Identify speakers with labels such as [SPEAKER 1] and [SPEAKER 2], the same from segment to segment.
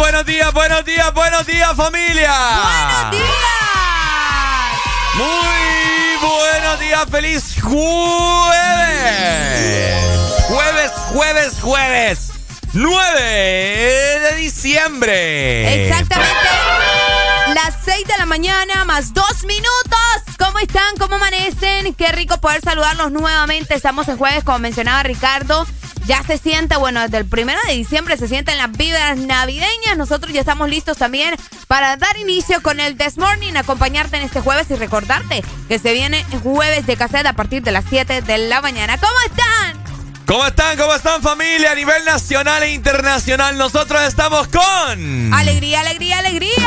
[SPEAKER 1] buenos días, buenos días, buenos días, familia.
[SPEAKER 2] ¡Buenos días!
[SPEAKER 1] Muy buenos días, feliz jueves. Jueves, jueves, jueves. 9 de diciembre.
[SPEAKER 2] Exactamente. Las 6 de la mañana más dos minutos. ¿Cómo están? ¿Cómo amanecen? Qué rico poder saludarlos nuevamente. Estamos en jueves, como mencionaba Ricardo. Ya se siente, bueno, desde el primero de diciembre se sienten las vibras navideñas. Nosotros ya estamos listos también para dar inicio con el This Morning, acompañarte en este jueves y recordarte que se viene jueves de cassette a partir de las 7 de la mañana. ¿Cómo están?
[SPEAKER 1] ¿Cómo están? ¿Cómo están familia? A nivel nacional e internacional, nosotros estamos con...
[SPEAKER 2] Alegría, alegría, alegría.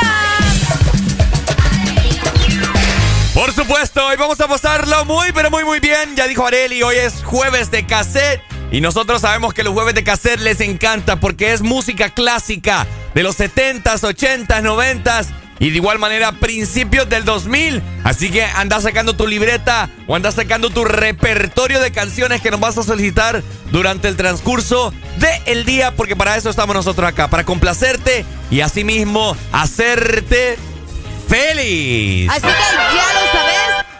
[SPEAKER 1] Por supuesto, hoy vamos a pasarlo muy, pero muy, muy bien. Ya dijo Areli, hoy es jueves de cassette. Y nosotros sabemos que los jueves de cassette les encanta porque es música clásica de los 70s, 80s, 90s y de igual manera principios del 2000. Así que anda sacando tu libreta o anda sacando tu repertorio de canciones que nos vas a solicitar durante el transcurso del día porque para eso estamos nosotros acá, para complacerte y asimismo hacerte feliz.
[SPEAKER 2] Así que ya lo sabes.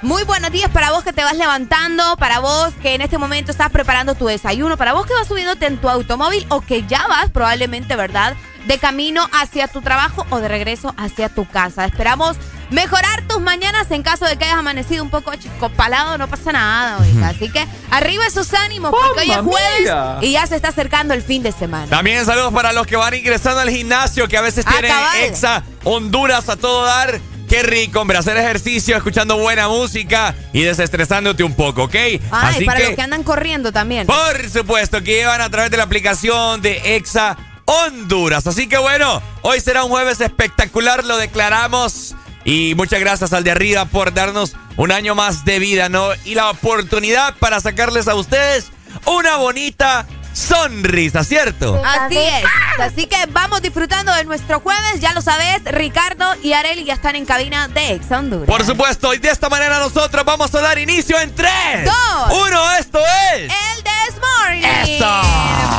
[SPEAKER 2] Muy buenos días para vos que te vas levantando, para vos que en este momento estás preparando tu desayuno, para vos que vas subiéndote en tu automóvil o que ya vas probablemente, ¿verdad? De camino hacia tu trabajo o de regreso hacia tu casa. Esperamos mejorar tus mañanas en caso de que hayas amanecido un poco chicopalado, no pasa nada, oiga. Así que arriba esos ánimos porque hoy es
[SPEAKER 1] ¡Mamma
[SPEAKER 2] jueves
[SPEAKER 1] mía!
[SPEAKER 2] y ya se está acercando el fin de semana.
[SPEAKER 1] También saludos para los que van ingresando al gimnasio, que a veces tienen. Exa Honduras a todo dar. Qué rico, hombre, hacer ejercicio, escuchando buena música y desestresándote un poco, ¿ok?
[SPEAKER 2] Ay, para los que andan corriendo también.
[SPEAKER 1] por supuesto, que llevan a través de la aplicación de Exa Honduras. Así que bueno, hoy será un jueves espectacular, lo declaramos. Y muchas gracias al de arriba por darnos un año más de vida, ¿no? Y la oportunidad para sacarles a ustedes una bonita sonrisa, ¿cierto?
[SPEAKER 2] Así es. Así que vamos disfrutando de nuestro jueves. Ya lo sabes, Ricardo y Areli ya están en cabina de Ex Honduras.
[SPEAKER 1] Por supuesto, y de esta manera nosotros vamos a dar inicio en 3,
[SPEAKER 2] Dos.
[SPEAKER 1] 1, esto es...
[SPEAKER 2] El This Morning.
[SPEAKER 1] ¡Eso!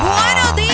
[SPEAKER 2] Buenos días.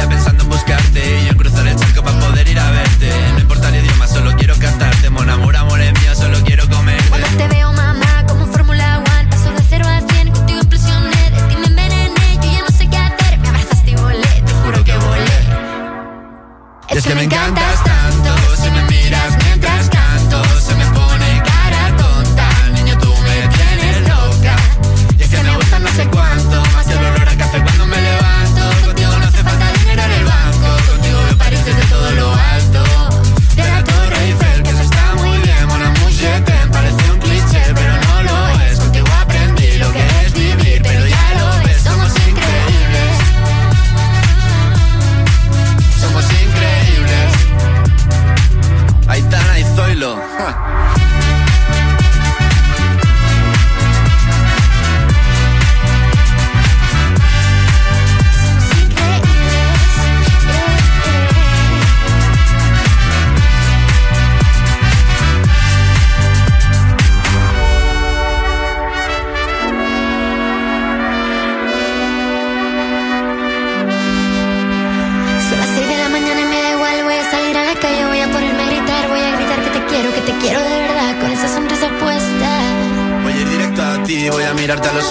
[SPEAKER 3] ya pensando en buscarte. Y yo en cruzar el charco para poder ir a verte. No importa el idioma, solo quiero cantarte. Mon amor, amor es mío, solo quiero comerte.
[SPEAKER 4] Cuando te veo, mamá, como Fórmula One, paso de cero a cien, contigo explosioné, de ti me envenené, yo ya no sé qué hacer, me abrazaste y volé, te juro que volé.
[SPEAKER 3] Es que me encantas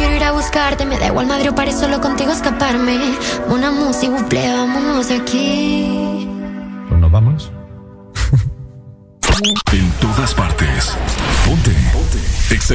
[SPEAKER 4] quiero ir a buscarte, me da igual Madrid o París, solo contigo escaparme. Una música, buple, vámonos de aquí.
[SPEAKER 5] ¿Pues nos vamos? en todas partes. Ponte. Ponte. Exa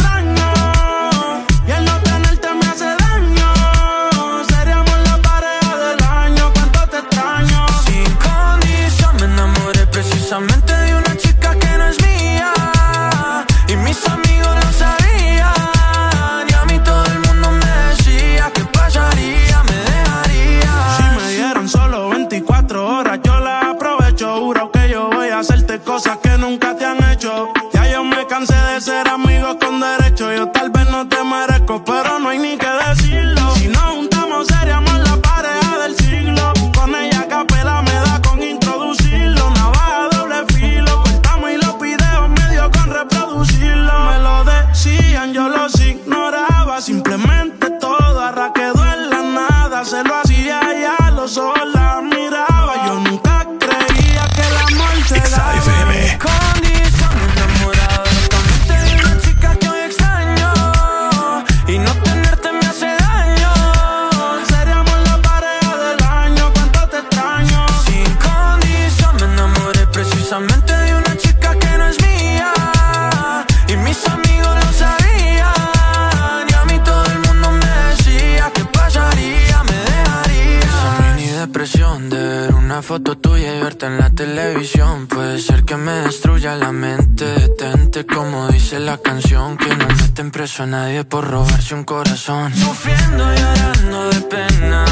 [SPEAKER 6] A
[SPEAKER 5] nadie por robarse un corazón. Sufriendo y llorando de pena.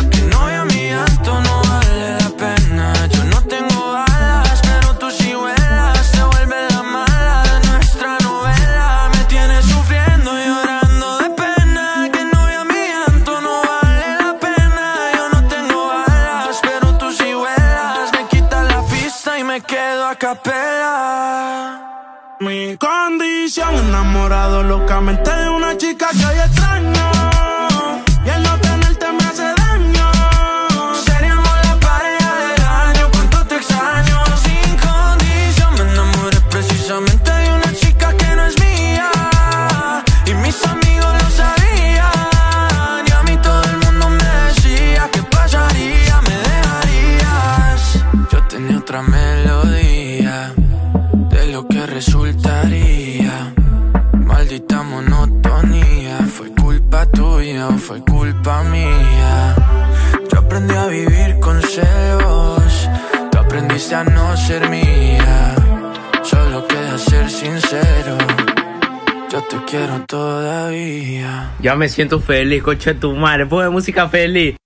[SPEAKER 5] Me
[SPEAKER 7] siento feliz, coche tu madre. Pone música feliz.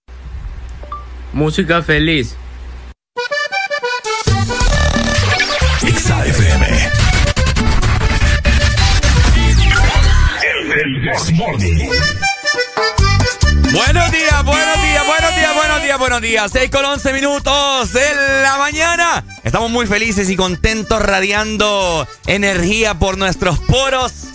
[SPEAKER 7] Música feliz.
[SPEAKER 8] XAFM. El.
[SPEAKER 1] Buenos días, buenos días, buenos días, buenos días, buenos días. 6 con 11 minutos de la mañana. Estamos muy felices y contentos radiando energía por nuestros poros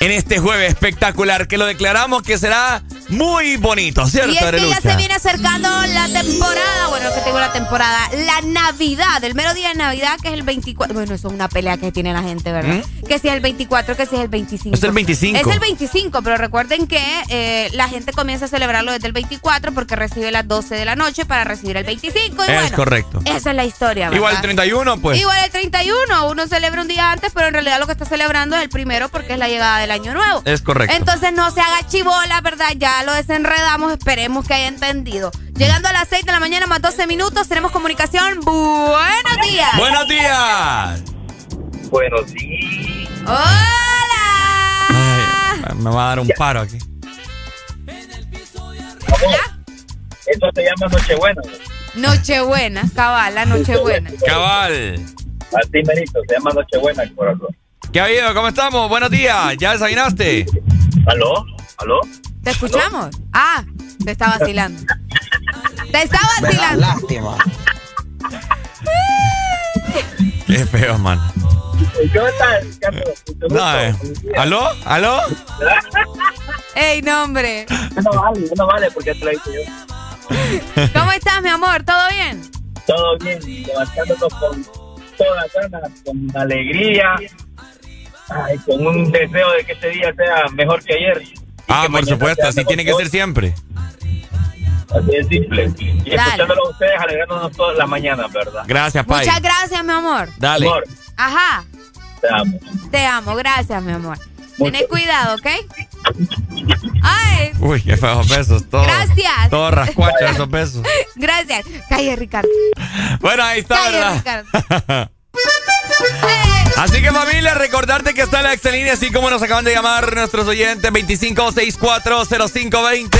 [SPEAKER 1] en este jueves espectacular que lo declaramos que será muy bonito, ¿cierto,
[SPEAKER 2] Y es que ya se viene acercando la temporada, bueno, que tengo la temporada, la Navidad, el mero día de Navidad, que es el 24. Bueno, eso es una pelea que tiene la gente, ¿verdad? Que si es el 24, que si es el 25.
[SPEAKER 1] ¿Mm? Es el 25.
[SPEAKER 2] Es el 25, pero recuerden que eh, la gente comienza a celebrarlo desde el 24 porque recibe las 12 de la noche para recibir el 25. Y
[SPEAKER 1] Es
[SPEAKER 2] bueno,
[SPEAKER 1] correcto.
[SPEAKER 2] Esa es la historia, ¿verdad?
[SPEAKER 1] Igual el 31, pues.
[SPEAKER 2] Igual el 31, uno celebra un día antes, pero en realidad lo que está celebrando es el primero porque es la llegada del año nuevo.
[SPEAKER 1] Es correcto.
[SPEAKER 2] Entonces no se haga chivola, ¿verdad? Ya lo desenredamos, esperemos que haya entendido. Llegando a las 6 de la mañana más 12 minutos, tenemos comunicación. Buenos días.
[SPEAKER 1] Buenos días.
[SPEAKER 9] Buenos días.
[SPEAKER 2] Hola.
[SPEAKER 1] Ay, me va a dar un paro aquí.
[SPEAKER 9] Eso se llama Nochebuena.
[SPEAKER 2] Nochebuena, cabala, Nochebuena.
[SPEAKER 1] Cabal.
[SPEAKER 9] Así merito, se llama Nochebuena, corazón.
[SPEAKER 1] ¿Qué ha habido? ¿Cómo estamos? Buenos días. ¿Ya desayunaste?
[SPEAKER 9] ¿Aló? ¿Aló?
[SPEAKER 2] ¿Te escuchamos? Ah, te está vacilando. Te está vacilando.
[SPEAKER 9] Lástima.
[SPEAKER 1] Qué feo, man.
[SPEAKER 9] ¿Cómo estás, Carlos?
[SPEAKER 1] No, eh. ¿Aló? ¿Aló?
[SPEAKER 2] Ey, no, hombre.
[SPEAKER 9] No vale, no vale porque te lo hice yo.
[SPEAKER 2] ¿Cómo estás, mi amor? ¿Todo bien?
[SPEAKER 9] Todo bien, levantándonos con todas ganas, con alegría, ay, con un deseo de que este día sea mejor que ayer. Y
[SPEAKER 1] Ah, por supuesto, así tiene que ser siempre.
[SPEAKER 9] Así de simple. Y escuchándolo a ustedes, alegrándonos todas las mañanas, ¿verdad?
[SPEAKER 1] Gracias, Pai.
[SPEAKER 2] Muchas gracias, mi amor.
[SPEAKER 1] Dale.
[SPEAKER 9] Amor,
[SPEAKER 2] Ajá.
[SPEAKER 9] te amo.
[SPEAKER 2] Te amo, gracias, mi amor. Tenés cuidado, ¿ok? Ay,
[SPEAKER 1] Uy, qué feos besos. Todo,
[SPEAKER 2] Gracias.
[SPEAKER 1] Todo rascuacho esos besos.
[SPEAKER 2] gracias. Calle, Ricardo.
[SPEAKER 1] Bueno, ahí está,
[SPEAKER 2] Calle,
[SPEAKER 1] ¿verdad?
[SPEAKER 2] Ricardo.
[SPEAKER 1] Así que familia, recordarte que está la Excelínea, así como nos acaban de llamar nuestros oyentes 25640520.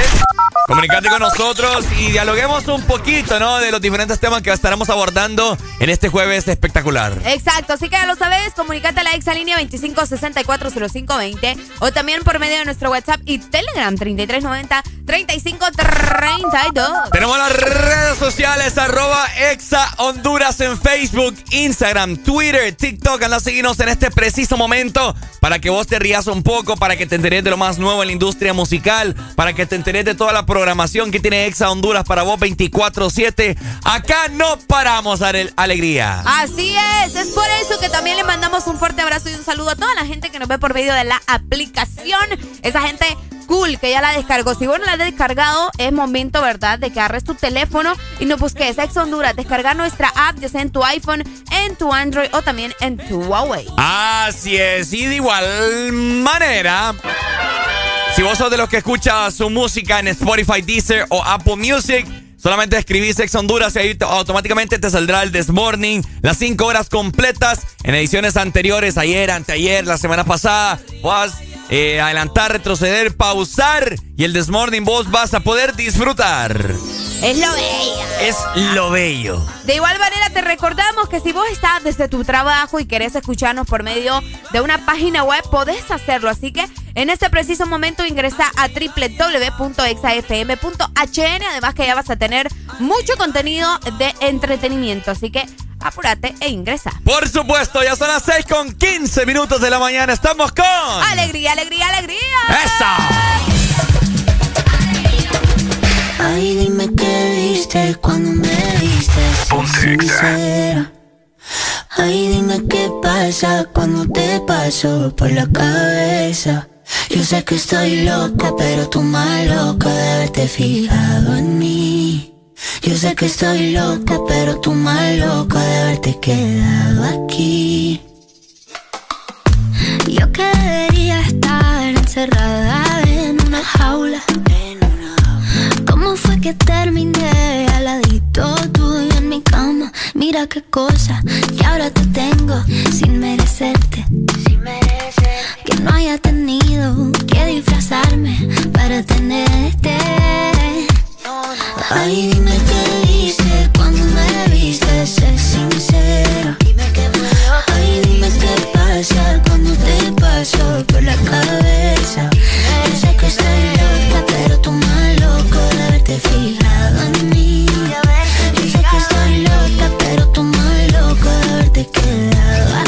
[SPEAKER 1] Comunicate con nosotros y dialoguemos un poquito, ¿no? De los diferentes temas que estaremos abordando en este jueves espectacular.
[SPEAKER 2] Exacto, así que ya lo sabes, comunicate a la exalínea 25640520 o también por medio de nuestro WhatsApp y Telegram 3390-3532.
[SPEAKER 1] Tenemos las redes sociales, arroba Exa Honduras en Facebook, Instagram, Twitter, TikTok. Anda a seguirnos en este preciso momento para que vos te rías un poco, para que te enteres de lo más nuevo en la industria musical, para que te enteres de toda la programación que tiene Exa Honduras para vos 24-7. Acá no paramos, Ale- alegría.
[SPEAKER 2] Así es, es por eso que también le mandamos un fuerte abrazo y un saludo a toda la gente que nos ve por medio de la aplicación. Esa gente cool que ya la descargó. Si vos no la has descargado, es momento, ¿verdad?, de que agarres tu teléfono y nos busques Ex Honduras. Descargar nuestra app, ya sea en tu iPhone, en tu Android o también en tu Huawei.
[SPEAKER 1] Así es, y de igual manera, si vos sos de los que escucha su música en Spotify, Deezer o Apple Music, Solamente escribís Ex Honduras y ahí automáticamente te saldrá el This Morning. Las cinco horas completas en ediciones anteriores, ayer, anteayer, la semana pasada. Vas eh, adelantar, retroceder, pausar y el Desmorning vos vas a poder disfrutar.
[SPEAKER 2] Es lo bello.
[SPEAKER 1] Es lo bello.
[SPEAKER 2] De igual manera te recordamos que si vos estás desde tu trabajo y querés escucharnos por medio de una página web, podés hacerlo. Así que en este preciso momento ingresa a www.exafm.hn. Además que ya vas a tener mucho contenido de entretenimiento. Así que apúrate e ingresa.
[SPEAKER 1] Por supuesto, ya son las 6 con 15 minutos de la mañana. Estamos con.
[SPEAKER 2] ¡Alegría, alegría, alegría!
[SPEAKER 1] ¡Esa!
[SPEAKER 10] Ay, dime qué viste cuando me viste sincera. Ay, dime qué pasa cuando te paso por la cabeza. Yo sé que estoy loca, pero tú más loca de haberte fijado en mí. Yo sé que estoy loca, pero tú más loca de haberte quedado aquí. Yo quería estar encerrada en una jaula. ¿Cómo fue que terminé al ladito tuyo en mi cama? Mira qué cosa que ahora te tengo sin merecerte. Que no haya tenido que disfrazarme para tenerte. Ay, dime qué hice cuando me viste, sé sincera. Ay, dime qué pasa cuando te paso por la cabeza. Yo sé que estoy loca, pero tú más loco haberte fijado en mí. Yo sé que estoy loca, pero tú más loco haberte quedado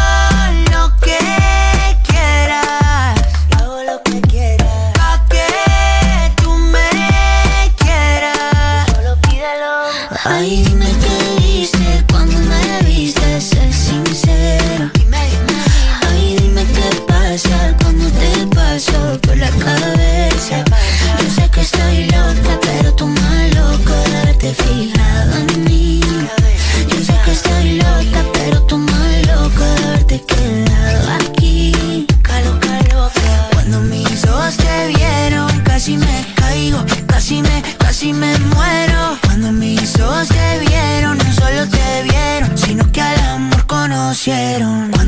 [SPEAKER 10] haberte fijado en mí. Yo sé que estoy loca, pero tú más loco de haberte quedado aquí. Cuando mis ojos te vieron, casi me caigo, casi me, casi me muero. Cuando mis ojos te vieron, no solo te vieron, sino que al amor conocieron.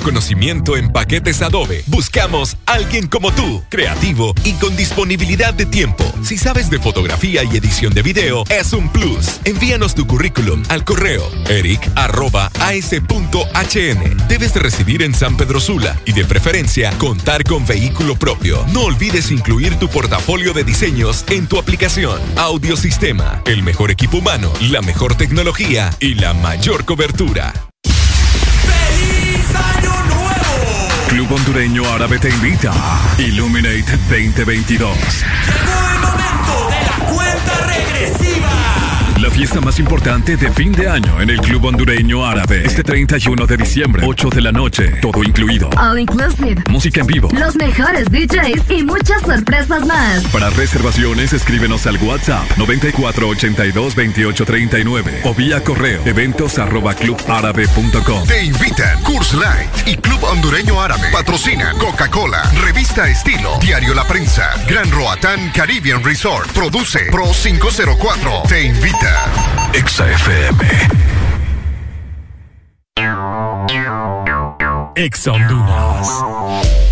[SPEAKER 11] Conocimiento en paquetes Adobe? Buscamos alguien como tú, creativo y con disponibilidad de tiempo. Si sabes de fotografía y edición de video, es un plus. Envíanos tu currículum al correo eric.as.hn. Debes de residir en San Pedro Sula y de preferencia contar con vehículo propio. No olvides incluir tu portafolio de diseños en tu aplicación. Audiosistema, el mejor equipo humano, la mejor tecnología y la mayor cobertura.
[SPEAKER 8] Club Hondureño Árabe te invita. Illuminate 2022.
[SPEAKER 12] Llegó el momento de la
[SPEAKER 8] fiesta más importante de fin de año en el Club Hondureño Árabe. Este 31 de diciembre, 8 de la noche. Todo incluido.
[SPEAKER 13] All inclusive.
[SPEAKER 8] Música en vivo.
[SPEAKER 13] Los mejores DJs y muchas sorpresas más.
[SPEAKER 8] Para reservaciones, escríbenos al WhatsApp 9482 2839 o vía correo eventos arroba clubárabe.com.
[SPEAKER 14] Te invitan Curse Light y Club Hondureño Árabe. Patrocina Coca-Cola, Revista Estilo, Diario La Prensa, Gran Roatán Caribbean Resort. Produce Pro 504. Te invita.
[SPEAKER 8] Exa FM.
[SPEAKER 11] Honduras.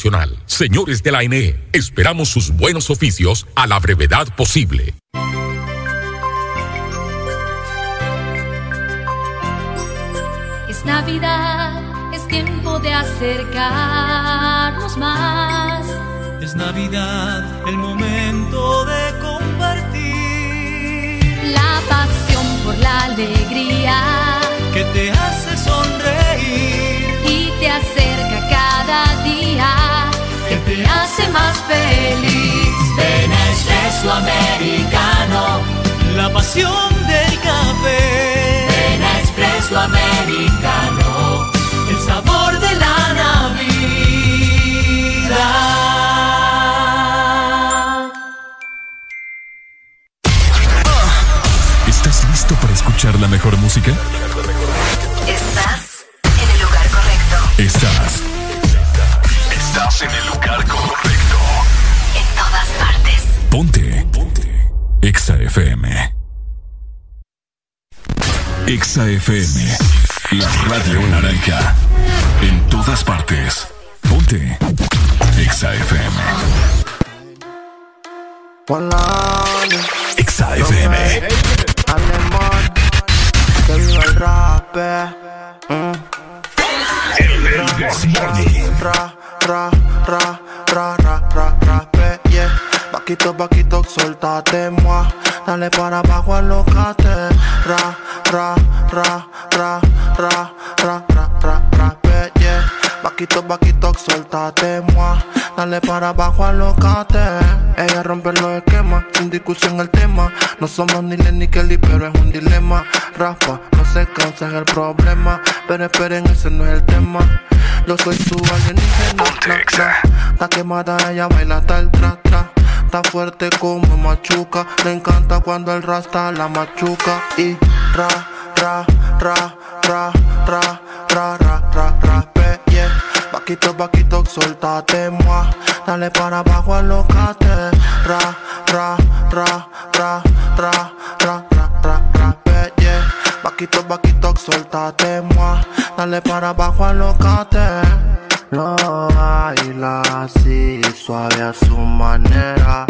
[SPEAKER 11] Señores de la ANE, esperamos sus buenos oficios a la brevedad posible.
[SPEAKER 15] Es Navidad, es tiempo de acercarnos más.
[SPEAKER 16] Es Navidad, el momento de compartir.
[SPEAKER 15] La pasión por la alegría
[SPEAKER 16] que te hace sonreír
[SPEAKER 15] y te acerca
[SPEAKER 16] hace más feliz.
[SPEAKER 15] Ven Espresso Americano,
[SPEAKER 16] la pasión del café.
[SPEAKER 15] Ven Espresso Americano,
[SPEAKER 16] el sabor de la Navidad.
[SPEAKER 8] ¿Estás listo para escuchar la mejor música?
[SPEAKER 17] Estás en el lugar correcto.
[SPEAKER 8] Estás. Estás en el lugar correcto.
[SPEAKER 17] En todas partes.
[SPEAKER 8] Ponte. Ponte. Exa FM. Exa FM. La radio naranja. En todas partes. Ponte. Exa FM. Exa FM.
[SPEAKER 18] Alemán, que viva el rap. mm. Ra, ra, ra, ra, ra, ra, yeah. Vaquito, vaquito, soltate, moi. Dale para abajo, alócate. Ra, ra, ra, ra, ra, ra, ra, ra, rape, yeah. Vaquito, vaquito, soltate, moi. Dale para abajo, alócate. Ella rompe los esquemas, sin discusión el tema. No somos ni Len ni Kelly, pero es un dilema. Raspa, no se cansa es el problema. Pero esperen, ese no es el tema. Yo soy su alienígena. Está quemada, ella baila hasta el tra, tra. Está fuerte como machuca. Le encanta cuando el rasta la machuca. Y ra, ra, ra, ra, ra, ra, ra, ra, ra, yeah. Vaquito, vaquito, soltate, moi. Dale para abajo, alócate. Ra, ra, ra, ra, ra, ra, ra, yeah. Vaquito, vaquito, soltate, moi. Dale para abajo, alócate. Lo baila así, suave a su manera,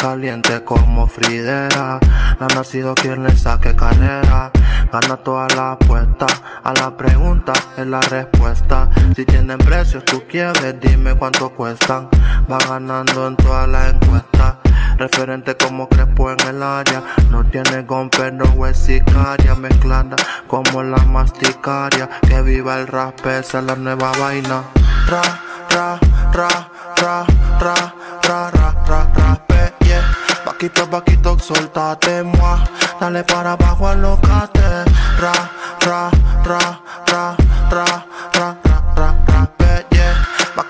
[SPEAKER 18] caliente como Fridera. No ha nacido quien le saque carrera, gana toda la apuesta. A la pregunta es la respuesta. Si tienen precios, tú quieres, dime cuánto cuestan. Va ganando en todas las encuestas. Referente como Crespo en el área. No tiene gon, pero es sicaria. Mezclada como la masticaria. Que viva el rap, esa es la nueva vaina. Ra, ra, ra, ra, ra, ra, ra, ra, ra, yeah. Vaquito, vaquito, soltate, moi. Dale para abajo, alócate. Ra, ra, ra, ra, ra, ra,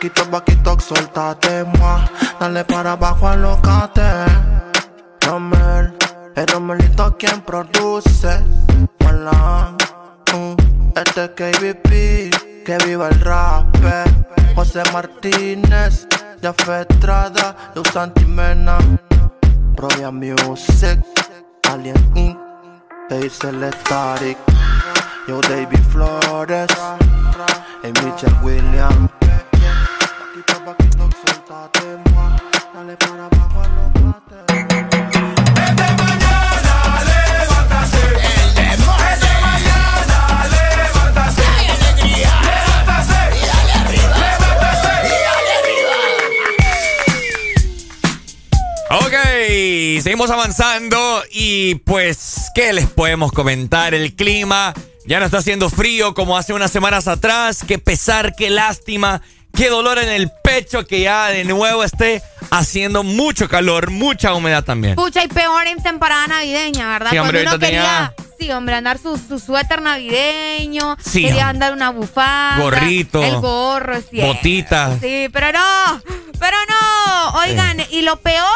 [SPEAKER 18] Vaquito, vaquito, soltate, moi. Dale para abajo, alócate. Romel, el Romelito quien produce. Malan, mm, este es KBP, que viva el rap. José Martínez, Jafet Estrada, Luz Santimena, Roya Music, Alien Inc., Static, Yo David Flores, y Michelle Williams. Quita este mañana, levántate. El demonio. Desde mañana, levántate. ¡Ay, alegría! Levántate. Y dale arriba. Levántate. Y dale arriba.
[SPEAKER 1] Ok, seguimos avanzando. Y pues, ¿qué les podemos comentar? El clima. Ya no está haciendo frío como hace unas semanas atrás. Qué pesar, qué lástima qué dolor en el pecho que ya de nuevo esté haciendo mucho calor, mucha humedad también.
[SPEAKER 2] Pucha, y peor en temporada navideña, ¿verdad?
[SPEAKER 1] Sí, hombre,
[SPEAKER 2] Cuando uno quería, sí, hombre, andar su, su suéter navideño,
[SPEAKER 1] Sí,
[SPEAKER 2] quería andar una bufanda,
[SPEAKER 1] Gorrito,
[SPEAKER 2] el gorro, cierto.
[SPEAKER 1] botitas.
[SPEAKER 2] Sí, pero no, pero no. Oigan, y lo peor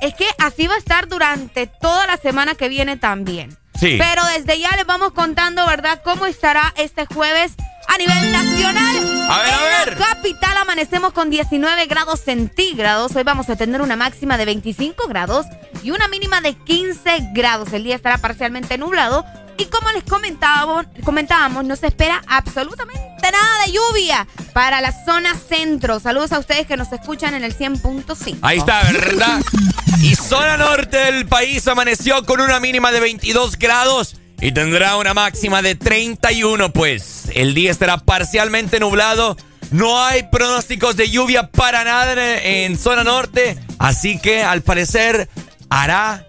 [SPEAKER 2] es que así va a estar durante toda la semana que viene también.
[SPEAKER 1] Sí.
[SPEAKER 2] Pero desde ya les vamos contando, ¿verdad?, cómo estará este jueves a nivel nacional.
[SPEAKER 1] A ver,
[SPEAKER 2] en
[SPEAKER 1] a ver.
[SPEAKER 2] la capital amanecemos con 19 grados centígrados. Hoy vamos a tener una máxima de 25 grados y una mínima de 15 grados. El día estará parcialmente nublado. Y como les comentábamos, comentábamos, no se espera absolutamente nada de lluvia para la zona centro. Saludos a ustedes que nos escuchan en el 100.5.
[SPEAKER 1] Ahí está, ¿verdad? Y zona norte del país amaneció con una mínima de 22 grados y tendrá una máxima de 31, pues. El día estará parcialmente nublado. No hay pronósticos de lluvia para nada en, en zona norte, así que al parecer hará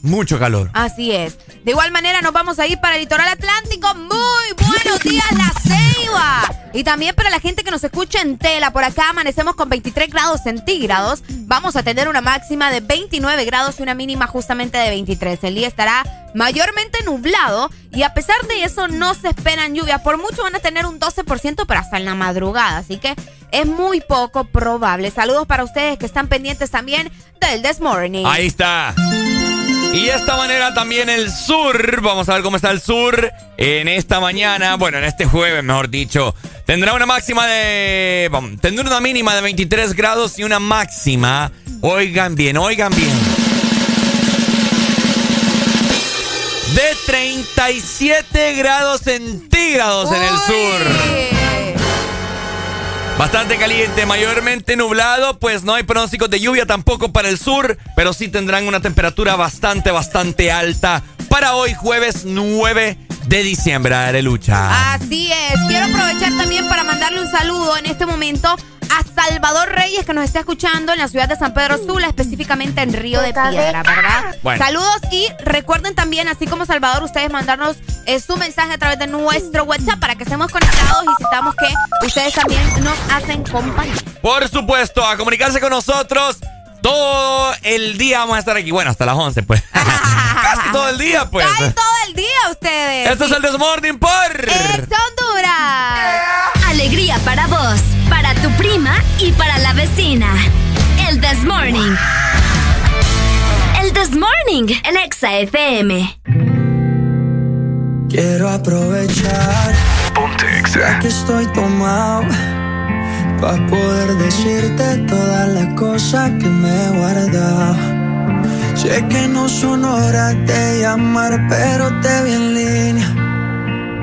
[SPEAKER 1] mucho calor.
[SPEAKER 2] Así es. De igual manera nos vamos a ir para el litoral atlántico. Muy buenos días, La Ceiba. Y también para la gente que nos escucha en tela. Por acá amanecemos con 23 grados centígrados. Vamos a tener una máxima de 29 grados y una mínima justamente de 23. El día estará mayormente nublado y a pesar de eso no se esperan lluvias. Por mucho van a tener un 12%, pero hasta en la madrugada. Así que es muy poco probable. Saludos para ustedes que están pendientes también del This Morning.
[SPEAKER 1] Ahí está. Y de esta manera también el sur, vamos a ver cómo está el sur en esta mañana, bueno, en este jueves, mejor dicho, tendrá una máxima de, vamos, tendrá una mínima de 23 grados y una máxima, oigan bien, oigan bien, de 37 grados centígrados en el sur. Bastante caliente, mayormente nublado, pues no hay pronósticos de lluvia tampoco para el sur, pero sí tendrán una temperatura bastante, bastante alta para hoy jueves 9 de diciembre, Arelucha.
[SPEAKER 2] Así es. Quiero aprovechar también para mandarle un saludo en este momento a Salvador Reyes, que nos está escuchando en la ciudad de San Pedro Sula, específicamente en Río de Piedra, ¿verdad?
[SPEAKER 1] Bueno.
[SPEAKER 2] Saludos y recuerden también, así como Salvador, ustedes mandarnos eh, su mensaje a través de nuestro WhatsApp para que estemos conectados y sintamos que ustedes también nos hacen compañía.
[SPEAKER 1] Por supuesto, a comunicarse con nosotros. Todo el día vamos a estar aquí. Bueno, hasta las 11, pues. Casi todo el día, pues.
[SPEAKER 2] Caen todo el día ustedes.
[SPEAKER 1] Esto es el Desmorning por...
[SPEAKER 2] ¡Es Honduras!
[SPEAKER 19] Alegría para vos, para tu prima y para la vecina. El This Morning. El This Morning, el Exa FM.
[SPEAKER 20] Quiero aprovechar ya que estoy tomado para poder decirte todas las cosas que me he guardado. Sé que no son horas de llamar, pero te vi en línea.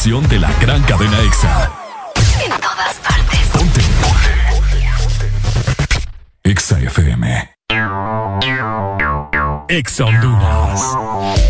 [SPEAKER 8] Estación de la gran cadena EXA.
[SPEAKER 21] en todas partes.
[SPEAKER 8] Ponte. EXA FM. EXA Honduras.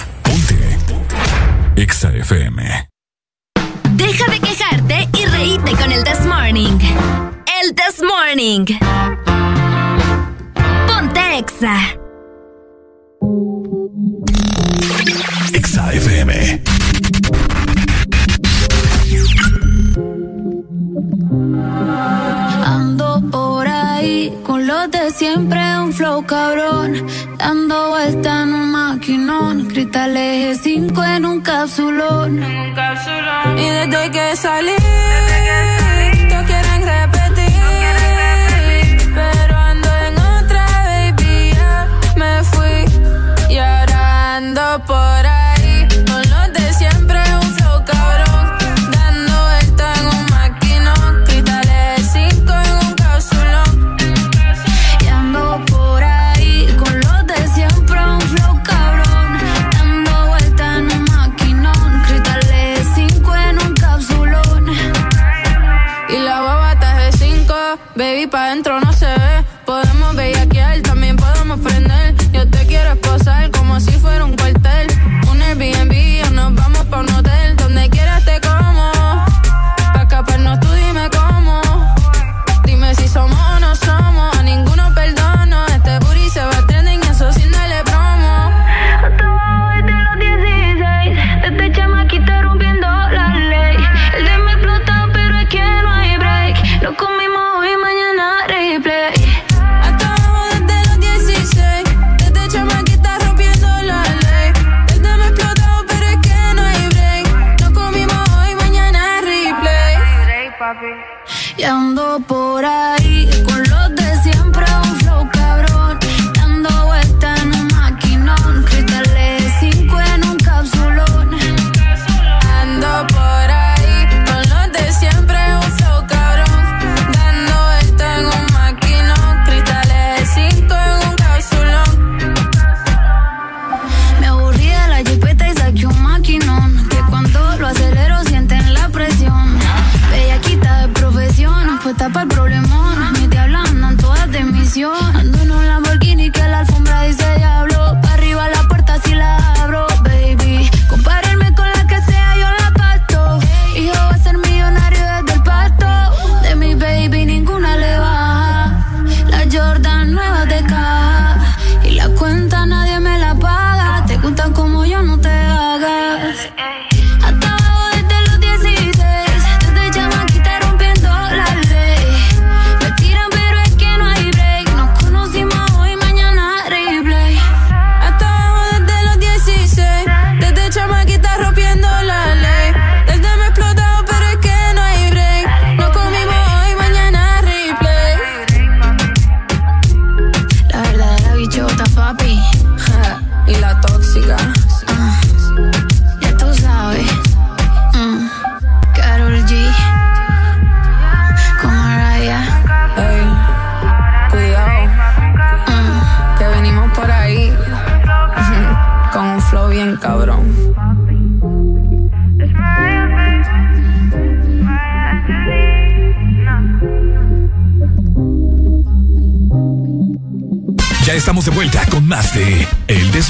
[SPEAKER 8] EXA FM.
[SPEAKER 17] Deja de quejarte y reíte con el This Morning. El This Morning. Ponte Exa.
[SPEAKER 8] EXA FM.
[SPEAKER 22] Ando por ahí con los de siempre, un flow cabrón. Dando vuelta en un maquinón. Cristal eje 5 en un capsulón. Y desde que salí, todos quieren repetir. Pero ando en otra, baby, ya me fui. Y ahora ando por ahí
[SPEAKER 23] el problemón. Mis diablas andan todas de misión. Ando en un Lamborghini que la alfombra dice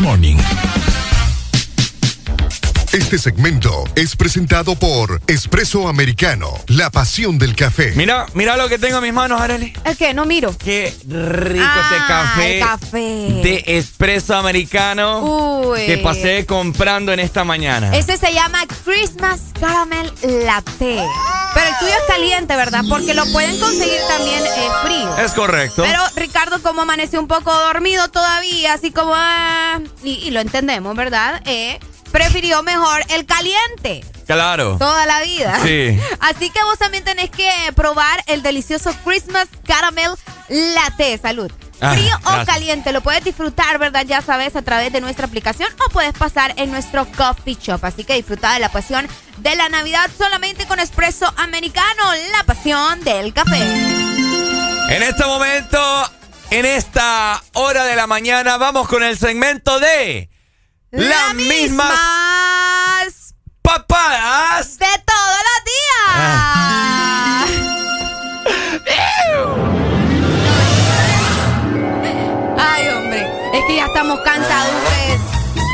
[SPEAKER 8] This Morning.
[SPEAKER 14] Este segmento es presentado por Espresso Americano, la pasión del café.
[SPEAKER 1] Mira, mira lo que tengo en mis manos, Arely.
[SPEAKER 2] ¿El qué? No miro.
[SPEAKER 1] Qué rico
[SPEAKER 2] Ah,
[SPEAKER 1] este café.
[SPEAKER 2] el café.
[SPEAKER 1] De espresso americano.
[SPEAKER 2] Uy.
[SPEAKER 1] Que pasé comprando en esta mañana.
[SPEAKER 2] Ese se llama Christmas Caramel Latte. Pero el tuyo es caliente, ¿verdad? Porque lo pueden conseguir también eh, frío.
[SPEAKER 1] Es correcto.
[SPEAKER 2] Pero Ricardo, como amaneció un poco dormido todavía, así como... ah, y, y lo entendemos, ¿verdad? Eh, prefirió mejor el caliente.
[SPEAKER 1] Claro.
[SPEAKER 2] Toda la vida.
[SPEAKER 1] Sí.
[SPEAKER 2] Así que vos también tenés que probar el delicioso Christmas Caramel Latte. Salud.
[SPEAKER 1] Ah,
[SPEAKER 2] Frío o caliente, lo puedes disfrutar, ¿verdad? Ya sabes, a través de nuestra aplicación o puedes pasar en nuestro coffee shop. Así que disfruta de la pasión de la Navidad solamente con espresso americano, la pasión del café.
[SPEAKER 1] En este momento, en esta hora de la mañana, vamos con el segmento de las mismas papadas
[SPEAKER 2] de todos los días.
[SPEAKER 1] Ah.
[SPEAKER 2] Estamos cansados ustedes.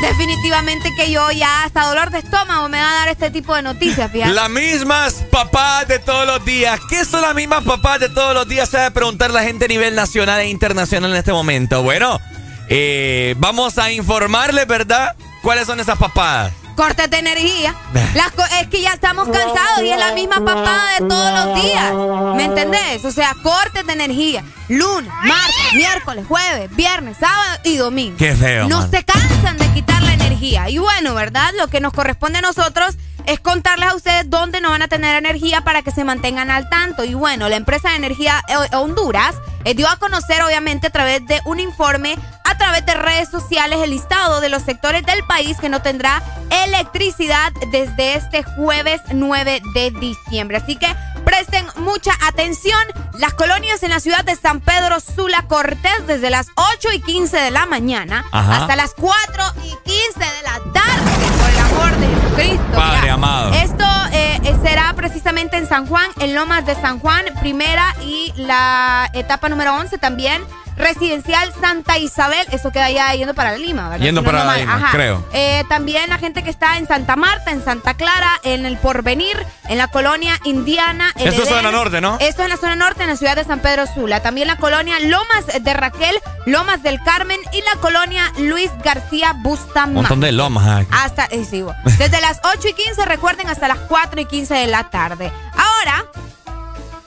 [SPEAKER 2] Definitivamente que yo ya hasta dolor de estómago me va a dar este tipo de noticias, fíjate.
[SPEAKER 1] Las mismas papás de todos los días. ¿Qué son las mismas papás de todos los días? Se debe preguntar la gente a nivel nacional e internacional en este momento. Bueno, eh, vamos a informarles, ¿verdad? ¿Cuáles son esas papadas?
[SPEAKER 2] Cortes de energía. Las co- es que ya estamos cansados y es la misma papada de todos los días. ¿Me entendés? O sea, cortes de energía. Lunes, martes, miércoles, jueves, viernes, sábado y domingo.
[SPEAKER 1] Qué feo,
[SPEAKER 2] No
[SPEAKER 1] man.
[SPEAKER 2] se cansan de quitar la energía. Y bueno, ¿verdad? Lo que nos corresponde a nosotros es contarles a ustedes dónde no van a tener energía para que se mantengan al tanto. Y bueno, la empresa de energía eh, Honduras eh, dio a conocer, obviamente, a través de un informe, a través de redes sociales, el listado de los sectores del país que no tendrá electricidad desde este jueves 9 de diciembre. Así que presten mucha atención. Las colonias en la ciudad de San Pedro Sula Cortés desde las 8 y 15 de la mañana
[SPEAKER 1] Ajá.
[SPEAKER 2] hasta las 4 y 15 de la tarde. Por el amor de Jesucristo.
[SPEAKER 1] Padre amado.
[SPEAKER 2] Esto eh, eh, será precisamente en San Juan, en Lomas de San Juan, primera y la etapa número 11 también. Residencial Santa Isabel, eso queda ya yendo para Lima, ¿verdad?
[SPEAKER 1] Yendo
[SPEAKER 2] Si no
[SPEAKER 1] para. Lima,
[SPEAKER 2] Ajá.
[SPEAKER 1] creo.
[SPEAKER 2] Eh, también la gente que está en Santa Marta, en Santa Clara, en el Porvenir, en la colonia Indiana.
[SPEAKER 1] Esto es
[SPEAKER 2] Edén.
[SPEAKER 1] zona norte, ¿no?
[SPEAKER 2] Esto es en la zona norte, en la ciudad de San Pedro Sula. También la colonia Lomas de Raquel, Lomas del Carmen y la colonia Luis García
[SPEAKER 1] Un
[SPEAKER 2] Bustamante.
[SPEAKER 1] montón de lomas aquí.
[SPEAKER 2] Hasta, eh, sí, desde las 8 y 15, recuerden, hasta las 4 y 15 de la tarde. Ahora,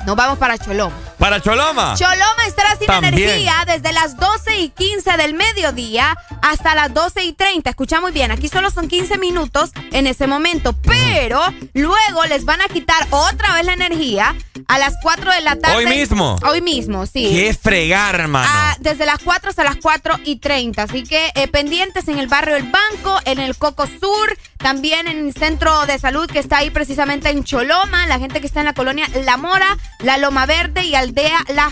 [SPEAKER 2] nos vamos para Choloma.
[SPEAKER 1] Para Choloma.
[SPEAKER 2] Choloma estará sin
[SPEAKER 1] También.
[SPEAKER 2] energía desde las 12 y 15 del mediodía hasta las 12 y 30. Escucha muy bien, aquí solo son 15 minutos en ese momento, pero luego les van a quitar otra vez la energía a las 4 de la tarde.
[SPEAKER 1] ¿Hoy mismo?
[SPEAKER 2] Hoy mismo, sí.
[SPEAKER 1] Qué fregar, hermano.
[SPEAKER 2] Ah, desde las 4 hasta las 4 y 30. Así que eh, pendientes en el barrio El Banco, en el Coco Sur, también en el centro de salud que está ahí precisamente en Choloma, la gente que está en la colonia La Mora, La Loma Verde y Aldea La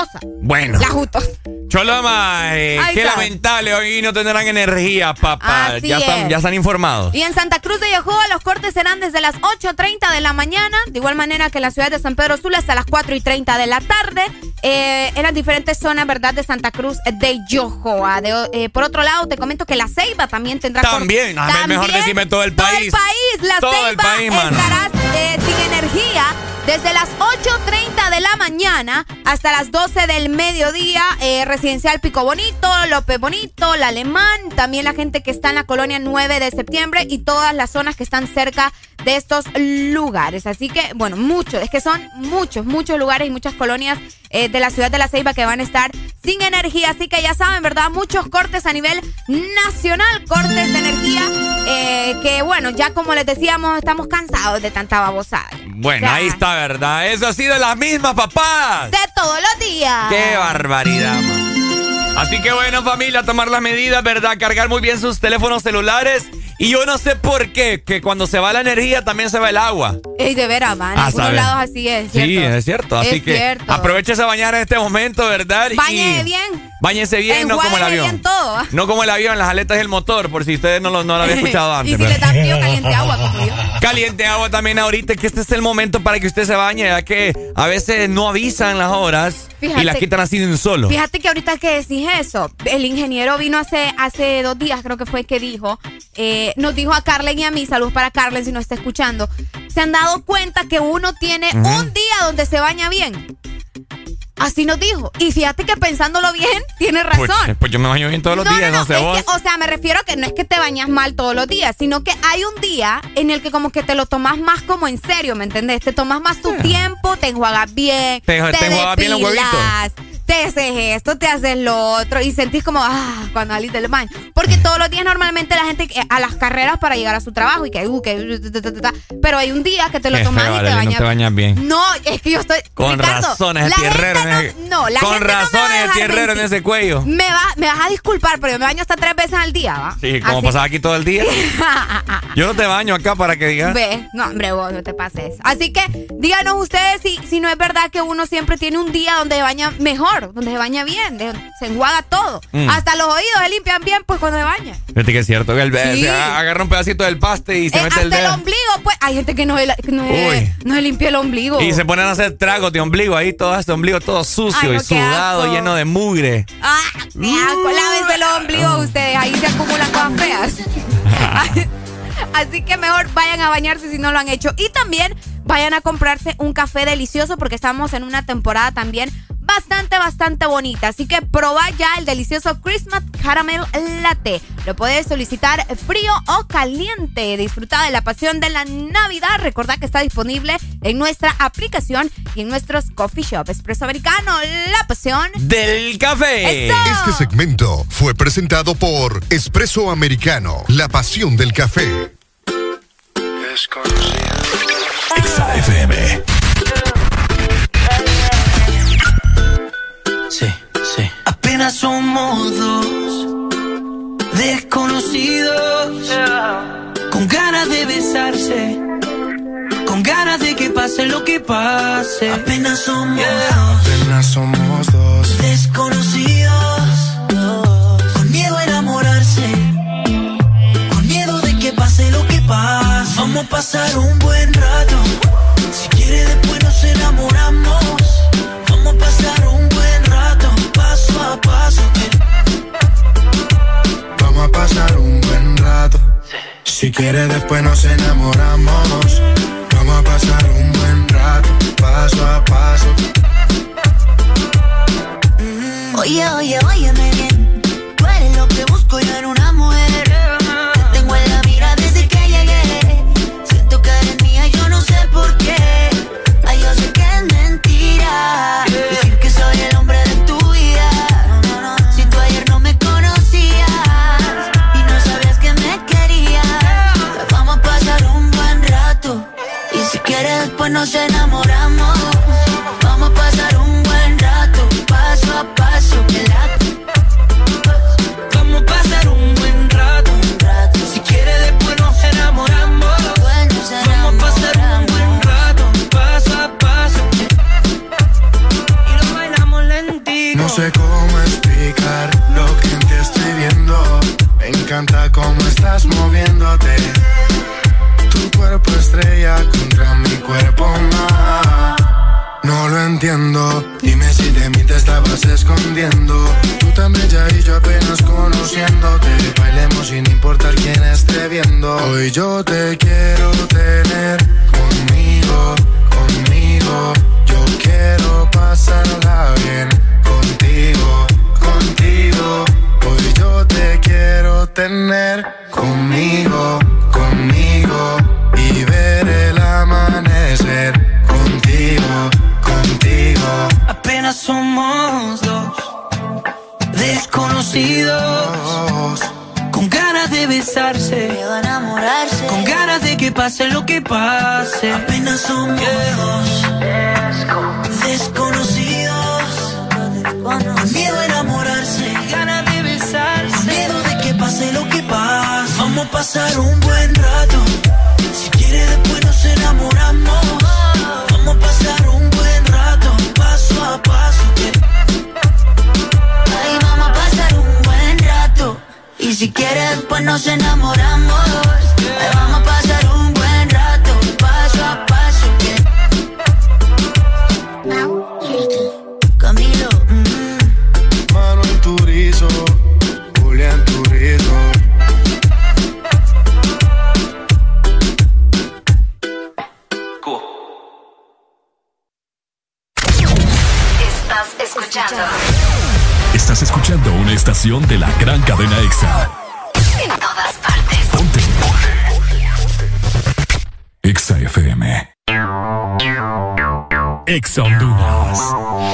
[SPEAKER 2] Jutosa.
[SPEAKER 1] Bueno.
[SPEAKER 2] La Jutosa.
[SPEAKER 1] Choloma, eh, qué
[SPEAKER 2] está.
[SPEAKER 1] lamentable, hoy no tendrán energía, papá. Ya, están,
[SPEAKER 2] es.
[SPEAKER 1] ya están informados.
[SPEAKER 2] Y en Santa Cruz de Yojoa los cortes serán desde las 8.30 de la mañana, de igual manera que en la ciudad de San Pedro Sula hasta las 4.30 de la tarde, eh, en las diferentes zonas, ¿verdad?, de Santa Cruz de Yojoa. De- eh, por otro lado, te comento que la Ceiba también tendrá...
[SPEAKER 1] También, a ver, mejor decime todo el
[SPEAKER 2] Todo
[SPEAKER 1] país.
[SPEAKER 2] el país, la
[SPEAKER 1] Todo el
[SPEAKER 2] Ceiba
[SPEAKER 1] país, mano.
[SPEAKER 2] estará eh, sin energía desde las 8.30 de la mañana hasta las 12 del mediodía. eh, residencial Pico Bonito, López Bonito, La Alemán, también la gente que está en la colonia 9 de septiembre y todas las zonas que están cerca de estos lugares. Así que, bueno, muchos, es que son muchos, muchos lugares y muchas colonias eh, de la ciudad de La Ceiba que van a estar sin energía. Así que ya saben, ¿verdad? Muchos cortes a nivel nacional, cortes de energía. eh, que bueno, ya como les decíamos, estamos cansados de tanta babosada.
[SPEAKER 1] Bueno, ahí está, ¿verdad? Eso ha sido las mismas, papás.
[SPEAKER 2] De todos los días.
[SPEAKER 1] Qué barbaridad. Así que bueno, familia, tomar las medidas, ¿verdad? Cargar muy bien sus teléfonos celulares. Y yo no sé por qué, que cuando se va la energía también se va el agua.
[SPEAKER 2] Ey, de veras, man. En algunos lados así es.
[SPEAKER 1] Sí,
[SPEAKER 2] ¿cierto?
[SPEAKER 1] es cierto. Así
[SPEAKER 2] Es
[SPEAKER 1] que
[SPEAKER 2] cierto.
[SPEAKER 1] aproveche a bañar en este momento, ¿verdad?
[SPEAKER 2] Bañe bien.
[SPEAKER 1] Báñese bien, no como el avión.
[SPEAKER 2] bien todo.
[SPEAKER 1] No como el avión, las aletas y el motor, por si ustedes no lo, no lo habían escuchado antes.
[SPEAKER 2] y si le da frío, caliente agua, como yo.
[SPEAKER 1] Caliente agua también ahorita, que este es el momento para que usted se bañe, ya que a veces no avisan las horas y las quitan así de un solo.
[SPEAKER 2] Fíjate que ahorita que decís eso, el ingeniero vino hace, hace dos días, creo que fue que dijo, eh, nos dijo a Carlen y a mí, saludos para Carlen si nos está escuchando, se han dado cuenta que uno tiene un día donde se baña bien. Así nos dijo. Y fíjate que pensándolo bien, tiene razón.
[SPEAKER 1] Pues, pues yo me baño bien todos los días, no, sé vos.
[SPEAKER 2] que, o sea, me refiero a que no es que te bañas mal todos los días, sino que hay un día en el que como que te lo tomas más como en serio, ¿me entendés? Te tomas más tu tiempo, te enjuagas bien,
[SPEAKER 1] Te- te enjuagas bien los
[SPEAKER 2] depilas,
[SPEAKER 1] huevitos.
[SPEAKER 2] Te haces esto, te haces lo otro y sentís como, ah, cuando salís del baño. Porque todos los días normalmente la gente eh, a las carreras para llegar a su trabajo y que, uh, que, pero hay un día que te lo tomas y te
[SPEAKER 1] Arely, no
[SPEAKER 2] bañas.
[SPEAKER 1] te bañas bien.
[SPEAKER 2] No, es que yo estoy.
[SPEAKER 1] Con
[SPEAKER 2] Ricardo,
[SPEAKER 1] razones, el tierrero
[SPEAKER 2] no- la
[SPEAKER 1] Con
[SPEAKER 2] gente no
[SPEAKER 1] razones, el tierrero en ese cuello.
[SPEAKER 2] Me, va, me vas a disculpar, pero yo me baño hasta tres veces al día, ¿va?
[SPEAKER 1] Sí, como
[SPEAKER 2] Así-
[SPEAKER 1] pasaba aquí todo el día. Yo no te baño acá para que digas.
[SPEAKER 2] Ve, no, hombre, vos no te pases. Así que díganos ustedes si, si no es verdad que uno siempre tiene un día donde baña mejor, donde se baña bien, de- se enjuaga todo.
[SPEAKER 1] Mm.
[SPEAKER 2] Hasta los oídos se limpian bien, pues cuando se baña.
[SPEAKER 1] Fíjate que es cierto que el
[SPEAKER 2] Sí.
[SPEAKER 1] agarra un pedacito del paste y se
[SPEAKER 2] Eh,
[SPEAKER 1] mete
[SPEAKER 2] hasta
[SPEAKER 1] el
[SPEAKER 2] el,
[SPEAKER 1] dedo.
[SPEAKER 2] ombligo, pues. Hay gente que no, se no, se-
[SPEAKER 1] Uy.
[SPEAKER 2] no se limpia el ombligo.
[SPEAKER 1] Y se ponen a hacer tragos de ombligo ahí, todo este ombligo todo sucio
[SPEAKER 2] Ay, no,
[SPEAKER 1] y sudado, lleno de mugre.
[SPEAKER 2] Ah, qué asco. Lávense los ombligos ustedes. Ahí se acumulan cosas feas. Así que mejor vayan a bañarse si no lo han hecho. Y también vayan a comprarse un café delicioso porque estamos en una temporada también bastante, bastante bonita. Así que proba ya el delicioso Christmas Caramel Latte. Lo puedes solicitar frío o caliente. Disfruta de la pasión de la Navidad. Recordad que está disponible en nuestra aplicación y en nuestros coffee shop. Espresso Americano, la pasión
[SPEAKER 1] del café.
[SPEAKER 2] ¡Eso!
[SPEAKER 14] Este segmento fue presentado por Espresso Americano, la pasión del café.
[SPEAKER 11] XAFM.
[SPEAKER 20] Sí, sí. Apenas somos dos desconocidos con ganas de besarse, con ganas de que pase lo que pase. Apenas somos dos
[SPEAKER 18] Apenas somos dos.
[SPEAKER 20] desconocidos con miedo a enamorarse, con miedo de que pase lo que pase. Vamos a pasar un buen rato. Si quiere después nos enamoramos. Vamos a pasar un buen rato, paso a paso.
[SPEAKER 18] Vamos a pasar un buen rato. Si quieres después nos enamoramos. Vamos a pasar un buen rato, paso a paso.
[SPEAKER 10] Oye, oye, óyeme bien. Tú eres lo que busco yo en una sé
[SPEAKER 24] cómo explicar lo que en ti estoy viendo. Me encanta cómo estás moviéndote. Tu cuerpo estrella contra mi cuerpo más. No lo entiendo. Dime si de mí te estabas escondiendo. Tú tan bella y yo apenas conociéndote. Bailemos sin importar quién esté viendo. Hoy yo te quiero tener conmigo, conmigo. Yo quiero pasarla bien tener conmigo, conmigo. Y ver el amanecer contigo, contigo.
[SPEAKER 12] Apenas somos dos desconocidos. Con ganas de besarse. Con ganas de que pase lo que pase. Apenas somos dos desconocidos. Con miedo a pase. Vamos a pasar un buen rato. Si quiere después nos enamoramos. Vamos a pasar un buen rato. Paso a paso.
[SPEAKER 10] Ay, vamos a pasar un buen rato. Y si quieres, después nos enamoramos.
[SPEAKER 8] Estación de la gran cadena EXA.
[SPEAKER 25] En todas partes.
[SPEAKER 8] Ponte. EXA FM. EXA Honduras.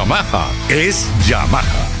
[SPEAKER 26] Yamaha es Yamaha.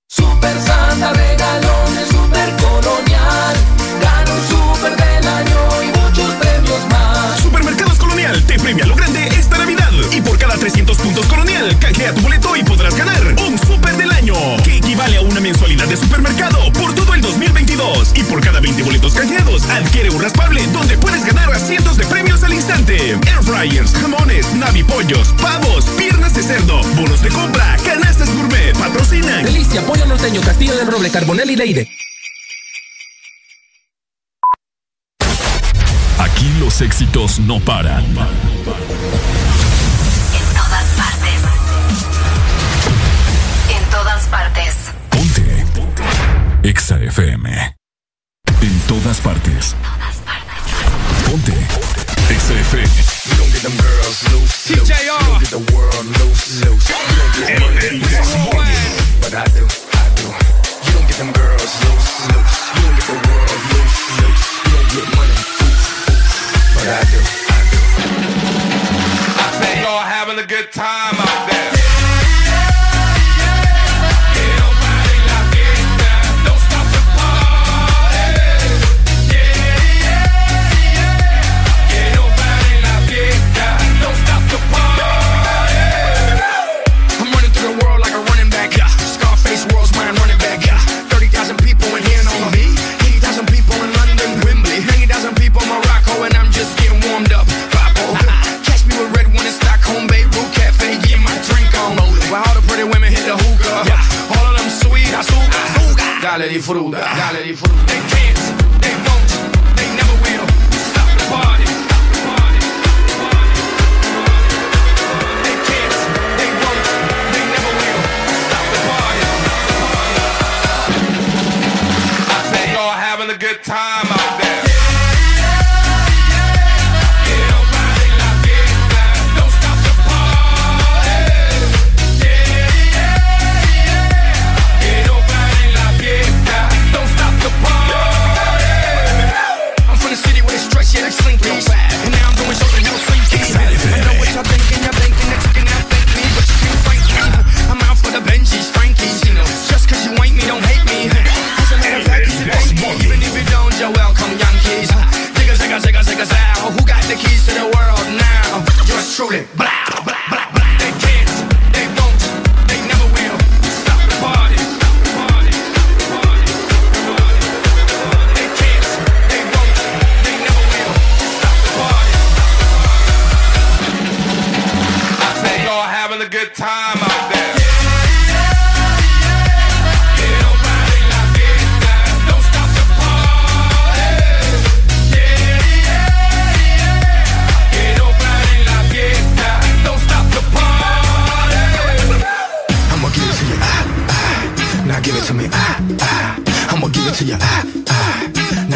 [SPEAKER 12] Super Santa regalones, super colonial. Gana un super del año y muchos premios más.
[SPEAKER 27] Supermercados Colonial te premia lo grande esta Navidad. Y por cada 300 puntos Colonial, canjea tu boleto y podrás ganar un super que equivale a una mensualidad de supermercado por todo el 2022. Y por cada 20 boletos canjeados, adquiere un raspable donde puedes ganar a cientos de premios al instante. Air fryers, jamones, navipollos, pavos, piernas de cerdo, bonos de compra, canastas gourmet, patrocinan.
[SPEAKER 28] Delicia, pollo norteño, Castillo del Roble, Carbonel y Leire.
[SPEAKER 8] Aquí los éxitos no paran.
[SPEAKER 25] Todas partes.
[SPEAKER 8] EXA FM. En todas partes. Ponte. EXA FM.
[SPEAKER 29] You don't get them girls loose, loose. You don't get the world loose, loose. You don't get money. But I do, I do. I say y'all having a good time Dale disfruta, dale disfruta. controlling.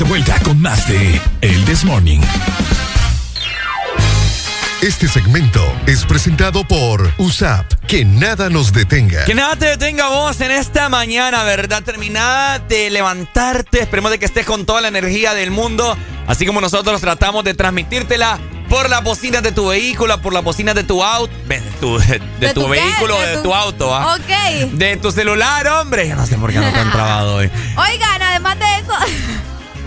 [SPEAKER 8] De vuelta con más de El This Morning.
[SPEAKER 14] Este segmento es presentado por USAP. Que nada nos detenga.
[SPEAKER 1] Que nada te detenga vos en esta mañana, ¿verdad? Terminada de levantarte. Esperemos de que estés con toda la energía del mundo. Así como nosotros tratamos de transmitírtela por las bocinas de tu vehículo, por las bocinas de tu auto. De tu, de,
[SPEAKER 2] ¿De
[SPEAKER 1] tu vehículo,
[SPEAKER 2] ¿De
[SPEAKER 1] de,
[SPEAKER 2] tu-
[SPEAKER 1] tu auto, ¿ah?
[SPEAKER 2] Ok.
[SPEAKER 1] De tu celular, hombre. Yo no sé por qué no te han trabado hoy.
[SPEAKER 2] Oigan, además de eso,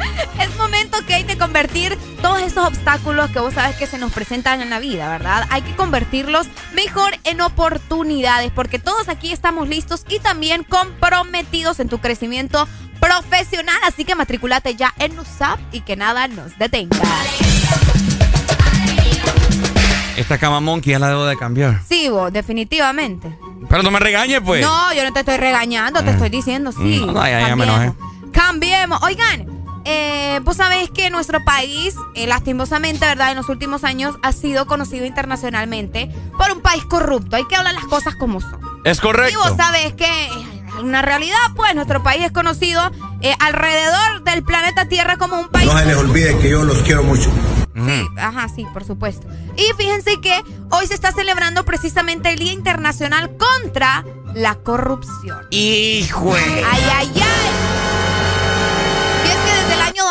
[SPEAKER 2] es momento que hay de convertir todos esos obstáculos que vos sabes que se nos presentan en la vida, ¿verdad? Hay que convertirlos mejor en oportunidades, porque todos aquí estamos listos y también comprometidos en tu crecimiento profesional. Así que matriculate ya en USAP y que nada nos detenga.
[SPEAKER 1] Esta cama monkey ya la debo de cambiar.
[SPEAKER 2] Sí, vos, definitivamente.
[SPEAKER 1] Pero no me regañes, pues.
[SPEAKER 2] No, yo no te estoy regañando, te
[SPEAKER 1] Ah.
[SPEAKER 2] estoy diciendo, sí.
[SPEAKER 1] No, ya, ya me enojé.
[SPEAKER 2] Cambiemos. Oigan, eh, vos sabés que nuestro país, eh, lastimosamente, ¿verdad? En los últimos años ha sido conocido internacionalmente por un país corrupto. Hay que hablar las cosas como son.
[SPEAKER 1] Es
[SPEAKER 2] Y
[SPEAKER 1] correcto.
[SPEAKER 2] vos sabés que eh, una realidad, pues nuestro país es conocido eh, alrededor del planeta Tierra como un país
[SPEAKER 30] No se les olvide que yo los quiero mucho.
[SPEAKER 2] Sí, ajá, sí, por supuesto. Y fíjense que hoy se está celebrando precisamente el Día Internacional contra la Corrupción.
[SPEAKER 1] Hijo.
[SPEAKER 2] Ay, ay, ay.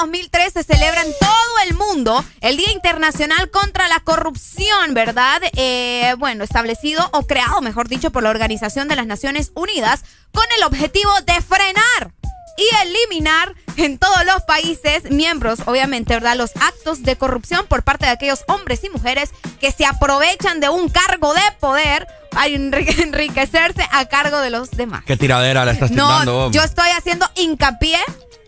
[SPEAKER 2] 2003 se celebra en todo el mundo el Día Internacional contra la Corrupción, ¿verdad? Eh, bueno, establecido o creado, mejor dicho, por la Organización de las Naciones Unidas con el objetivo de frenar y eliminar en todos los países miembros, obviamente, ¿verdad? Los actos de corrupción por parte de aquellos hombres y mujeres que se aprovechan de un cargo de poder para enri- enriquecerse a cargo de los demás.
[SPEAKER 1] Qué tiradera la estás.
[SPEAKER 2] No,
[SPEAKER 1] vos.
[SPEAKER 2] yo estoy haciendo hincapié,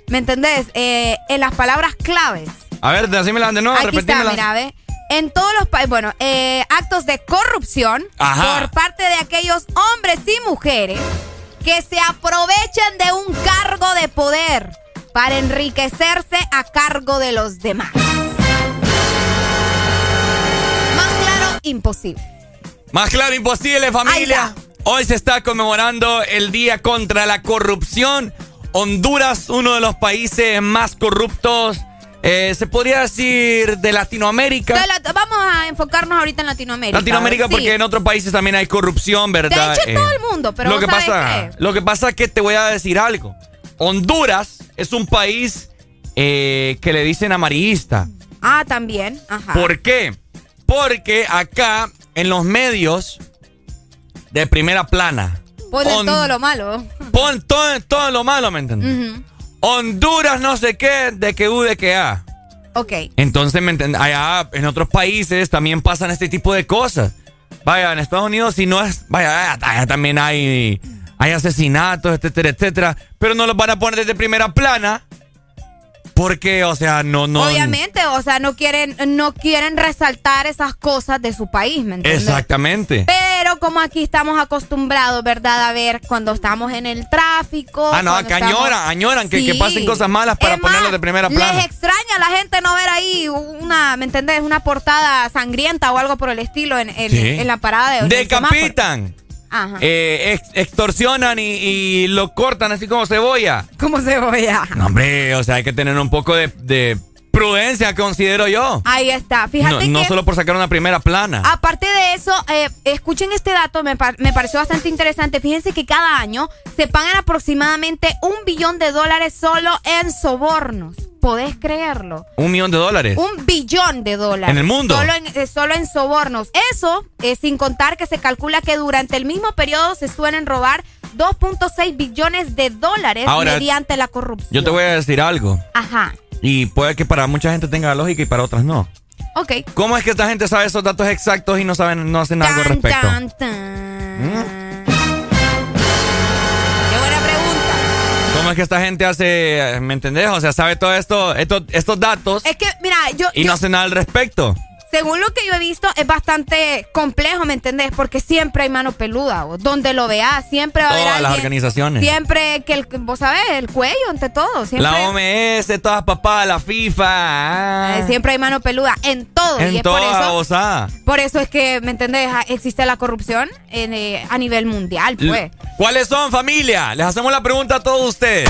[SPEAKER 2] ¿me entendés? Eh, en las palabras claves.
[SPEAKER 1] A ver, decímela de nuevo,
[SPEAKER 2] Aquí está, mira, ve. En todos los países, bueno, eh, actos de corrupción
[SPEAKER 1] Ajá.
[SPEAKER 2] por parte de aquellos hombres y mujeres que se aprovechan de un cargo de poder para enriquecerse a cargo de los demás. Más claro, imposible.
[SPEAKER 1] Más claro, imposible, familia. Hoy se está conmemorando el Día contra la Corrupción. Honduras, uno de los países más corruptos, eh, se podría decir, de Latinoamérica.
[SPEAKER 2] De la- vamos a enfocarnos ahorita en Latinoamérica.
[SPEAKER 1] Latinoamérica
[SPEAKER 2] Sí.
[SPEAKER 1] porque en otros países también hay corrupción, ¿verdad?
[SPEAKER 2] De hecho, en
[SPEAKER 1] Eh,
[SPEAKER 2] todo el mundo, pero
[SPEAKER 1] lo que pasa,
[SPEAKER 2] qué.
[SPEAKER 1] lo que pasa es que te voy a decir algo. Honduras es un país eh, que le dicen amarillista.
[SPEAKER 2] Ah, también. Ajá.
[SPEAKER 1] ¿Por qué? Porque acá en los medios de primera plana
[SPEAKER 2] Ponen todo lo malo.
[SPEAKER 1] Pon todo, todo lo malo, ¿me entiendes? Honduras no sé qué, de que U, de que A.
[SPEAKER 2] Ok.
[SPEAKER 1] Entonces, ¿me entiendes? Allá en otros países también pasan este tipo de cosas. Vaya, en Estados Unidos si no es... Vaya, allá también hay, hay asesinatos, etcétera, etcétera. Pero no los van a poner desde primera plana. Porque, o sea, no, no...
[SPEAKER 2] Obviamente, o sea, no quieren, no quieren resaltar esas cosas de su país, ¿me entiendes?
[SPEAKER 1] Exactamente.
[SPEAKER 2] Pero como aquí estamos acostumbrados, ¿verdad? A ver cuando estamos en el tráfico.
[SPEAKER 1] Ah, no, que
[SPEAKER 2] estamos-
[SPEAKER 1] añoran, añoran que, pasen cosas malas para
[SPEAKER 2] más,
[SPEAKER 1] de primera plana.
[SPEAKER 2] Les extraña a la gente no ver ahí una, ¿me entendés? Una portada sangrienta o algo por el estilo en, en-
[SPEAKER 1] Sí.
[SPEAKER 2] en la parada de.
[SPEAKER 1] Decapitan.
[SPEAKER 2] Ajá.
[SPEAKER 1] eh, ex- extorsionan y, y lo cortan así como cebolla.
[SPEAKER 2] Como cebolla.
[SPEAKER 1] No, hombre, o sea, hay que tener un poco de, de prudencia, considero yo.
[SPEAKER 2] Ahí está. Fíjate
[SPEAKER 1] no,
[SPEAKER 2] que.
[SPEAKER 1] no solo por sacar una primera plana.
[SPEAKER 2] Aparte de eso, eh, escuchen este dato, me, par- me pareció bastante interesante. Fíjense que cada año se pagan aproximadamente un billón de dólares solo en sobornos. ¿Podés creerlo?
[SPEAKER 1] Un millón de dólares.
[SPEAKER 2] Un billón de dólares.
[SPEAKER 1] ¿En el mundo?
[SPEAKER 2] Solo en, eh, solo en sobornos. Eso, eh, sin contar que se calcula que durante el mismo periodo se suelen robar 2.6 billones de dólares
[SPEAKER 1] Ahora,
[SPEAKER 2] mediante la corrupción.
[SPEAKER 1] Yo te voy a decir algo.
[SPEAKER 2] Ajá.
[SPEAKER 1] Y puede que para mucha gente tenga lógica y para otras no.
[SPEAKER 2] Ok.
[SPEAKER 1] ¿Cómo es que esta gente sabe esos datos exactos y no saben, no hacen algo al respecto?
[SPEAKER 2] tan, tan. Qué buena pregunta.
[SPEAKER 1] ¿Cómo es que esta gente hace, me entendés? O sea, sabe todo esto, estos, estos datos
[SPEAKER 2] Es que, mira, yo,
[SPEAKER 1] y
[SPEAKER 2] yo-
[SPEAKER 1] no hace nada al respecto.
[SPEAKER 2] Según lo que yo he visto, es bastante complejo, ¿me entendés? Porque siempre hay mano peluda, donde lo veas, siempre va a haber
[SPEAKER 1] Todas las organizaciones.
[SPEAKER 2] Siempre que el, vos sabés, el cuello ante todo. Siempre,
[SPEAKER 1] La OMS, todas papadas, la FIFA. ah,
[SPEAKER 2] eh, siempre hay mano peluda en todo. y
[SPEAKER 1] en
[SPEAKER 2] es por eso, por eso es que, ¿me entendés? Ah, Existe la corrupción en, eh, a nivel mundial, pues.
[SPEAKER 1] ¿Cuáles son, familia? Les hacemos la pregunta a todos ustedes.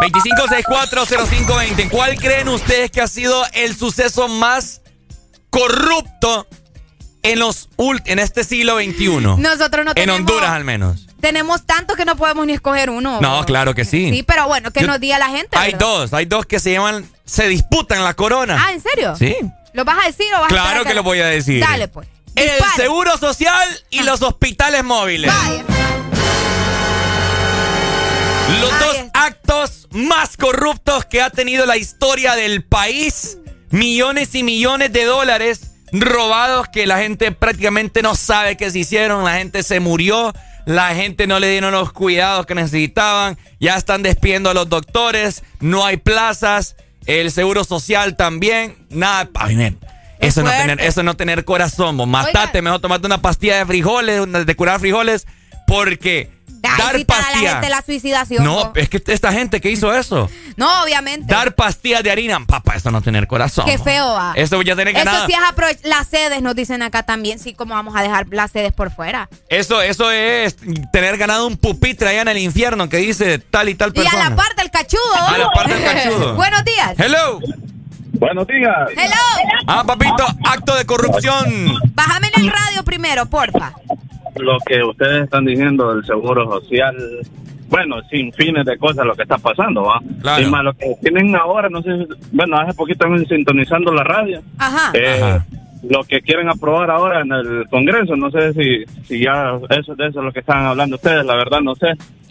[SPEAKER 1] 25640520. ¿Cuál creen ustedes que ha sido el suceso más corrupto en los en este siglo XXI?
[SPEAKER 2] Nosotros no
[SPEAKER 1] en
[SPEAKER 2] tenemos...
[SPEAKER 1] Honduras al menos.
[SPEAKER 2] Tenemos tanto que no podemos ni escoger uno.
[SPEAKER 1] No, claro que sí.
[SPEAKER 2] Sí, pero bueno, que
[SPEAKER 1] Yo-
[SPEAKER 2] nos diga la gente.
[SPEAKER 1] Hay
[SPEAKER 2] ¿verdad?
[SPEAKER 1] dos, hay dos que se llaman, se disputan la corona.
[SPEAKER 2] Ah, ¿en serio?
[SPEAKER 1] Sí.
[SPEAKER 2] ¿Lo vas a decir o vas a
[SPEAKER 1] Claro que lo voy a decir.
[SPEAKER 2] Dale, pues.
[SPEAKER 1] El seguro social y
[SPEAKER 2] Ah.
[SPEAKER 1] los hospitales móviles.
[SPEAKER 2] Vaya.
[SPEAKER 1] Los dos actos más corruptos que ha tenido la historia del país. Millones y millones de dólares robados que la gente prácticamente no sabe que se hicieron. La gente se murió. La gente no le dieron los cuidados que necesitaban. Ya están despidiendo a los doctores. No hay plazas. El seguro social también. Nada. Eso es no tener, eso es no tener corazón. vos. Matate, mejor tomate una pastilla de frijoles, de curar frijoles, porque
[SPEAKER 2] Ay,
[SPEAKER 1] dar
[SPEAKER 2] sí, para la gente la suicidación.
[SPEAKER 1] No, es que esta gente que hizo eso,
[SPEAKER 2] No, obviamente.
[SPEAKER 1] dar pastillas de harina, papá, eso no tener corazón.
[SPEAKER 2] Qué feo va.
[SPEAKER 1] Eso ya tiene que
[SPEAKER 2] Eso
[SPEAKER 1] nada.
[SPEAKER 2] sí es aprovech- Las sedes nos dicen acá también. Sí, como vamos a dejar las sedes por fuera.
[SPEAKER 1] Eso, eso es tener ganado un pupitre allá en el infierno que dice tal y tal
[SPEAKER 2] Y a
[SPEAKER 1] persona.
[SPEAKER 2] la parte el cachudo.
[SPEAKER 1] A la parte del cachudo.
[SPEAKER 2] Buenos días.
[SPEAKER 1] Hello.
[SPEAKER 29] Buenos días.
[SPEAKER 2] Hello.
[SPEAKER 1] Ah, papito, acto de corrupción.
[SPEAKER 2] Bájame en el radio primero, porfa.
[SPEAKER 29] Lo que ustedes están diciendo del seguro social, bueno, sin fines de cosas lo que está pasando, ¿va?
[SPEAKER 1] Claro.
[SPEAKER 29] Y más lo que tienen ahora, no sé, bueno, hace poquito están sintonizando la radio.
[SPEAKER 2] Ajá.
[SPEAKER 29] Eh, Lo que quieren aprobar ahora en el Congreso, no sé si, si ya eso de eso es lo que están hablando ustedes, la verdad no sé.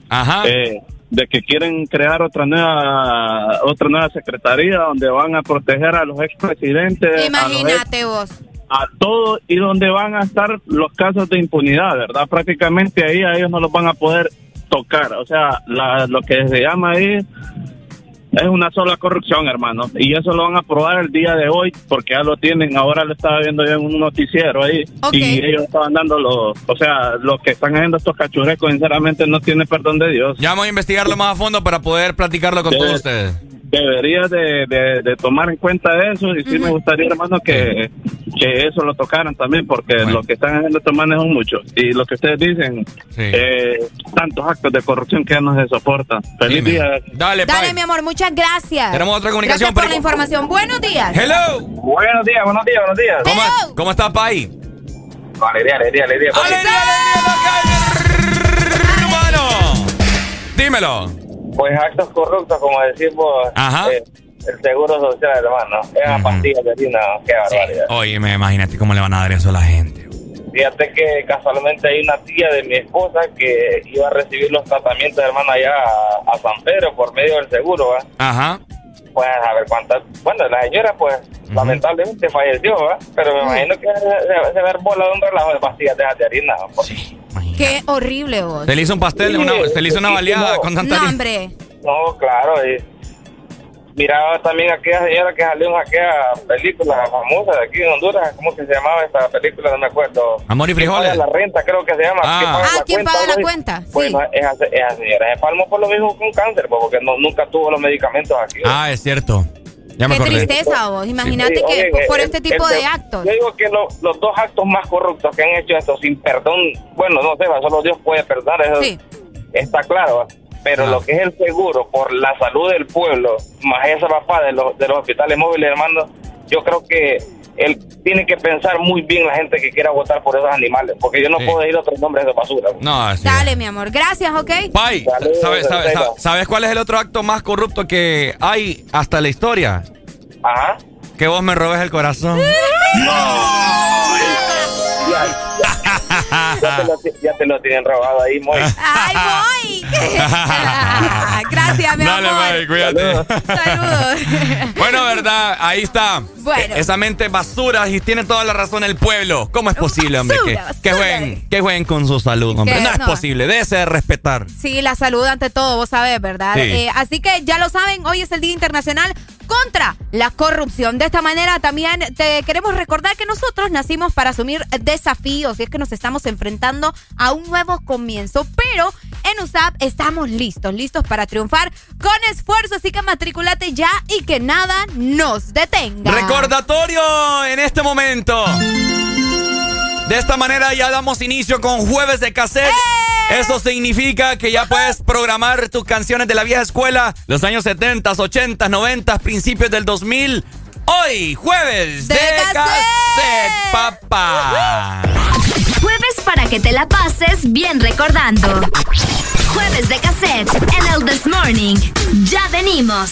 [SPEAKER 1] Ajá.
[SPEAKER 29] Eh, de que quieren crear otra nueva otra nueva secretaría donde van a proteger a los expresidentes, a, los ex-
[SPEAKER 2] Imagínate vos.
[SPEAKER 29] A todos y donde van a estar los casos de impunidad, ¿verdad? Prácticamente ahí a ellos no los van a poder tocar, o sea, la- lo que se llama ahí es una sola corrupción, hermano. Y eso lo van a probar el día de hoy porque ya lo tienen. Ahora lo estaba viendo yo en un noticiero ahí. Y ellos estaban dando los. O sea, los que están haciendo estos cachurecos, sinceramente, no tienen perdón de Dios.
[SPEAKER 1] Ya vamos a investigarlo más a fondo para poder platicarlo con
[SPEAKER 29] Debe-
[SPEAKER 1] todos ustedes.
[SPEAKER 29] Debería de, de- de tomar en cuenta eso. Y sí me gustaría, hermano, que, que eso lo tocaran también porque lo que están haciendo estos manes son muchos. Y lo que ustedes dicen, eh, tantos actos de corrupción que ya no se soportan. Feliz día.
[SPEAKER 1] Dale,
[SPEAKER 2] Dale, mi amor, muchas gracias.
[SPEAKER 1] Tenemos otra comunicación,
[SPEAKER 2] Gracias por
[SPEAKER 1] Perico.
[SPEAKER 2] la información. Buenos días.
[SPEAKER 1] Hello.
[SPEAKER 29] Buenos días, buenos días, buenos días.
[SPEAKER 1] ¿Cómo, ¿Cómo está, Pai?
[SPEAKER 29] Alegría, alegría, alegría.
[SPEAKER 1] Hermano, dímelo.
[SPEAKER 9] Pues actos corruptos, como decimos,
[SPEAKER 1] Aja.
[SPEAKER 9] eh, el seguro social, hermano. Es una pastilla de harina, qué barbaridad.
[SPEAKER 1] Oye, me imagínate cómo le van a dar eso a la gente.
[SPEAKER 9] Fíjate que casualmente hay una tía de mi esposa que iba a recibir los tratamientos, hermano, allá a, a San Pedro por medio del seguro, ¿va?
[SPEAKER 1] Ajá.
[SPEAKER 9] Pues a ver cuántas. Bueno, la señora, pues, lamentablemente falleció, ¿va? Pero me imagino que se, se ver bola de un relajo de pastillas de, de harina. ¿va?
[SPEAKER 2] Qué horrible vos.
[SPEAKER 1] Se le hizo un pastel, una, se le hizo una baleada con tanta
[SPEAKER 2] No, hombre.
[SPEAKER 9] No, claro. Y miraba también aquella señora que salió en aquella película famosa de aquí en Honduras. ¿Cómo que se llamaba esta película? No me acuerdo.
[SPEAKER 1] Amor y
[SPEAKER 9] ¿Quién
[SPEAKER 1] frijoles.
[SPEAKER 9] La renta, creo que se llama.
[SPEAKER 1] Ah.
[SPEAKER 9] ¿Quién paga
[SPEAKER 2] Ah, ¿quién paga la cuenta?
[SPEAKER 9] Bueno, esa, esa señora se palmó por lo mismo con cáncer, pues, porque no, nunca tuvo los medicamentos aquí.
[SPEAKER 1] Ah, es cierto. Ya me
[SPEAKER 2] Qué
[SPEAKER 1] acordé.
[SPEAKER 2] tristeza vos. Imagínate
[SPEAKER 9] Sí,
[SPEAKER 2] que
[SPEAKER 9] oye,
[SPEAKER 2] por,
[SPEAKER 9] el-
[SPEAKER 2] este tipo
[SPEAKER 9] el-
[SPEAKER 2] de actos.
[SPEAKER 9] Yo digo que lo- los dos actos más corruptos que han hecho esto sin perdón, bueno, no sé, va, solo Dios puede perdonar, eso
[SPEAKER 2] Sí.
[SPEAKER 9] está claro. Pero lo que es el seguro por la salud del pueblo, más esa papá de los, de los hospitales móviles, hermano, yo creo que él tiene que pensar muy bien la gente que quiera votar por esos animales, porque yo no
[SPEAKER 1] Sí.
[SPEAKER 9] puedo decir otros nombres de basura.
[SPEAKER 1] No, así
[SPEAKER 2] Dale, mi amor. Gracias, ¿ok?
[SPEAKER 1] Pai, ¿sabes, sabes, sabes, sabes cuál es el otro acto más corrupto que hay hasta la historia?
[SPEAKER 9] Ajá.
[SPEAKER 1] Que vos me robes el corazón.
[SPEAKER 9] Ya te, lo, ya te lo tienen robado ahí, muy.
[SPEAKER 2] ¡Ay, voy! Gracias, mi
[SPEAKER 1] Dale,
[SPEAKER 2] amor.
[SPEAKER 1] Pai, cuídate.
[SPEAKER 2] Saludos.
[SPEAKER 1] Bueno, verdad, ahí está.
[SPEAKER 2] Bueno.
[SPEAKER 1] Esa mente basura y tiene toda la razón el pueblo. ¿Cómo es posible, hombre? Que,
[SPEAKER 2] basura,
[SPEAKER 1] que
[SPEAKER 2] basura.
[SPEAKER 1] jueguen, que jueguen con su salud, hombre.
[SPEAKER 2] Que
[SPEAKER 1] No es
[SPEAKER 2] no.
[SPEAKER 1] posible, debe ser respetar.
[SPEAKER 2] Sí, la salud ante todo, vos sabés, ¿verdad?
[SPEAKER 1] Sí.
[SPEAKER 2] Eh, así que ya lo saben, hoy es el Día Internacional contra la corrupción. De esta manera también te queremos recordar que nosotros nacimos para asumir desafíos y es que nos estamos enfrentando a un nuevo comienzo, pero en USAP estamos listos, listos para triunfar con esfuerzo, así que matriculate ya y que nada nos detenga.
[SPEAKER 1] Recordatorio en este momento. De esta manera ya damos inicio con jueves de cassette.
[SPEAKER 2] ¡Eh!
[SPEAKER 1] Eso significa que ya puedes programar tus canciones de la vieja escuela, los años 70, 80, 90, principios del 2000. Hoy, jueves de,
[SPEAKER 13] De
[SPEAKER 1] cassette, papá.
[SPEAKER 13] Jueves para que te la pases bien recordando. Jueves de cassette en el This Morning. Ya venimos.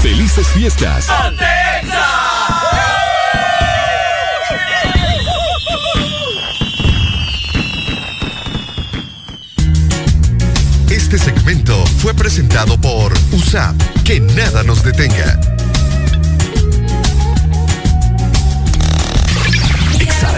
[SPEAKER 8] ¡Felices fiestas!
[SPEAKER 14] Este segmento fue presentado por USAP. Que nada nos detenga.
[SPEAKER 8] Exa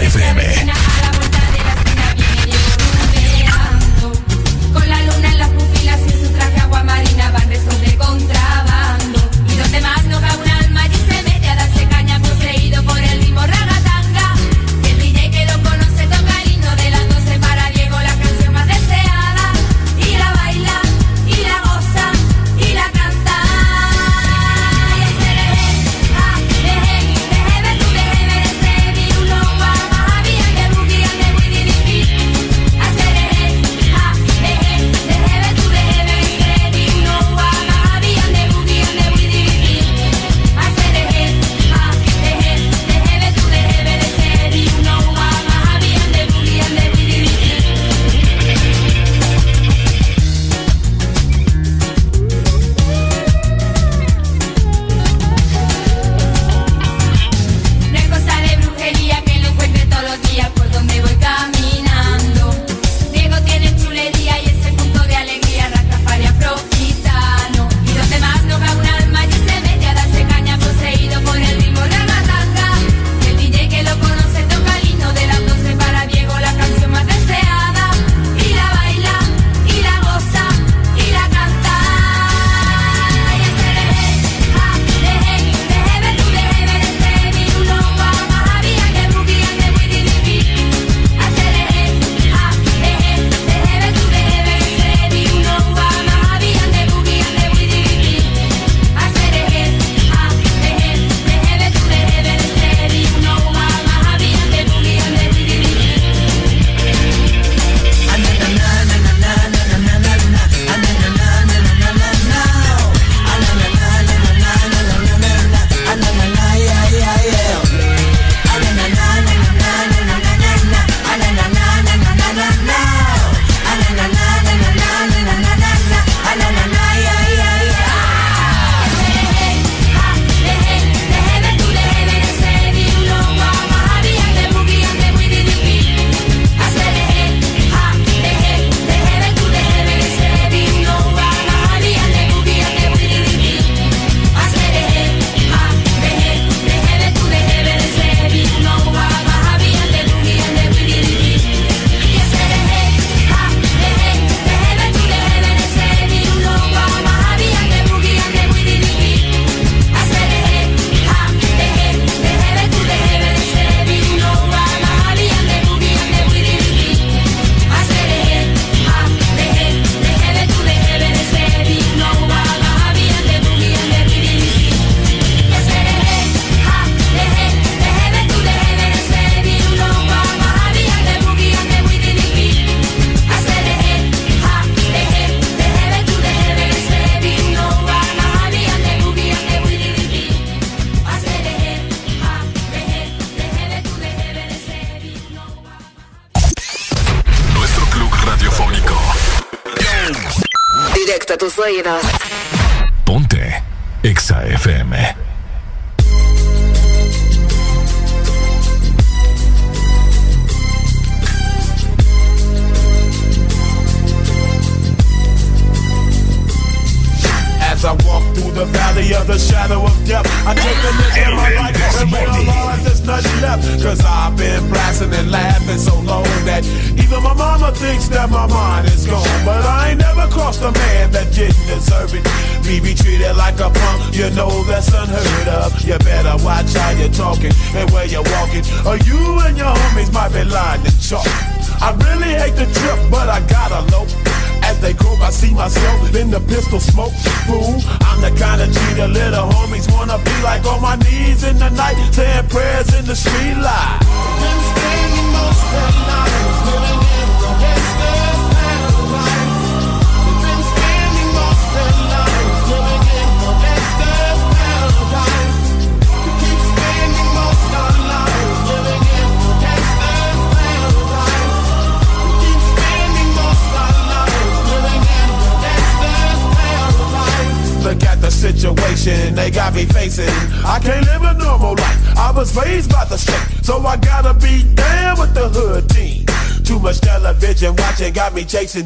[SPEAKER 31] me chasing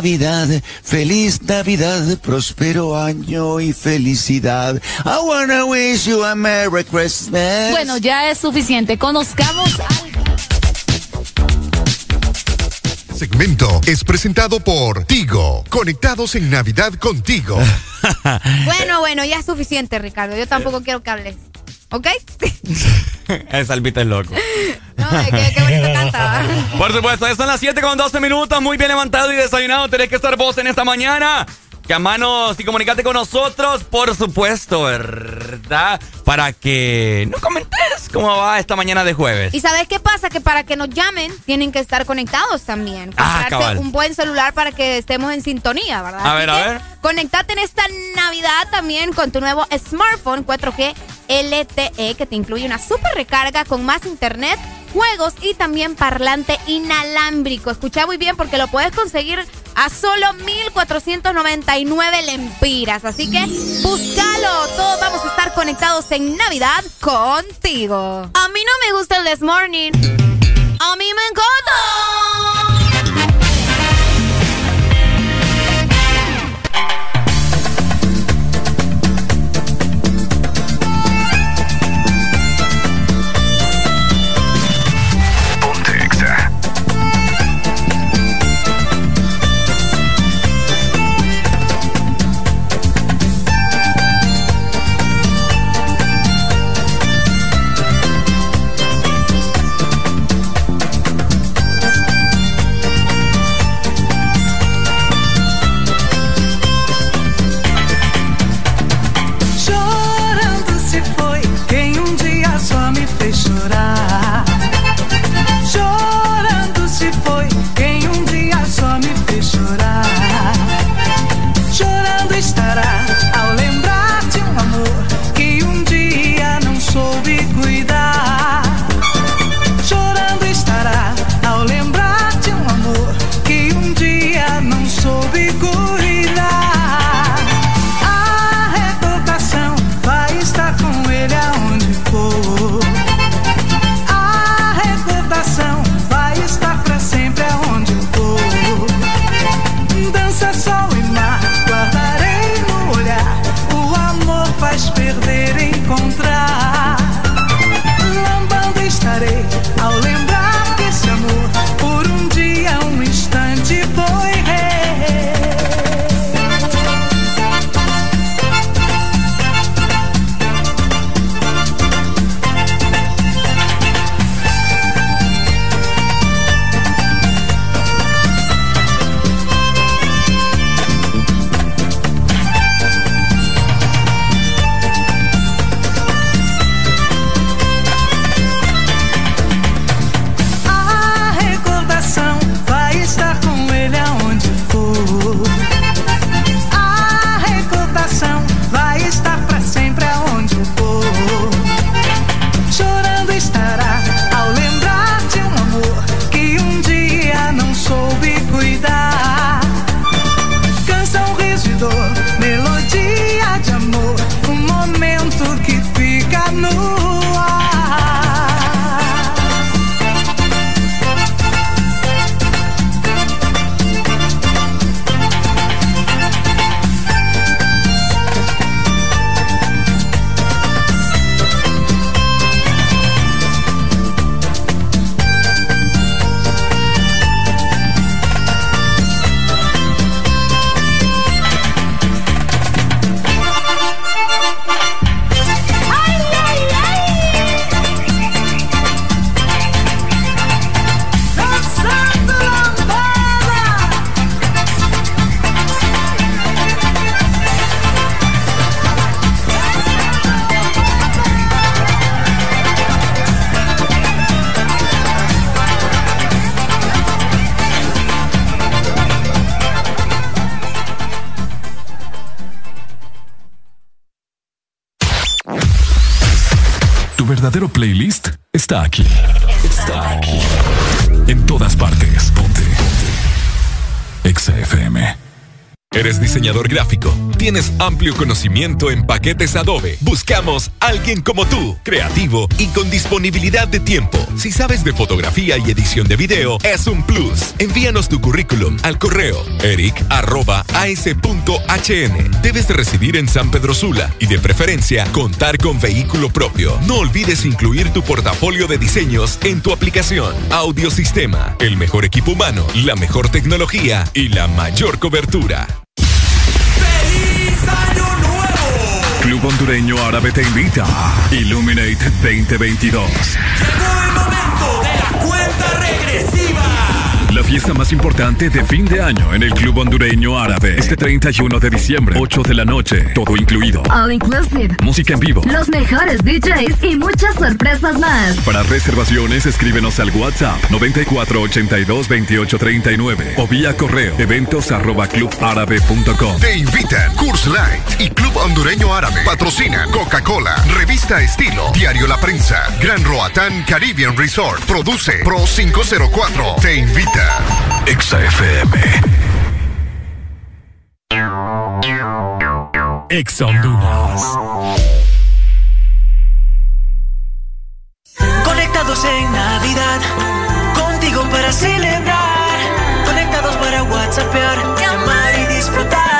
[SPEAKER 20] Feliz Navidad, próspero año y felicidad. I wanna wish you a Merry Christmas.
[SPEAKER 32] Bueno, ya es suficiente. Conozcamos al
[SPEAKER 14] segmento es presentado por Tigo. Conectados en Navidad contigo.
[SPEAKER 2] bueno, bueno, ya es suficiente, Ricardo. Yo tampoco quiero que hables. ¿Ok?
[SPEAKER 1] Salvita es loco.
[SPEAKER 2] No, qué, qué bonito
[SPEAKER 1] Por supuesto, ya son las 7 con 12 minutos. Muy bien levantado y desayunado. Tenés que estar vos en esta mañana. Llamanos y comunicate con nosotros, por supuesto, ¿verdad? Para que no comentes cómo va esta mañana de jueves.
[SPEAKER 2] ¿Y sabes qué pasa? Que para que nos llamen, tienen que estar conectados también.
[SPEAKER 1] Ah, cabal.
[SPEAKER 2] un buen celular para que estemos en sintonía, ¿verdad?
[SPEAKER 1] A
[SPEAKER 2] Así
[SPEAKER 1] ver, a ver.
[SPEAKER 2] Conectate en esta Navidad también con tu nuevo smartphone 4G
[SPEAKER 33] LTE que te incluye una super recarga con más internet juegos y también parlante inalámbrico. Escucha muy bien porque lo puedes conseguir a solo 1499 lempiras. Así que búscalo. Todos vamos a estar conectados en Navidad contigo. A mí no me gusta el This Morning.
[SPEAKER 8] Está aquí. Está aquí. En todas partes. Ponte. Ponte. Exa FM.
[SPEAKER 34] ¿Eres diseñador gráfico? ¿Tienes amplio conocimiento en paquetes Adobe? Buscamos alguien como tú, creativo y con disponibilidad de tiempo. Si sabes de fotografía y edición de video, es un plus. Envíanos tu currículum al correo eric.as.hn. Debes de residir en San Pedro Sula y de preferencia contar con vehículo propio. No olvides incluir tu portafolio de diseños en tu aplicación. Audiosistema, el mejor equipo humano, la mejor tecnología y la mayor cobertura.
[SPEAKER 8] Hondureño Árabe te invita. Illuminate 2022.
[SPEAKER 35] Llegó el momento de la cuenta regresiva.
[SPEAKER 8] La fiesta más importante de fin de año en el Club Hondureño Árabe. Este 31 de diciembre, 8 de la noche, todo incluido.
[SPEAKER 19] All inclusive.
[SPEAKER 8] Música en vivo.
[SPEAKER 19] Los mejores DJs y muchas sorpresas más.
[SPEAKER 8] Para reservaciones, escríbenos al WhatsApp 94822839 o vía correo eventos arroba clubárabe.com.
[SPEAKER 14] Te invitan Curse Light y Club Hondureño Árabe. Patrocina Coca-Cola, Revista Estilo, Diario La Prensa, Gran Roatán Caribbean Resort. Produce Pro 504. Te invita.
[SPEAKER 8] Exa FM. Exa Honduras.
[SPEAKER 12] Conectados en Navidad, contigo para celebrar. Conectados para WhatsAppear, llamar y disfrutar.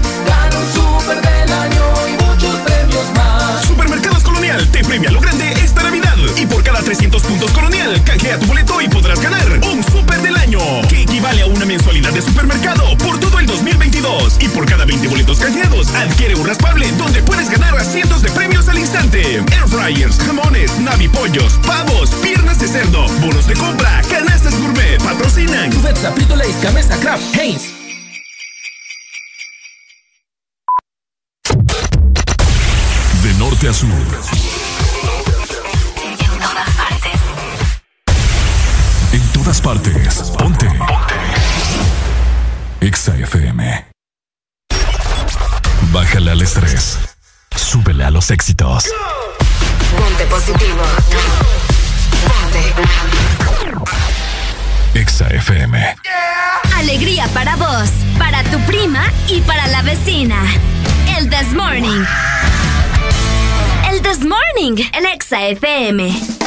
[SPEAKER 27] Te premia lo grande esta Navidad. Y por cada 300 puntos Colonial, canjea tu boleto y podrás ganar un super del año, que equivale a una mensualidad de supermercado por todo el 2022. Y por cada 20 boletos canjeados, adquiere un raspable donde puedes ganar a cientos de premios al instante. Air fryers, jamones, navipollos, pavos, piernas de cerdo, bonos de compra, canastas gourmet, patrocinan.
[SPEAKER 36] Cubeta, Frito Lays, Gamesa, Kraft, Heinz.
[SPEAKER 8] De norte a sur. Todas partes. Ponte. Exa FM. Bájale al estrés. Súbele a los éxitos.
[SPEAKER 37] Ponte positivo. Ponte.
[SPEAKER 8] Exa FM.
[SPEAKER 19] Alegría para vos, para tu prima y para la vecina. El This Morning. El This Morning, el Exa FM.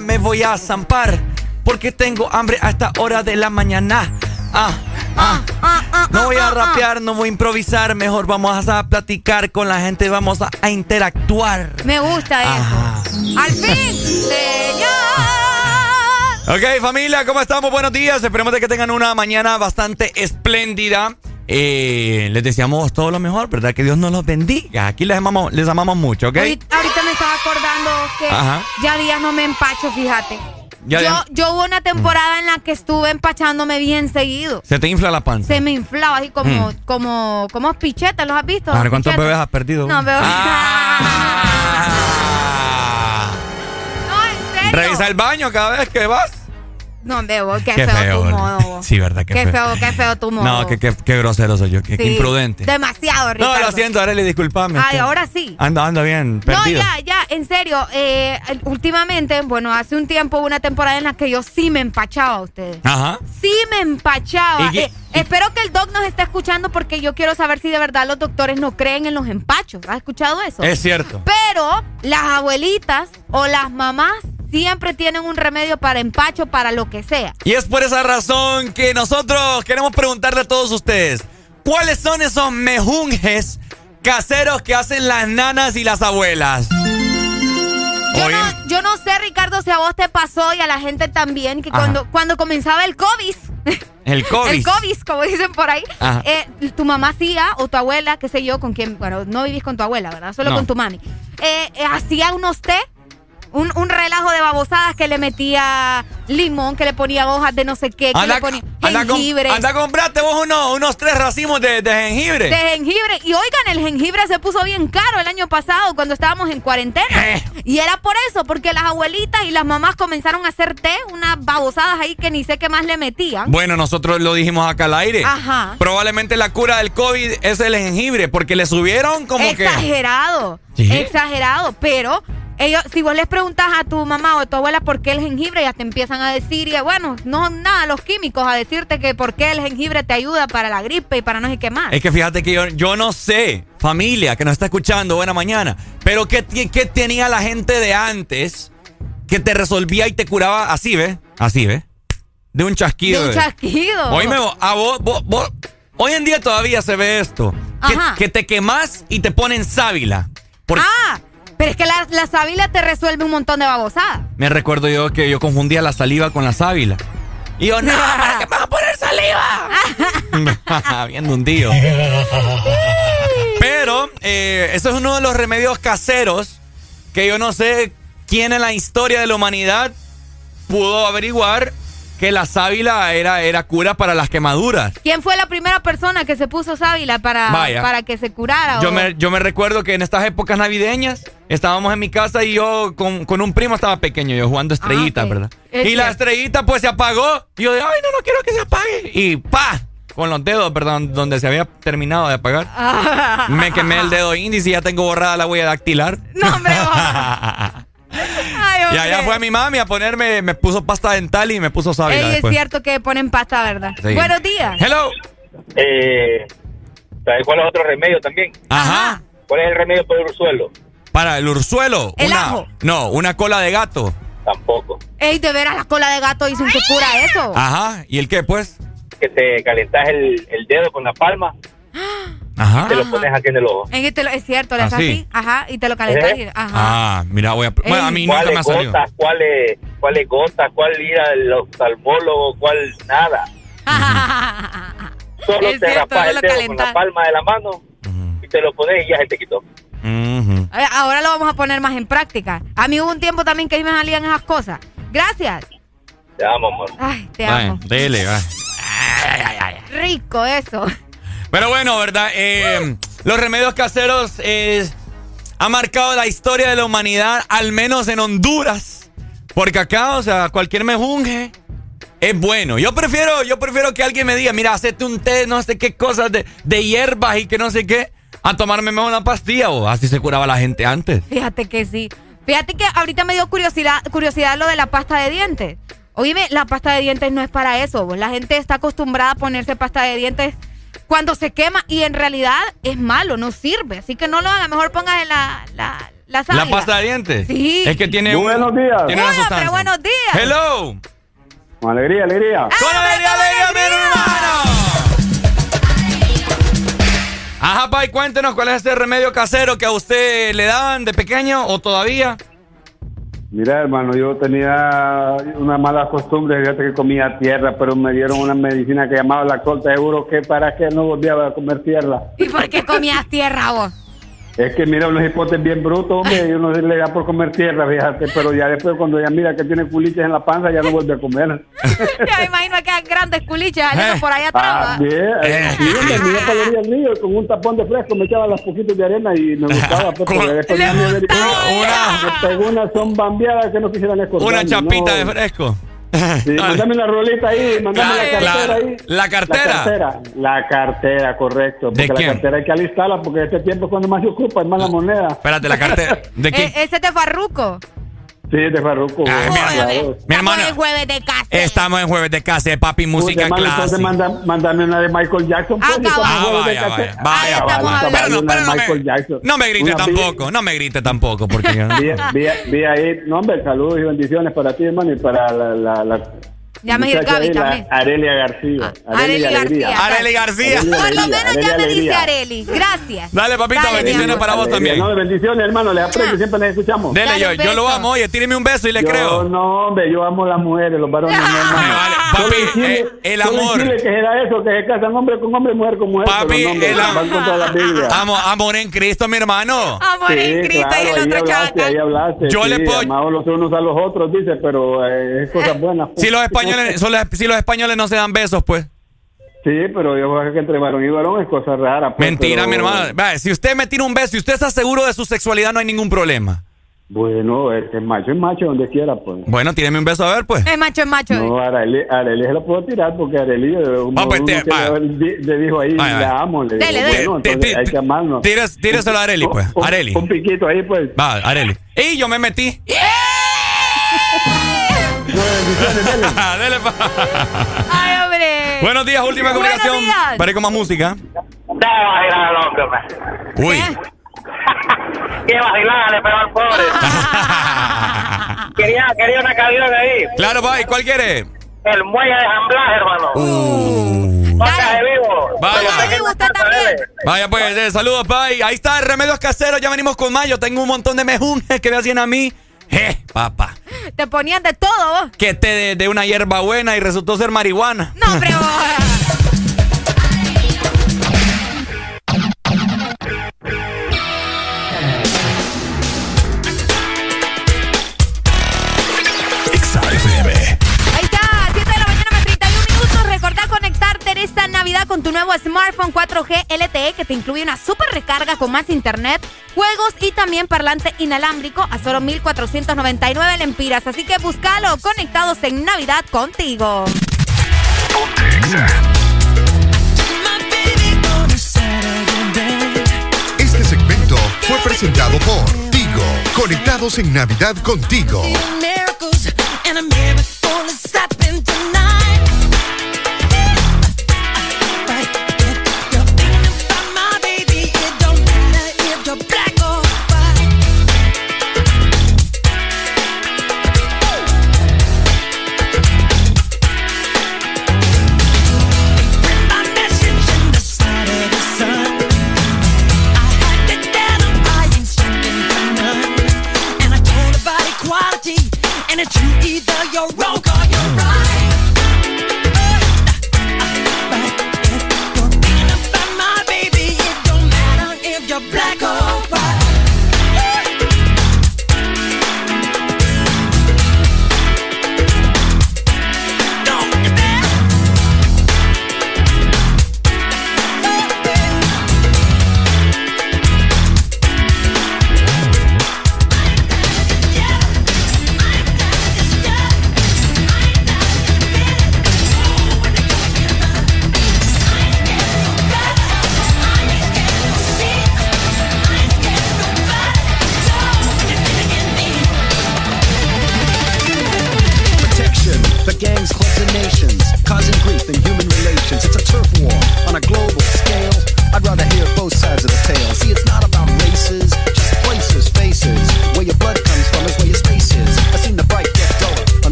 [SPEAKER 38] Me
[SPEAKER 1] voy a zampar. Porque tengo hambre a esta hora de la mañana. Ah, ah. No voy a rapear, no voy a improvisar. Mejor vamos a platicar con la gente, vamos a, a interactuar.
[SPEAKER 2] Me gusta eso. Al fin, señor.
[SPEAKER 1] Ok, familia, ¿cómo estamos? Buenos días. Esperemos de que tengan una mañana bastante espléndida. Eh, les deseamos todo lo mejor, ¿verdad? Que Dios nos los bendiga. Aquí les amamos, les amamos mucho, ¿ok?
[SPEAKER 2] Ahorita, ahorita me estaba acordando que
[SPEAKER 1] Ajá.
[SPEAKER 2] ya días no me empacho, fíjate.
[SPEAKER 1] Ya
[SPEAKER 2] yo, yo hubo una temporada en la que estuve empachándome bien seguido.
[SPEAKER 1] Se te infla la panza.
[SPEAKER 2] Se me inflaba así como,
[SPEAKER 1] Mm.
[SPEAKER 2] como, como pichetas, ¿los has visto?
[SPEAKER 1] A ver, ¿cuántos
[SPEAKER 2] Pichetas.
[SPEAKER 1] bebés has perdido?
[SPEAKER 2] No, veo.
[SPEAKER 1] Ah.
[SPEAKER 2] no, en serio.
[SPEAKER 1] Revisa el baño cada vez que vas.
[SPEAKER 2] No, veo, qué,
[SPEAKER 1] Qué
[SPEAKER 2] feo, tu modo.
[SPEAKER 1] Sí, ¿verdad? Qué
[SPEAKER 2] Qué
[SPEAKER 1] feo.
[SPEAKER 2] feo, qué feo tu modo.
[SPEAKER 1] No, qué, qué, qué grosero soy yo. Qué,
[SPEAKER 2] Sí.
[SPEAKER 1] imprudente.
[SPEAKER 2] Demasiado, Ricardo.
[SPEAKER 1] No, lo siento, Arely, discúlpame.
[SPEAKER 2] Ay, ahora sí.
[SPEAKER 1] Ando, ando bien, perdido.
[SPEAKER 2] No, ya, ya, en serio. eh, últimamente, bueno, hace un tiempo una temporada en la que yo sí me empachaba a ustedes.
[SPEAKER 1] Ajá.
[SPEAKER 2] Sí me empachaba.
[SPEAKER 1] ¿Y qué-
[SPEAKER 2] Eh, espero que el doc nos esté escuchando porque yo quiero saber si de verdad los doctores no creen en los empachos. ¿Has escuchado eso?
[SPEAKER 1] Es cierto.
[SPEAKER 2] Pero las abuelitas o las mamás siempre tienen un remedio para empacho, para lo que sea.
[SPEAKER 1] Y es por esa razón que nosotros queremos preguntarle a todos ustedes, ¿cuáles son esos mejunjes caseros que hacen las nanas y las abuelas?
[SPEAKER 2] Yo no, yo no sé, Ricardo, si a vos te pasó y a la gente también, que
[SPEAKER 1] Ajá.
[SPEAKER 2] cuando, cuando comenzaba el COVID,
[SPEAKER 1] el COVID.
[SPEAKER 2] el COVID, como dicen por ahí, eh, tu mamá hacía, o tu abuela, qué sé yo, con quien, bueno, no vivís con tu abuela, ¿verdad? Solo
[SPEAKER 1] No.
[SPEAKER 2] con tu mami. Eh, eh, hacía unos té, un, un relajo de babosadas que le metía limón, que le ponía hojas de no sé qué, que
[SPEAKER 1] Anda,
[SPEAKER 2] le ponía
[SPEAKER 1] anda,
[SPEAKER 2] jengibre.
[SPEAKER 1] anda a comprarte vos unos, unos tres racimos de, de jengibre.
[SPEAKER 2] De jengibre. Y oigan, el jengibre se puso bien caro el año pasado cuando estábamos en cuarentena.
[SPEAKER 1] Eh.
[SPEAKER 2] Y era por eso, porque las abuelitas y las mamás comenzaron a hacer té, unas babosadas ahí que ni sé qué más le metían.
[SPEAKER 1] Bueno, nosotros lo dijimos acá al aire.
[SPEAKER 2] Ajá.
[SPEAKER 1] Probablemente la cura del COVID es el jengibre, porque le subieron como que...
[SPEAKER 2] Exagerado.
[SPEAKER 1] ¿Sí?
[SPEAKER 2] Exagerado. Pero ellos, si vos les preguntas a tu mamá o a tu abuela por qué el jengibre, ya te empiezan a decir, y bueno, no nada, los químicos, a decirte que por qué el jengibre te ayuda para la gripe y para no sé qué más.
[SPEAKER 1] Es que fíjate que yo, yo no sé, familia que nos está escuchando, buena mañana, pero ¿qué, qué tenía la gente de antes que te resolvía y te curaba así, ¿ves? Así, ¿ves? De un chasquido.
[SPEAKER 2] De un chasquido.
[SPEAKER 1] Oíme, a vos, vos- vos- hoy en día todavía se ve esto. Que, te quemas y te ponen sábila. Por-
[SPEAKER 2] Ah, pero es que la, la sábila te resuelve un montón de babosadas.
[SPEAKER 1] Me recuerdo yo que yo confundía la saliva con la sábila. Y yo, no, ¿para qué me vas a poner saliva? Bien hundido. Pero eh, eso es uno de los remedios caseros que yo no sé quién en la historia de la humanidad pudo averiguar que la sábila era, era cura para las quemaduras.
[SPEAKER 2] ¿Quién fue la primera persona que se puso sábila para,
[SPEAKER 1] Vaya.
[SPEAKER 2] para que se curara?
[SPEAKER 1] Yo
[SPEAKER 2] o-
[SPEAKER 1] me, yo me recuerdo que en estas épocas navideñas estábamos en mi casa y yo con, con un primo estaba pequeño, yo jugando estrellitas,
[SPEAKER 2] Ah, ok.
[SPEAKER 1] ¿verdad?
[SPEAKER 2] Es
[SPEAKER 1] y la estrellita pues se apagó. Y yo de, ay, no, no quiero que se apague. Y pa, con los dedos, perdón, donde se había terminado de apagar.
[SPEAKER 2] Ah.
[SPEAKER 1] Me quemé el dedo índice y ya tengo borrada la huella dactilar.
[SPEAKER 2] No, hombre.
[SPEAKER 1] Y allá fue mi mami a ponerme, me puso pasta dental y me puso sábila
[SPEAKER 2] Ey, es cierto que ponen pasta, ¿verdad?
[SPEAKER 1] Sí.
[SPEAKER 2] Buenos días.
[SPEAKER 1] Hello.
[SPEAKER 9] Eh, ¿Sabes cuál es otro remedio también?
[SPEAKER 1] Ajá.
[SPEAKER 9] ¿Cuál es el remedio para el suelo?
[SPEAKER 1] Para el ursuelo.
[SPEAKER 2] El
[SPEAKER 1] una,
[SPEAKER 2] ajo.
[SPEAKER 1] No, una cola de gato.
[SPEAKER 9] Tampoco.
[SPEAKER 2] Ey, de veras la cola de gato dicen que cura eso.
[SPEAKER 1] Ajá. ¿Y el qué, pues?
[SPEAKER 9] Que te calentas el, el dedo con la palma
[SPEAKER 1] Ajá.
[SPEAKER 9] y te lo pones aquí en el ojo.
[SPEAKER 2] Es, que te lo- es cierto, le haces
[SPEAKER 1] Así.
[SPEAKER 2] así, ajá, y te lo calentas.
[SPEAKER 9] ¿Eh?
[SPEAKER 2] y- Ajá.
[SPEAKER 1] Ah, mira, voy a. Bueno, a mí nunca me ha
[SPEAKER 9] ¿Cuáles
[SPEAKER 1] salido.
[SPEAKER 9] gotas? ¿Cuáles cuáles gotas? ¿Cuál ir al oftalmólogo? ¿Cuál nada? Solo
[SPEAKER 2] Es
[SPEAKER 9] te
[SPEAKER 2] cierto,
[SPEAKER 9] rapas
[SPEAKER 2] no
[SPEAKER 9] el
[SPEAKER 2] lo
[SPEAKER 9] dedo con
[SPEAKER 2] calentas.
[SPEAKER 9] la palma de la mano y te lo pones y ya se te quitó.
[SPEAKER 2] Eh, Ahora lo vamos a poner más en práctica. A mí hubo un tiempo también que a mí me salían esas cosas. Gracias.
[SPEAKER 9] Te amo, amor.
[SPEAKER 2] Ay, te amo.
[SPEAKER 1] dele, va.
[SPEAKER 2] Rico eso.
[SPEAKER 1] Pero bueno, ¿verdad? Eh, los remedios caseros eh, han marcado la historia de la humanidad, al menos en Honduras. Porque acá, o sea, cualquier mejunje es bueno. Yo prefiero, yo prefiero que alguien me diga, mira, hacete un té, no sé qué cosas de, de hierbas y que no sé qué, a tomarme mejor una pastilla o así se curaba la gente antes.
[SPEAKER 2] Fíjate que sí. Fíjate que ahorita me dio curiosidad, curiosidad lo de la pasta de dientes. Oíme, la pasta de dientes no es para eso. La gente está acostumbrada a ponerse pasta de dientes cuando se quema y en realidad es malo, no sirve. Así que no lo hagan, mejor pongan en la, la, la
[SPEAKER 1] ¿La pasta de dientes?
[SPEAKER 2] Sí.
[SPEAKER 1] Es que tiene un-
[SPEAKER 39] Buenos días.
[SPEAKER 1] Tiene una
[SPEAKER 2] Hola,
[SPEAKER 1] sustancia.
[SPEAKER 2] pero buenos días.
[SPEAKER 1] Hello.
[SPEAKER 39] Con alegría, alegría.
[SPEAKER 1] Con alegría, alegría, mi hermano. Ajá, Pai, cuéntenos cuál es ese remedio casero que a usted le daban de pequeño o todavía.
[SPEAKER 39] Mira, hermano, yo tenía una mala costumbre, fíjate que comía tierra, pero me dieron una medicina que llamaba la colta, seguro que para que no volvía a comer tierra.
[SPEAKER 2] ¿Y por qué comías tierra vos?
[SPEAKER 39] Es que mira, unos hipotes bien brutos, hombre, y uno le da por comer tierra, fíjate, pero ya después cuando ya mira que tiene culiches en la panza, ya no vuelve a comer.
[SPEAKER 2] Ya me imagino que hay grandes culiches saliendo por allá atrás.
[SPEAKER 39] Ah, bien,
[SPEAKER 1] Eh.
[SPEAKER 39] sí, hombre, mi papá le el mío, con un tapón de fresco me echaba las poquitos de arena y me gustaba, pues, pero después ya me me pegó una zombambiada que no quisieran escortar.
[SPEAKER 1] Una chapita de fresco.
[SPEAKER 39] Sí, mándame una rolita ahí, mándame la,
[SPEAKER 1] La-
[SPEAKER 39] cartera
[SPEAKER 1] la-
[SPEAKER 39] ahí.
[SPEAKER 1] ¿la cartera?
[SPEAKER 39] La cartera, la cartera, correcto. Porque
[SPEAKER 1] ¿De
[SPEAKER 39] la
[SPEAKER 1] quién?
[SPEAKER 39] cartera hay que alistarla porque este tiempo es cuando más se ocupa, es más la moneda.
[SPEAKER 1] Espérate, la cartera. ¿De qué?
[SPEAKER 2] Eh, ese es de Farruco.
[SPEAKER 39] Sí, de Farruco. claro.
[SPEAKER 1] Mi hermano,
[SPEAKER 2] El jueves de casa.
[SPEAKER 1] estamos en jueves de casa papi, música
[SPEAKER 39] Puta, hermano, Entonces
[SPEAKER 1] clásica.
[SPEAKER 39] manda, mándame una de Michael Jackson. pues, estamos
[SPEAKER 1] Ah,
[SPEAKER 39] de
[SPEAKER 1] vaya, vaya, vaya,
[SPEAKER 39] Ah,
[SPEAKER 1] vaya.
[SPEAKER 39] vaya,
[SPEAKER 1] Pero no, pero me,
[SPEAKER 39] Jackson.
[SPEAKER 1] no me grite
[SPEAKER 39] Una
[SPEAKER 1] tampoco, no me grite tampoco, porque
[SPEAKER 39] Vi, vi, vi ahí, no hombre, saludos y bendiciones para ti, hermano, y para la, la, la
[SPEAKER 2] Ya me dice Gaby también.
[SPEAKER 39] Arelia García.
[SPEAKER 2] Areli
[SPEAKER 39] Alegría.
[SPEAKER 2] García.
[SPEAKER 1] Areli García.
[SPEAKER 39] Areli
[SPEAKER 2] Por lo menos ya
[SPEAKER 39] Areli
[SPEAKER 2] me dice. Areli. Gracias.
[SPEAKER 1] Dale, papito,
[SPEAKER 2] Dale,
[SPEAKER 1] bendiciones
[SPEAKER 2] amor.
[SPEAKER 1] para vos también.
[SPEAKER 39] No, bendiciones, hermano, les aprecio, siempre les escuchamos.
[SPEAKER 1] Dele,
[SPEAKER 2] Dale
[SPEAKER 1] yo, yo lo amo. Oye, tíreme un beso y le
[SPEAKER 39] Yo,
[SPEAKER 1] creo.
[SPEAKER 39] No, hombre, yo amo a las mujeres, los varones, no,
[SPEAKER 1] vale.
[SPEAKER 39] Solo
[SPEAKER 1] Papi,
[SPEAKER 39] Chile-
[SPEAKER 1] eh, el amor.
[SPEAKER 39] Chile que se da eso, que se casan hombre con hombre, mujer con mujer.
[SPEAKER 1] Papi,
[SPEAKER 39] no,
[SPEAKER 1] el
[SPEAKER 39] van
[SPEAKER 1] am-
[SPEAKER 39] contra la Biblia.
[SPEAKER 1] Amo, amor en Cristo, mi hermano.
[SPEAKER 2] Amor en Cristo
[SPEAKER 39] claro,
[SPEAKER 2] y el
[SPEAKER 39] ahí
[SPEAKER 2] otro chaval.
[SPEAKER 1] Yo
[SPEAKER 39] sí,
[SPEAKER 1] le puedo-
[SPEAKER 39] amados los unos a los otros, dice, pero eh, es cosas buenas. pues.
[SPEAKER 1] Si los españoles, si los españoles no se dan besos, pues.
[SPEAKER 39] Sí, pero yo creo que entre varón y varón es cosa rara. pues,
[SPEAKER 1] Mentira,
[SPEAKER 39] pero-
[SPEAKER 1] mi hermano. Si usted me tira un beso y usted está seguro de su sexualidad, no hay ningún problema.
[SPEAKER 39] Bueno, es que macho es macho donde quiera, pues.
[SPEAKER 1] Bueno, tíreme un beso a ver, pues.
[SPEAKER 2] Es macho, es macho.
[SPEAKER 39] No, Arely, Arely se lo puedo tirar porque Arely eh, uno,
[SPEAKER 1] Ah, pues, te-
[SPEAKER 39] le, di- le dijo ahí,
[SPEAKER 1] Vaya,
[SPEAKER 39] la amo, le
[SPEAKER 2] Dele,
[SPEAKER 39] digo,
[SPEAKER 2] dele.
[SPEAKER 39] bueno, entonces hay que amarnos.
[SPEAKER 1] Tires- tíreselo a Areli, pues.
[SPEAKER 39] Un-
[SPEAKER 1] Areli.
[SPEAKER 39] Un piquito ahí, pues.
[SPEAKER 1] Va, Areli. Y yo me metí. Dele, pa.
[SPEAKER 2] Ay, hombre.
[SPEAKER 1] Buenos días, última comunicación.
[SPEAKER 2] días.
[SPEAKER 1] Para ir con más música.
[SPEAKER 9] Dale al hombre.
[SPEAKER 1] Uy.
[SPEAKER 9] Qué vacilar, le pegó al pobre. quería, quería una canción ahí.
[SPEAKER 1] Claro, va. ¿Y cuál quiere?
[SPEAKER 9] El muelle de Jamblas, hermano.
[SPEAKER 1] Uh.
[SPEAKER 9] De vivo.
[SPEAKER 1] Vaya.
[SPEAKER 9] Pero sé que
[SPEAKER 2] Usted también.
[SPEAKER 1] Vaya, pues, eh, saludos, Pai. Ahí está, Remedios Caseros. Ya venimos con mayo. Tengo un montón de mejunjes que me hacían a mí. Je, papá.
[SPEAKER 2] Te ponían de todo vos.
[SPEAKER 1] Que te de, de una hierba buena y resultó ser marihuana.
[SPEAKER 2] No, hombre, esta Navidad con tu nuevo smartphone 4G LTE que te incluye una super recarga con más internet, juegos y también parlante inalámbrico a solo 1,499 lempiras. Así que búscalo conectados en Navidad contigo.
[SPEAKER 14] Este segmento fue presentado por Tigo. Conectados en Navidad contigo.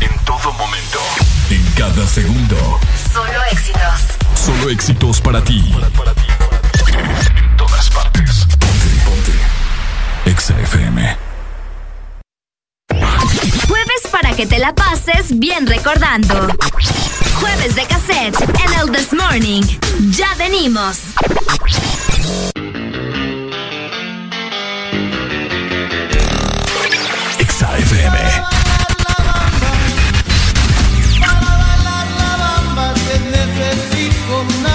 [SPEAKER 8] En todo momento. En cada segundo.
[SPEAKER 40] Solo éxitos.
[SPEAKER 8] Solo éxitos para ti. En todas partes. Ponte, ponte. Exa FM.
[SPEAKER 41] Jueves para que te la pases bien recordando. Jueves de cassette en el This Morning. Ya venimos.
[SPEAKER 42] Necesito una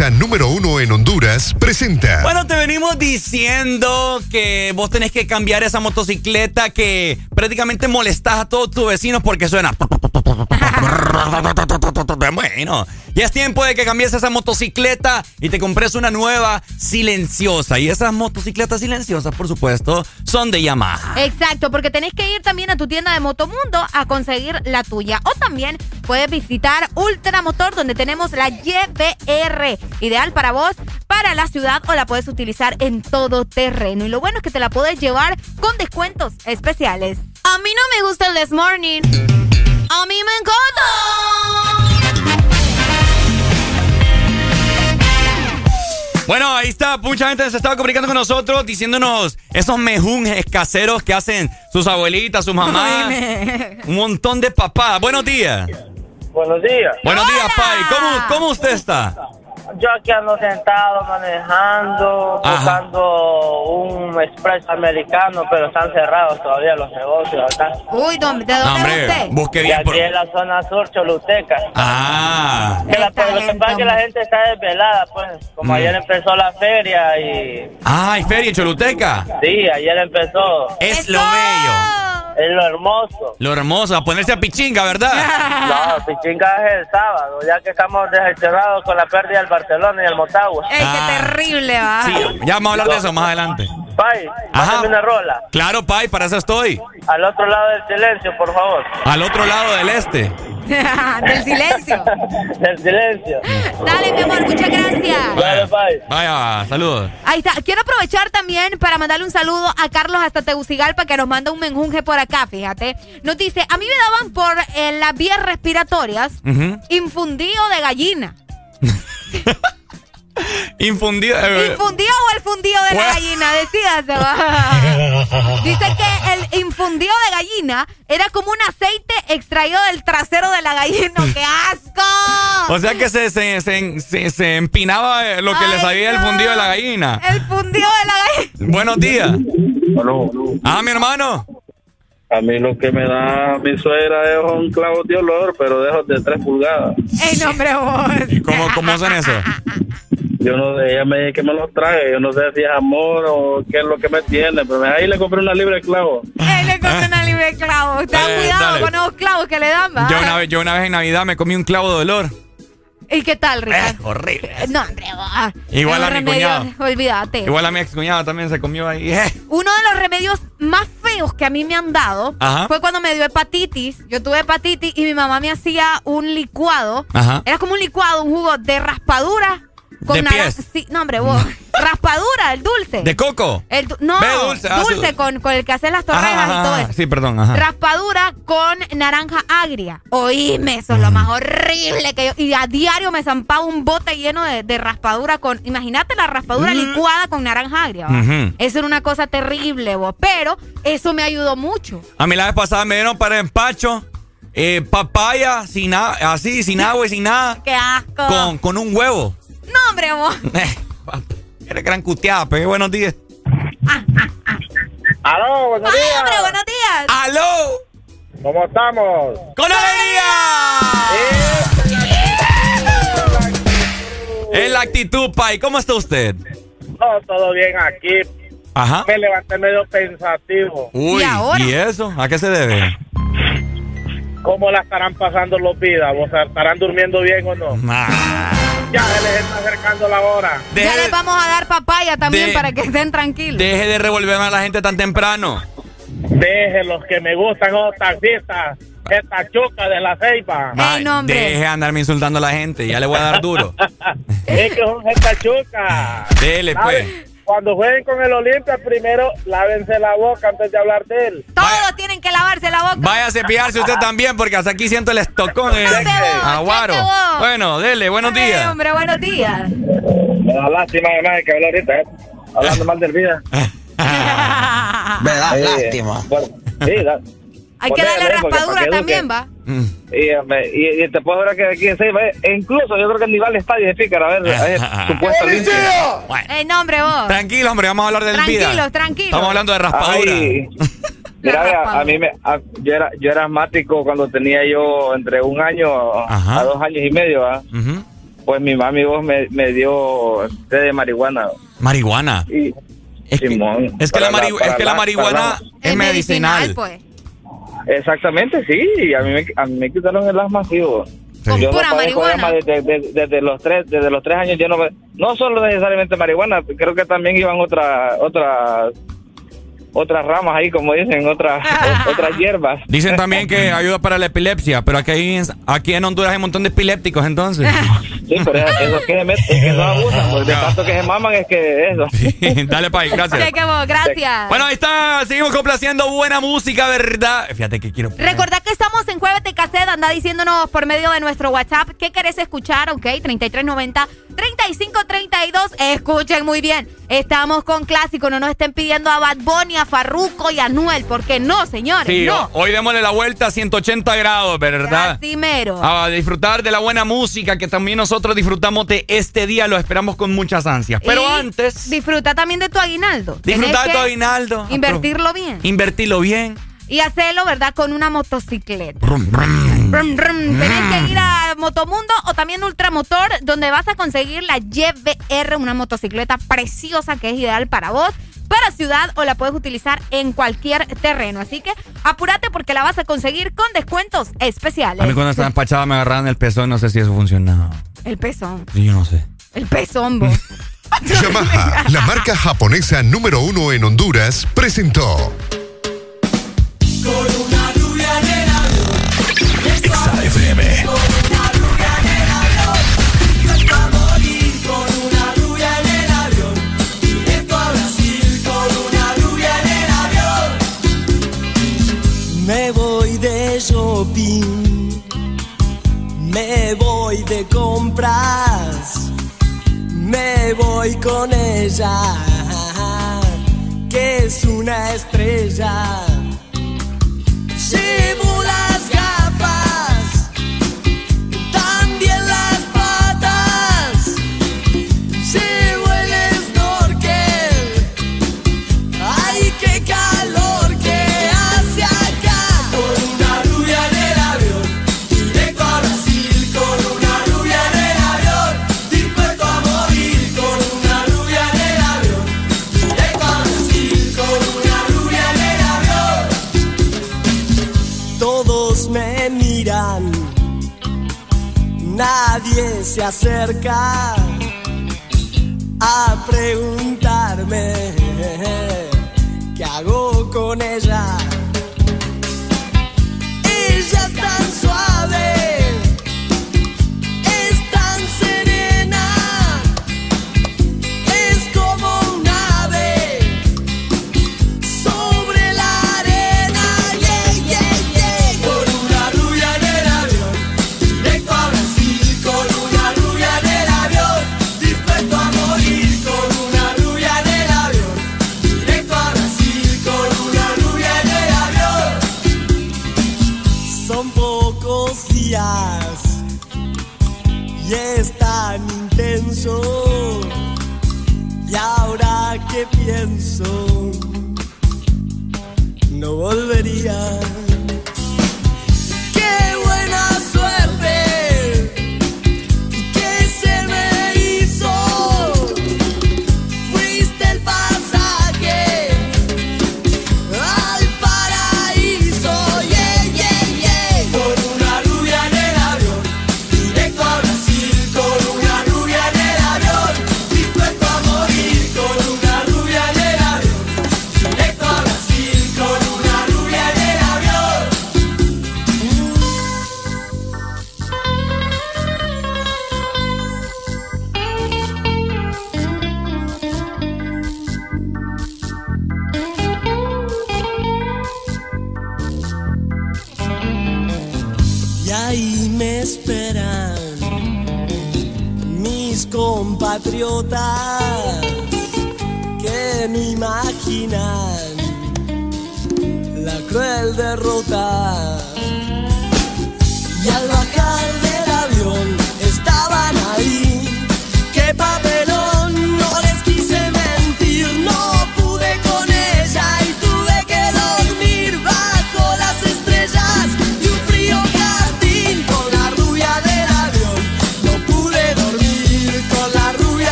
[SPEAKER 14] número uno en Honduras, presenta.
[SPEAKER 1] Bueno, te venimos diciendo que vos tenés que cambiar esa motocicleta que prácticamente molestás a todos tus vecinos porque suena. Bueno, ya es tiempo de que cambies esa motocicleta y te compres una nueva silenciosa. Y esas motocicletas silenciosas, por supuesto, son de Yamaha.
[SPEAKER 2] Exacto, porque tenés que ir también a tu tienda de Motomundo a conseguir la tuya. O también puedes visitar Ultramotor, donde tenemos la Ideal para vos, para la ciudad, o la puedes utilizar en todo terreno. Y lo bueno es que te la puedes llevar con descuentos especiales. A mí no me gusta el This Morning. A mí me encanta.
[SPEAKER 1] Bueno, ahí está, mucha gente se estaba comunicando con nosotros diciéndonos esos mejunjes caseros que hacen sus abuelitas, sus mamás. Un montón de papás. Buenos días.
[SPEAKER 43] Buenos días.
[SPEAKER 1] Buenos días, Pai. ¿Cómo, ¿Cómo usted está?
[SPEAKER 43] Yo aquí ando sentado manejando,
[SPEAKER 1] Ajá.
[SPEAKER 43] buscando un express americano, pero están cerrados todavía los negocios acá.
[SPEAKER 2] Uy, ¿dónde, ¿de dónde
[SPEAKER 1] No, hombre,
[SPEAKER 2] usted?
[SPEAKER 1] busque
[SPEAKER 43] Y
[SPEAKER 1] bien.
[SPEAKER 43] aquí
[SPEAKER 1] por-
[SPEAKER 43] en la zona sur, Choluteca.
[SPEAKER 1] Ah.
[SPEAKER 43] Que la- lo que pasa es que la gente está desvelada, pues. Como
[SPEAKER 1] Mm.
[SPEAKER 43] ayer empezó la feria y...
[SPEAKER 1] Ah, hay feria en Choluteca.
[SPEAKER 43] Sí, ayer empezó.
[SPEAKER 1] Es lo bello.
[SPEAKER 43] Es lo hermoso.
[SPEAKER 1] Lo hermoso, a ponerse a pichinga, ¿verdad?
[SPEAKER 43] No, Pichinga es el sábado, ya que estamos decepcionados con la pérdida del Barcelona y el Motagua.
[SPEAKER 2] ¡Ey, qué terrible, va!
[SPEAKER 1] Ah. Sí, ya vamos a hablar de eso más adelante.
[SPEAKER 43] Pai,
[SPEAKER 1] Ajá.
[SPEAKER 43] una rola.
[SPEAKER 1] Claro, Pai, para eso estoy.
[SPEAKER 43] Al otro lado del silencio, por favor.
[SPEAKER 1] Al otro lado del este.
[SPEAKER 2] Del silencio.
[SPEAKER 43] del silencio.
[SPEAKER 2] Dale, mi amor, muchas gracias.
[SPEAKER 43] Dale, Pai.
[SPEAKER 1] Vaya, saludos.
[SPEAKER 2] Ahí está. Quiero aprovechar también para mandarle un saludo a Carlos hasta Tegucigalpa que nos manda un menjunje por acá, fíjate. Nos dice, a mí me daban por eh, las vías respiratorias
[SPEAKER 1] Ujú.
[SPEAKER 2] infundido de gallina.
[SPEAKER 1] Infundido. eh,
[SPEAKER 2] ¿Infundido o el fundido de la gallina? Decídase. va. Dice que el infundido de gallina era como un aceite extraído del trasero de la gallina. ¡Qué asco!
[SPEAKER 1] O sea que se, se, se, se- se empinaba eh, lo que le sabía el fundido de la gallina.
[SPEAKER 2] El fundido de la gallina.
[SPEAKER 1] Buenos días. Ah, mi hermano.
[SPEAKER 44] A mí lo que me da mi suegra es un clavo de olor, pero de esos de 3 pulgadas.
[SPEAKER 2] ¡Ey, nombre vos!
[SPEAKER 1] ¿Cómo, cómo son eso?
[SPEAKER 44] Yo no sé, ella me dice que me los trae. Yo no sé si es amor o qué es lo que me tiene, pero ahí le compré una libra de clavo.
[SPEAKER 2] Él le compré una libre de clavos. Ten
[SPEAKER 1] Eh,
[SPEAKER 2] cuidado
[SPEAKER 1] dale.
[SPEAKER 2] con esos clavos que le dan, va.
[SPEAKER 1] Yo una, vez, yo una vez en Navidad me comí un clavo de olor.
[SPEAKER 2] ¿Y qué tal, Ricardo?
[SPEAKER 1] horrible.
[SPEAKER 2] No, hombre, va.
[SPEAKER 1] Igual a mi
[SPEAKER 2] remedios,
[SPEAKER 1] cuñado.
[SPEAKER 2] Olvídate.
[SPEAKER 1] Igual a mi ex cuñada también se comió ahí. Eh.
[SPEAKER 2] Uno de los remedios más feos que a mí me han dado
[SPEAKER 1] Ajá.
[SPEAKER 2] fue cuando me dio hepatitis. Yo tuve hepatitis y mi mamá me hacía un licuado.
[SPEAKER 1] Ajá.
[SPEAKER 2] Era como un licuado, un jugo de raspadura. Con
[SPEAKER 1] ¿De
[SPEAKER 2] naranja-
[SPEAKER 1] pies?
[SPEAKER 2] Sí, no, hombre, vos. raspadura, el dulce.
[SPEAKER 1] ¿De coco?
[SPEAKER 2] El du- no,
[SPEAKER 1] dulce,
[SPEAKER 2] dulce,
[SPEAKER 1] ah, sí.
[SPEAKER 2] con, con el que haces las torrejas
[SPEAKER 1] Ajá,
[SPEAKER 2] y todo eso.
[SPEAKER 1] Sí, perdón, ajá.
[SPEAKER 2] Raspadura con naranja agria. Oíme, eso es lo más horrible que yo. Y a diario me zampaba un bote lleno de, de raspadura con. Imagínate la raspadura licuada con naranja agria.
[SPEAKER 1] Ujú.
[SPEAKER 2] Eso era una cosa terrible, vos. Pero eso me ayudó mucho.
[SPEAKER 1] A mí la vez pasada me dieron para empacho eh, papaya sin nada, así, sin agua y sin nada,
[SPEAKER 2] ¡Qué asco!
[SPEAKER 1] con, con un huevo.
[SPEAKER 2] No, hombre, vos.
[SPEAKER 1] Eres gran cuteada, pero buenos días.
[SPEAKER 43] ¡Aló, buenos
[SPEAKER 2] Ay,
[SPEAKER 43] días!
[SPEAKER 2] hombre, buenos días.
[SPEAKER 1] ¡Aló!
[SPEAKER 43] ¿Cómo estamos?
[SPEAKER 1] ¡Con alegría! En la actitud, Pai, ¿cómo está usted?
[SPEAKER 43] No, todo bien aquí.
[SPEAKER 1] Ajá.
[SPEAKER 43] Me levanté medio pensativo.
[SPEAKER 1] Uy, ¿y eso? ¿A qué se debe?
[SPEAKER 43] ¿Cómo la estarán pasando los vidas? ¿O sea, estarán durmiendo bien o no? Ya se les está acercando la hora.
[SPEAKER 2] Ya les vamos a dar papaya también
[SPEAKER 1] de-
[SPEAKER 2] para que estén tranquilos.
[SPEAKER 1] Deje de revolverme a la gente tan temprano.
[SPEAKER 43] Deje los que me gustan, los taxistas. Esta chuca de la ceiba.
[SPEAKER 1] Ay, deje andarme insultando a la gente, ya le voy a dar duro.
[SPEAKER 43] Es que son esta chuca.
[SPEAKER 1] Dele, pues.
[SPEAKER 43] Cuando jueguen con el Olimpia, primero lávense la boca antes de hablar de él.
[SPEAKER 2] Todos tienen que lavarse la boca.
[SPEAKER 1] Vaya a cepillarse usted también, porque hasta aquí siento el estocón. eh. Aguaro.
[SPEAKER 2] vos.
[SPEAKER 1] Bueno, dele, buenos días.
[SPEAKER 2] hombre, buenos días.
[SPEAKER 43] Me da lástima además que hablar ahorita, ¿eh? hablando mal del vida.
[SPEAKER 45] Me da
[SPEAKER 43] Sí,
[SPEAKER 45] lástima.
[SPEAKER 43] bueno, sí, da-
[SPEAKER 2] Hay que darle raspadura
[SPEAKER 43] que
[SPEAKER 2] también, va.
[SPEAKER 43] Y, hombre, y, y te puedo ver que aquí en eh, e incluso yo creo que ni va al estadio de Pícara, a ver, a ver, supuesto limpio.
[SPEAKER 2] Ey, no, hombre, vos.
[SPEAKER 1] Tranquilo, hombre, vamos a hablar del vida.
[SPEAKER 2] Tranquilos, tranquilos.
[SPEAKER 1] Estamos hablando de raspadura.
[SPEAKER 43] Ay, Mira, a mí me, a- yo era, yo era asmático cuando tenía yo entre un año a dos años y medio, ¿ah?
[SPEAKER 9] Pues mi mami vos me, me dio té de marihuana.
[SPEAKER 1] Marihuana.
[SPEAKER 9] Y,
[SPEAKER 1] es que,
[SPEAKER 9] Simón,
[SPEAKER 1] es que la,
[SPEAKER 9] para
[SPEAKER 1] es que la marihuana es medicinal.
[SPEAKER 2] pues.
[SPEAKER 9] Exactamente, sí. y A mí me, a mí me quitaron el asma, sí. vos.
[SPEAKER 2] Con
[SPEAKER 9] Yo no
[SPEAKER 2] pura
[SPEAKER 9] de
[SPEAKER 2] marihuana.
[SPEAKER 9] desde, desde- desde los tres desde los tres años. Yo no no solo necesariamente marihuana, creo que también iban otras otras otras ramas ahí, como dicen, otras otras hierbas.
[SPEAKER 1] Dicen también que ayuda para la epilepsia, pero aquí, en- aquí en Honduras hay un montón de epilépticos entonces.
[SPEAKER 9] Sí, pero es- eso es que se meten, es que no abusan, porque de tanto que se maman es que eso.
[SPEAKER 1] Dale, Pai, gracias.
[SPEAKER 2] Gracias.
[SPEAKER 1] Bueno, ahí está, seguimos complaciendo buena música, ¿verdad? Fíjate que quiero...
[SPEAKER 2] Recordad que estamos en Jueves de Cassette. Anda diciéndonos por medio de nuestro WhatsApp qué querés escuchar, ¿ok? 3390-3532. Escuchen muy bien. Estamos con clásico. No nos estén pidiendo a Bad Bunny, a Farruko y a Anuel. Porque no, señores.
[SPEAKER 1] Sí,
[SPEAKER 2] no.
[SPEAKER 1] hoy démosle la vuelta a 180 grados, ¿verdad?
[SPEAKER 2] Así mero.
[SPEAKER 1] A disfrutar de la buena música que también nosotros disfrutamos de este día, lo esperamos con muchas ansias. Pero
[SPEAKER 2] Y
[SPEAKER 1] antes,
[SPEAKER 2] Disfruta también de tu aguinaldo.
[SPEAKER 1] disfrutar de tu aguinaldo.
[SPEAKER 2] Invertirlo bien.
[SPEAKER 1] Invertirlo bien.
[SPEAKER 2] Y hacerlo, ¿verdad? Con una motocicleta.
[SPEAKER 1] Brum, brum.
[SPEAKER 2] Brum, brum. Tenés que ir a Motomundo o también Ultramotor, donde vas a conseguir la YBR, una motocicleta preciosa que es ideal para vos, para ciudad o la puedes utilizar en cualquier terreno. Así que apúrate porque la vas a conseguir con descuentos especiales.
[SPEAKER 1] A mí cuando estaba empachada me agarraban el pezón, no sé si eso funcionaba.
[SPEAKER 2] El pezón.
[SPEAKER 1] Yo no sé.
[SPEAKER 2] El pezón, vos.
[SPEAKER 14] Yamaha, la marca japonesa número uno en Honduras, presentó
[SPEAKER 38] Con una lluvia en el avión.
[SPEAKER 14] XAFM.
[SPEAKER 38] Con una lluvia en el avión. Directo a morir con una lluvia en el avión. Directo a Brasil con una lluvia en el avión.
[SPEAKER 46] Me voy de shopping, me voy de compras, me voy con ella, que es una estrella. Llevo nadie se acerca a preguntarme qué hago con ella. Ella es tan suave, y es tan intenso. Y ahora que pienso, no volvería. Esperan mis compatriotas que no imaginan la cruel derrota. Y al bajar del avión estaban ahí. ¡Qué papelón!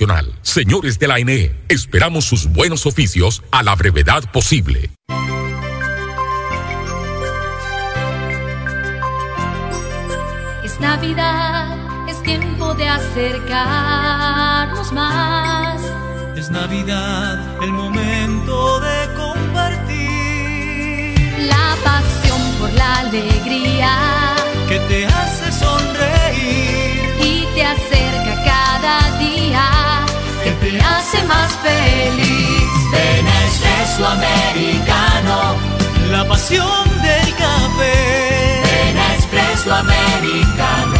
[SPEAKER 47] nacional. Señores de la ANE, esperamos sus buenos oficios a la brevedad posible.
[SPEAKER 48] Es Navidad, es tiempo de acercarnos más.
[SPEAKER 38] Es Navidad, el momento de compartir.
[SPEAKER 48] La pasión por la alegría
[SPEAKER 38] que te hace sonreír
[SPEAKER 48] Espresso Americano,
[SPEAKER 38] la pasión del café.
[SPEAKER 48] Ven a Espresso Americano,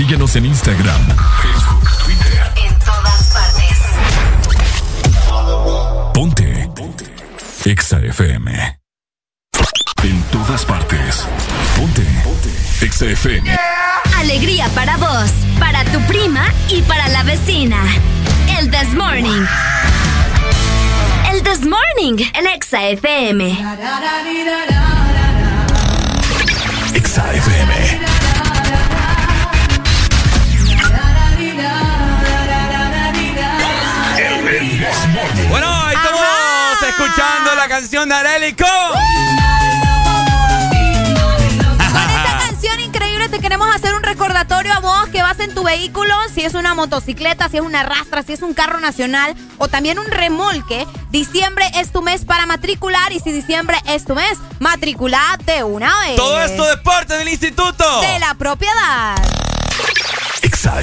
[SPEAKER 8] Síguenos en Instagram, Facebook, Twitter.
[SPEAKER 17] En todas partes.
[SPEAKER 8] Ponte. Ponte. Exa FM. En todas partes. Ponte. Ponte. Exa FM.
[SPEAKER 13] Alegría para vos, para tu prima y para la vecina. El This Morning. El This Morning, el Exa FM.
[SPEAKER 8] Exa FM.
[SPEAKER 1] Canción de Arelico.
[SPEAKER 2] Con esta canción increíble te queremos hacer un recordatorio a vos que vas en tu vehículo, si es una motocicleta, si es una rastra, si es un carro nacional o también un remolque. Diciembre es tu mes para matricular y si diciembre es tu mes, matriculate una vez.
[SPEAKER 1] Todo esto de parte del instituto.
[SPEAKER 2] De la propiedad.
[SPEAKER 8] Exa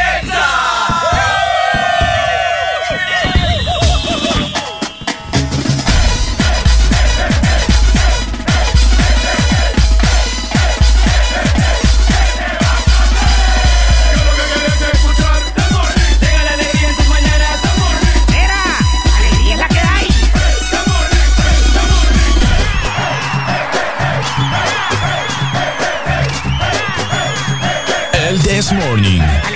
[SPEAKER 8] Morning.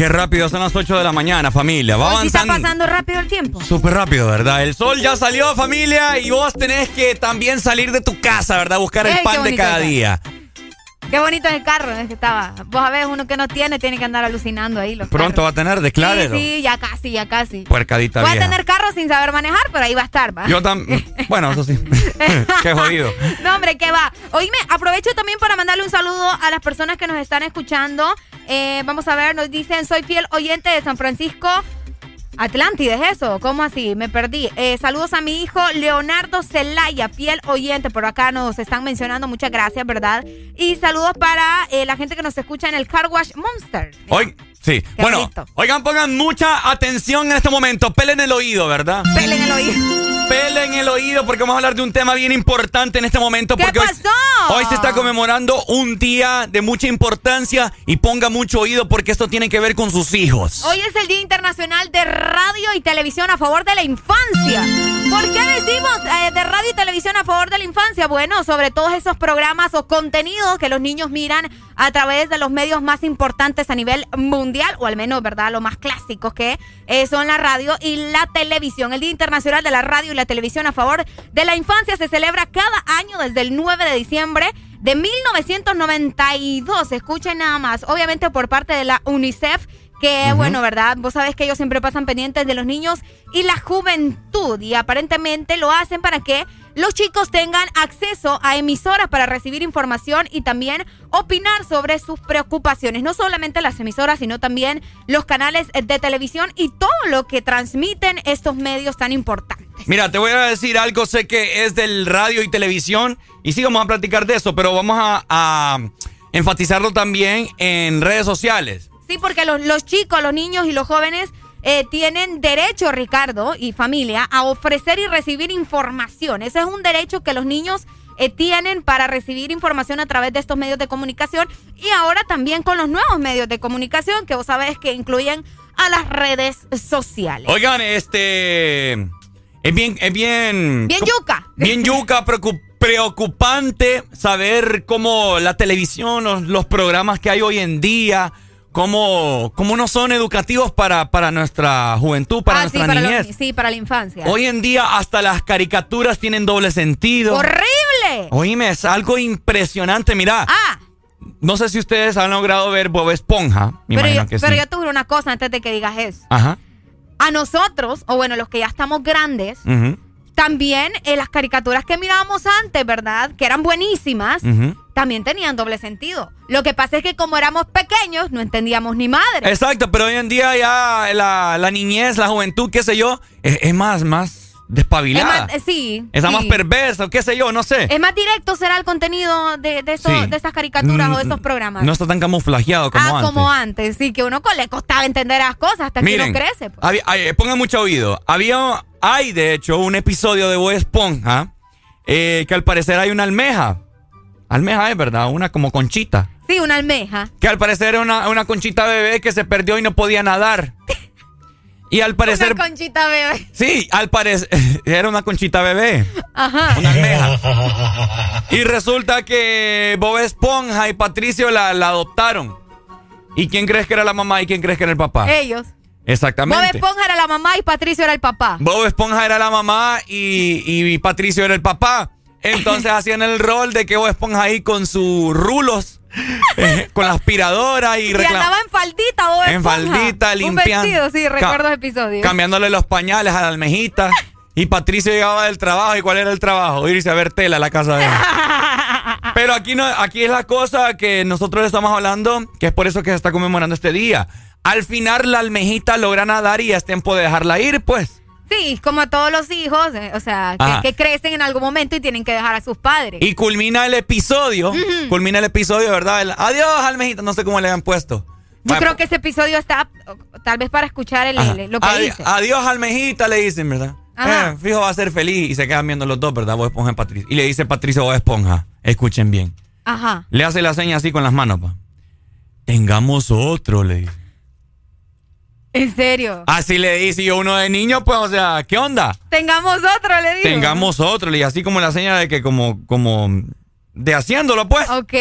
[SPEAKER 1] Qué rápido son las 8 de la mañana, familia. Va
[SPEAKER 2] Hoy sí está pasando rápido el tiempo.
[SPEAKER 1] súper rápido, ¿verdad? El sol ya salió, familia, y vos tenés que también salir de tu casa, ¿verdad? Buscar el
[SPEAKER 2] Ey,
[SPEAKER 1] pan de cada día.
[SPEAKER 2] Qué bonito es el carro en el que estaba. Vos a ver, uno que no tiene tiene que andar alucinando ahí. Los
[SPEAKER 1] Pronto va a tener, declárelo.
[SPEAKER 2] Sí, sí, ya casi, ya casi.
[SPEAKER 1] Puercadita
[SPEAKER 2] Voy a tener carro sin saber manejar, pero ahí va a estar, ¿va?
[SPEAKER 1] Yo también. Bueno, eso sí. qué jodido.
[SPEAKER 2] No, hombre, ¿qué va? Oíme, aprovecho también para mandarle un saludo a las personas que nos están escuchando. Eh, vamos a ver, nos dicen, soy fiel oyente de San Francisco. Atlántida, ¿es eso? ¿Cómo así? Me perdí. Eh, saludos a mi hijo Leonardo Celaya, fiel oyente. Por acá nos están mencionando. Muchas gracias, ¿verdad? Y saludos para eh, la gente que nos escucha en el Car Wash Monster.
[SPEAKER 1] Hoy, sí. Bueno, oigan, pongan mucha atención en este momento. Pelen el oído, ¿verdad?
[SPEAKER 2] Pelen el oído.
[SPEAKER 1] Pelen el oído porque vamos a hablar de un tema bien importante en este momento.
[SPEAKER 2] ¿Qué
[SPEAKER 1] hoy-
[SPEAKER 2] pasó?
[SPEAKER 1] Hoy, se está conmemorando un día de mucha importancia y ponga mucho oído porque esto tiene que ver con sus hijos.
[SPEAKER 2] Hoy es el Día Internacional de Radio y Televisión a favor de la infancia. ¿Por qué decimos eh, de radio y televisión a favor de la infancia? Bueno, sobre todos esos programas o contenidos que los niños miran a través de los medios más importantes a nivel mundial, o al menos, ¿verdad? Los más clásicos que eh, son la radio y la televisión. El Día Internacional de la Radio y la Televisión a favor de la infancia se celebra cada año desde el 9 de diciembre de 1992. Escuchen nada más, obviamente por parte de la UNICEF que bueno, ¿verdad? Vos sabés que ellos siempre pasan pendientes de los niños y la juventud y aparentemente lo hacen para que los chicos tengan acceso a emisoras para recibir información y también opinar sobre sus preocupaciones. No solamente las emisoras, sino también los canales de televisión y todo lo que transmiten estos medios tan importantes.
[SPEAKER 1] Mira, te voy a decir algo, sé que es del radio y televisión y sí vamos a platicar de eso, pero vamos a, a enfatizarlo también en redes sociales.
[SPEAKER 2] Sí, porque los, los chicos, los niños y los jóvenes eh, tienen derecho, Ricardo y familia, a ofrecer y recibir información. Ese es un derecho que los niños eh, tienen para recibir información a través de estos medios de comunicación y ahora también con los nuevos medios de comunicación que vos sabés que incluyen a las redes sociales.
[SPEAKER 1] Oigan, este. Es bien. Es bien.
[SPEAKER 2] Bien yuca.
[SPEAKER 1] Bien yuca, preocu- preocupante saber cómo la televisión, los, los programas que hay hoy en día, cómo, cómo no son educativos para, para nuestra juventud, para
[SPEAKER 2] Ah, sí,
[SPEAKER 1] nuestra
[SPEAKER 2] para los-
[SPEAKER 1] niñez.
[SPEAKER 2] sí, para la infancia.
[SPEAKER 1] Hoy en día hasta las caricaturas tienen doble sentido.
[SPEAKER 2] ¡Horrible!
[SPEAKER 1] Oíme, es algo impresionante. Mira,
[SPEAKER 2] Ah,
[SPEAKER 1] no sé si ustedes han logrado ver Bob Esponja. Me
[SPEAKER 2] pero, yo,
[SPEAKER 1] que
[SPEAKER 2] pero
[SPEAKER 1] sí.
[SPEAKER 2] yo juro una cosa antes de que digas eso.
[SPEAKER 1] Ajá.
[SPEAKER 2] A nosotros, o bueno, los que ya estamos grandes, También eh, las caricaturas que mirábamos antes, ¿verdad? Que eran buenísimas,
[SPEAKER 1] ujú.
[SPEAKER 2] También tenían doble sentido. Lo que pasa es que como éramos pequeños, no entendíamos ni madre.
[SPEAKER 1] Exacto, pero hoy en día ya la, la niñez, la juventud, qué sé yo, es, es más, más
[SPEAKER 2] Es
[SPEAKER 1] despabilada.
[SPEAKER 2] más, eh, sí.
[SPEAKER 1] Está
[SPEAKER 2] sí.
[SPEAKER 1] más perversa, o qué sé yo, no sé.
[SPEAKER 2] Es más directo será el contenido de, de, esos-
[SPEAKER 1] Sí.
[SPEAKER 2] de esas caricaturas
[SPEAKER 1] Mm,
[SPEAKER 2] o de esos programas.
[SPEAKER 1] No está tan camuflajeado como
[SPEAKER 2] ah,
[SPEAKER 1] antes.
[SPEAKER 2] como antes, sí, que uno le costaba entender las cosas hasta que
[SPEAKER 1] Miren,
[SPEAKER 2] uno crece. pues.
[SPEAKER 1] había- hay- pongan mucho oído. Había, hay de hecho un episodio de Bob Esponja eh, que al parecer hay una almeja. Almeja es verdad, una como conchita.
[SPEAKER 2] Sí, una almeja.
[SPEAKER 1] Que al parecer era una, una conchita bebé que se perdió y no podía nadar. Y al parecer...
[SPEAKER 2] Una conchita bebé.
[SPEAKER 1] Sí, al parecer era una conchita bebé.
[SPEAKER 2] Ajá.
[SPEAKER 1] Una almeja. Y resulta que Bob Esponja y Patricio la, la adoptaron. ¿Y quién crees que era la mamá y quién crees que era el papá?
[SPEAKER 2] Ellos. Bob
[SPEAKER 1] Exactamente.
[SPEAKER 2] Esponja era la mamá y Patricio era el papá.
[SPEAKER 1] Bob Esponja era la mamá y, y Patricio era el papá. Entonces hacían el rol de que Bob Esponja ahí con sus rulos, eh, con la aspiradora y
[SPEAKER 2] Y
[SPEAKER 1] reclam-
[SPEAKER 2] andaba en faldita, Bob
[SPEAKER 1] En
[SPEAKER 2] Esponja.
[SPEAKER 1] faldita,
[SPEAKER 2] Un
[SPEAKER 1] limpiando.
[SPEAKER 2] vestido, sí, recuerdo ese episodio.
[SPEAKER 1] cambiándole los pañales a la almejita. Y Patricio llegaba del trabajo. ¿Y cuál era el trabajo? Irse a ver tela a la casa de él. Pero aquí, no, aquí es la cosa que nosotros le estamos hablando, que es por eso que se está conmemorando este día. Al final la almejita logra nadar y ya es tiempo de dejarla ir, pues.
[SPEAKER 2] Sí, como a todos los hijos, eh, o sea, que, que crecen en algún momento y tienen que dejar a sus padres.
[SPEAKER 1] Y culmina el episodio. Culmina el episodio, ¿verdad? El, Adiós, almejita. No sé cómo le han puesto.
[SPEAKER 2] Yo creo que ese episodio está tal vez para escuchar el, el- lo que
[SPEAKER 1] Adi-
[SPEAKER 2] dice.
[SPEAKER 1] Adiós, almejita, le dicen, ¿verdad? Eh, fijo, va a ser feliz. Y se quedan viendo los dos, ¿verdad? Bob Esponja y Patricio. Y le dice Patricio Bob Esponja. Escuchen bien.
[SPEAKER 2] Ajá.
[SPEAKER 1] Le hace la seña así con las manos, pa. Tengamos otro, le dice.
[SPEAKER 2] En serio.
[SPEAKER 1] Así le dice y uno de niño, pues, o sea, ¿qué onda?
[SPEAKER 2] Tengamos otro, le digo.
[SPEAKER 1] Tengamos otro, dice, así como la seña de que como, como, de haciéndolo, pues.
[SPEAKER 2] Ok.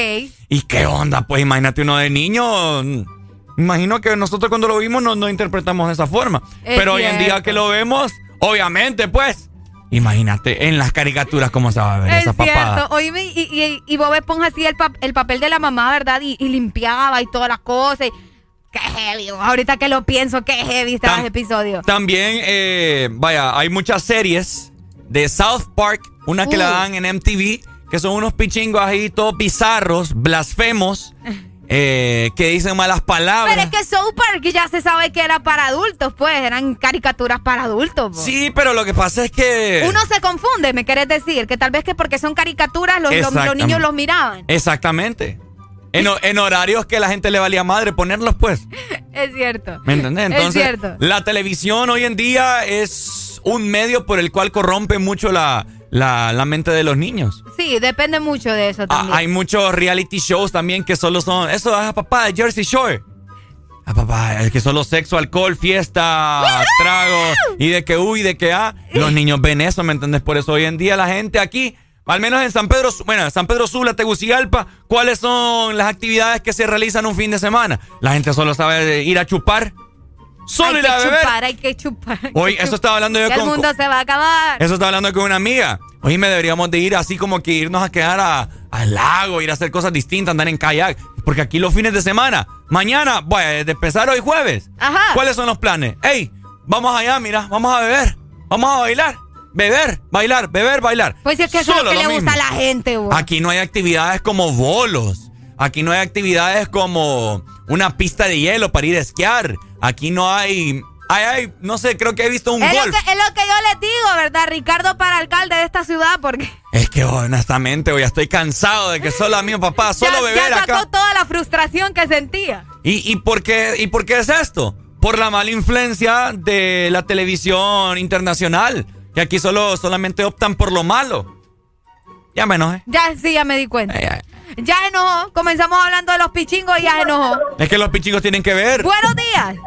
[SPEAKER 1] ¿Y qué onda? Pues imagínate uno de niño. Imagino que nosotros cuando lo vimos no, no interpretamos de esa forma.
[SPEAKER 2] Es
[SPEAKER 1] Pero hoy en día que lo vemos, obviamente, pues. Imagínate en las caricaturas cómo se va a ver
[SPEAKER 2] Es
[SPEAKER 1] esa papada.
[SPEAKER 2] Oíme, y, y, y Bob Esponja hacía el, el papel de la mamá, ¿verdad? Y, y limpiaba y todas las cosas. y- Qué heavy. Ahorita que lo pienso, qué heavy estaba
[SPEAKER 1] Tam-
[SPEAKER 2] ese episodio.
[SPEAKER 1] También, eh, vaya, hay muchas series de South Park, una que
[SPEAKER 2] Uh.
[SPEAKER 1] la dan en MTV, que son unos pichingos ahí todos bizarros, blasfemos, eh, que dicen malas palabras.
[SPEAKER 2] Pero es que South Park ya se sabe que era para adultos, pues. Eran caricaturas para adultos.
[SPEAKER 1] Sí, pero lo que pasa es que...
[SPEAKER 2] Uno se confunde, me querés decir. Que tal vez que porque son caricaturas los, los- niños los miraban.
[SPEAKER 1] Exactamente. En, ho- en horarios que la gente le valía madre ponerlos, pues.
[SPEAKER 2] Es cierto.
[SPEAKER 1] ¿Me entendés? Entonces,
[SPEAKER 2] es cierto.
[SPEAKER 1] la televisión hoy en día es un medio por el cual corrompe mucho la, la, la mente de los niños.
[SPEAKER 2] Sí, depende mucho de eso
[SPEAKER 1] Ah,
[SPEAKER 2] también.
[SPEAKER 1] hay muchos reality shows también que solo son. Eso es a papá de Jersey Shore. A papá, es que solo sexo, alcohol, fiesta, trago. Y de que uy, de que ah. Los niños ven eso, ¿me entiendes? Por eso hoy en día la gente aquí. Al menos en San Pedro, bueno, San Pedro Sula, Tegucigalpa, ¿cuáles son las actividades que se realizan un fin de semana? La gente solo sabe ir a chupar, solo
[SPEAKER 2] hay
[SPEAKER 1] ir a beber.
[SPEAKER 2] chupar, hay que chupar. hay que
[SPEAKER 1] Oye, eso
[SPEAKER 2] chupar.
[SPEAKER 1] estaba hablando yo
[SPEAKER 2] Que el
[SPEAKER 1] con-
[SPEAKER 2] mundo se va a acabar.
[SPEAKER 1] Eso estaba hablando con una amiga. Oye, me deberíamos de ir así como que irnos a quedar a- al lago, ir a hacer cosas distintas, andar en kayak. Porque aquí los fines de semana, mañana, bueno, de empezar hoy jueves.
[SPEAKER 2] Ajá.
[SPEAKER 1] ¿Cuáles son los planes? Ey, vamos allá, mira, vamos a beber, vamos a bailar, beber, bailar, beber, bailar.
[SPEAKER 2] Pues si es que eso es lo que
[SPEAKER 1] lo
[SPEAKER 2] le gusta a
[SPEAKER 1] mismo.
[SPEAKER 2] la gente, güey.
[SPEAKER 1] Aquí no hay actividades como bolos. Aquí no hay actividades como una pista de hielo para ir a esquiar. Aquí no hay. Hay, hay, no sé, creo que he visto un
[SPEAKER 2] Es lo,
[SPEAKER 1] golf.
[SPEAKER 2] que, es lo que yo les digo, ¿verdad? Ricardo para alcalde de esta ciudad, porque
[SPEAKER 1] Es que honestamente, hoy estoy cansado de que solo a mi papá, solo
[SPEAKER 2] ya,
[SPEAKER 1] beber
[SPEAKER 2] ya sacó
[SPEAKER 1] acá.
[SPEAKER 2] toda la frustración que sentía.
[SPEAKER 1] ¿Y, y, por qué, ¿Y por qué es esto? Por la mala influencia de la televisión internacional, que aquí solo, solamente optan por lo malo. Ya me enojé.
[SPEAKER 2] Ya, sí, ya me di cuenta.
[SPEAKER 1] Ay, ay.
[SPEAKER 2] Ya se enojó. Comenzamos hablando de los pichingos y ya se enojó.
[SPEAKER 1] Es que los pichingos tienen que ver.
[SPEAKER 2] Buenos días.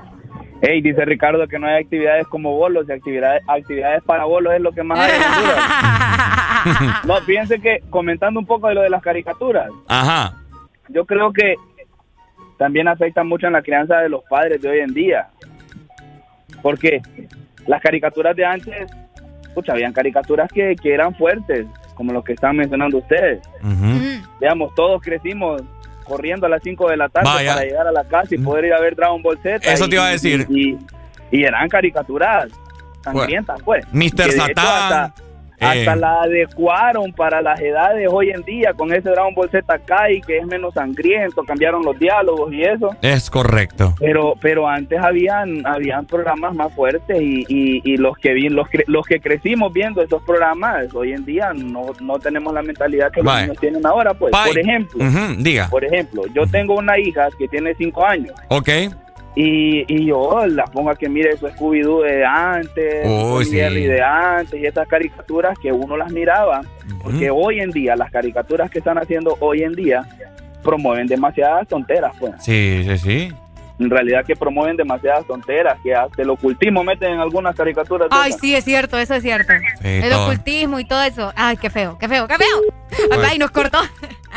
[SPEAKER 44] Hey, dice Ricardo que no hay actividades como bolos y actividades, actividades para bolos es lo que más hay en. No, fíjense que comentando un poco de lo de las caricaturas,
[SPEAKER 1] Ajá.
[SPEAKER 44] yo creo que también afecta mucho en la crianza de los padres de hoy en día. Porque las caricaturas de antes, escucha, habían caricaturas que, que eran fuertes, como los que están mencionando ustedes. Digamos, todos crecimos corriendo a las 5 de la tarde
[SPEAKER 1] Vaya.
[SPEAKER 44] para llegar a la casa y poder ir a ver Dragon Ball Z.
[SPEAKER 1] Eso
[SPEAKER 44] y-
[SPEAKER 1] te iba a decir.
[SPEAKER 44] Y, y- y eran caricaturas sangrientas, pues.
[SPEAKER 1] Mr. Satán,
[SPEAKER 44] Hasta,
[SPEAKER 1] eh.
[SPEAKER 44] la adecuaron para las edades hoy en día con ese Dragon Ball Z Kai que es menos sangriento, cambiaron los diálogos y eso.
[SPEAKER 1] Es correcto.
[SPEAKER 44] Pero pero antes habían habían programas más fuertes y, y, y los que vi, los, cre- los que crecimos viendo esos programas hoy en día no, no tenemos la mentalidad que los
[SPEAKER 1] Vaya.
[SPEAKER 44] niños tienen ahora pues por ejemplo
[SPEAKER 1] diga.
[SPEAKER 44] por ejemplo yo tengo una hija que tiene cinco años
[SPEAKER 1] Ok.
[SPEAKER 44] Y, y yo la pongo a que mire su Scooby-Doo de antes, y
[SPEAKER 1] sí.
[SPEAKER 44] De antes y esas caricaturas que uno las miraba, porque hoy en día, las caricaturas que están haciendo hoy en día promueven demasiadas tonteras, pues.
[SPEAKER 1] Sí, sí, sí.
[SPEAKER 44] En realidad que promueven demasiadas tonteras, que hasta el ocultismo meten en algunas caricaturas. de
[SPEAKER 2] Ay,
[SPEAKER 44] esas.
[SPEAKER 2] sí, es cierto, eso es cierto.
[SPEAKER 44] Sí,
[SPEAKER 2] el
[SPEAKER 44] todo.
[SPEAKER 2] ocultismo y todo eso. Ay, qué feo, qué feo, qué feo. Ay, nos cortó.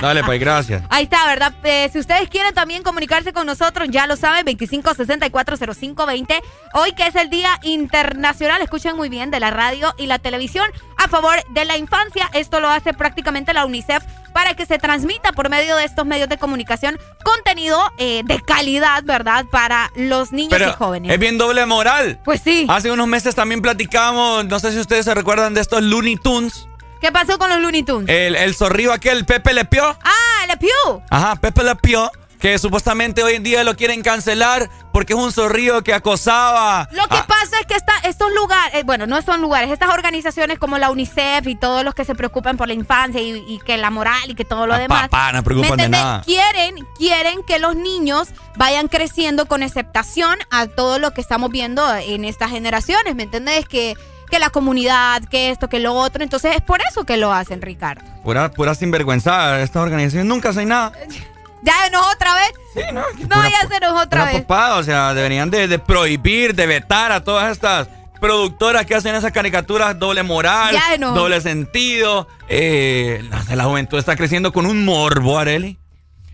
[SPEAKER 1] Dale, pues, gracias.
[SPEAKER 2] Ahí está, ¿verdad? Eh, si ustedes quieren también comunicarse con nosotros, ya lo saben, 25640520. Hoy que es el Día Internacional, escuchen muy bien, de la radio y la televisión a favor de la infancia. Esto lo hace prácticamente la UNICEF para que se transmita por medio de estos medios de comunicación contenido eh, de calidad, ¿verdad? Para los niños y jóvenes.
[SPEAKER 1] Es bien doble moral.
[SPEAKER 2] Pues sí.
[SPEAKER 1] Hace unos meses también platicamos, no sé si ustedes se recuerdan de estos Looney Tunes.
[SPEAKER 2] ¿Qué pasó con los Looney Tunes?
[SPEAKER 1] El, el zorrillo aquel, Pepe Le Pew.
[SPEAKER 2] Ah, Le Pew.
[SPEAKER 1] Ajá, Pepe Le Pew que supuestamente hoy en día lo quieren cancelar porque es un zorrillo que acosaba.
[SPEAKER 2] Lo que pasa es que esta, estos lugares, eh, bueno, no son lugares, estas organizaciones como la UNICEF y todos los que se preocupan por la infancia y, que la moral y que todo lo demás.
[SPEAKER 1] Papá, no preocupan de nada.
[SPEAKER 2] Quieren, quieren que los niños vayan creciendo con aceptación a todo lo que estamos viendo en estas generaciones, ¿me entiendes? Que que la comunidad, que esto, que lo otro. Entonces es por eso que lo hacen, Ricardo.
[SPEAKER 1] Pura, pura sinvergüenza. Estas organizaciones nunca hacen nada.
[SPEAKER 2] ¿Ya nos otra vez?
[SPEAKER 1] Sí, no.
[SPEAKER 2] No, ya se nos otra vez.
[SPEAKER 1] o sea, deberían de, prohibir, de vetar a todas estas productoras que hacen esas caricaturas doble moral, doble sentido. Eh, la, juventud está creciendo con un morbo, Areli.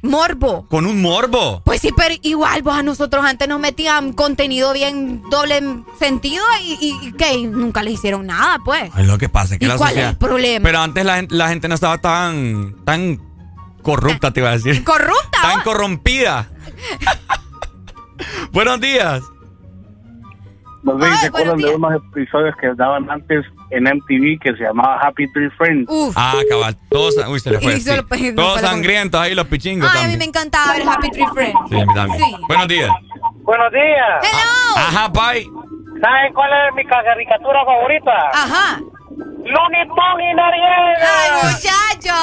[SPEAKER 2] Morbo.
[SPEAKER 1] Con un morbo.
[SPEAKER 2] Pues sí, pero igual, vos a nosotros antes nos metían contenido bien doble sentido y, que nunca le hicieron nada, pues.
[SPEAKER 1] Es lo que pasa, que la
[SPEAKER 2] cuál es el problema?
[SPEAKER 1] Pero antes la, la gente no estaba tan, tan Corrupta, te iba a decir.
[SPEAKER 2] ¿Corrupta?
[SPEAKER 1] Tan corrompida. Buenos días.
[SPEAKER 49] No sé se acuerdan de unos episodios que daban antes en MTV que se llamaba Happy Tree Friends.
[SPEAKER 1] Ah, cabal. Todos, uy, se le fue. Todos sangrientos ahí, los pichingos.
[SPEAKER 2] Ay, a mí me encantaba ver Happy Tree Friends.
[SPEAKER 1] Sí, a mí también. Buenos días.
[SPEAKER 43] Buenos días.
[SPEAKER 2] Hello.
[SPEAKER 1] Ajá, bye.
[SPEAKER 43] ¿Saben cuál es mi caricatura favorita?
[SPEAKER 2] Ajá.
[SPEAKER 43] Looney Tunes y Noriega.
[SPEAKER 2] ¡Ay, muchacho!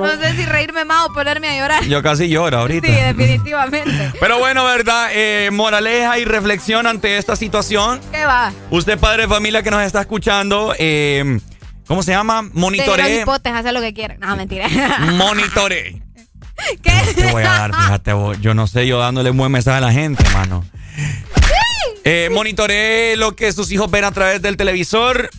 [SPEAKER 2] no sé si reírme más o ponerme a llorar.
[SPEAKER 1] Yo casi lloro ahorita.
[SPEAKER 2] Sí, definitivamente.
[SPEAKER 1] Pero bueno, ¿verdad? Eh, moraleja y reflexión ante esta situación.
[SPEAKER 2] ¿Qué va?
[SPEAKER 1] Usted, padre de familia que nos está escuchando, eh, ¿cómo se llama? Monitoree.
[SPEAKER 2] hipotes, hace lo que quiera. No, mentira.
[SPEAKER 1] Monitoree.
[SPEAKER 2] ¿Qué?
[SPEAKER 1] Te voy a dar, fíjate, yo no sé, yo dándole un buen mensaje a la gente, mano. Eh, lo que sus hijos ven a través del televisor.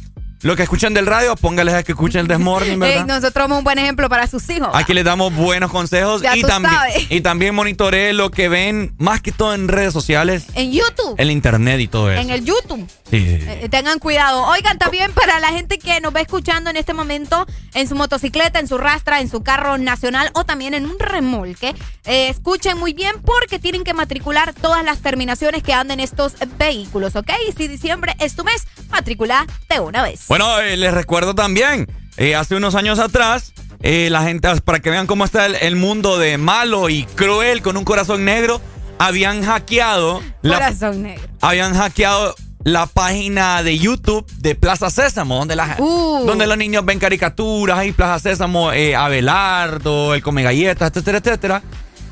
[SPEAKER 1] Lo que escuchan del radio, póngales a que escuchen el Desmorning, ¿verdad?
[SPEAKER 2] nosotros somos un buen ejemplo para sus hijos.
[SPEAKER 1] Aquí les damos buenos consejos y también y también monitoree lo que ven más que todo en redes sociales.
[SPEAKER 2] En YouTube.
[SPEAKER 1] En internet y todo eso.
[SPEAKER 2] En el YouTube.
[SPEAKER 1] Sí.
[SPEAKER 2] Eh, tengan cuidado. Oigan, también para la gente que nos va escuchando en este momento en su motocicleta, en su rastra, en su carro nacional o también en un remolque, eh, escuchen muy bien porque tienen que matricular todas las terminaciones que anden estos vehículos, ¿ok? Y si diciembre es tu mes, matricula de una vez.
[SPEAKER 1] Bueno, eh, les recuerdo también, eh, hace unos años atrás, eh, la gente, para que vean cómo está el, mundo de malo y cruel con un corazón negro, habían hackeado.
[SPEAKER 2] Corazón negro.
[SPEAKER 1] Habían hackeado la página de YouTube de Plaza Sésamo, donde, la,
[SPEAKER 2] uh.
[SPEAKER 1] donde los niños ven caricaturas, ahí Plaza Sésamo, Abelardo, el Come Galletas, etcétera, etcétera.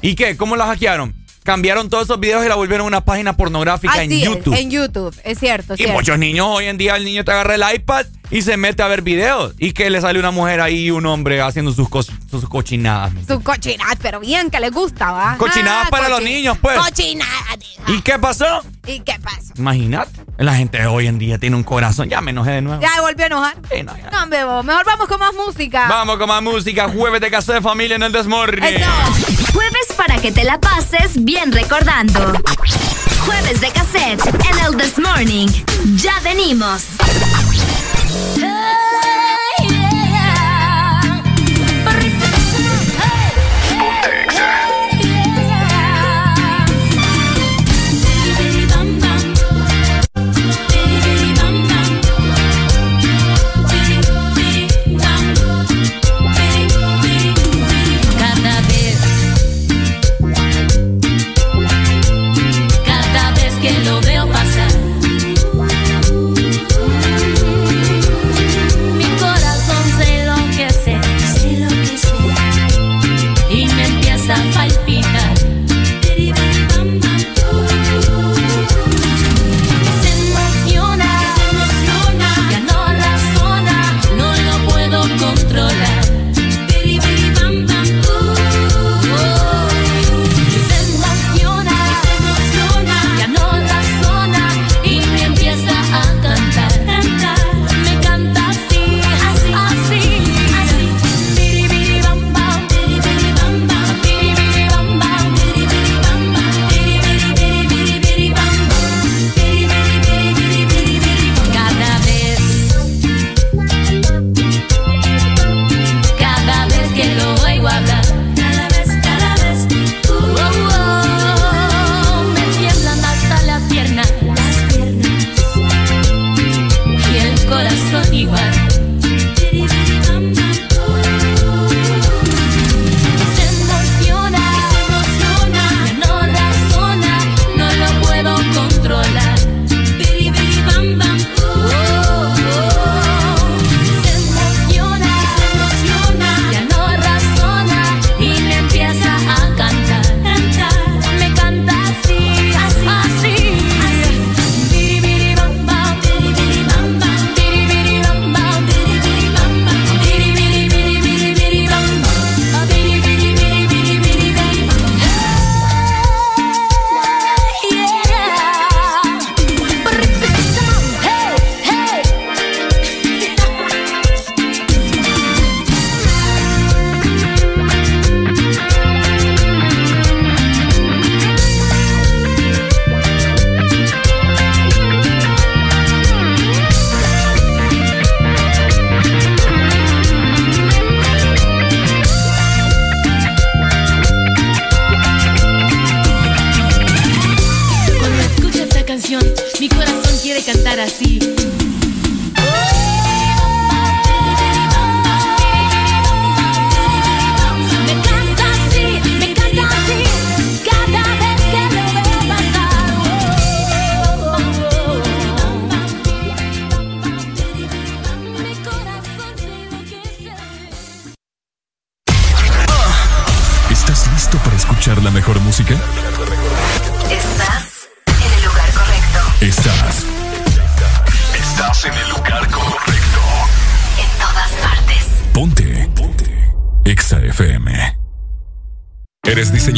[SPEAKER 1] ¿Y qué? ¿Cómo la hackearon? Cambiaron todos esos videos y la volvieron una página pornográfica en YouTube.
[SPEAKER 2] en YouTube, es cierto.
[SPEAKER 1] y muchos niños hoy en día, el niño te agarra el iPad y se mete a ver videos. Y que le sale una mujer ahí y un hombre haciendo sus, sus cochinadas.
[SPEAKER 2] Sus cochinadas, pero bien que les gusta, ¿va?
[SPEAKER 1] Cochinadas para los niños, pues.
[SPEAKER 2] Cochinadas.
[SPEAKER 1] ¿Y qué pasó?
[SPEAKER 2] ¿Y qué pasó?
[SPEAKER 1] Imagínate. La gente de hoy en día tiene un corazón. Ya me enojé de nuevo.
[SPEAKER 2] Ya volvió a enojar.
[SPEAKER 1] no, ya.
[SPEAKER 2] no, bebo. Mejor vamos con más música.
[SPEAKER 1] Vamos con más música. Jueves de casa familia en el Desmorning.
[SPEAKER 13] Jueves para que te la pases bien recordando. Jueves de cassette en el This Morning. Ya venimos.
[SPEAKER 48] Mi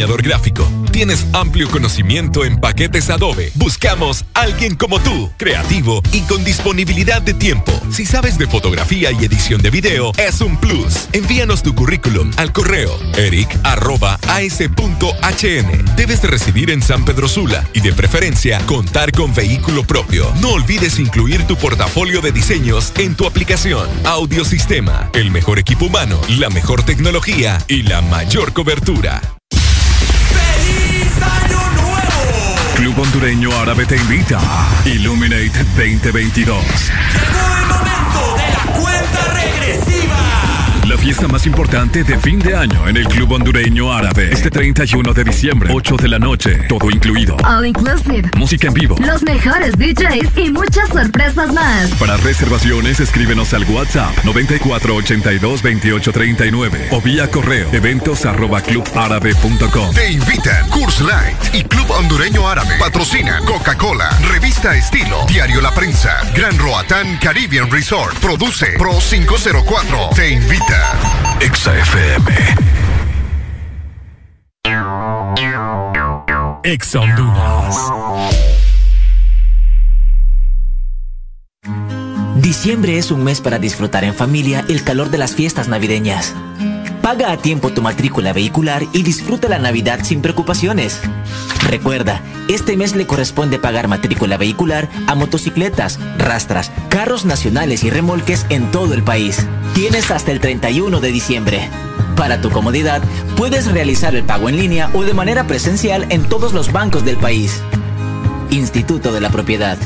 [SPEAKER 50] gráfico? ¿Tienes amplio conocimiento en paquetes Adobe? Buscamos alguien como tú, creativo y con disponibilidad de tiempo. Si sabes de fotografía y edición de video, es un plus. Envíanos tu currículum al correo eric.as.hn. Debes de residir en San Pedro Sula y de preferencia contar con vehículo propio. No olvides incluir tu portafolio de diseños en tu aplicación. Audiosistema, el mejor equipo humano, la mejor tecnología y la mayor cobertura.
[SPEAKER 8] Hondureño Árabe te invita. Illuminate 2022.
[SPEAKER 1] Cuenta regresiva.
[SPEAKER 8] La fiesta más importante de fin de año en el Club Hondureño Árabe. Este 31 de diciembre, 8 de la noche, todo incluido.
[SPEAKER 51] All inclusive.
[SPEAKER 8] Música en vivo.
[SPEAKER 51] Los mejores DJs y muchas sorpresas más.
[SPEAKER 8] Para reservaciones, escríbenos al WhatsApp 94822839 o vía correo eventos arroba clubárabe.com.
[SPEAKER 14] Te invitan Curse Light y Club Hondureño Árabe. Patrocina Coca-Cola, Revista Estilo, Diario La Prensa, Gran Roatán Caribbean Resort. Produce Pro 504. Te invita.
[SPEAKER 8] Exa FM. Exa Honduras.
[SPEAKER 52] Diciembre es un mes para disfrutar en familia el calor de las fiestas navideñas. Paga a tiempo tu matrícula vehicular y disfruta la Navidad sin preocupaciones. Recuerda, este mes le corresponde pagar matrícula vehicular a motocicletas, rastras, carros nacionales y remolques en todo el país. Tienes hasta el 31 de diciembre. Para tu comodidad, puedes realizar el pago en línea o de manera presencial en todos los bancos del país. Instituto de la Propiedad.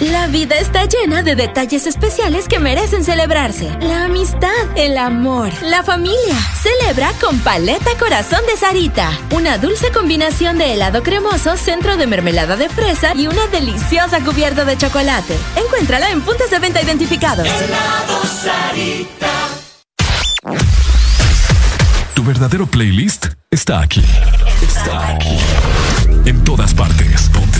[SPEAKER 53] La vida está llena de detalles especiales que merecen celebrarse. La amistad, el amor, la familia. Celebra con Paleta Corazón de Sarita. Una dulce combinación de helado cremoso, centro de mermelada de fresa y una deliciosa cubierta de chocolate. Encuéntrala en puntos de venta identificados.
[SPEAKER 8] Tu verdadero playlist está aquí. Está aquí. En todas partes. Ponte.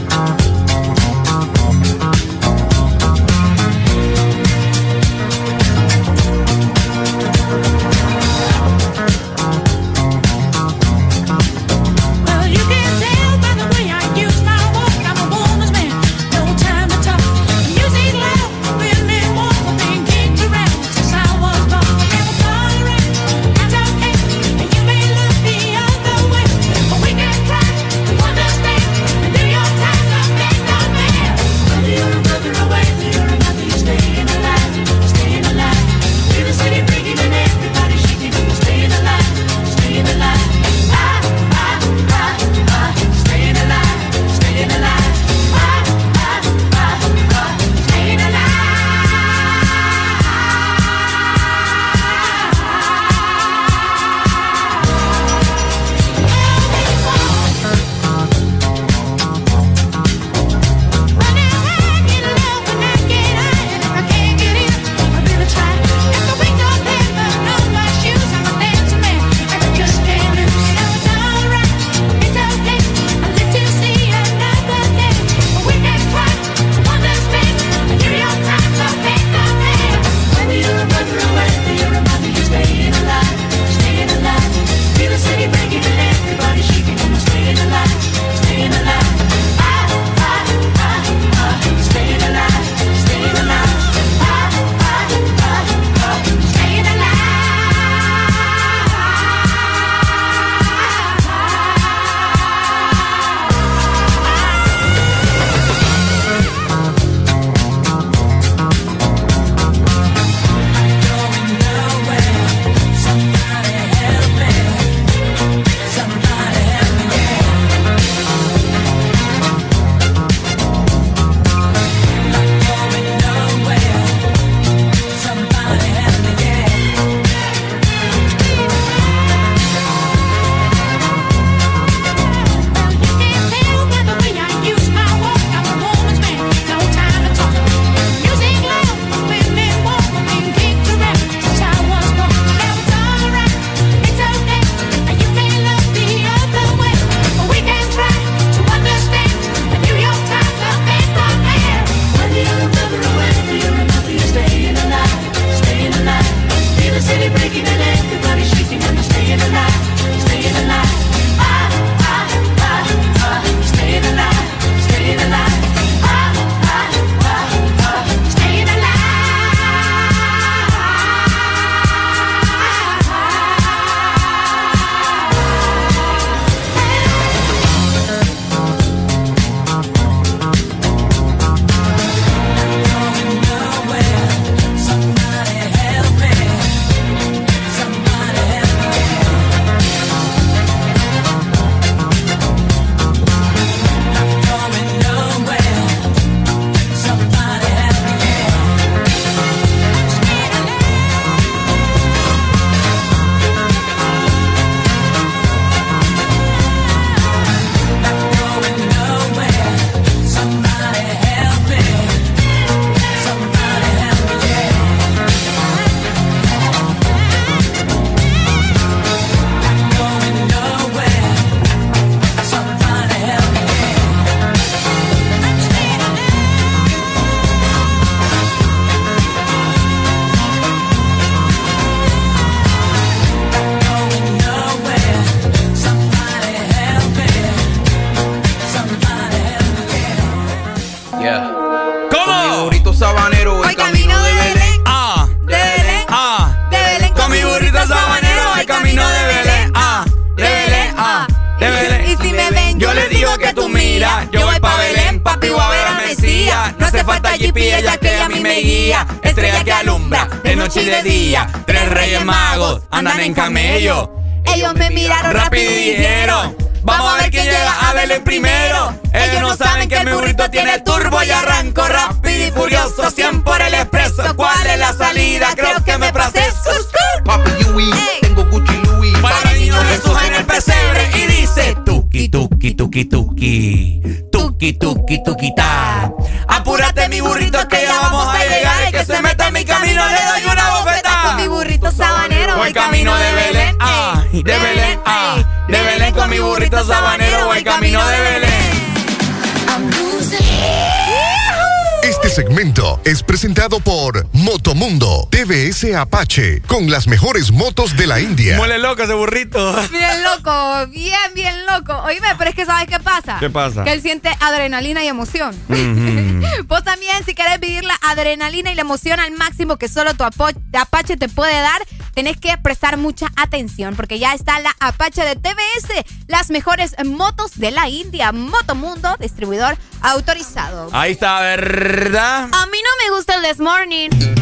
[SPEAKER 14] Apache con las mejores motos de la India.
[SPEAKER 1] Muele loco ese burrito.
[SPEAKER 2] Bien loco, bien, bien loco. Oíme, pero es que ¿sabes qué pasa?
[SPEAKER 1] ¿Qué pasa?
[SPEAKER 2] Que él siente adrenalina y emoción. Vos también, si querés vivir la adrenalina y la emoción al máximo que solo tu Apache te puede dar, tenés que prestar mucha atención porque ya está la Apache de TBS, las mejores motos de la India. Motomundo, distribuidor autorizado.
[SPEAKER 1] Ahí está, ¿verdad?
[SPEAKER 2] A mí no me gusta el This Morning.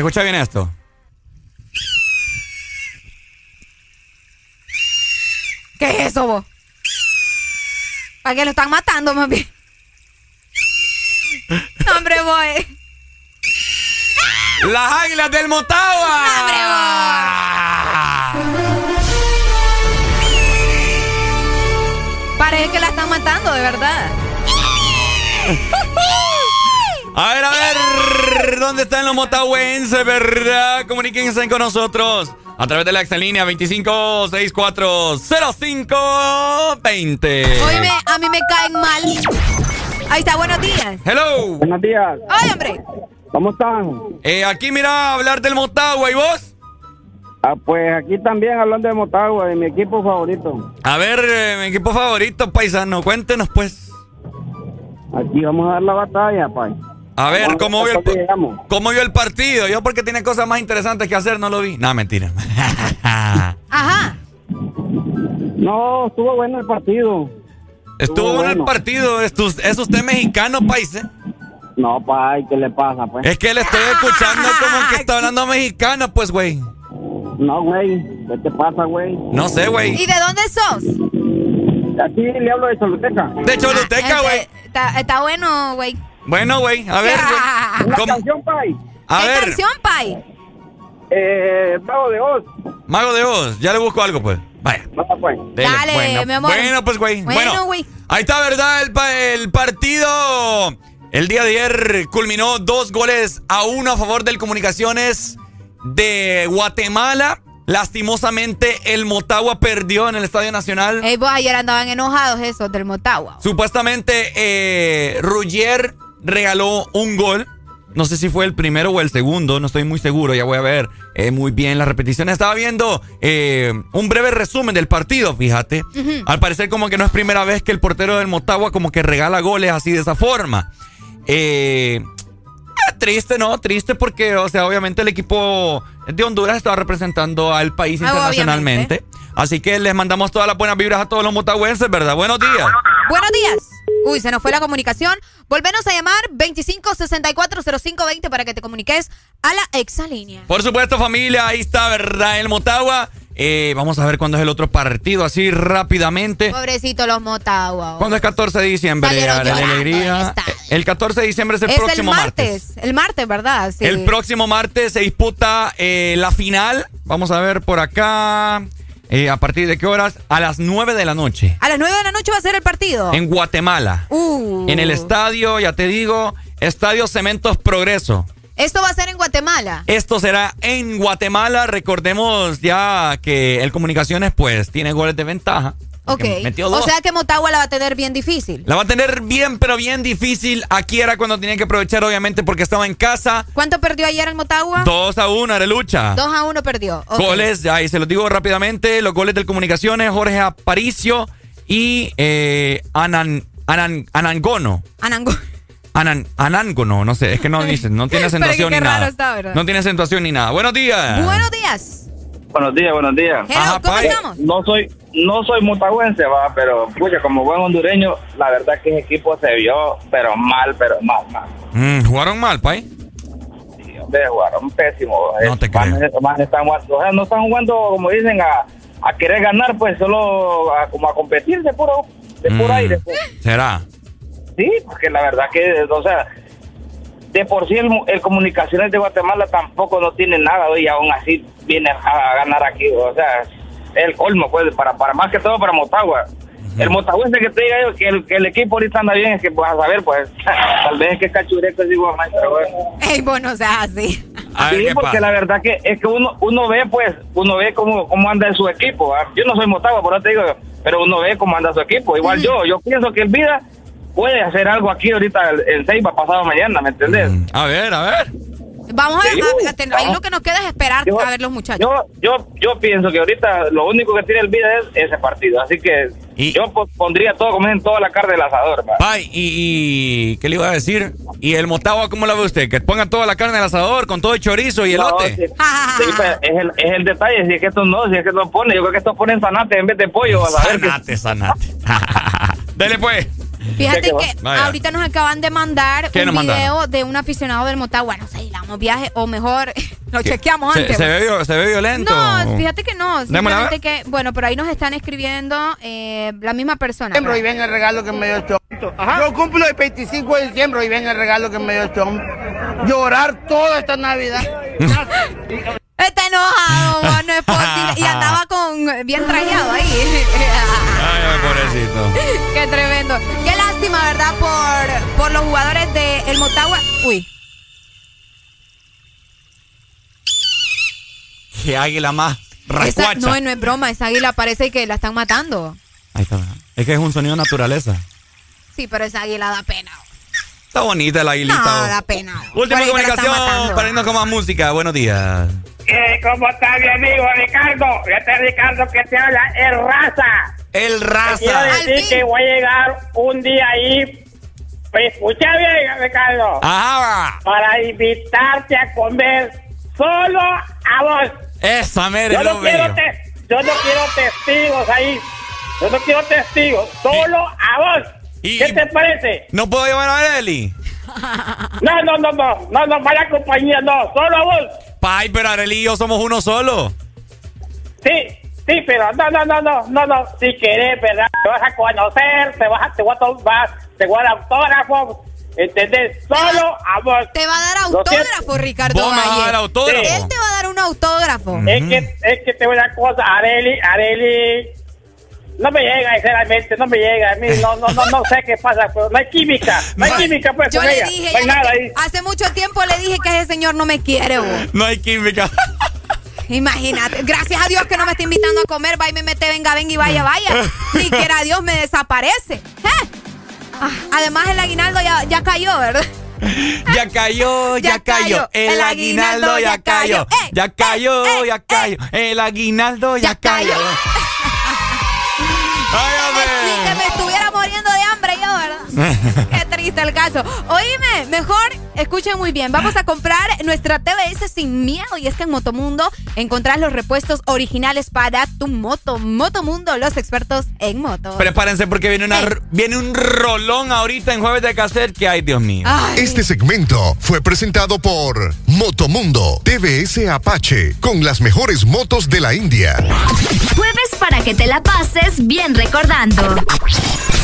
[SPEAKER 1] Escucha bien esto.
[SPEAKER 2] ¿Qué es eso, vos? ¿Para qué lo están matando, mami? No, hombre, voy.
[SPEAKER 1] Las águilas del Motagua.
[SPEAKER 2] Parece que la están matando, de verdad.
[SPEAKER 1] A ver, a ver, ¿dónde están los motahuenses, verdad? Comuníquense con nosotros a través de la exalínea 25640520.
[SPEAKER 2] Oíme, a mí me caen mal. Ahí está, buenos días.
[SPEAKER 1] Hello.
[SPEAKER 44] Buenos días.
[SPEAKER 2] Ay, hombre.
[SPEAKER 44] ¿Cómo están?
[SPEAKER 1] Eh, aquí mira, hablar del Motagua, ¿y vos?
[SPEAKER 44] Ah, pues aquí también hablando de Motagua, de mi equipo favorito.
[SPEAKER 1] A ver, eh, mi equipo favorito, paisano, cuéntenos pues.
[SPEAKER 44] Aquí vamos a dar la batalla, pay.
[SPEAKER 1] A ver, ¿cómo vio, el. ¿cómo vio el partido? Yo porque tiene cosas más interesantes que hacer, no lo vi. No, mentira.
[SPEAKER 2] Ajá.
[SPEAKER 44] No, estuvo bueno el partido.
[SPEAKER 1] Estuvo bueno el partido. ¿Es, es usted mexicano, país?
[SPEAKER 44] No, pay, ¿qué le pasa, pues?
[SPEAKER 1] Es que le estoy escuchando como que está hablando mexicano, pues, güey.
[SPEAKER 44] No, güey. ¿Qué te pasa, güey?
[SPEAKER 1] No sé, güey.
[SPEAKER 2] ¿Y de dónde sos?
[SPEAKER 44] Aquí le hablo de Choluteca.
[SPEAKER 1] De Choluteca, güey.
[SPEAKER 2] Este, Está, está bueno, güey.
[SPEAKER 1] Bueno, güey, a ver.
[SPEAKER 44] Una
[SPEAKER 1] ¿Cómo?
[SPEAKER 44] canción, pay.
[SPEAKER 1] A
[SPEAKER 2] ¿Qué
[SPEAKER 1] ver,
[SPEAKER 2] canción, Pai?
[SPEAKER 44] Eh, Mago de Oz.
[SPEAKER 1] Mago de Oz, ya le busco algo, pues. Vaya.
[SPEAKER 44] Pues.
[SPEAKER 1] dele,
[SPEAKER 2] Dale,
[SPEAKER 1] bueno.
[SPEAKER 2] mi amor.
[SPEAKER 1] Bueno, pues, güey.
[SPEAKER 2] Bueno,
[SPEAKER 1] Bueno,
[SPEAKER 2] güey.
[SPEAKER 1] ahí está, ¿verdad? El, pa- el partido. El día de ayer culminó dos goles a uno a favor del Comunicaciones de Guatemala. Lastimosamente, el Motagua perdió en el Estadio Nacional.
[SPEAKER 2] Ey, vos ayer andaban enojados esos del Motagua.
[SPEAKER 1] Supuestamente, eh, Ruggier regaló un gol. No sé si fue el primero o el segundo, no estoy muy seguro, ya voy a ver eh, muy bien la repetición. Estaba viendo eh, un breve resumen del partido, fíjate. Al parecer como que no es primera vez que el portero del Motagua como que regala goles así de esa forma. Eh, eh, triste, ¿no? Triste porque, o sea, obviamente el equipo de Honduras estaba representando al país
[SPEAKER 2] Ah,
[SPEAKER 1] internacionalmente. Así que les mandamos todas las buenas vibras a todos los motagüenses, ¿verdad? Buenos días.
[SPEAKER 2] Buenos días. Uy, se nos fue la comunicación. Volvenos a llamar 25640520 para que te comuniques a la exalínea.
[SPEAKER 1] Por supuesto, familia, ahí está, ¿verdad? El Motagua. Eh, vamos a ver cuándo es el otro partido, así rápidamente.
[SPEAKER 2] Pobrecito los Motagua.
[SPEAKER 1] ¿Cuándo es 14 de diciembre?
[SPEAKER 2] Llorando
[SPEAKER 1] alegría. El 14 de diciembre es el
[SPEAKER 2] es
[SPEAKER 1] próximo
[SPEAKER 2] el
[SPEAKER 1] martes.
[SPEAKER 2] martes. El martes, ¿verdad? Sí.
[SPEAKER 1] El próximo martes se disputa eh, la final. Vamos a ver por acá. Eh, ¿A partir de qué horas? A las 9 de la noche.
[SPEAKER 2] A las 9 de la noche va a ser el partido.
[SPEAKER 1] En Guatemala.
[SPEAKER 2] Uh.
[SPEAKER 1] En el estadio, ya te digo, Estadio Cementos Progreso.
[SPEAKER 2] Esto va a ser en Guatemala.
[SPEAKER 1] Esto será en Guatemala. Recordemos ya que el Comunicaciones pues tiene goles de ventaja.
[SPEAKER 2] Ok.
[SPEAKER 1] Metió
[SPEAKER 2] O
[SPEAKER 1] dos.
[SPEAKER 2] sea que Motagua la va a tener bien difícil.
[SPEAKER 1] La va a tener bien, pero bien difícil. Aquí era cuando tenía que aprovechar, obviamente, porque estaba en casa.
[SPEAKER 2] ¿Cuánto perdió ayer el Motagua?
[SPEAKER 1] 2 a 1, Arelucha.
[SPEAKER 2] 2 a 1 perdió.
[SPEAKER 1] Goles, ahí se los digo rápidamente. Los goles del Comunicaciones, Jorge Aparicio y eh, Anan, Anan, Anangono.
[SPEAKER 2] Anango.
[SPEAKER 1] Anan, Anangono, no sé, es que no dice, no tiene acentuación ni
[SPEAKER 2] raro
[SPEAKER 1] nada.
[SPEAKER 2] está, ¿verdad?
[SPEAKER 1] no tiene acentuación ni nada. Buenos días.
[SPEAKER 2] Buenos días.
[SPEAKER 9] Buenos días, buenos días.
[SPEAKER 2] Hello, ¿cómo estamos?
[SPEAKER 9] No soy, no soy mutagüense, va, pero pucha, como buen hondureño, la verdad que ese equipo se vio, pero mal, pero mal, mal.
[SPEAKER 1] Mm, Jugaron mal, Pai.
[SPEAKER 9] Sí, hombre, jugaron pésimo.
[SPEAKER 1] No te
[SPEAKER 9] Más-
[SPEAKER 1] creo.
[SPEAKER 9] más están o sea, no están jugando, como dicen, a, a querer ganar, pues solo a, como a competir de puro, de puro
[SPEAKER 1] Mm,
[SPEAKER 9] aire. pues.
[SPEAKER 1] ¿Será?
[SPEAKER 9] Sí, porque la verdad que, o sea, de por sí el, el Comunicaciones de Guatemala tampoco no tiene nada, y aún así viene a, a ganar aquí, o sea, el colmo, pues, para, para más que todo para Motagua. El motahuense que te diga yo que el, que el equipo ahorita anda bien, es que vas a saber, pues, tal vez es que cachureco es igual, pero bueno.
[SPEAKER 2] Ey, bueno, o sea, así.
[SPEAKER 9] Sí, porque la verdad que es que uno uno ve, pues, uno ve cómo, cómo anda su equipo. ¿va? Yo no soy Motagua, por eso te digo, pero uno ve cómo anda su equipo. Igual yo, yo pienso que el Vida puede hacer algo aquí ahorita en Ceiba pasado mañana, ¿me entendés?
[SPEAKER 1] A ver, a ver.
[SPEAKER 2] Vamos a, a- a ten- ahí lo que nos queda es esperar
[SPEAKER 9] Yo-
[SPEAKER 2] a ver los muchachos.
[SPEAKER 9] Yo, yo, yo pienso que ahorita lo único que tiene el Vida es ese partido. Así que yo po- pondría todo, como en toda la carne del asador.
[SPEAKER 1] Pai, y, y ¿qué le iba a decir? ¿Y el Motagua cómo la ve usted? ¿Que ponga toda la carne al asador con todo el chorizo y
[SPEAKER 9] No,
[SPEAKER 1] elote?
[SPEAKER 9] sí, sí, es, el, es el detalle, si es que estos no, si es que estos ponen, yo creo que estos ponen zanate en vez de pollo. ver que-
[SPEAKER 1] Sanate, sanate. Dele pues.
[SPEAKER 2] Fíjate
[SPEAKER 9] ¿Qué
[SPEAKER 2] que
[SPEAKER 1] Vaya.
[SPEAKER 2] ahorita nos acaban de mandar
[SPEAKER 1] ¿Qué
[SPEAKER 2] un video
[SPEAKER 1] mandaron?
[SPEAKER 2] de un aficionado del Motagua. No sé, damos viaje o mejor lo chequeamos
[SPEAKER 1] ¿Se,
[SPEAKER 2] antes.
[SPEAKER 1] se ve, vi- se ve violento?
[SPEAKER 2] No, fíjate que no. Simplemente que, bueno, pero ahí nos están escribiendo eh, la misma persona.
[SPEAKER 54] diciembre y ven el regalo que me dio este hombre. Yo cumplo el 25 de diciembre y ven el regalo que me dio este hombre. Llorar toda esta Navidad.
[SPEAKER 2] Está enojado, vos, no es posible. Y andaba con bien trajeado ahí.
[SPEAKER 1] Ay, pobrecito.
[SPEAKER 2] Qué tremendo. Qué lástima, ¿verdad? Por, por los jugadores de el Motagua. Uy.
[SPEAKER 1] Qué águila más
[SPEAKER 2] Esa,
[SPEAKER 1] rascuacha.
[SPEAKER 2] no, no es broma. Esa águila parece que la están matando.
[SPEAKER 1] Ahí está. Es que es un sonido de naturaleza.
[SPEAKER 2] Sí, pero esa águila da pena.
[SPEAKER 1] Está bonita la aguilita.
[SPEAKER 2] No, da pena.
[SPEAKER 1] Última comunicación para irnos con más música. Buenos días.
[SPEAKER 43] Eh, ¿Cómo está mi amigo Ricardo? Este es Ricardo que te habla, el raza.
[SPEAKER 1] El
[SPEAKER 43] Te
[SPEAKER 1] raza.
[SPEAKER 43] Quiero decir que voy a llegar un día ahí. Pues escucha bien, Ricardo.
[SPEAKER 1] Ajá.
[SPEAKER 43] Para invitarte a comer solo a vos.
[SPEAKER 1] Esa mera
[SPEAKER 43] Yo no, quiero te- yo no quiero testigos ahí. Yo no quiero testigos. Solo a vos. ¿Qué te parece?
[SPEAKER 1] ¿No puedo llevar a Areli?
[SPEAKER 43] No, no, no, no. No, no, vaya compañía, no. Solo a vos.
[SPEAKER 1] Pai, pero Areli y yo somos uno solo.
[SPEAKER 43] Sí, sí, pero no, no, no, no, no, no. Si querés, ¿verdad? Te vas a conocer, te vas a, te voy a tomar, te voy a dar autógrafo. ¿Entendés? Solo a vos.
[SPEAKER 2] Te va a dar autógrafo, Ricardo.
[SPEAKER 43] Vos me vas a dar autógrafo.
[SPEAKER 2] Él te va a dar un autógrafo.
[SPEAKER 43] Es que, es que te voy a dar cosa, Areli, Areli. No me llega, sinceramente, no me llega. A mí no, no, no, no sé qué pasa, pero no hay química. No hay química, pues,
[SPEAKER 2] Yo
[SPEAKER 43] con
[SPEAKER 2] le
[SPEAKER 43] ella.
[SPEAKER 2] dije,
[SPEAKER 43] no hay nada ahí.
[SPEAKER 2] hace mucho tiempo le dije que ese señor no me quiere. vos.
[SPEAKER 1] No hay química.
[SPEAKER 2] Imagínate, gracias a Dios que no me está invitando a comer, va y me mete, venga, venga y vaya, vaya. Ni quiera Dios me desaparece. ¿Eh? Ah, además el aguinaldo ya, ya cayó, ¿verdad?
[SPEAKER 1] Ya cayó, ya,
[SPEAKER 2] Ya
[SPEAKER 1] cayó.
[SPEAKER 2] cayó.
[SPEAKER 1] El aguinaldo ya cayó. Ya cayó, ya cayó. El aguinaldo ya cayó.
[SPEAKER 2] Que me estuviera muriendo de hambre Qué triste el caso. Oíme, mejor escuchen muy bien. Vamos a comprar nuestra TBS sin miedo. Y es que en Motomundo encontrás los repuestos originales para tu moto. Motomundo, los expertos en moto.
[SPEAKER 1] Prepárense porque viene, una, viene un rolón ahorita en jueves de cassette que hay, Dios mío.
[SPEAKER 14] Este segmento fue presentado por Motomundo TVS Apache con las mejores motos de la India.
[SPEAKER 51] Jueves para que te la pases bien recordando.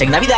[SPEAKER 8] En
[SPEAKER 27] Navidad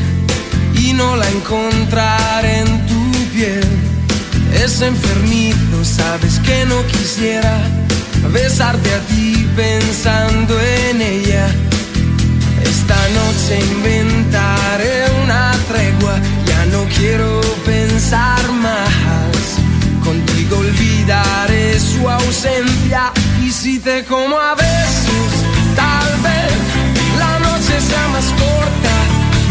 [SPEAKER 38] y no la encontraré en tu piel. Es enfermito, sabes que no quisiera besarte a ti pensando en ella. Esta noche inventaré una tregua, ya no quiero pensar más. Contigo olvidaré su ausencia y si te como a besos, tal vez la noche sea más corta,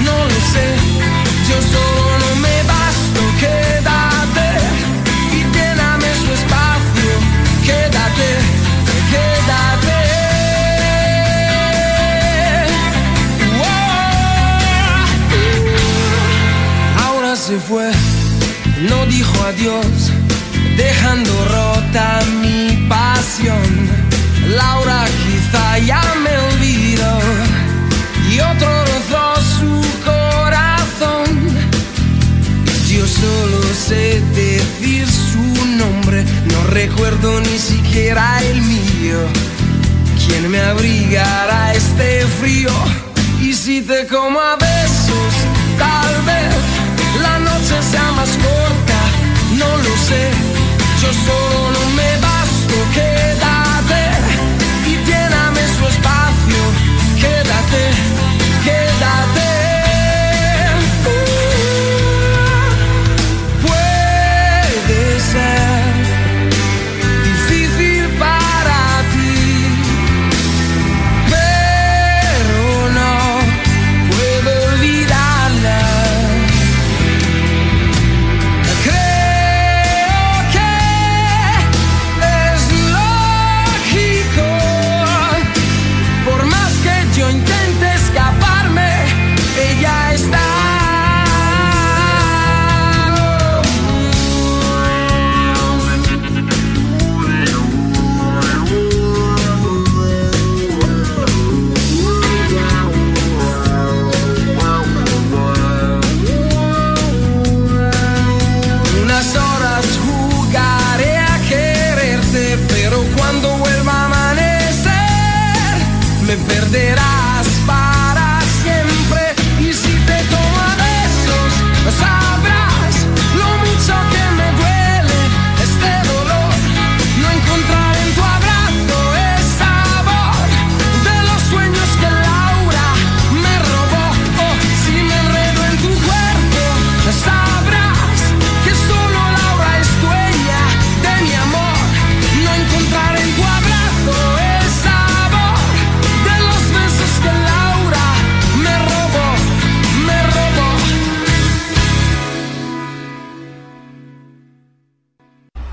[SPEAKER 38] no lo sé. Yo solo me basto, quédate y lléname su espacio, quédate, quédate. Ahora se fue, no dijo adiós, dejando rota mi pasión. Laura quizá ya me olvidó y otro rozó su corazón. Solo sé decir su nombre, no recuerdo ni siquiera el mío. ¿Quién me abrigará este frío? Y si te como a besos, tal vez la noche sea más corta, no lo sé. Yo solo no me basto, quédate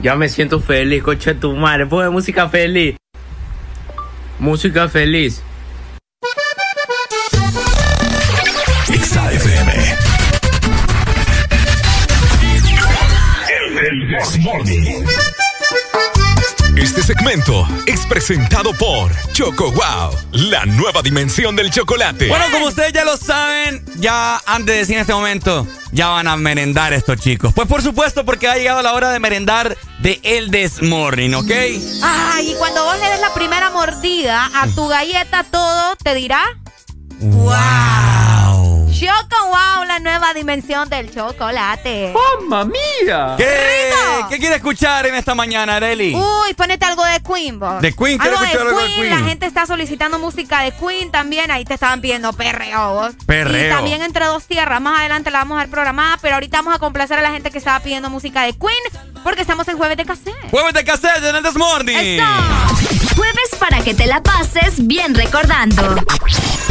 [SPEAKER 55] Ya me siento feliz, coche tu madre. Pone música feliz. Música feliz.
[SPEAKER 50] XAFM. El, Morning. Este segmento es presentado por Choco Wow, la nueva dimensión del chocolate.
[SPEAKER 1] Bueno, como ustedes ya lo saben, ya antes de decir en este momento, ya van a merendar estos chicos. Pues por supuesto, porque ha llegado la hora de merendar de El This Morning, ¿ok?
[SPEAKER 2] Ay, y cuando vos le des la primera mordida a tu galleta, todo te dirá.
[SPEAKER 1] ¡Wow!
[SPEAKER 2] Choco Wow, la nueva dimensión del chocolate.
[SPEAKER 55] ¡Mamma mía!
[SPEAKER 1] ¿Qué,
[SPEAKER 2] ¡Rico!
[SPEAKER 1] ¿Qué quiere escuchar en esta mañana, Areli?
[SPEAKER 2] Uy, ponete algo de Queen, vos.
[SPEAKER 1] ¿De Queen?
[SPEAKER 2] Algo de
[SPEAKER 1] escuchar algo de
[SPEAKER 2] Queen.
[SPEAKER 1] Queen.
[SPEAKER 2] La gente está solicitando música de Queen también. Ahí te estaban pidiendo perreo, vos.
[SPEAKER 1] Perreo.
[SPEAKER 2] Y también entre dos tierras. Más adelante la vamos a ver programada. Pero ahorita vamos a complacer a la gente que estaba pidiendo música de Queen. Porque estamos en jueves de cassette.
[SPEAKER 1] Jueves de cassette en El This Morning.
[SPEAKER 38] Jueves para que te la pases bien recordando.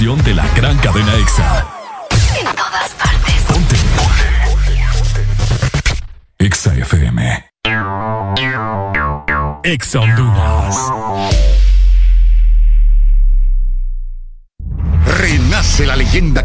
[SPEAKER 8] Escuchando una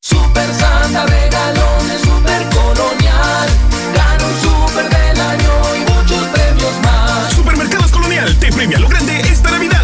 [SPEAKER 38] Super Santa regalones, super colonial. Gana un super del año y muchos premios más.
[SPEAKER 56] Supermercados Colonial te premia lo grande esta Navidad.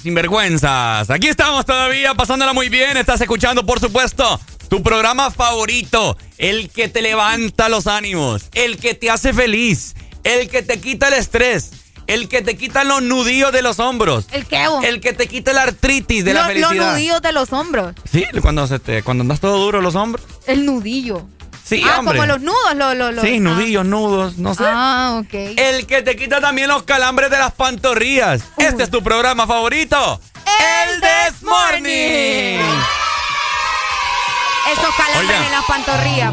[SPEAKER 1] Sinvergüenzas. Aquí estamos todavía pasándola muy bien. Estás escuchando, por supuesto, tu programa favorito. El que te levanta los ánimos. El que te hace feliz. El que te quita el estrés. El que te quita los nudillos de los hombros.
[SPEAKER 2] ¿El qué? vos?
[SPEAKER 1] El que te quita la artritis de la felicidad.
[SPEAKER 2] Los nudillos de los hombros.
[SPEAKER 1] Sí, cuando, se te, cuando andas todo duro los hombros.
[SPEAKER 2] El nudillo.
[SPEAKER 1] Sí,
[SPEAKER 2] ah,
[SPEAKER 1] hombre.
[SPEAKER 2] como los nudos. Lo, lo, lo-
[SPEAKER 1] Sí,
[SPEAKER 2] ah.
[SPEAKER 1] nudillos, nudos, no sé.
[SPEAKER 2] Ah, ok.
[SPEAKER 1] El que te quita también los calambres de las pantorrillas. Este es tu programa favorito. El This Morning.
[SPEAKER 2] Esos calambres en las pantorrillas.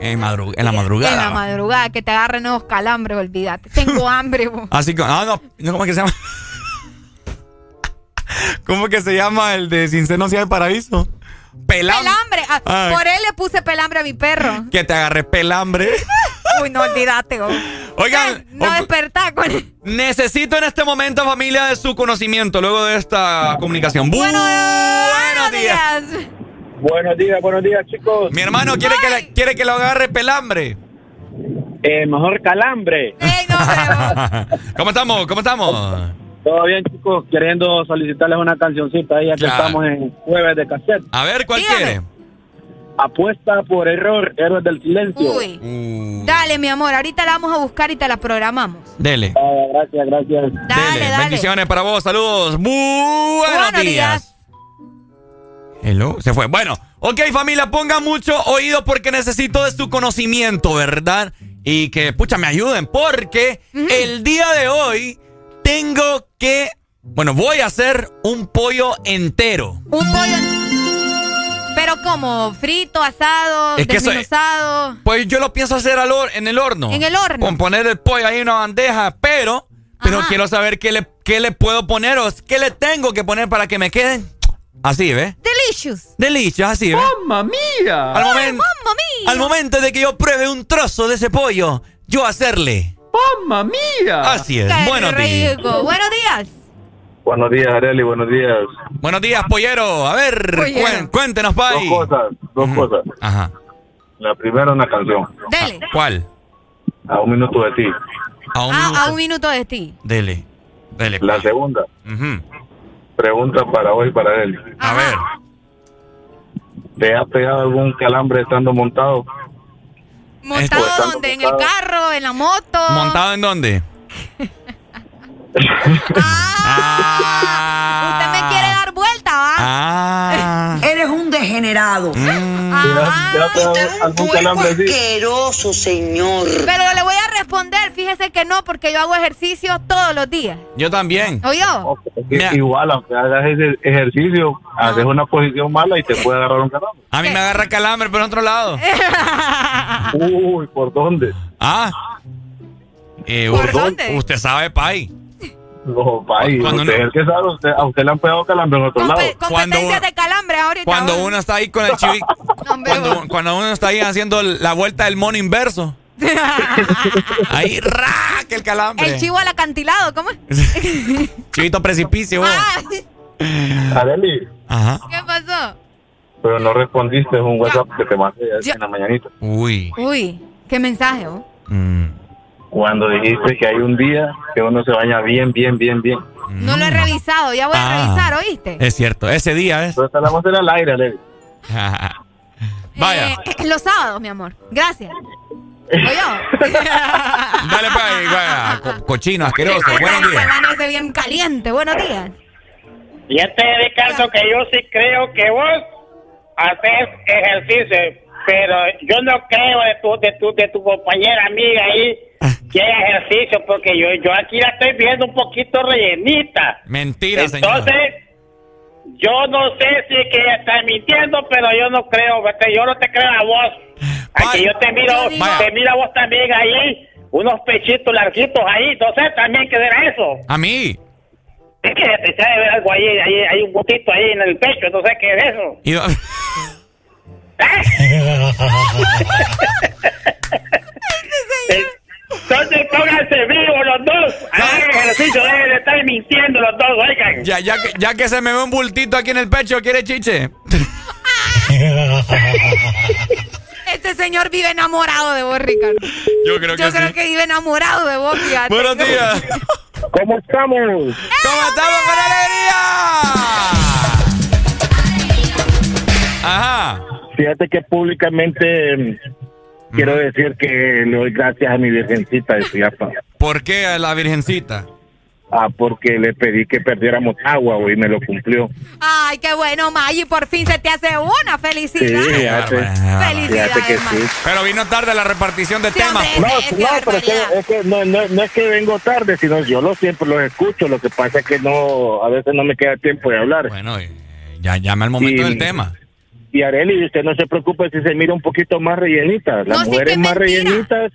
[SPEAKER 1] En, madru- en la madrugada.
[SPEAKER 2] En la madrugada, que te agarren esos calambres, olvídate. Tengo hambre, po.
[SPEAKER 1] Así que, ah, no, no, ¿cómo es que se llama? ¿Cómo que se llama el de Sin Seno Hacia el Paraíso? Pelam-
[SPEAKER 2] Pelambre. Ah,
[SPEAKER 1] Ay.
[SPEAKER 2] por él le puse pelambre a mi perro.
[SPEAKER 1] Que te agarre pelambre.
[SPEAKER 2] Uy, no olvídate, go.
[SPEAKER 1] Oigan,
[SPEAKER 2] No
[SPEAKER 1] ocu-
[SPEAKER 2] despertar con
[SPEAKER 1] necesito en este momento, familia, de su conocimiento luego de esta comunicación. Bu- buenos días.
[SPEAKER 43] Buenos días, buenos días, chicos.
[SPEAKER 1] Mi hermano quiere que, le- quiere que lo agarre pelambre.
[SPEAKER 43] Eh, mejor calambre.
[SPEAKER 1] ¿Cómo estamos? ¿Cómo estamos?
[SPEAKER 43] Todo bien, chicos. Queriendo solicitarles una cancioncita ahí, ya que
[SPEAKER 1] Claro.
[SPEAKER 43] estamos en jueves de cassette.
[SPEAKER 1] A ver, ¿cuál quiere?
[SPEAKER 43] Apuesta por error, héroes del silencio.
[SPEAKER 2] Uy.
[SPEAKER 1] Uh.
[SPEAKER 2] Dale, mi amor, ahorita la vamos a buscar y te la programamos.
[SPEAKER 1] Dele.
[SPEAKER 43] Ah, gracias, gracias.
[SPEAKER 2] Dale,
[SPEAKER 1] Dele.
[SPEAKER 2] dale.
[SPEAKER 1] Bendiciones para vos, saludos. Buenos,
[SPEAKER 2] Buenos
[SPEAKER 1] días. Hello, se fue. Bueno, ok familia, ponga mucho oído porque necesito de su conocimiento, ¿verdad? Y que, pucha, me ayuden porque el día de hoy tengo que, bueno, voy a hacer un pollo entero.
[SPEAKER 2] Un pollo. Pero como frito, asado,
[SPEAKER 1] Es que eso-
[SPEAKER 2] desmenuzado.
[SPEAKER 1] Pues yo lo pienso hacer al en el horno.
[SPEAKER 2] En el horno.
[SPEAKER 1] Con poner el pollo ahí en una bandeja, pero, pero
[SPEAKER 2] Ajá.
[SPEAKER 1] quiero saber qué le, qué le puedo poner o qué le tengo que poner para que me queden Así, ¿ves?
[SPEAKER 2] Delicious.
[SPEAKER 1] Delicious, así, ¿ves?
[SPEAKER 57] ¡Mamma mía!
[SPEAKER 1] Al, momen-
[SPEAKER 2] ¡Mamma mía!
[SPEAKER 1] al momento de que yo pruebe un trozo de ese pollo, yo hacerle.
[SPEAKER 57] ¡Mamma mía!
[SPEAKER 1] Así es.
[SPEAKER 2] ¡Qué
[SPEAKER 1] Buenos días.
[SPEAKER 2] rico! Buenos días.
[SPEAKER 58] Buenos días, Areli, buenos días.
[SPEAKER 1] Buenos días, pollero. A ver,
[SPEAKER 2] Pollero.
[SPEAKER 1] cuen- cuéntenos, Pai.
[SPEAKER 58] Dos cosas, dos cosas.
[SPEAKER 1] Ajá.
[SPEAKER 58] La primera, una canción.
[SPEAKER 2] Dele.
[SPEAKER 1] ¿Cuál?
[SPEAKER 58] A un minuto de ti.
[SPEAKER 1] A un
[SPEAKER 2] Ah,
[SPEAKER 1] minuto.
[SPEAKER 2] a un minuto de ti.
[SPEAKER 1] Dele. Dele.
[SPEAKER 58] La segunda,
[SPEAKER 1] Ujú.
[SPEAKER 58] pregunta para hoy, para Areli.
[SPEAKER 1] A ver.
[SPEAKER 58] ¿Te ha pegado algún calambre estando montado?
[SPEAKER 2] ¿Montado
[SPEAKER 58] Estando
[SPEAKER 2] dónde? ¿En el carro? ¿En la moto?
[SPEAKER 1] ¿Montado en dónde?
[SPEAKER 2] ¿Usted me quiere dar vuelta, va?
[SPEAKER 1] Ah.
[SPEAKER 59] Eres un degenerado. Asqueroso, señor.
[SPEAKER 2] Pero le voy a responder, fíjese que no, porque yo hago ejercicio todos los días.
[SPEAKER 1] Yo también.
[SPEAKER 2] ¿O yo?
[SPEAKER 58] Que Igual, aunque hagas ese ejercicio, haces una posición mala y te puede agarrar un calambre.
[SPEAKER 1] A mí me agarra calambre, pero en otro lado.
[SPEAKER 58] Uy, ¿por dónde?
[SPEAKER 1] Ah. Eh,
[SPEAKER 58] ¿Por
[SPEAKER 1] usted-
[SPEAKER 58] dónde?
[SPEAKER 1] Usted sabe, Pai.
[SPEAKER 58] No, país,
[SPEAKER 1] Cuando
[SPEAKER 58] usted
[SPEAKER 1] uno-
[SPEAKER 58] es el que sabe, usted- a usted le han pegado calambre en otro lado.
[SPEAKER 2] Competencias de calambre ahorita.
[SPEAKER 1] Cuando
[SPEAKER 2] va.
[SPEAKER 1] uno está ahí con el chivi. cuando, cuando uno está ahí haciendo la vuelta del mono inverso. Ahí, ra, que el calambre.
[SPEAKER 2] El chivo al acantilado, ¿cómo es?
[SPEAKER 1] Chivito precipicio.
[SPEAKER 2] Ah,
[SPEAKER 58] Areli,
[SPEAKER 1] Ajá.
[SPEAKER 2] ¿Qué pasó?
[SPEAKER 58] pero no respondiste un WhatsApp que te mandé en la mañanita.
[SPEAKER 1] Uy.
[SPEAKER 2] Uy, qué mensaje, ¿oh?
[SPEAKER 58] Cuando dijiste que hay un día que uno se baña bien, bien, bien, bien.
[SPEAKER 2] No lo he revisado, ya voy a
[SPEAKER 1] Ah.
[SPEAKER 2] revisar, ¿oíste?
[SPEAKER 1] Es cierto, ese día es.
[SPEAKER 58] Pero la a hacer al aire, Areli.
[SPEAKER 1] Vaya.
[SPEAKER 2] Eh, los sábados, mi amor. Gracias. ¿O yo?
[SPEAKER 1] Dale, Pai, vaya. Co- cochino, asqueroso. Buenos días.
[SPEAKER 2] Amanece bien caliente. Buenos días.
[SPEAKER 43] Fíjate, Ricardo, que yo sí creo que vos haces ejercicio, pero yo no creo de tu, de tu, de tu compañera amiga ahí que haga ejercicio, porque yo, yo aquí la estoy viendo un poquito rellenita.
[SPEAKER 1] Mentira, señor.
[SPEAKER 43] Entonces, yo no sé si es que ella está mintiendo, pero yo no creo, vete, yo no te creo a vos. Aquí yo te miro,
[SPEAKER 1] Vaya.
[SPEAKER 43] te miro a vos también ahí, unos pechitos larguitos ahí, entonces también que era eso.
[SPEAKER 1] A mí.
[SPEAKER 43] Es que te sabe ver algo ahí, ahí, hay un botito ahí en el pecho, entonces ¿qué es eso?
[SPEAKER 1] Y-
[SPEAKER 43] Entonces pónganse vivos los dos, hagan ejercicio, dejen de estar mintiendo los dos, oigan.
[SPEAKER 1] Ya, ya, que, ya que se me ve un bultito aquí en el pecho, ¿quiere chiche?
[SPEAKER 2] Este señor vive enamorado de vos, Ricardo.
[SPEAKER 1] Yo creo que
[SPEAKER 2] Yo
[SPEAKER 1] sí.
[SPEAKER 2] creo que vive enamorado de vos, fíjate.
[SPEAKER 1] Buenos días.
[SPEAKER 58] ¿Cómo estamos?
[SPEAKER 1] ¿Cómo estamos con alegría? Ajá.
[SPEAKER 58] Fíjate que públicamente quiero decir que le doy gracias a mi virgencita de Chiapas.
[SPEAKER 1] ¿Por qué a la virgencita?
[SPEAKER 58] Ah, porque le pedí que perdiéramos agua, güey, y me lo cumplió.
[SPEAKER 2] Ay, qué bueno, Maggi. Por fin se te hace una.
[SPEAKER 58] Sí,
[SPEAKER 2] Felicidades.
[SPEAKER 58] fíjate.
[SPEAKER 2] Felicidades,
[SPEAKER 58] Fíjate que
[SPEAKER 2] Maggi.
[SPEAKER 58] sí.
[SPEAKER 1] Pero vino tarde la repartición de temas.
[SPEAKER 58] No, no, pero es que, es que no, no, no es que vengo tarde, sino yo lo siempre los escucho. Lo que pasa es que no, a veces no me queda tiempo de hablar.
[SPEAKER 1] Bueno, ya llama el momento del tema.
[SPEAKER 58] Y Areli, usted no se preocupe si se mira un poquito más rellenita. Las
[SPEAKER 2] No, sí,
[SPEAKER 58] mujeres
[SPEAKER 2] que
[SPEAKER 58] más
[SPEAKER 2] mentira.
[SPEAKER 58] rellenitas,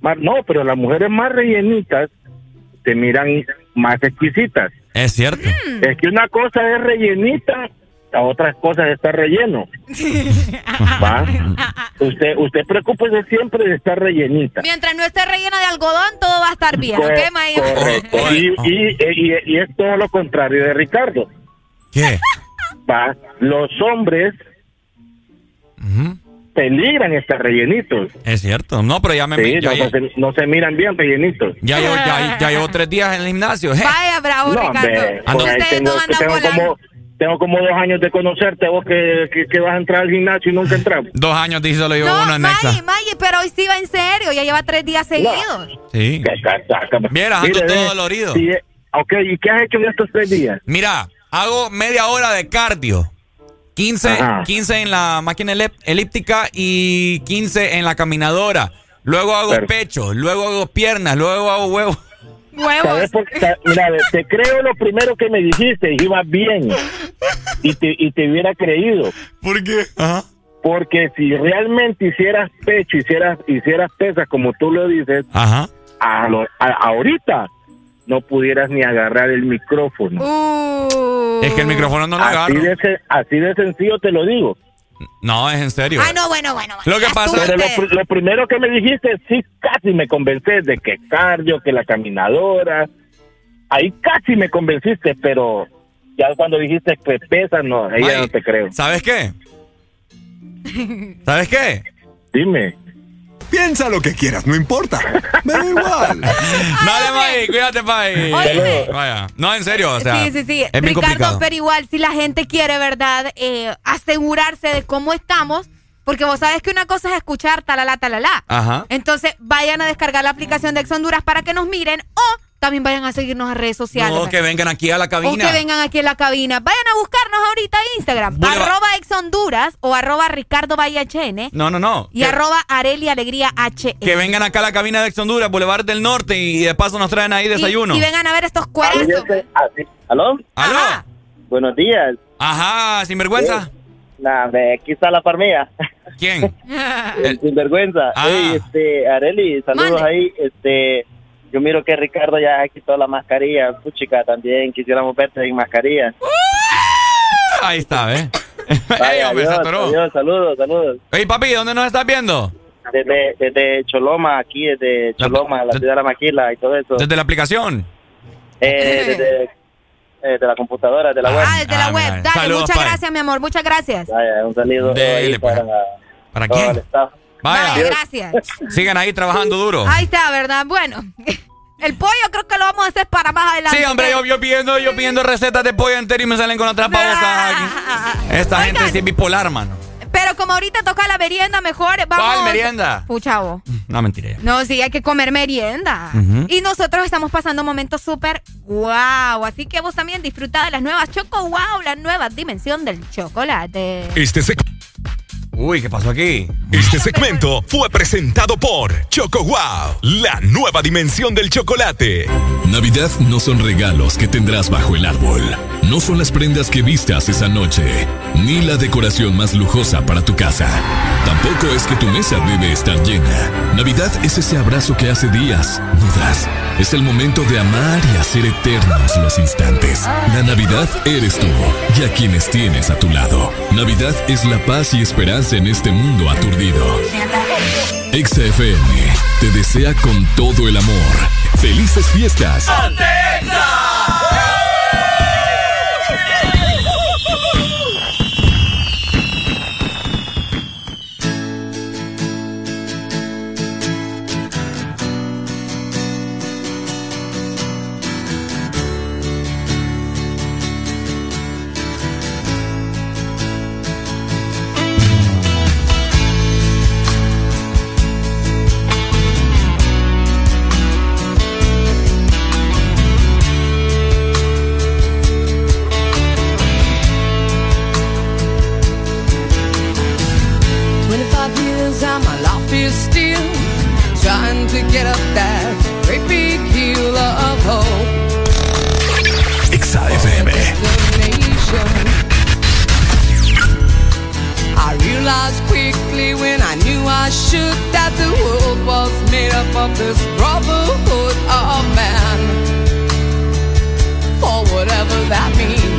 [SPEAKER 58] más, no, pero las mujeres más rellenitas se miran más exquisitas.
[SPEAKER 1] Es cierto.
[SPEAKER 2] Mm.
[SPEAKER 58] Es que una cosa es rellenita, la otra cosa es estar relleno. ¿Va? Usted, usted preocúpese siempre de estar rellenita.
[SPEAKER 2] Mientras no esté rellena de algodón, todo va a estar bien.
[SPEAKER 58] Co-
[SPEAKER 2] ¿Ok, Maggi?
[SPEAKER 58] Correcto. Y, y, y, y es todo lo contrario de Ricardo.
[SPEAKER 1] ¿Qué?
[SPEAKER 58] Va. Los hombres peligran estar rellenitos.
[SPEAKER 1] Es cierto. No, pero ya me.
[SPEAKER 58] Sí,
[SPEAKER 1] ya,
[SPEAKER 58] no,
[SPEAKER 1] ya-
[SPEAKER 58] no se, no se miran bien rellenitos.
[SPEAKER 1] ya llevo, ya, ya llevo tres días en el gimnasio. je.
[SPEAKER 2] Vaya, bravo,
[SPEAKER 58] No,
[SPEAKER 2] Ricardo.
[SPEAKER 1] Ando-
[SPEAKER 2] Ustedes
[SPEAKER 58] tengo,
[SPEAKER 2] andan
[SPEAKER 58] tengo como, tengo como dos años de conocerte, vos que, que, que vas a entrar al gimnasio y nunca entras.
[SPEAKER 1] Dos años dice solo llevo
[SPEAKER 2] No,
[SPEAKER 1] uno en
[SPEAKER 2] Maggi,
[SPEAKER 1] Nexa.
[SPEAKER 2] Maggi, pero hoy sí va en serio. Ya lleva tres días seguidos.
[SPEAKER 1] Sí. Viera, ando
[SPEAKER 58] Mire,
[SPEAKER 1] todo dolorido.
[SPEAKER 58] sí, eh, ok, ¿y qué has hecho en estos tres días?
[SPEAKER 1] Mira, hago media hora de cardio. 15,
[SPEAKER 58] Ajá.
[SPEAKER 1] 15 en la máquina elíptica y 15 en la caminadora. Luego hago
[SPEAKER 58] Perfecto.
[SPEAKER 1] pecho, luego hago piernas, luego hago huevo.
[SPEAKER 58] ¿Sabes por qué? Sa- Mira, ve, te creo lo primero que me dijiste, y ibas bien. Y te, y te hubiera creído.
[SPEAKER 1] ¿Por qué? Ajá.
[SPEAKER 58] Porque si realmente hicieras pecho, hicieras, hicieras pesas como tú lo dices,
[SPEAKER 1] Ajá.
[SPEAKER 58] a lo- a- ahorita no pudieras ni agarrar el micrófono.
[SPEAKER 2] Uh.
[SPEAKER 1] Es que el micrófono no lo
[SPEAKER 58] así
[SPEAKER 1] agarro.
[SPEAKER 58] de, así de sencillo te lo digo.
[SPEAKER 1] No, es en serio.
[SPEAKER 2] No, bueno, bueno.
[SPEAKER 1] Lo que pasa-
[SPEAKER 58] Pero lo, primero que me dijiste, sí, casi me convences de que cardio, que la caminadora. Ahí casi me convenciste, pero ya cuando dijiste que pesa, no,
[SPEAKER 1] Mike,
[SPEAKER 58] no te creo.
[SPEAKER 1] ¿Sabes qué? ¿Sabes qué?
[SPEAKER 58] Dime.
[SPEAKER 60] Piensa lo que quieras, no importa. Me da igual.
[SPEAKER 1] Dale, cuídate.
[SPEAKER 2] Óyeme.
[SPEAKER 1] Vaya. No, en serio, o sea.
[SPEAKER 2] sí, sí, sí.
[SPEAKER 1] Es
[SPEAKER 2] Ricardo,
[SPEAKER 1] complicado.
[SPEAKER 2] pero igual, si la gente quiere, ¿verdad? Eh, asegurarse de cómo estamos, porque vos sabes que una cosa es escuchar talala, talala.
[SPEAKER 1] Ajá.
[SPEAKER 2] Entonces, vayan a descargar la aplicación de Ex Honduras para que nos miren o también vayan a seguirnos en redes sociales.
[SPEAKER 1] No, que vengan aquí a la
[SPEAKER 2] o
[SPEAKER 1] cabina.
[SPEAKER 2] que vengan aquí en la cabina. Vayan a buscarnos ahorita en Instagram.
[SPEAKER 1] Boulevard-
[SPEAKER 2] Arroba Ex Honduras o arroba Ricardo Valle HN
[SPEAKER 1] No, no, no.
[SPEAKER 2] y
[SPEAKER 1] que,
[SPEAKER 2] arroba Areli Alegría HN.
[SPEAKER 1] que vengan acá a la cabina de Ex Honduras, Boulevard del Norte, y de paso nos traen ahí desayuno.
[SPEAKER 2] Y, y vengan a ver estos cuerazos.
[SPEAKER 61] ¿Aló?
[SPEAKER 1] ¿Aló?
[SPEAKER 61] Buenos días.
[SPEAKER 1] Ajá, sinvergüenza.
[SPEAKER 61] Nah, hombre, aquí está la farmía.
[SPEAKER 1] ¿Quién?
[SPEAKER 61] El sinvergüenza.
[SPEAKER 1] Ah.
[SPEAKER 61] Este, Areli, saludos
[SPEAKER 2] Mande.
[SPEAKER 61] ahí. Este, yo miro que Ricardo ya quitó la mascarilla. Puchica, también quisiéramos verte sin mascarilla.
[SPEAKER 1] Ahí está, ¿ves? Ey,
[SPEAKER 61] Vaya,
[SPEAKER 1] hombre, se
[SPEAKER 61] adiós, saludos, saludos.
[SPEAKER 1] Ey, papi, ¿dónde nos estás viendo?
[SPEAKER 61] Desde, desde Choloma, aquí, desde Choloma, la ciudad de la maquila y todo eso.
[SPEAKER 1] Desde la aplicación.
[SPEAKER 61] Eh, desde eh, de la computadora, de la web.
[SPEAKER 2] Ah, desde la
[SPEAKER 1] Ah,
[SPEAKER 2] web. Dale,
[SPEAKER 1] saludos,
[SPEAKER 2] muchas gracias, mi amor. Muchas gracias.
[SPEAKER 61] Vaya, un saludo
[SPEAKER 1] Dele, pues.
[SPEAKER 61] para,
[SPEAKER 1] ¿Para
[SPEAKER 61] todo el
[SPEAKER 1] quién? Vaya.
[SPEAKER 2] Vaya, gracias.
[SPEAKER 1] Sigan ahí trabajando duro.
[SPEAKER 2] Ahí está, ¿verdad? Bueno, el pollo creo que lo vamos a hacer para más adelante.
[SPEAKER 1] Sí, hombre, yo, yo pidiendo, yo pidiendo recetas de pollo entero y me salen con otras babosas aquí. Esta
[SPEAKER 2] Oigan.
[SPEAKER 1] gente sí es bipolar, mano.
[SPEAKER 2] Pero como ahorita toca la merienda, mejor vamos.
[SPEAKER 1] ¿Cuál merienda?
[SPEAKER 2] Pucha, vos.
[SPEAKER 1] No, mentira.
[SPEAKER 2] No, sí, hay que comer merienda. Y nosotros estamos pasando momentos súper guau. Así que vos también disfrutá de las nuevas Choco Wow, la nueva dimensión del chocolate.
[SPEAKER 56] Este, seg-
[SPEAKER 1] Uy, ¿qué pasó aquí?
[SPEAKER 56] este segmento fue presentado por Choco Wow, la nueva dimensión del chocolate.
[SPEAKER 8] Navidad no son regalos que tendrás bajo el árbol. No son las prendas que vistas esa noche. Ni la decoración más lujosa para tu casa. Tampoco es que tu mesa debe estar llena. Navidad es ese abrazo que hace días no das. Es el momento de amar y hacer eternos los instantes. La Navidad eres tú y a quienes tienes a tu lado. Navidad es la paz y esperanza en este mundo aturdido. XFM te desea con todo el amor. ¡Felices fiestas!
[SPEAKER 62] Twenty-five get up that great big hill of hope.
[SPEAKER 56] XFM.
[SPEAKER 62] I realized quickly when I knew I should that the world was made up of this brotherhood of man. For whatever that means.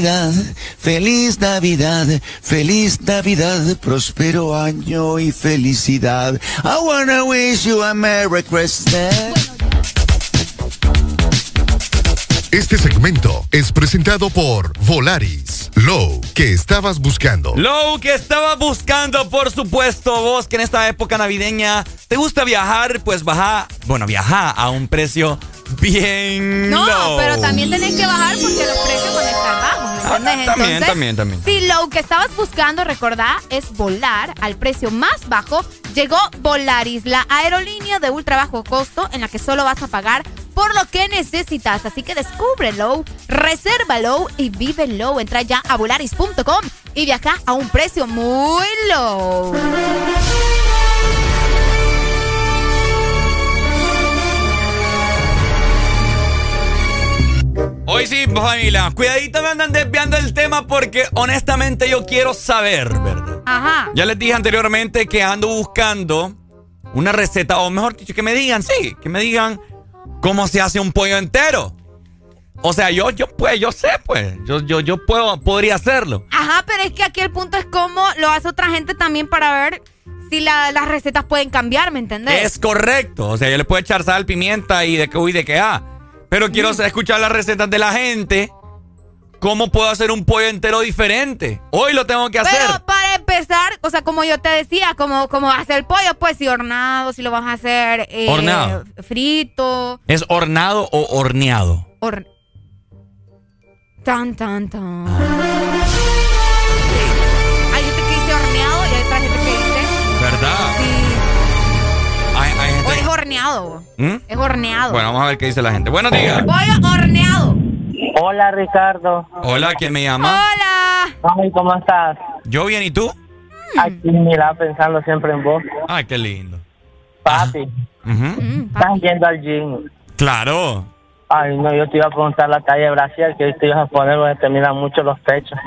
[SPEAKER 38] Feliz
[SPEAKER 63] Navidad, feliz Navidad, próspero año y felicidad. I wanna wish you a Merry Christmas.
[SPEAKER 14] Este segmento es presentado por Volaris. Low, que estabas buscando.
[SPEAKER 1] Low, que estabas buscando, por supuesto. Vos que en esta época navideña te gusta viajar, pues baja, bueno, viaja a un precio bien
[SPEAKER 2] No,
[SPEAKER 1] low.
[SPEAKER 2] pero también tenés que bajar porque los precios van a estar bajos, ¿me ¿entendés?
[SPEAKER 1] Ah, También,
[SPEAKER 2] Entonces,
[SPEAKER 1] también, también.
[SPEAKER 2] Si lo que estabas buscando, recordá, es volar al precio más bajo, llegó Volaris, la aerolínea de ultra bajo costo en la que solo vas a pagar por lo que necesitas. Así que descúbrelo, resérvalo y vívelo. Entra ya a volaris.com y viaja a un precio muy low.
[SPEAKER 1] Hoy sí, familia, cuidadito me andan desviando el tema porque honestamente yo quiero saber, ¿verdad?
[SPEAKER 2] Ajá.
[SPEAKER 1] Ya les dije anteriormente que ando buscando una receta, o mejor dicho, que me digan, sí, que me digan cómo se hace un pollo entero. O sea, yo, yo, pues, yo sé, pues, yo, yo, yo puedo, podría hacerlo.
[SPEAKER 2] Ajá, pero es que aquí el punto es cómo lo hace otra gente también para ver si la- las recetas pueden cambiar, ¿me entendés?
[SPEAKER 1] Es correcto. O sea, yo le puedo echar sal, pimienta y de que uy, de que ah. Pero quiero escuchar las recetas de la gente. ¿Cómo puedo hacer un pollo entero diferente? Hoy lo tengo que hacer.
[SPEAKER 2] Pero para empezar, o sea, como yo te decía, como, como hacer el pollo, pues si hornado, si lo vas a hacer eh,
[SPEAKER 1] Horneado.
[SPEAKER 2] frito,
[SPEAKER 1] ¿Es hornado o horneado?
[SPEAKER 2] hor- tan, tan, tan. Hay horneado.
[SPEAKER 1] ¿Mm?
[SPEAKER 2] Es horneado.
[SPEAKER 1] Bueno, vamos a ver qué dice la gente. Buenos días.
[SPEAKER 2] Pollo horneado.
[SPEAKER 61] Hola, Ricardo.
[SPEAKER 1] Hola, ¿quién me llama?
[SPEAKER 2] Hola.
[SPEAKER 61] Ay, ¿cómo estás?
[SPEAKER 1] Yo bien, ¿y tú?
[SPEAKER 61] Aquí, mira, pensando siempre en vos.
[SPEAKER 1] Ay, qué lindo.
[SPEAKER 61] Papi,
[SPEAKER 1] Ujú.
[SPEAKER 61] estás yendo al gym.
[SPEAKER 1] Claro.
[SPEAKER 61] Ay, no, yo te iba a preguntar la talla de Brasil que hoy te ibas a poner donde te miran mucho los pechos.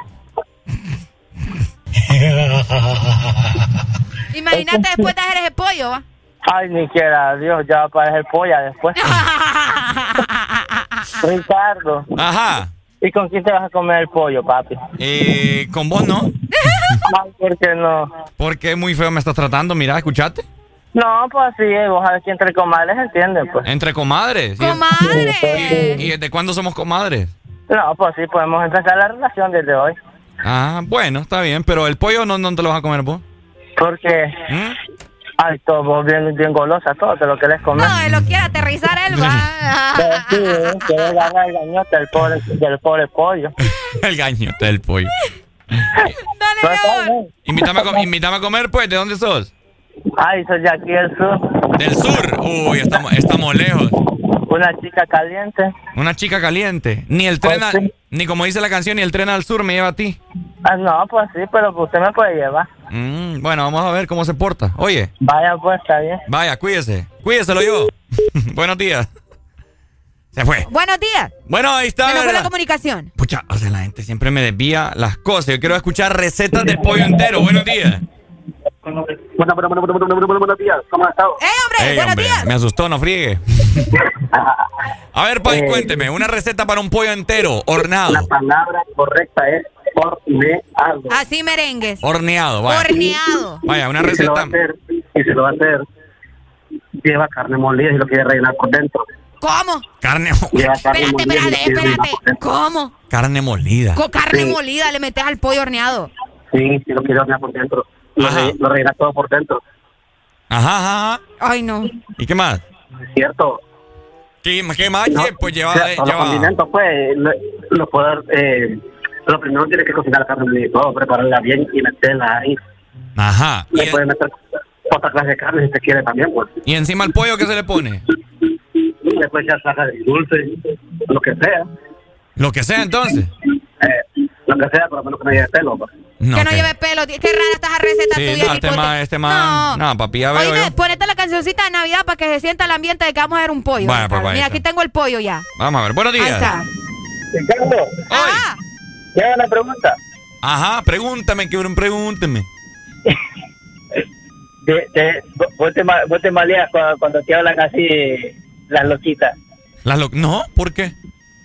[SPEAKER 2] Imagínate después de hacer ese pollo, ¿va?
[SPEAKER 61] Ay, ni quiera, Dios, ya va a parecer polla después. Ricardo.
[SPEAKER 1] Ajá.
[SPEAKER 61] ¿Y con quién te vas a comer el pollo, papi?
[SPEAKER 1] Eh, con vos no.
[SPEAKER 61] Ay, ¿por qué no?
[SPEAKER 1] Porque muy feo me estás tratando. Mira, escuchaste.
[SPEAKER 61] No, pues así es, vos sabés que entre comadres entienden, pues.
[SPEAKER 1] Entre comadres. ¿Y-
[SPEAKER 2] ¡Comadre!
[SPEAKER 1] ¿Y desde cuándo somos comadres?
[SPEAKER 61] No, pues sí, podemos empezar la relación desde hoy.
[SPEAKER 1] Ah, bueno, está bien, pero el pollo no, no te lo vas a comer vos.
[SPEAKER 61] Porque,
[SPEAKER 1] ¿Mm?
[SPEAKER 61] Ay, todo, vos bien, bien golosa, todo te lo querés comer.
[SPEAKER 2] No, él lo quiere aterrizar él, va.
[SPEAKER 61] Pero sí, ¿eh? que agarrar el gañote del pobre, del pobre pollo.
[SPEAKER 1] El gañote del pollo.
[SPEAKER 61] Está bien.
[SPEAKER 1] Invítame a, invítame a comer, pues. ¿De dónde sos?
[SPEAKER 61] Ay, soy de aquí del sur.
[SPEAKER 1] Del sur. Uy, estamos, estamos lejos.
[SPEAKER 61] Una chica caliente.
[SPEAKER 1] Una chica caliente. Ni el tren, a-
[SPEAKER 61] Pues sí.
[SPEAKER 1] ni como dice la canción, ni el tren al sur me lleva a ti.
[SPEAKER 61] Ah, no, pues sí, pero usted me puede llevar.
[SPEAKER 1] Mm, bueno, vamos a ver cómo se porta. Oye,
[SPEAKER 61] Vaya, pues, está bien.
[SPEAKER 1] vaya, cuídese. Cuídese, lo yo. Buenos días. Se fue.
[SPEAKER 2] Buenos días.
[SPEAKER 1] Bueno, ahí está.
[SPEAKER 2] Se nos fue la comunicación.
[SPEAKER 1] Pucha, o sea, la gente siempre me desvía las cosas. Yo quiero escuchar recetas del pollo entero. Buenos días.
[SPEAKER 61] Buenos, buenos, buenos, buenos, buenos, buenos días. ¿Cómo has estado?
[SPEAKER 2] ¡Eh, hombre!
[SPEAKER 1] Ey,
[SPEAKER 2] ¡Buenos
[SPEAKER 1] hombre,
[SPEAKER 2] días!
[SPEAKER 1] me asustó, no friegue. A ver, Pai, cuénteme, una receta para un pollo entero, hornado.
[SPEAKER 61] La palabra correcta es horneado.
[SPEAKER 2] Así merengues.
[SPEAKER 1] Horneado, vaya.
[SPEAKER 2] Horneado.
[SPEAKER 1] Vaya, una
[SPEAKER 61] Y se lo va a
[SPEAKER 1] receta.
[SPEAKER 61] hacer, y se lo va a hacer. Lleva carne molida y lo quiere rellenar por dentro.
[SPEAKER 2] ¿Cómo?
[SPEAKER 1] Carne,
[SPEAKER 2] Espérate,
[SPEAKER 61] molida
[SPEAKER 2] espérate, espérate.
[SPEAKER 61] dentro.
[SPEAKER 2] ¿Cómo?
[SPEAKER 1] carne molida.
[SPEAKER 2] Con carne
[SPEAKER 61] Sí.
[SPEAKER 2] molida le metes al pollo horneado.
[SPEAKER 61] Sí, sí, lo quiere hornear por dentro. Lo,
[SPEAKER 1] Ajá.
[SPEAKER 61] re- lo todo por dentro.
[SPEAKER 1] Ajá, ajá, ajá.
[SPEAKER 2] Ay, no.
[SPEAKER 1] ¿Y qué más?
[SPEAKER 61] ¿Es cierto?
[SPEAKER 1] ¿Qué, qué más?
[SPEAKER 61] No,
[SPEAKER 1] Pues lleva,
[SPEAKER 61] o sea,
[SPEAKER 1] eh,
[SPEAKER 61] los
[SPEAKER 1] lleva-
[SPEAKER 61] condimentos, pues, lo, lo puedo, eh, lo primero tiene que cocinar la carne molida y todo, prepararla bien y meterla ahí.
[SPEAKER 1] Ajá.
[SPEAKER 61] Le
[SPEAKER 1] ¿Y,
[SPEAKER 61] puede meter otra clase de carne si usted quiere también, pues.
[SPEAKER 1] y encima el pollo qué se le pone?
[SPEAKER 61] Le puede echar salsa de dulce, lo que sea.
[SPEAKER 1] Lo que sea entonces.
[SPEAKER 61] Eh, lo que sea, por lo menos que no lleve pelo, pues.
[SPEAKER 1] No,
[SPEAKER 2] que no lleve pelo. Qué rara está esa receta
[SPEAKER 1] Sí,
[SPEAKER 2] tuya.
[SPEAKER 1] no, este man, este man. No, papi, ya veo yo.
[SPEAKER 2] ponete la cancioncita de Navidad para que se sienta el ambiente de que vamos a ver un pollo.
[SPEAKER 1] Vaya, pues,
[SPEAKER 2] Mira, aquí tengo el pollo ya.
[SPEAKER 1] Vamos a ver, buenos
[SPEAKER 2] Ahí
[SPEAKER 1] días.
[SPEAKER 2] está.
[SPEAKER 61] Ricardo,
[SPEAKER 2] Ajá.
[SPEAKER 61] ¿ya una pregunta?
[SPEAKER 1] Ajá, pregúntame, que pregúnteme.
[SPEAKER 61] De, de, vos, te, vos te maleas cuando, cuando te hablan así las loquitas.
[SPEAKER 1] Las lo- No, ¿por qué?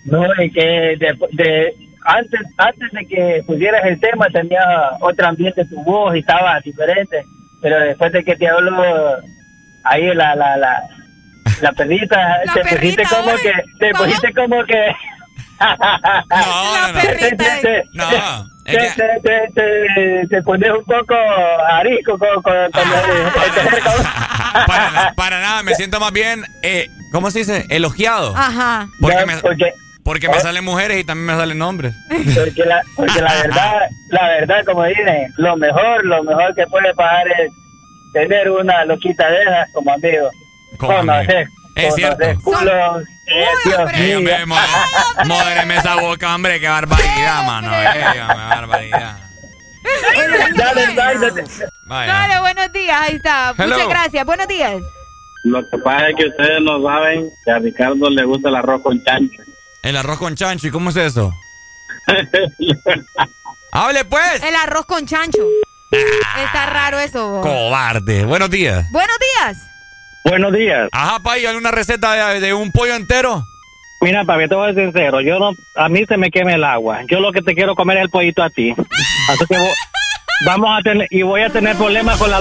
[SPEAKER 61] No, es que de, de- antes, antes de que pusieras el tema tenía otro ambiente tu voz y estaba diferente. Pero después de que te hablo ahí la la la la perrita
[SPEAKER 2] La
[SPEAKER 61] te pusiste
[SPEAKER 2] perrita,
[SPEAKER 61] como
[SPEAKER 2] uy,
[SPEAKER 61] que te
[SPEAKER 2] ¿cómo?
[SPEAKER 61] pusiste como que
[SPEAKER 1] No, no, no.
[SPEAKER 64] Te, te, te,
[SPEAKER 1] No,
[SPEAKER 64] te, te, te, te- te pones un poco arisco con, con, con el-
[SPEAKER 1] Para, na- para nada, me siento más bien, eh, ¿cómo se dice? Elogiado.
[SPEAKER 2] Ajá.
[SPEAKER 1] Porque me, porque me salen mujeres y también me salen hombres.
[SPEAKER 64] Porque la, porque la verdad, la verdad, como dicen, lo mejor, lo mejor que puede pasar es tener una loquita de esas como amigo.
[SPEAKER 1] Como
[SPEAKER 64] Conocer,
[SPEAKER 1] Es cierto.
[SPEAKER 64] culos, eh, Dios mío.
[SPEAKER 1] Módreme esa boca, hombre, qué barbaridad, mano. Ey, hombre, barbaridad.
[SPEAKER 64] Dale, dale.
[SPEAKER 2] Dale, buenos días. Ahí está.
[SPEAKER 1] Hello.
[SPEAKER 2] Muchas gracias. Buenos días.
[SPEAKER 9] Lo que pasa es que ustedes no saben que a Ricardo le gusta el arroz con chancho.
[SPEAKER 1] El arroz con chancho, ¿y cómo es eso? Hable pues.
[SPEAKER 2] El arroz con chancho. Está raro eso.
[SPEAKER 1] Cobarde. Buenos días.
[SPEAKER 2] Buenos días.
[SPEAKER 64] Buenos días.
[SPEAKER 1] Ajá, Pai, ¿alguna receta de, de un pollo entero?
[SPEAKER 64] Mira, papi, te voy a ser sincero. Yo no, a mí se me quema el agua. Yo lo que te quiero comer es el pollito a ti. Así que vo- vamos a tener, y voy a tener problemas con la...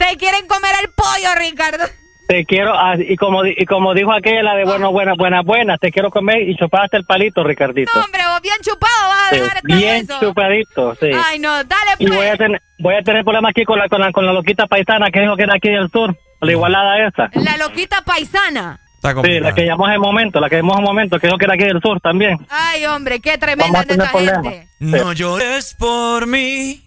[SPEAKER 2] Te quieren comer el pollo, Ricardo.
[SPEAKER 64] Te quiero, ah, y como, di- y como dijo aquella de bueno, buena, buena, buena, te quiero comer y chupaste el palito, Ricardito.
[SPEAKER 2] No, hombre, vos bien chupado vas a
[SPEAKER 64] Sí,
[SPEAKER 2] dejar todo
[SPEAKER 64] bien
[SPEAKER 2] eso.
[SPEAKER 64] chupadito, sí.
[SPEAKER 2] Ay, no, dale
[SPEAKER 64] Y
[SPEAKER 2] pues.
[SPEAKER 64] voy a tener, voy a tener problemas aquí con la, con la, con la loquita paisana que dijo que era aquí del sur, la igualada esa.
[SPEAKER 2] La loquita paisana.
[SPEAKER 64] Sí, la que llamó en el momento, la que llamó en el momento, que dijo que era aquí del sur también.
[SPEAKER 2] Ay, hombre, qué tremenda
[SPEAKER 64] Vamos a
[SPEAKER 2] es
[SPEAKER 64] tener
[SPEAKER 2] esta
[SPEAKER 64] problemas.
[SPEAKER 2] gente.
[SPEAKER 1] No llores por mí.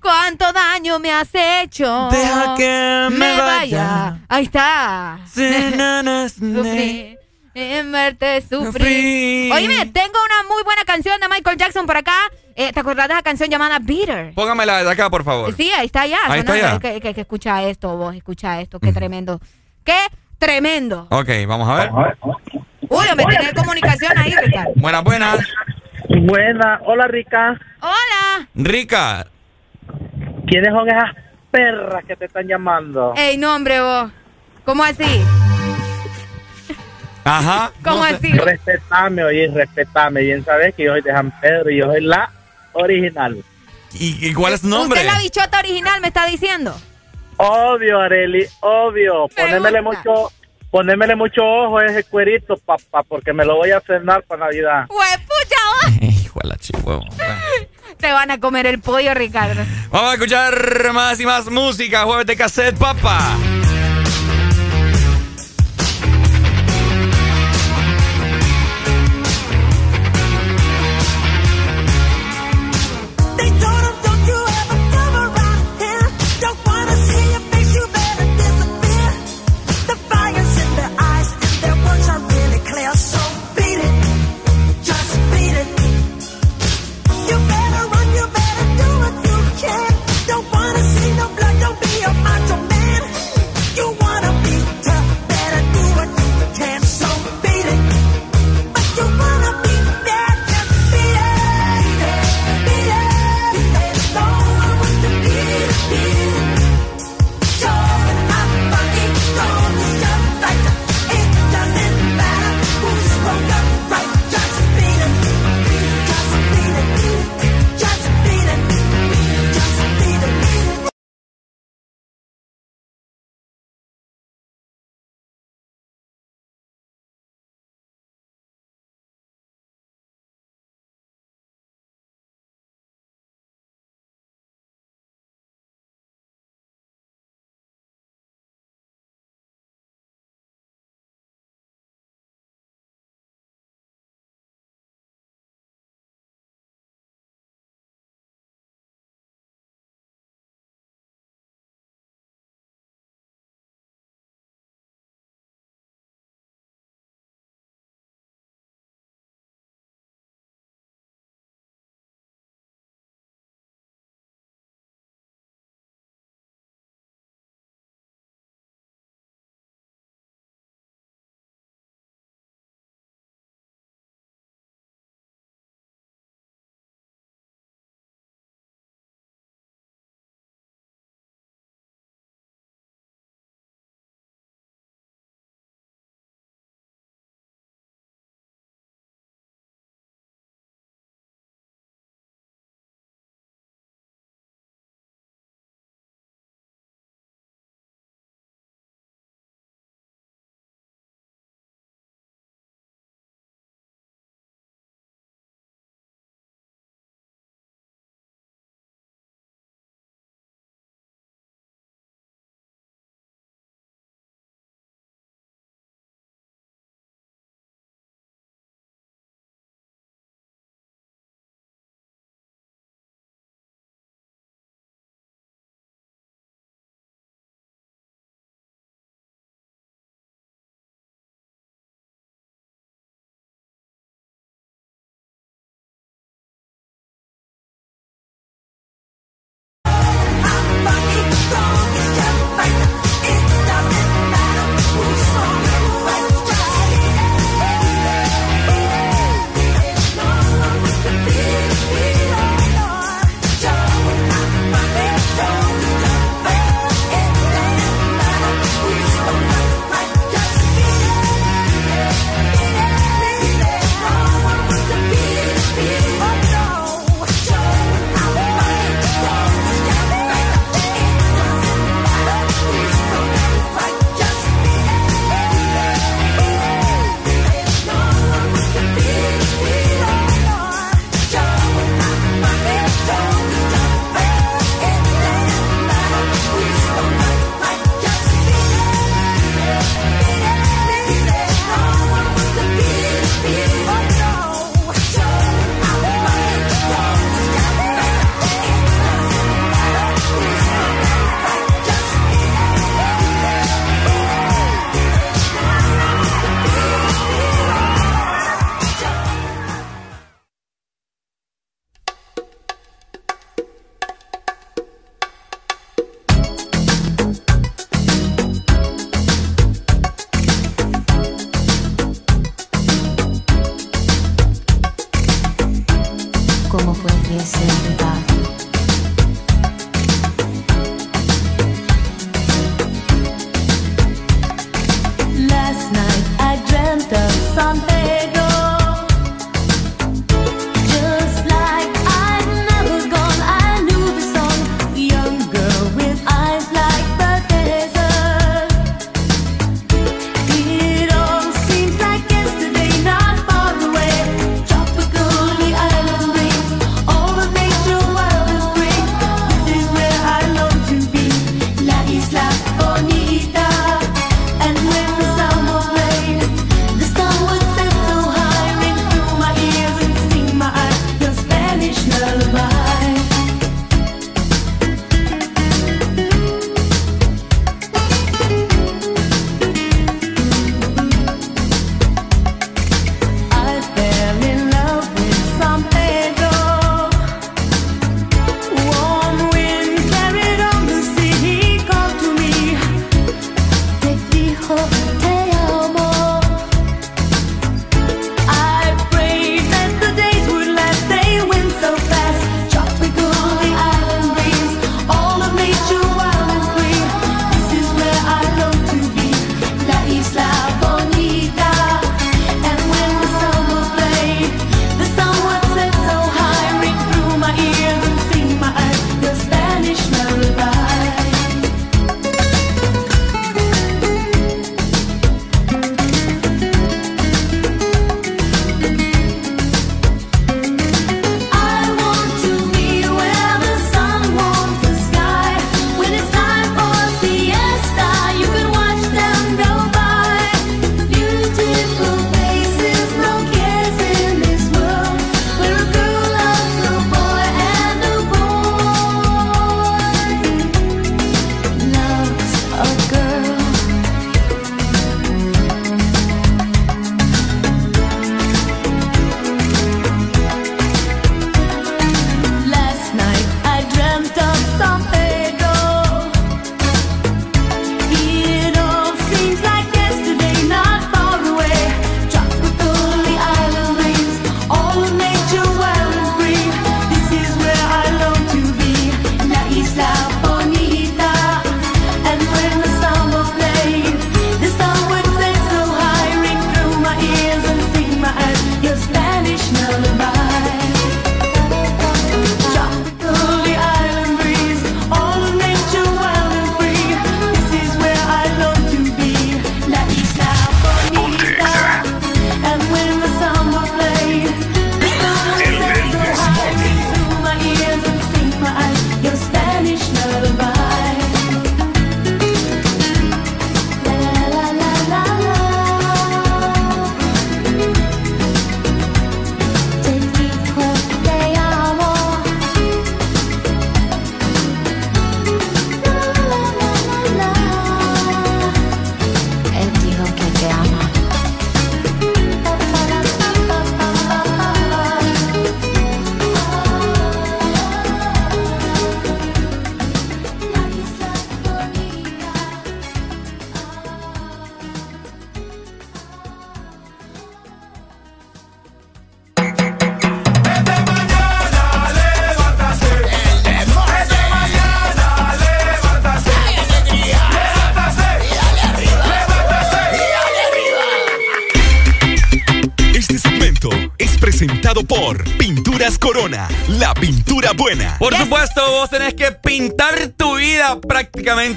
[SPEAKER 2] ¿Cuánto daño me has hecho?
[SPEAKER 1] Deja que me vaya.
[SPEAKER 2] Ahí está. Sufrí. En verte sufrir. Oíme, tengo una muy buena canción de Michael Jackson por acá. Eh, ¿Te acordás de la canción llamada Bitter?
[SPEAKER 1] Póngamela de acá, por favor.
[SPEAKER 2] Sí, ahí está ya.
[SPEAKER 1] Ahí está ya.
[SPEAKER 2] Que, que- que escucha esto, vos, escucha esto. Qué tremendo. Qué tremendo.
[SPEAKER 1] Ok, vamos a ver.
[SPEAKER 2] Uy, me tenés comunicación ahí, Ricardo.
[SPEAKER 1] Buenas, buenas.
[SPEAKER 64] Buena, hola Rica.
[SPEAKER 2] Hola.
[SPEAKER 1] Rica.
[SPEAKER 64] ¿Quiénes son esas perras que te están llamando?
[SPEAKER 2] Ey, no, hombre, vos. ¿Cómo así?
[SPEAKER 1] Ajá.
[SPEAKER 2] ¿Cómo así?
[SPEAKER 64] Respetame, oye, respetame. Bien sabes que yo soy de San Pedro y yo soy la original.
[SPEAKER 1] ¿Y, y cuál es tu nombre?
[SPEAKER 2] ¿Usted es la bichota original, me está diciendo?
[SPEAKER 64] Obvio, Areli, obvio. Ponémele mucho, ponémele mucho ojo a ese cuerito, papá, porque me lo voy a cenar para Navidad.
[SPEAKER 2] Güey, pucha.
[SPEAKER 1] Hijo de la chihuahua.
[SPEAKER 2] Te van a comer el pollo, Ricardo.
[SPEAKER 1] Vamos a escuchar más y más música. Jueves de cassette, papá.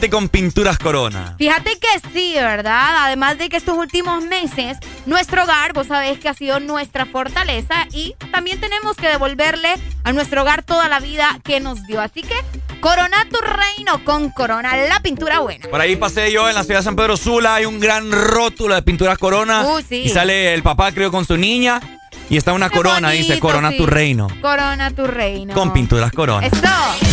[SPEAKER 1] Con Pinturas Corona.
[SPEAKER 38] Fíjate que sí, ¿verdad? Además de que estos últimos meses, nuestro hogar, vos sabés que ha sido nuestra fortaleza y también tenemos que devolverle a nuestro hogar toda la vida que nos dio. Así que corona tu reino con Corona, la pintura buena.
[SPEAKER 1] Por ahí pasé yo en la ciudad de San Pedro Sula, hay un gran rótulo de Pinturas Corona.
[SPEAKER 38] Uh, sí.
[SPEAKER 1] Y sale el papá, creo, con su niña. Y está una corona, dice, corona tu reino.
[SPEAKER 38] Corona tu reino.
[SPEAKER 1] Con pinturas corona.
[SPEAKER 38] Eso.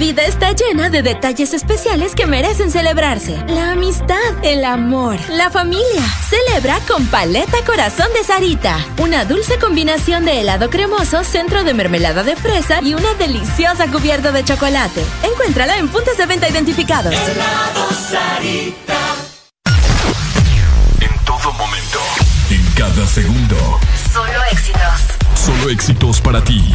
[SPEAKER 65] La vida está llena de detalles especiales que merecen celebrarse. La amistad, el amor, la familia. Celebra con Paleta Corazón de Sarita. Una dulce combinación de helado cremoso, centro de mermelada de fresa y una deliciosa cubierta de chocolate. Encuéntrala en puntos de venta identificados.
[SPEAKER 8] En todo momento. En cada segundo.
[SPEAKER 66] Solo éxitos.
[SPEAKER 8] Solo éxitos para ti.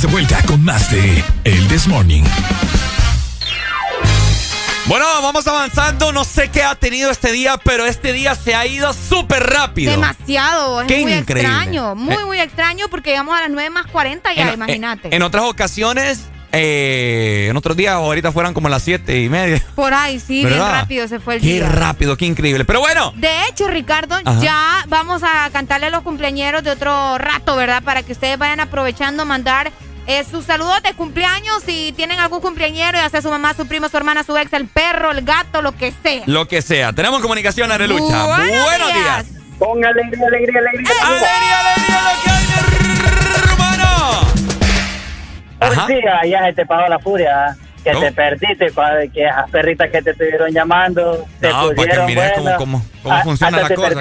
[SPEAKER 8] Estamos de vuelta con más de El This Morning.
[SPEAKER 1] Bueno, vamos avanzando. No sé qué ha tenido este día, pero este día se ha ido súper rápido.
[SPEAKER 2] Demasiado, es
[SPEAKER 1] Qué
[SPEAKER 2] muy
[SPEAKER 1] increíble.
[SPEAKER 2] extraño, muy,
[SPEAKER 1] Eh.
[SPEAKER 2] muy extraño porque llegamos a las 9 más 40 ya,
[SPEAKER 1] En-
[SPEAKER 2] imagínate.
[SPEAKER 1] En otras ocasiones, eh, en otros días, ahorita fueran como las siete y media.
[SPEAKER 2] Por ahí, sí,
[SPEAKER 1] ¿Verdad?
[SPEAKER 2] bien rápido se fue el
[SPEAKER 1] Qué
[SPEAKER 2] día.
[SPEAKER 1] rápido, qué increíble. Pero bueno,
[SPEAKER 2] De hecho, Ricardo,
[SPEAKER 1] Ajá.
[SPEAKER 2] ya vamos a cantarle a los cumpleañeros de otro rato, ¿verdad? Para que ustedes vayan aprovechando, mandar eh, sus saludos de cumpleaños, si tienen algún cumpleañero, ya sea su mamá, su primo, su hermana, su ex, el perro, el gato, lo que sea.
[SPEAKER 1] Lo que sea. Tenemos comunicación, Arelucha.
[SPEAKER 2] Buenos,
[SPEAKER 1] Buenos
[SPEAKER 2] días.
[SPEAKER 1] días.
[SPEAKER 61] Con alegría, alegría, alegría.
[SPEAKER 1] Alegría, alegría, lo que hay hermano. Ajá.
[SPEAKER 61] Pues sí, ya se te pagó la furia ¿ah? que
[SPEAKER 1] no.
[SPEAKER 61] te perdiste, que esas perritas que te estuvieron llamando, te
[SPEAKER 1] no,
[SPEAKER 61] pusieron
[SPEAKER 1] que
[SPEAKER 61] bueno,
[SPEAKER 1] cómo, cómo, cómo
[SPEAKER 61] a,
[SPEAKER 1] funciona la cosa.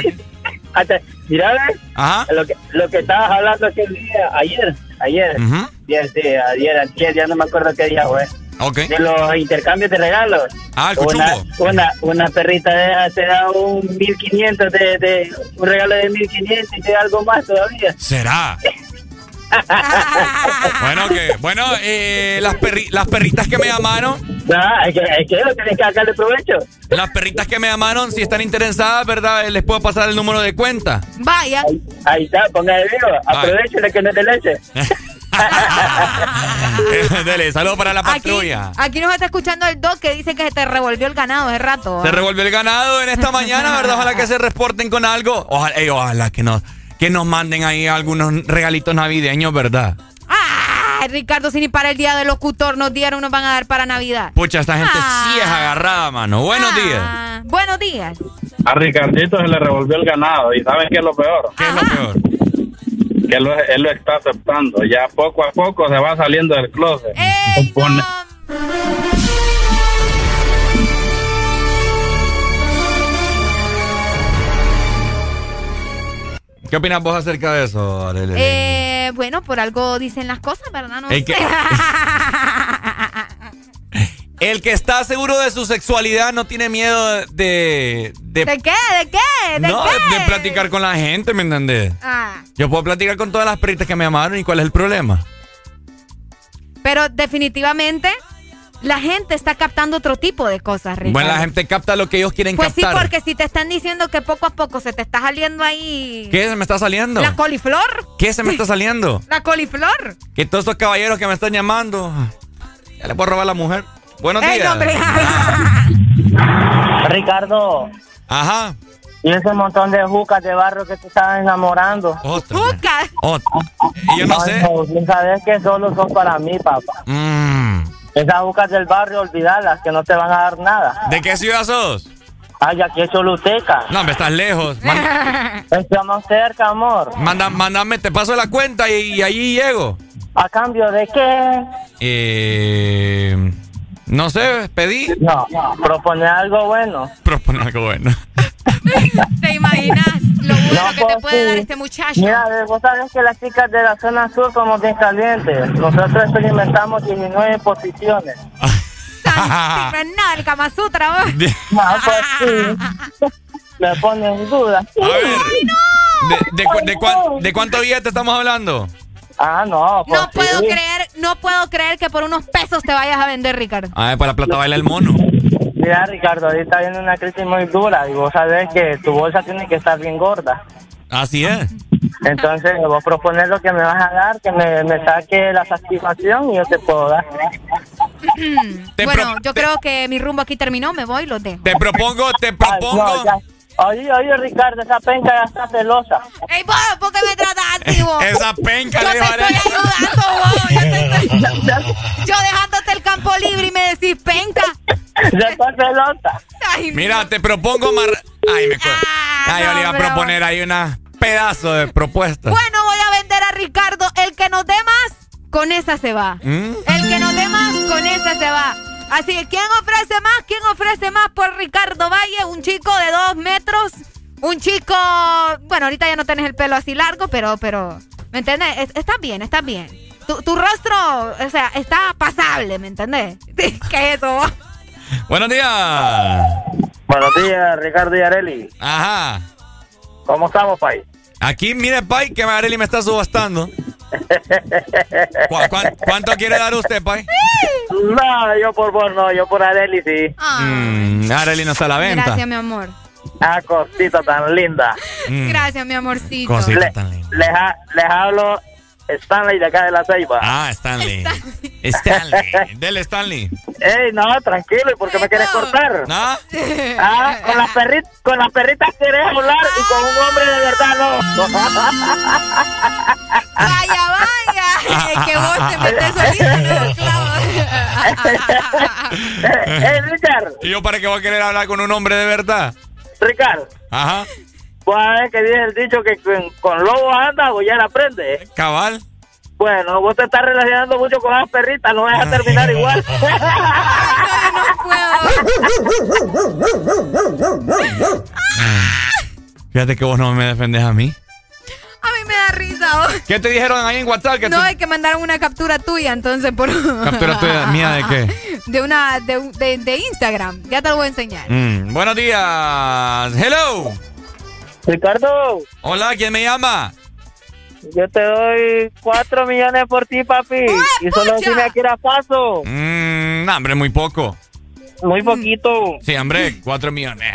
[SPEAKER 61] Hasta, mira, ¿ves?
[SPEAKER 1] Ajá.
[SPEAKER 61] Lo, que, lo que estabas hablando aquel día, ayer, ayer,
[SPEAKER 1] uh
[SPEAKER 61] -huh. 10 días, 10 días, ya no me acuerdo qué día fue.
[SPEAKER 1] Okay.
[SPEAKER 61] De los intercambios de regalos.
[SPEAKER 1] Ah, el
[SPEAKER 61] una, una, una, perrita de, te da un 1500, de, de, un regalo de 1500 y te da algo más todavía.
[SPEAKER 1] ¿Será? bueno, que, bueno eh, las, perri, las perritas que me llamaron.
[SPEAKER 61] No, es que, es que lo que sacarle provecho.
[SPEAKER 1] Las perritas que me llamaron, si están interesadas, ¿verdad? Eh, les puedo pasar el número de cuenta.
[SPEAKER 2] Vaya.
[SPEAKER 61] Ahí, ahí está, póngale vivo. Aprovechenle que no te leche.
[SPEAKER 1] Dele, saludos para la patrulla.
[SPEAKER 2] aquí nos está escuchando el Doc que dice que se te revolvió el ganado hace rato.
[SPEAKER 1] Se
[SPEAKER 2] ¿ah?
[SPEAKER 1] revolvió el ganado en esta mañana, ¿verdad? Ojalá que se reporten con algo. Ojalá, ey, ojalá que nos, que nos manden ahí algunos regalitos navideños, ¿verdad?
[SPEAKER 2] Ay, Ricardo, si ni para el día del locutor nos dieron, nos van a dar para Navidad.
[SPEAKER 1] Pucha, esta gente
[SPEAKER 2] Ah.
[SPEAKER 1] sí es agarrada, mano. Buenos días.
[SPEAKER 2] Ah, buenos días.
[SPEAKER 9] A Ricardito se le revolvió el ganado. ¿Y saben qué es lo peor?
[SPEAKER 1] ¿Qué es lo peor?
[SPEAKER 9] Él, lo- él lo está aceptando. Ya poco a poco se va saliendo del closet. Pone-
[SPEAKER 1] ¿Qué opinas vos acerca de eso, Arely?
[SPEAKER 2] Eh, bueno, por algo dicen las cosas, ¿verdad? No
[SPEAKER 1] que-
[SPEAKER 2] sé.
[SPEAKER 1] El que está seguro de su sexualidad no tiene miedo de. De,
[SPEAKER 2] ¿De qué? ¿De qué? ¿De
[SPEAKER 1] no,
[SPEAKER 2] qué?
[SPEAKER 1] de platicar con la gente, ¿me entendés?
[SPEAKER 2] Ah,
[SPEAKER 1] Yo puedo platicar con todas las perritas que me llamaron y cuál es el problema.
[SPEAKER 2] pero definitivamente la gente está captando otro tipo de cosas, Ricardo.
[SPEAKER 1] Bueno, la gente capta lo que ellos quieren
[SPEAKER 2] Pues sí,
[SPEAKER 1] captar.
[SPEAKER 2] porque si te están diciendo que poco a poco se te está saliendo ahí
[SPEAKER 1] ¿Qué se me está saliendo?
[SPEAKER 2] la coliflor,
[SPEAKER 1] ¿Qué se me está saliendo?
[SPEAKER 2] la coliflor.
[SPEAKER 1] Que todos estos caballeros que me están llamando. Ya le puedo robar a la mujer. Buenos días.
[SPEAKER 2] hombre.
[SPEAKER 61] Ricardo.
[SPEAKER 1] Ajá.
[SPEAKER 61] Y ese montón de jucas de barro que te estaban enamorando.
[SPEAKER 1] Otra.
[SPEAKER 2] Juca.
[SPEAKER 1] Otra. Y yo no sé.
[SPEAKER 61] No, sabes que solo son para mí, papá.
[SPEAKER 1] Mm.
[SPEAKER 61] Esas jucas del barrio, olvidarlas, que no te van a dar nada.
[SPEAKER 1] ¿De qué ciudad sos?
[SPEAKER 61] Ay, aquí es Choluteca.
[SPEAKER 1] No, me estás lejos.
[SPEAKER 61] Estamos cerca, amor.
[SPEAKER 1] manda, mándame, te paso la cuenta y, y ahí llego.
[SPEAKER 61] ¿A cambio de qué?
[SPEAKER 1] Eh, no sé, pedí.
[SPEAKER 61] No, proponer algo bueno.
[SPEAKER 1] Proponer algo bueno.
[SPEAKER 2] ¿Te imaginas lo bueno
[SPEAKER 61] No,
[SPEAKER 2] que te
[SPEAKER 61] pues,
[SPEAKER 2] puede dar este muchacho?
[SPEAKER 61] Mira, vos sabes que las chicas de la zona sur somos bien calientes. Nosotros experimentamos 19 posiciones.
[SPEAKER 2] No el Kama Sutra.
[SPEAKER 61] No, pues sí. Me pone en duda.
[SPEAKER 1] A ver. ¿De, de, cu- de cuán- de cuánto billete estamos hablando?
[SPEAKER 61] Ah, no. pues
[SPEAKER 2] No puedo
[SPEAKER 61] sí.
[SPEAKER 2] creer, no puedo creer que por unos pesos te vayas a vender, Ricardo.
[SPEAKER 1] A ver, para la plata baila el mono.
[SPEAKER 61] Mira, Ricardo, ahorita viene una crisis muy dura y vos sabés que tu bolsa tiene que estar bien gorda.
[SPEAKER 1] Así es.
[SPEAKER 61] Entonces, vos propones lo que me vas a dar, que me, me saque la satisfacción y yo te puedo dar.
[SPEAKER 2] bueno, yo creo que mi rumbo aquí terminó, me voy, lo dejo.
[SPEAKER 1] Te propongo, te
[SPEAKER 61] Ay,
[SPEAKER 1] propongo.
[SPEAKER 61] no. Oye, oye, Ricardo, esa penca ya está celosa.
[SPEAKER 2] ¡Ey, vos! ¿Por qué me tratas así, vos?
[SPEAKER 1] Esa penca
[SPEAKER 2] Yo
[SPEAKER 1] le
[SPEAKER 2] te estoy ayudando, vos. Yo, te estoy- yo dejándote el campo libre y me decís penca.
[SPEAKER 61] Ya está celosa.
[SPEAKER 2] Ay,
[SPEAKER 1] Mira, te propongo mar... Ay, me acuerdo. Ay, yo le iba a
[SPEAKER 2] Ah, no,
[SPEAKER 1] proponer ahí una pedazo de propuesta.
[SPEAKER 2] Bueno, voy a vender a Ricardo. El que nos dé más, con esa se va.
[SPEAKER 1] ¿Mm?
[SPEAKER 2] El que nos dé más, con esa se va. Así que, ¿quién ofrece más? ¿Quién ofrece más por Ricardo Valle? Un chico de dos metros. Un chico. Bueno, ahorita ya no tenés el pelo así largo, pero, pero. ¿Me entiendes? Es- está bien, está bien. Tu, tu rostro, o sea, está pasable, ¿me entendés? ¿Qué es eso? vos?
[SPEAKER 1] Buenos días.
[SPEAKER 61] Buenos días, Ricardo y Areli.
[SPEAKER 1] Ajá.
[SPEAKER 61] ¿Cómo estamos, país?
[SPEAKER 1] Aquí, mire, Pai, que Arely me está subastando. ¿Cu- cuán- cuánto quiere dar usted, Pai?
[SPEAKER 61] No, yo por vos no, yo por Areli sí.
[SPEAKER 1] Mm, Arely no está a la venta.
[SPEAKER 2] Gracias, mi amor.
[SPEAKER 61] Ah, cosita tan linda.
[SPEAKER 1] Mm,
[SPEAKER 2] Gracias, mi amorcito.
[SPEAKER 1] Cosita
[SPEAKER 61] Le-
[SPEAKER 1] tan linda.
[SPEAKER 61] Les, ha- les hablo Stanley de acá de la Ceiba.
[SPEAKER 1] Ah, Stanley. Stanley. Dele, Stanley.
[SPEAKER 61] Ey, no, tranquilo, ¿y por qué me quieres cortar?
[SPEAKER 1] ¿No?
[SPEAKER 61] Ah, con las perritas, con las perritas querés hablar y con un hombre de verdad no.
[SPEAKER 2] Vaya, vaya. Es que vos te metes solito en los clavos.
[SPEAKER 61] Ey, Richard,
[SPEAKER 1] ¿Y yo para qué voy a querer hablar con un hombre de verdad?
[SPEAKER 61] Ricardo,
[SPEAKER 1] Ajá.
[SPEAKER 61] Vos sabés que dice el dicho que con, con lobo anda la aprende.
[SPEAKER 1] Cabal.
[SPEAKER 61] Bueno, vos te estás relacionando mucho con las perritas, no vas a terminar igual.
[SPEAKER 1] Fíjate que vos no me defendés a mí.
[SPEAKER 2] A mí me da risa.
[SPEAKER 1] ¿Qué te dijeron ahí en WhatsApp? Que
[SPEAKER 2] No,
[SPEAKER 1] tú-
[SPEAKER 2] hay que mandar una captura tuya, entonces, por...
[SPEAKER 1] ¿Captura tuya mía de qué?
[SPEAKER 2] De una... De, de, de Instagram. Ya te lo voy a enseñar.
[SPEAKER 1] Mm, buenos días. Hello.
[SPEAKER 61] Ricardo,
[SPEAKER 1] Hola, ¿quién me llama?
[SPEAKER 61] yo te doy cuatro millones por ti, papi. Y solo si me quieras paso.
[SPEAKER 1] Mm, no, hombre, muy poco.
[SPEAKER 61] Muy poquito.
[SPEAKER 1] Sí, hombre, cuatro millones.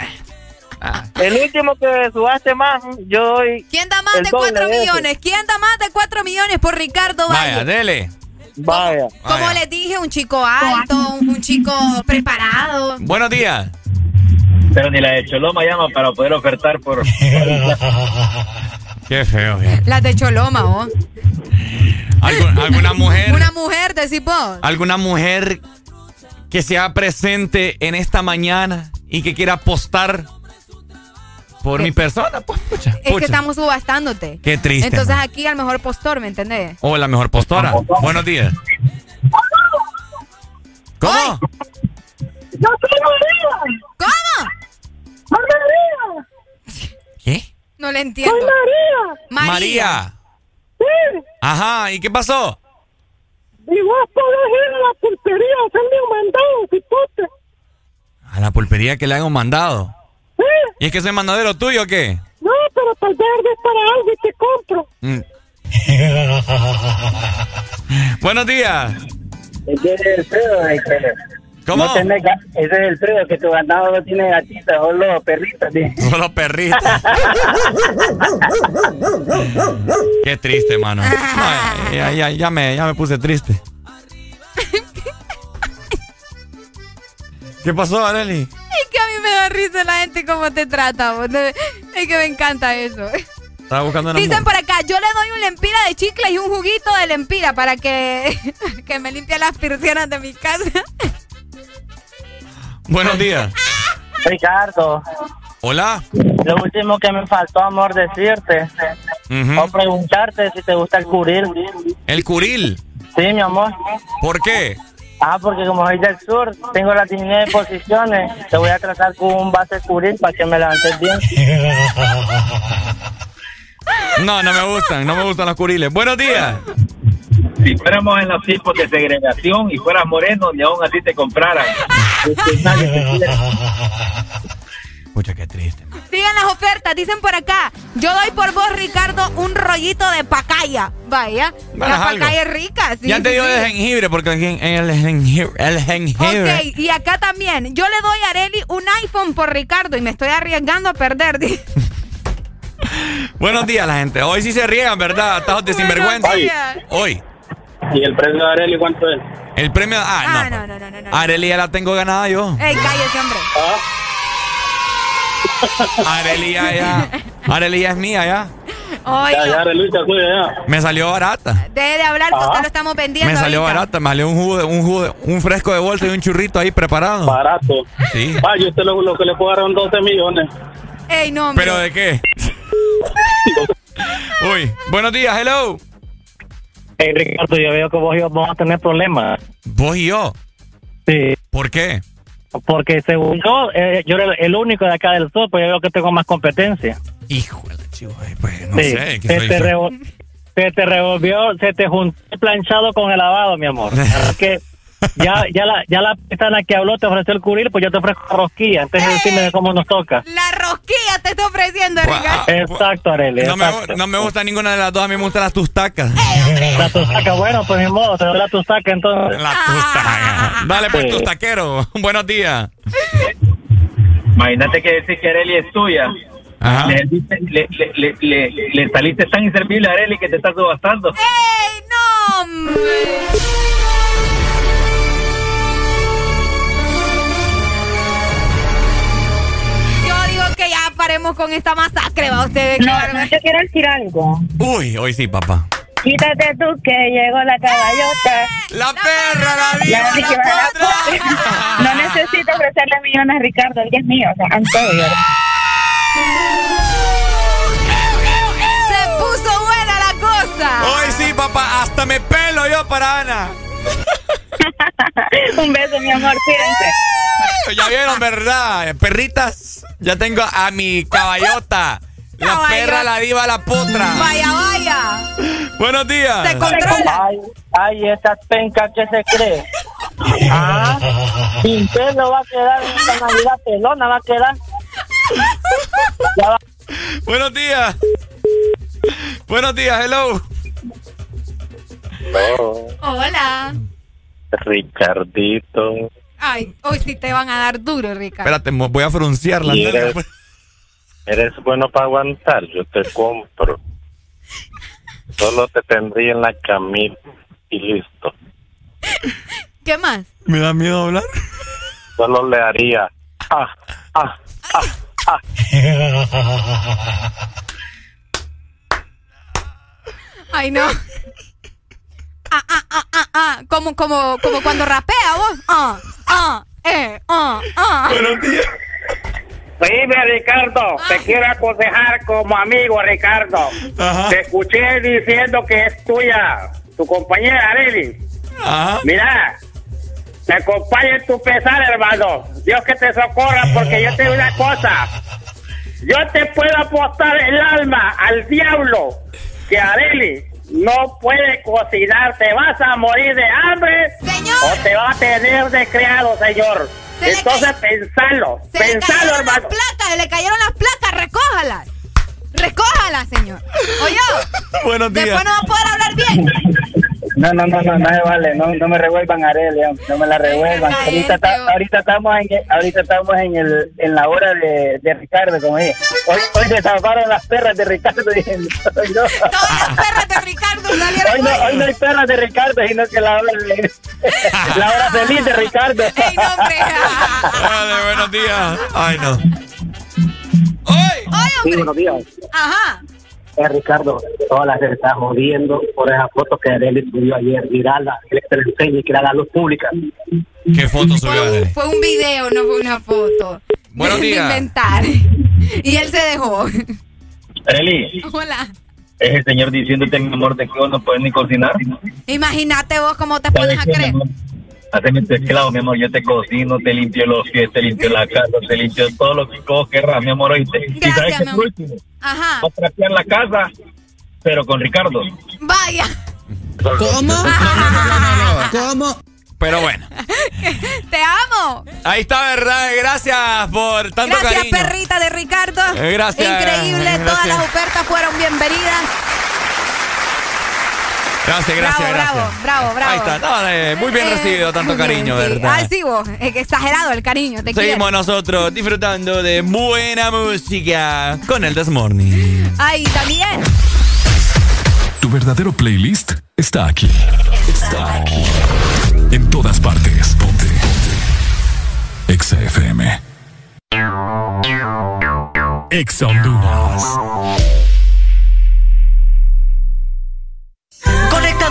[SPEAKER 1] Ah,
[SPEAKER 61] El último que subaste más, yo doy.
[SPEAKER 2] ¿Quién da más de
[SPEAKER 61] doble
[SPEAKER 2] 4
[SPEAKER 61] de eso.
[SPEAKER 2] millones? ¿Quién da más de 4 millones por Ricardo Valle?
[SPEAKER 1] Vaya, dele.
[SPEAKER 61] Vaya.
[SPEAKER 2] Como
[SPEAKER 1] Vaya.
[SPEAKER 2] les dije, un chico alto, un, un chico preparado.
[SPEAKER 1] Buenos días.
[SPEAKER 67] Pero ni la de Choloma llama para poder ofertar por...
[SPEAKER 1] Qué feo, bien.
[SPEAKER 2] Las de Choloma, ¿o?
[SPEAKER 1] Algu- ¿Alguna mujer?
[SPEAKER 2] Una mujer, decís vos.
[SPEAKER 1] ¿Alguna mujer que sea presente en esta mañana y que quiera apostar por mi persona? Pues, pucha,
[SPEAKER 2] Es que estamos subastándote.
[SPEAKER 1] Qué triste,
[SPEAKER 2] Entonces
[SPEAKER 1] man.
[SPEAKER 2] aquí al mejor postor, ¿me entendés?
[SPEAKER 1] O la mejor postora. Buenos días. ¿Cómo?
[SPEAKER 2] ¿Cómo?
[SPEAKER 1] ¿Qué?
[SPEAKER 2] No le entiendo. María.
[SPEAKER 1] María. Ajá, ¿y qué pasó?
[SPEAKER 61] Y vos podés ir a la pulpería a hacerme un mandado, cipote.
[SPEAKER 1] A la pulpería que le hagan un mandado. ¿Y es que soy mandadero tuyo o qué?
[SPEAKER 61] No, pero tal vez es para algo y te compro.
[SPEAKER 1] Mm. Buenos días.
[SPEAKER 61] Ese
[SPEAKER 1] ¿Cómo?
[SPEAKER 61] No tenés ese es el feo, que tu ganado no tiene gatitas, solo perritas. ¿sí?
[SPEAKER 1] Solo perritos. Qué triste, mano. No, ya, ya, ya me, ya me puse triste. ¿Qué pasó, Areli?
[SPEAKER 2] Es que a mí me da risa la gente cómo te trata. vos. Es que me encanta eso.
[SPEAKER 1] Estaba buscando una
[SPEAKER 2] Dicen por acá, yo le doy un lempira de chicle y un juguito de lempira para que, que me limpie las persianas de mi casa.
[SPEAKER 1] Buenos días.
[SPEAKER 61] Ricardo,
[SPEAKER 1] Hola.
[SPEAKER 61] lo último que me faltó, amor, decirte o preguntarte si te gusta el curil.
[SPEAKER 1] El curil.
[SPEAKER 61] Sí, mi amor.
[SPEAKER 1] ¿Por qué?
[SPEAKER 61] Ah, porque como soy del sur, tengo las 19 posiciones. Te voy a tratar con un base curil para que me levantes bien.
[SPEAKER 1] No, no me gustan, no me gustan los curiles. Buenos días.
[SPEAKER 67] Si fuéramos en los tiempos de segregación y fueras moreno, ni aún así te compraran.
[SPEAKER 1] Pucha, qué triste.
[SPEAKER 2] Sigan las ofertas, dicen por acá. Yo doy por vos, Ricardo, un rollito de pacaya. Vaya.
[SPEAKER 1] Bueno,
[SPEAKER 2] la pacaya es rica, sí.
[SPEAKER 1] ya te
[SPEAKER 2] sí,
[SPEAKER 1] digo
[SPEAKER 2] sí.
[SPEAKER 1] de jengibre, porque el, jengibre. El jengibre.
[SPEAKER 2] Ok, y acá también. Yo le doy a Areli un iPhone por Ricardo y me estoy arriesgando a perder.
[SPEAKER 1] Buenos días, la gente. Hoy sí se riegan, ¿verdad? Tajos de sinvergüenza.
[SPEAKER 2] días.
[SPEAKER 1] Hoy.
[SPEAKER 67] ¿Y el premio de Areli cuánto es?
[SPEAKER 1] El premio. Ah,
[SPEAKER 2] Ah,
[SPEAKER 1] no.
[SPEAKER 2] no, no, no, no.
[SPEAKER 1] Areli ya la tengo ganada yo.
[SPEAKER 2] Ey, cállese, hombre.
[SPEAKER 1] Areli ya, ya. Areli ya es mía, ya.
[SPEAKER 2] Oiga,
[SPEAKER 67] Areli está suya ya.
[SPEAKER 1] Me salió barata.
[SPEAKER 2] deje de hablar que usted lo estamos vendiendo.
[SPEAKER 1] Me salió
[SPEAKER 2] ahorita.
[SPEAKER 1] barata. Me salió un jugo, de- un jugo, de- un fresco de bolsa y un churrito ahí preparado.
[SPEAKER 67] Barato.
[SPEAKER 1] Sí.
[SPEAKER 67] Ah, yo usted lo, lo que le puedo dar son 12 millones.
[SPEAKER 2] Ey, no, hombre.
[SPEAKER 1] ¿Pero de qué? Uy, buenos días, hello.
[SPEAKER 58] Hey, Ricardo, yo veo que vos y yo vamos a tener problemas.
[SPEAKER 1] ¿Vos y yo?
[SPEAKER 58] Sí.
[SPEAKER 1] ¿Por qué?
[SPEAKER 58] Porque según yo, eh, yo era el único de acá del sur, pues yo veo que tengo más competencia.
[SPEAKER 1] La chiva, pues no
[SPEAKER 58] Sí,
[SPEAKER 1] sé. ¿qué
[SPEAKER 58] se, te
[SPEAKER 1] yo?
[SPEAKER 58] revo- se te revolvió, se te juntó el planchado con el lavado, mi amor. Que ya, ya la, ya la persona que habló te ofreció el curil, pues yo te ofrezco rosquilla. Entonces decime cómo nos toca.
[SPEAKER 2] La rosquilla te está ofreciendo, Ricardo.
[SPEAKER 58] Exacto, Arely.
[SPEAKER 1] No me, no me gusta ninguna de las dos, a mí me gustan las tustacas.
[SPEAKER 58] La tustaca, bueno, pues ni modo, te doy la tustaca entonces.
[SPEAKER 1] La tustaca. Dale pues,
[SPEAKER 58] Sí.
[SPEAKER 1] tustaquero. Buenos días.
[SPEAKER 68] Imagínate que decir que Areli es tuya.
[SPEAKER 1] Ajá.
[SPEAKER 68] Le, le, le, le, le- le saliste tan inservible a Areli que te estás subastando.
[SPEAKER 2] ¡Ey, no, hombre! Paremos con esta masacre, va ustedes.
[SPEAKER 69] No, no, yo quiero decir algo.
[SPEAKER 1] Uy, hoy sí, papá.
[SPEAKER 69] Quítate tú que llegó la caballota.
[SPEAKER 1] La perra, la diva, la
[SPEAKER 69] la. No necesito ofrecerle millones a Ricardo, él es mío, o sea.
[SPEAKER 2] Se puso buena la cosa.
[SPEAKER 1] Hoy sí, papá. Hasta me pelo yo para Ana.
[SPEAKER 69] Un beso, mi amor, cuídense.
[SPEAKER 1] Ya vieron, ¿verdad? Perritas. Ya tengo a mi caballota. La
[SPEAKER 2] Caballota.
[SPEAKER 1] perra, la diva, la potra.
[SPEAKER 2] Vaya, vaya.
[SPEAKER 1] Buenos días.
[SPEAKER 2] Se controla.
[SPEAKER 58] Ay, ay, esa penca que se cree. Ah, sin pelo va a quedar esta Navidad pelona, va a quedar. Ya va.
[SPEAKER 1] Buenos días. Buenos días, hello.
[SPEAKER 2] Hola.
[SPEAKER 58] Ricardito.
[SPEAKER 2] Ay, hoy sí te van a dar duro, Ricardo.
[SPEAKER 1] Espérate, voy a frunciar la
[SPEAKER 58] Y
[SPEAKER 1] nalga.
[SPEAKER 58] eres, eres bueno para aguantar, yo te compro. Solo te tendría en la camita y listo.
[SPEAKER 2] ¿Qué más?
[SPEAKER 1] Me da miedo hablar.
[SPEAKER 58] Solo le haría. Ah, ah, ah, ah.
[SPEAKER 2] Ay, no. Ah, ah, ah, ah, ah. Como, como, como cuando rapea vos. Ah, ah, eh, ah, ah.
[SPEAKER 1] Buenos días.
[SPEAKER 43] Dime, Ricardo, te quiero aconsejar como amigo, Ricardo.
[SPEAKER 1] Ajá.
[SPEAKER 43] Te escuché diciendo que es tuya, tu compañera Areli.
[SPEAKER 1] Ajá.
[SPEAKER 43] Mira, te acompaña en tu pesar, hermano. Dios que te socorra, porque yo te digo una cosa. Yo te puedo apostar el alma al diablo que Areli no puede cocinar. Te vas a morir de hambre
[SPEAKER 2] Señor.
[SPEAKER 43] o te va a tener de criado, señor.
[SPEAKER 2] Se le
[SPEAKER 43] Entonces, pensalo,
[SPEAKER 2] Se le
[SPEAKER 43] pensalo,
[SPEAKER 2] cayeron las
[SPEAKER 43] hermano.
[SPEAKER 2] placas, se le cayeron las placas, recójalas. Recójalas, señor. Oye,
[SPEAKER 1] Buenos días.
[SPEAKER 2] después no va a poder hablar bien.
[SPEAKER 58] No, no, no, no, no me vale, no, no me revuelvan Arelia, no me la revuelvan. Ahorita, está- ahorita estamos en, ahorita estamos en el, en la hora de, de Ricardo, como dije. Hoy, hoy se salvaron las perras de Ricardo. dije, no, no.
[SPEAKER 2] Todas las perras de Ricardo salieron
[SPEAKER 58] Hoy no,
[SPEAKER 2] hoy.
[SPEAKER 58] hoy no hay perras de Ricardo, sino que la hora, de- la hora feliz de Ricardo.
[SPEAKER 2] Ey, no, hombre.
[SPEAKER 1] Dale, buenos días. Ay, no.
[SPEAKER 2] Oye,
[SPEAKER 58] Sí,
[SPEAKER 2] hombre.
[SPEAKER 58] buenos días.
[SPEAKER 2] Ajá.
[SPEAKER 58] Eh, Ricardo, toda la gente está jodiendo por esa foto que Arely subió ayer, virala, que te la enseñe y que la haga luz pública.
[SPEAKER 1] ¿Qué foto subió
[SPEAKER 2] Fue un, fue un video, no fue una foto.
[SPEAKER 1] Buenos
[SPEAKER 2] De
[SPEAKER 1] días.
[SPEAKER 2] inventar. Y él se dejó.
[SPEAKER 68] Areli,
[SPEAKER 2] Hola.
[SPEAKER 68] es el señor diciéndote, mi amor, de que vos no puedes ni cocinar.
[SPEAKER 2] Imagínate vos cómo te pones a
[SPEAKER 68] ¿Sabes qué,
[SPEAKER 2] creer.
[SPEAKER 68] Haceme tu esclavo, mi amor. Yo te cocino, te limpio los pies, te limpio la casa, te limpio todo lo que vos querrás, mi amor, oíste. y
[SPEAKER 2] Gracias,
[SPEAKER 68] sabes que
[SPEAKER 2] amor.
[SPEAKER 68] último,
[SPEAKER 2] Ajá.
[SPEAKER 68] vas a trapear la casa, pero con Ricardo.
[SPEAKER 2] Vaya.
[SPEAKER 70] ¿Cómo? ¿Cómo?
[SPEAKER 1] Pero bueno.
[SPEAKER 2] Te amo.
[SPEAKER 1] Ahí está, ¿verdad? Gracias por tanto
[SPEAKER 2] Gracias,
[SPEAKER 1] cariño.
[SPEAKER 2] perrita de Ricardo.
[SPEAKER 1] Eh, gracias,
[SPEAKER 2] Increíble.
[SPEAKER 1] gracias.
[SPEAKER 2] Todas las ofertas fueron bienvenidas.
[SPEAKER 1] Gracias, gracias,
[SPEAKER 2] bravo,
[SPEAKER 1] gracias.
[SPEAKER 2] bravo, bravo, bravo.
[SPEAKER 1] Ahí está. No, eh, muy bien
[SPEAKER 2] Eh,
[SPEAKER 1] recibido tanto cariño,
[SPEAKER 2] sí.
[SPEAKER 1] ¿verdad?
[SPEAKER 2] Sí, vos. Exagerado el cariño. Te
[SPEAKER 1] Seguimos
[SPEAKER 2] quiero.
[SPEAKER 1] nosotros disfrutando de buena música con el This Morning.
[SPEAKER 2] Ay, también.
[SPEAKER 13] Tu verdadero playlist está aquí. Está aquí. En todas partes. Ponte. Ponte. Exa FM. Exa Honduras.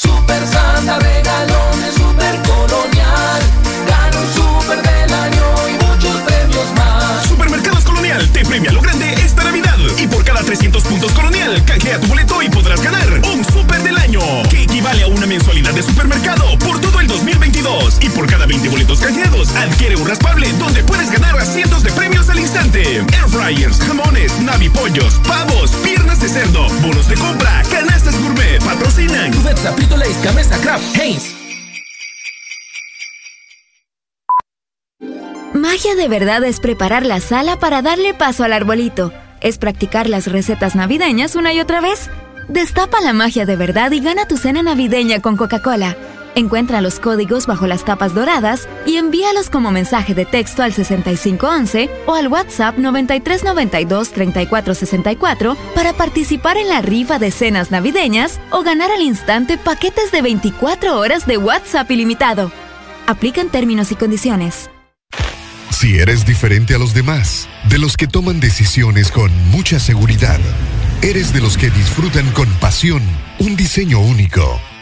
[SPEAKER 38] Super Santa regalones, super colonial. Gana un super del año y muchos premios más.
[SPEAKER 27] Supermercados Colonial te premia lo grande esta Navidad. Y por cada 300 puntos Colonial, canjea tu boleto y podrás ganar un super del año, que equivale a una mensualidad de supermercado por el 2022. Y por cada 20 boletos canjeados, adquiere un raspable donde puedes ganar a cientos de premios al instante. Air fryers, jamones, navipollos, pavos, piernas de cerdo, bonos de compra, canastas gourmet, patrocinan.
[SPEAKER 38] Cubeta, Frito Lays, Gamesa, Kraft, Heinz.
[SPEAKER 53] Magia de verdad es preparar la sala para darle paso al arbolito. Es practicar las recetas navideñas una y otra vez. Destapa la magia de verdad y gana tu cena navideña con Coca-Cola. Encuentra los códigos bajo las tapas doradas y envíalos como mensaje de texto al 6511 o al WhatsApp 9392-3464 para participar en la rifa de cenas navideñas o ganar al instante paquetes de 24 horas de WhatsApp ilimitado. Aplican términos y condiciones.
[SPEAKER 14] Si eres diferente a los demás, de los que toman decisiones con mucha seguridad, eres de los que disfrutan con pasión un diseño único,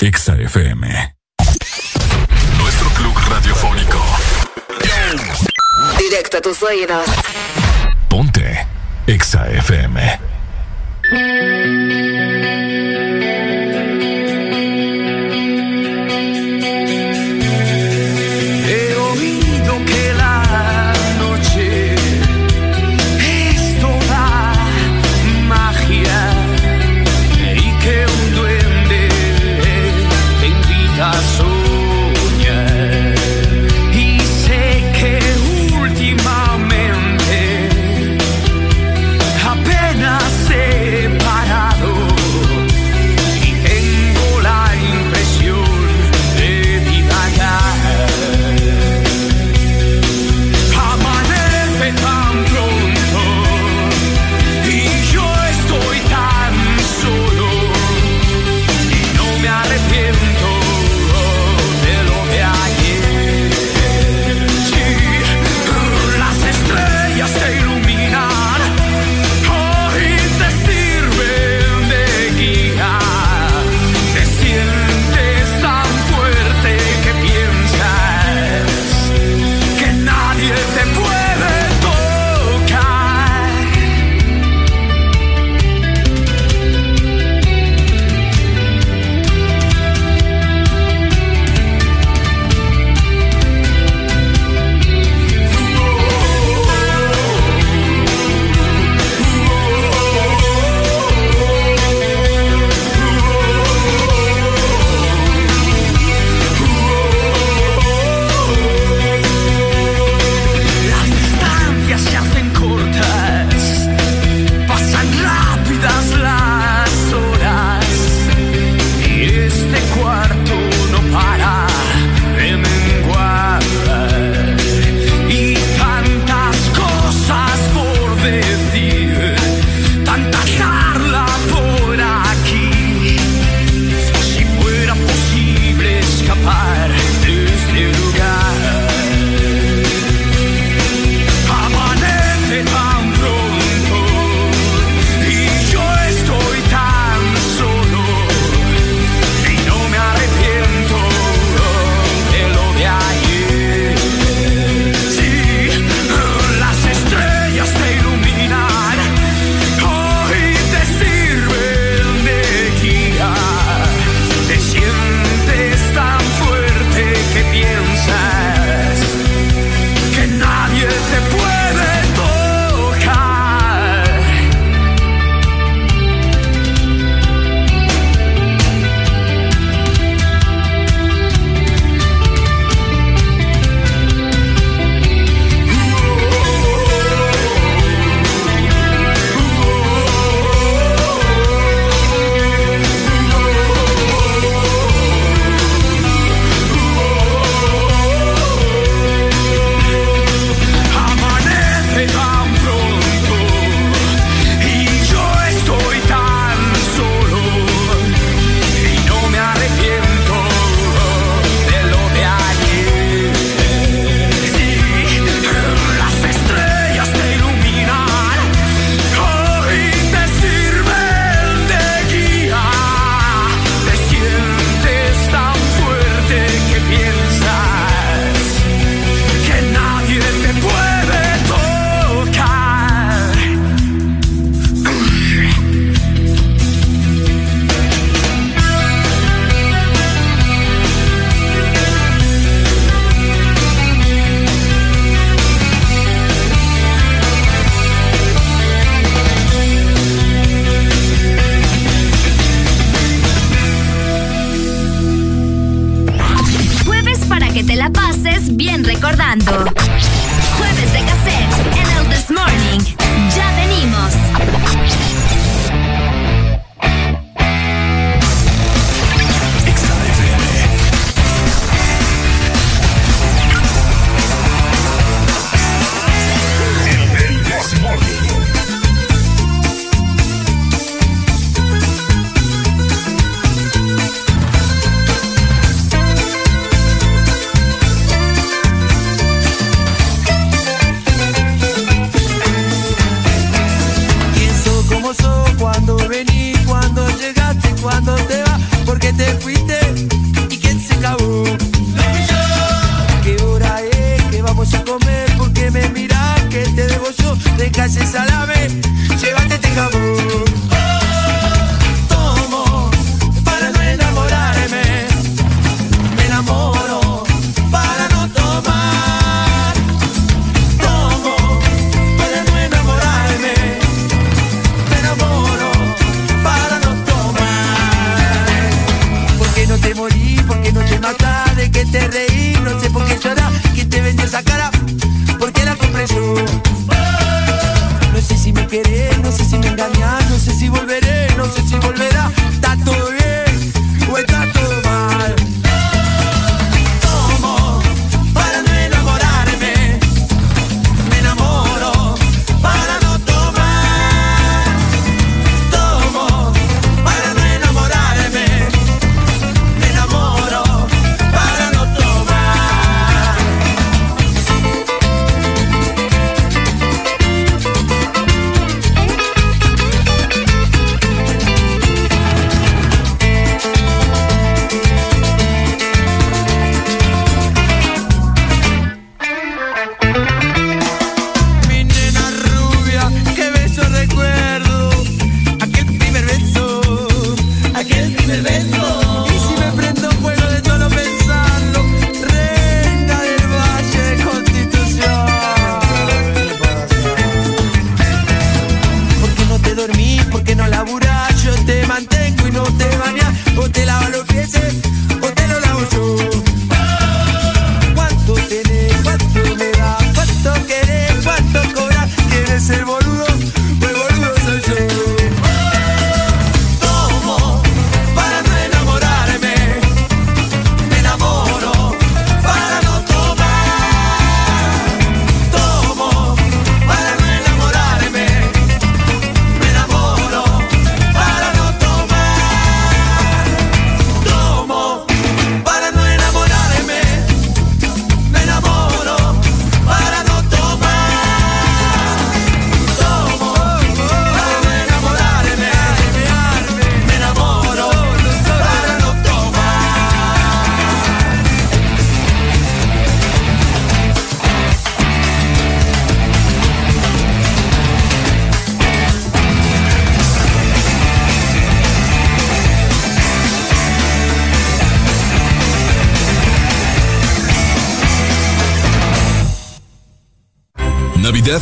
[SPEAKER 13] Exa FM. Nuestro club radiofónico.
[SPEAKER 71] Directo a tus oídos.
[SPEAKER 13] Ponte. Exa FM.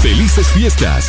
[SPEAKER 8] ¡Felices fiestas!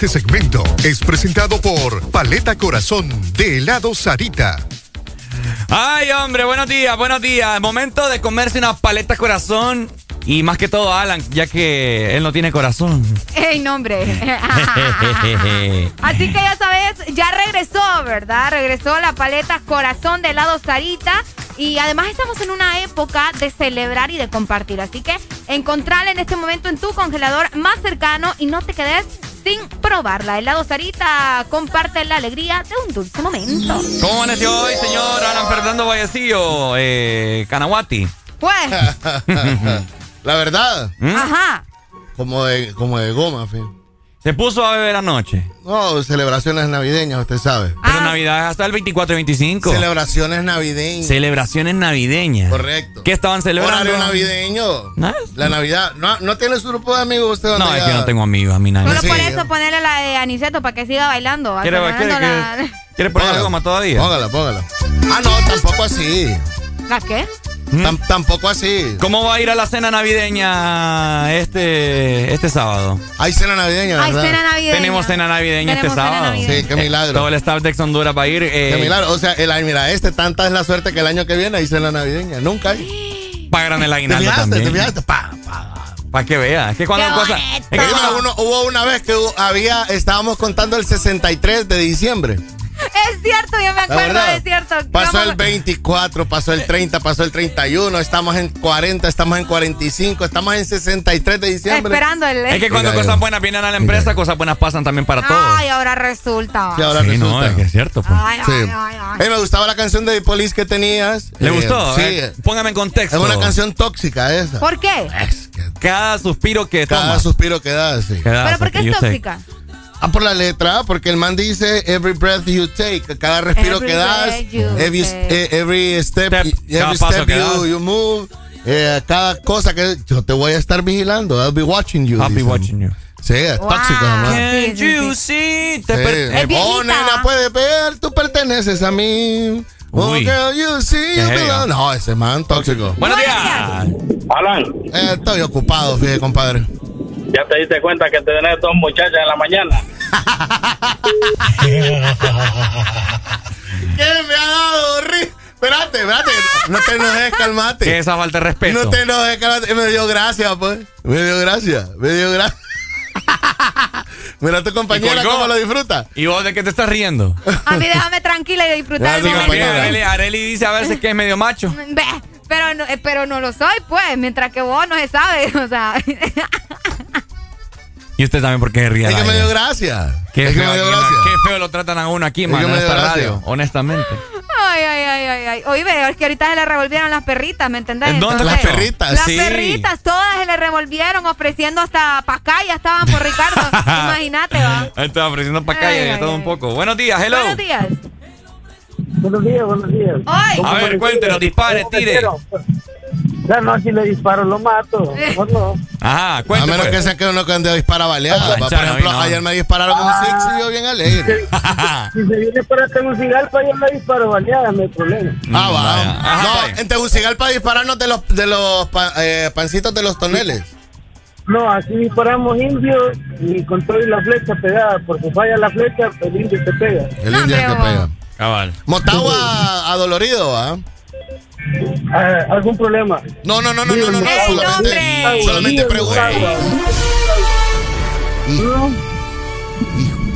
[SPEAKER 14] Este segmento es presentado por Paleta Corazón de helado Sarita.
[SPEAKER 1] Ay, hombre, buenos días, buenos días. Momento de comerse una paleta corazón. Y más que todo, Alan, ya que él no tiene corazón.
[SPEAKER 2] ¡Ey, nombre! Así que ya sabes, ya regresó, ¿verdad? Regresó la paleta Corazón de helado Sarita. Y además estamos en una época de celebrar y de compartir. Así que encontrala en este momento en tu congelador más cercano y no te quedes sin probarla. Helado Sarita comparte la alegría de un dulce momento.
[SPEAKER 1] ¿Cómo amaneció hoy, señor Alan Fernando Vallecillo, eh, Canahuati?
[SPEAKER 2] Pues,
[SPEAKER 30] La verdad,
[SPEAKER 2] ajá.
[SPEAKER 30] como de, como de goma, fin.
[SPEAKER 1] Se puso a beber anoche.
[SPEAKER 30] No, celebraciones navideñas, usted sabe.
[SPEAKER 1] Pero Navidad es hasta el 24 y 25.
[SPEAKER 30] Celebraciones navideñas.
[SPEAKER 1] Celebraciones navideñas.
[SPEAKER 30] Correcto.
[SPEAKER 1] ¿Qué estaban celebrando?
[SPEAKER 30] Horario navideño.
[SPEAKER 1] ¿No?
[SPEAKER 30] La Navidad. ¿No, ¿No tiene su grupo de amigos usted?
[SPEAKER 1] No, es que no tengo amigos, a mí nadie.
[SPEAKER 2] Solo
[SPEAKER 30] Sí.
[SPEAKER 2] por eso ponerle la de Aniceto para que siga bailando.
[SPEAKER 1] ¿Quiere, quiere,
[SPEAKER 2] la...
[SPEAKER 1] quiere, poner
[SPEAKER 30] Póngala.
[SPEAKER 1] goma todavía?
[SPEAKER 30] Póngala, póngala. Ah, no, tampoco así.
[SPEAKER 2] ¿La qué?
[SPEAKER 30] Tam- tampoco así.
[SPEAKER 1] ¿Cómo va a ir a la cena navideña este, este sábado?
[SPEAKER 30] Hay cena navideña,
[SPEAKER 2] Hay
[SPEAKER 30] ¿verdad?
[SPEAKER 2] cena navideña.
[SPEAKER 1] Tenemos cena navideña
[SPEAKER 2] Tenemos
[SPEAKER 1] este
[SPEAKER 2] cena
[SPEAKER 1] sábado.
[SPEAKER 2] navideña.
[SPEAKER 30] Sí, qué milagro.
[SPEAKER 1] Todo el staff de Ex Honduras va a ir. eh,
[SPEAKER 30] Qué milagro. O sea, el mira, este tanta es la suerte que el año que viene hay cena navideña. Nunca hay.
[SPEAKER 1] Pagan el
[SPEAKER 30] ¿Te
[SPEAKER 1] aguinaldo
[SPEAKER 30] fijaste?
[SPEAKER 1] también.
[SPEAKER 30] ¿Te fijaste? Pa, pa.
[SPEAKER 1] Para que vea. Es que cuando
[SPEAKER 2] Qué
[SPEAKER 1] cosa.
[SPEAKER 2] bonito.
[SPEAKER 1] es que
[SPEAKER 30] Oye,
[SPEAKER 1] cuando-
[SPEAKER 30] uno- hubo una vez que había, estábamos contando el 63 de diciembre.
[SPEAKER 2] Es cierto, yo me acuerdo, es cierto.
[SPEAKER 30] Pasó
[SPEAKER 2] Vamos-
[SPEAKER 30] el 24, pasó el 30, pasó el 31, estamos en 40, estamos en 45, estamos en 63 de diciembre.
[SPEAKER 2] Esperando el...
[SPEAKER 1] es que cuando cosas buenas vienen a la empresa, cosas buenas pasan también para todos.
[SPEAKER 2] Ay, ahora resulta.
[SPEAKER 30] Sí, ahora
[SPEAKER 1] Sí, no,
[SPEAKER 30] resulta.
[SPEAKER 1] es que es cierto. pues.
[SPEAKER 2] Ay,
[SPEAKER 30] Sí.
[SPEAKER 2] ay, ay, ay.
[SPEAKER 30] Eh, me gustaba la canción de Police que tenías.
[SPEAKER 1] ¿Le
[SPEAKER 30] Eh,
[SPEAKER 1] gustó?
[SPEAKER 30] Sí.
[SPEAKER 1] Eh, Póngame en contexto.
[SPEAKER 30] Es una canción tóxica esa.
[SPEAKER 2] ¿Por qué?
[SPEAKER 1] Cada suspiro que
[SPEAKER 30] Cada
[SPEAKER 1] toma.
[SPEAKER 30] suspiro que da, sí.
[SPEAKER 1] que das,
[SPEAKER 2] ¿Pero por qué es
[SPEAKER 1] take.
[SPEAKER 30] Ah, por la letra, porque el man dice every breath you take, cada respiro
[SPEAKER 2] Every
[SPEAKER 30] que das, every, eh, every step,
[SPEAKER 1] Step,
[SPEAKER 30] every step you, you move, eh, cada cosa que yo te voy a estar vigilando, I'll be watching you.
[SPEAKER 1] I'll be watching you.
[SPEAKER 30] Sí, es
[SPEAKER 2] Wow.
[SPEAKER 30] tóxico,
[SPEAKER 1] Can't
[SPEAKER 2] sí,
[SPEAKER 1] you see? Te
[SPEAKER 30] Sí.
[SPEAKER 1] per-
[SPEAKER 2] Es
[SPEAKER 30] Oh, nena, puedes ver, tú perteneces a mí. Oh,
[SPEAKER 1] Uy.
[SPEAKER 30] girl, you see, you.
[SPEAKER 1] No,
[SPEAKER 30] ese man tóxico.
[SPEAKER 1] Buenos días.
[SPEAKER 67] Alan,
[SPEAKER 30] Eh, estoy ocupado, fíjate, compadre.
[SPEAKER 67] Ya te diste cuenta que te tenés dos muchachas en la mañana.
[SPEAKER 30] ¿Qué me ha dado, Ri? Espérate, espérate. No te enojes, calmate.
[SPEAKER 1] Que esa falta de respeto.
[SPEAKER 30] No te enojes, cálmate. Me dio gracia, pues. Me dio gracia. Me dio gracia. Mira tu compañera cómo lo disfruta.
[SPEAKER 1] ¿Y vos de qué te estás riendo?
[SPEAKER 2] A mí déjame tranquila y disfrutar
[SPEAKER 30] compañera.
[SPEAKER 1] Areli, Areli dice a veces que es medio macho.
[SPEAKER 2] Pero no, eh, pero no lo soy, pues, mientras que vos no se sabe, o sea.
[SPEAKER 1] Y usted también por qué se ríe.
[SPEAKER 30] Es que me dio gracia.
[SPEAKER 1] Qué
[SPEAKER 30] es que
[SPEAKER 1] feo,
[SPEAKER 30] me dio gracia.
[SPEAKER 1] qué feo lo tratan a uno aquí,
[SPEAKER 30] Es
[SPEAKER 1] man, en esta
[SPEAKER 30] gracia.
[SPEAKER 1] radio, honestamente.
[SPEAKER 2] Ay, ay, ay, ay, ay. Oye, es que ahorita se le revolvieron las perritas, ¿me entendés?
[SPEAKER 1] ¿En dónde
[SPEAKER 30] Las perritas?
[SPEAKER 2] Las
[SPEAKER 1] Sí.
[SPEAKER 2] perritas, todas se le revolvieron ofreciendo hasta pacaya estaban por Ricardo. Imagínate, va.
[SPEAKER 1] Ahí Estaba ofreciendo
[SPEAKER 2] ay,
[SPEAKER 1] todo
[SPEAKER 2] ay.
[SPEAKER 1] un poco. Buenos días, hello.
[SPEAKER 2] Buenos días.
[SPEAKER 70] Buenos días, buenos días.
[SPEAKER 2] Ay,
[SPEAKER 1] A ver, cuéntenos, dispare, tire.
[SPEAKER 70] Ya no, si le disparo, lo mato. Mejor no.
[SPEAKER 1] Ajá,
[SPEAKER 30] A
[SPEAKER 1] cuénteme.
[SPEAKER 30] menos que sea que uno que ande a disparar baleadas.
[SPEAKER 1] Ah.
[SPEAKER 30] Por
[SPEAKER 1] chano,
[SPEAKER 30] ejemplo,
[SPEAKER 1] no.
[SPEAKER 30] ayer me dispararon un six y yo bien alegre.
[SPEAKER 70] Si se viene para Tegucigalpa, yo le disparo baleada, no hay problema.
[SPEAKER 30] Ah, va.
[SPEAKER 1] vaya. Ajá,
[SPEAKER 30] no,
[SPEAKER 1] vaya.
[SPEAKER 30] en Tegucigalpa dispararnos de los, de los pa- eh, pancitos de los toneles.
[SPEAKER 70] No, así disparamos indios y con todo y la flecha pegada, porque falla la flecha, el indio te pega.
[SPEAKER 30] El
[SPEAKER 2] No,
[SPEAKER 30] indio es que
[SPEAKER 2] hombre,
[SPEAKER 30] pega.
[SPEAKER 1] Cabal.
[SPEAKER 30] Motagua adolorido, ¿ah?
[SPEAKER 70] Ah, ¿Algún problema?
[SPEAKER 30] No, no, no, no, no, no, no,
[SPEAKER 2] ¡Ey,
[SPEAKER 30] solamente, solamente pregunto.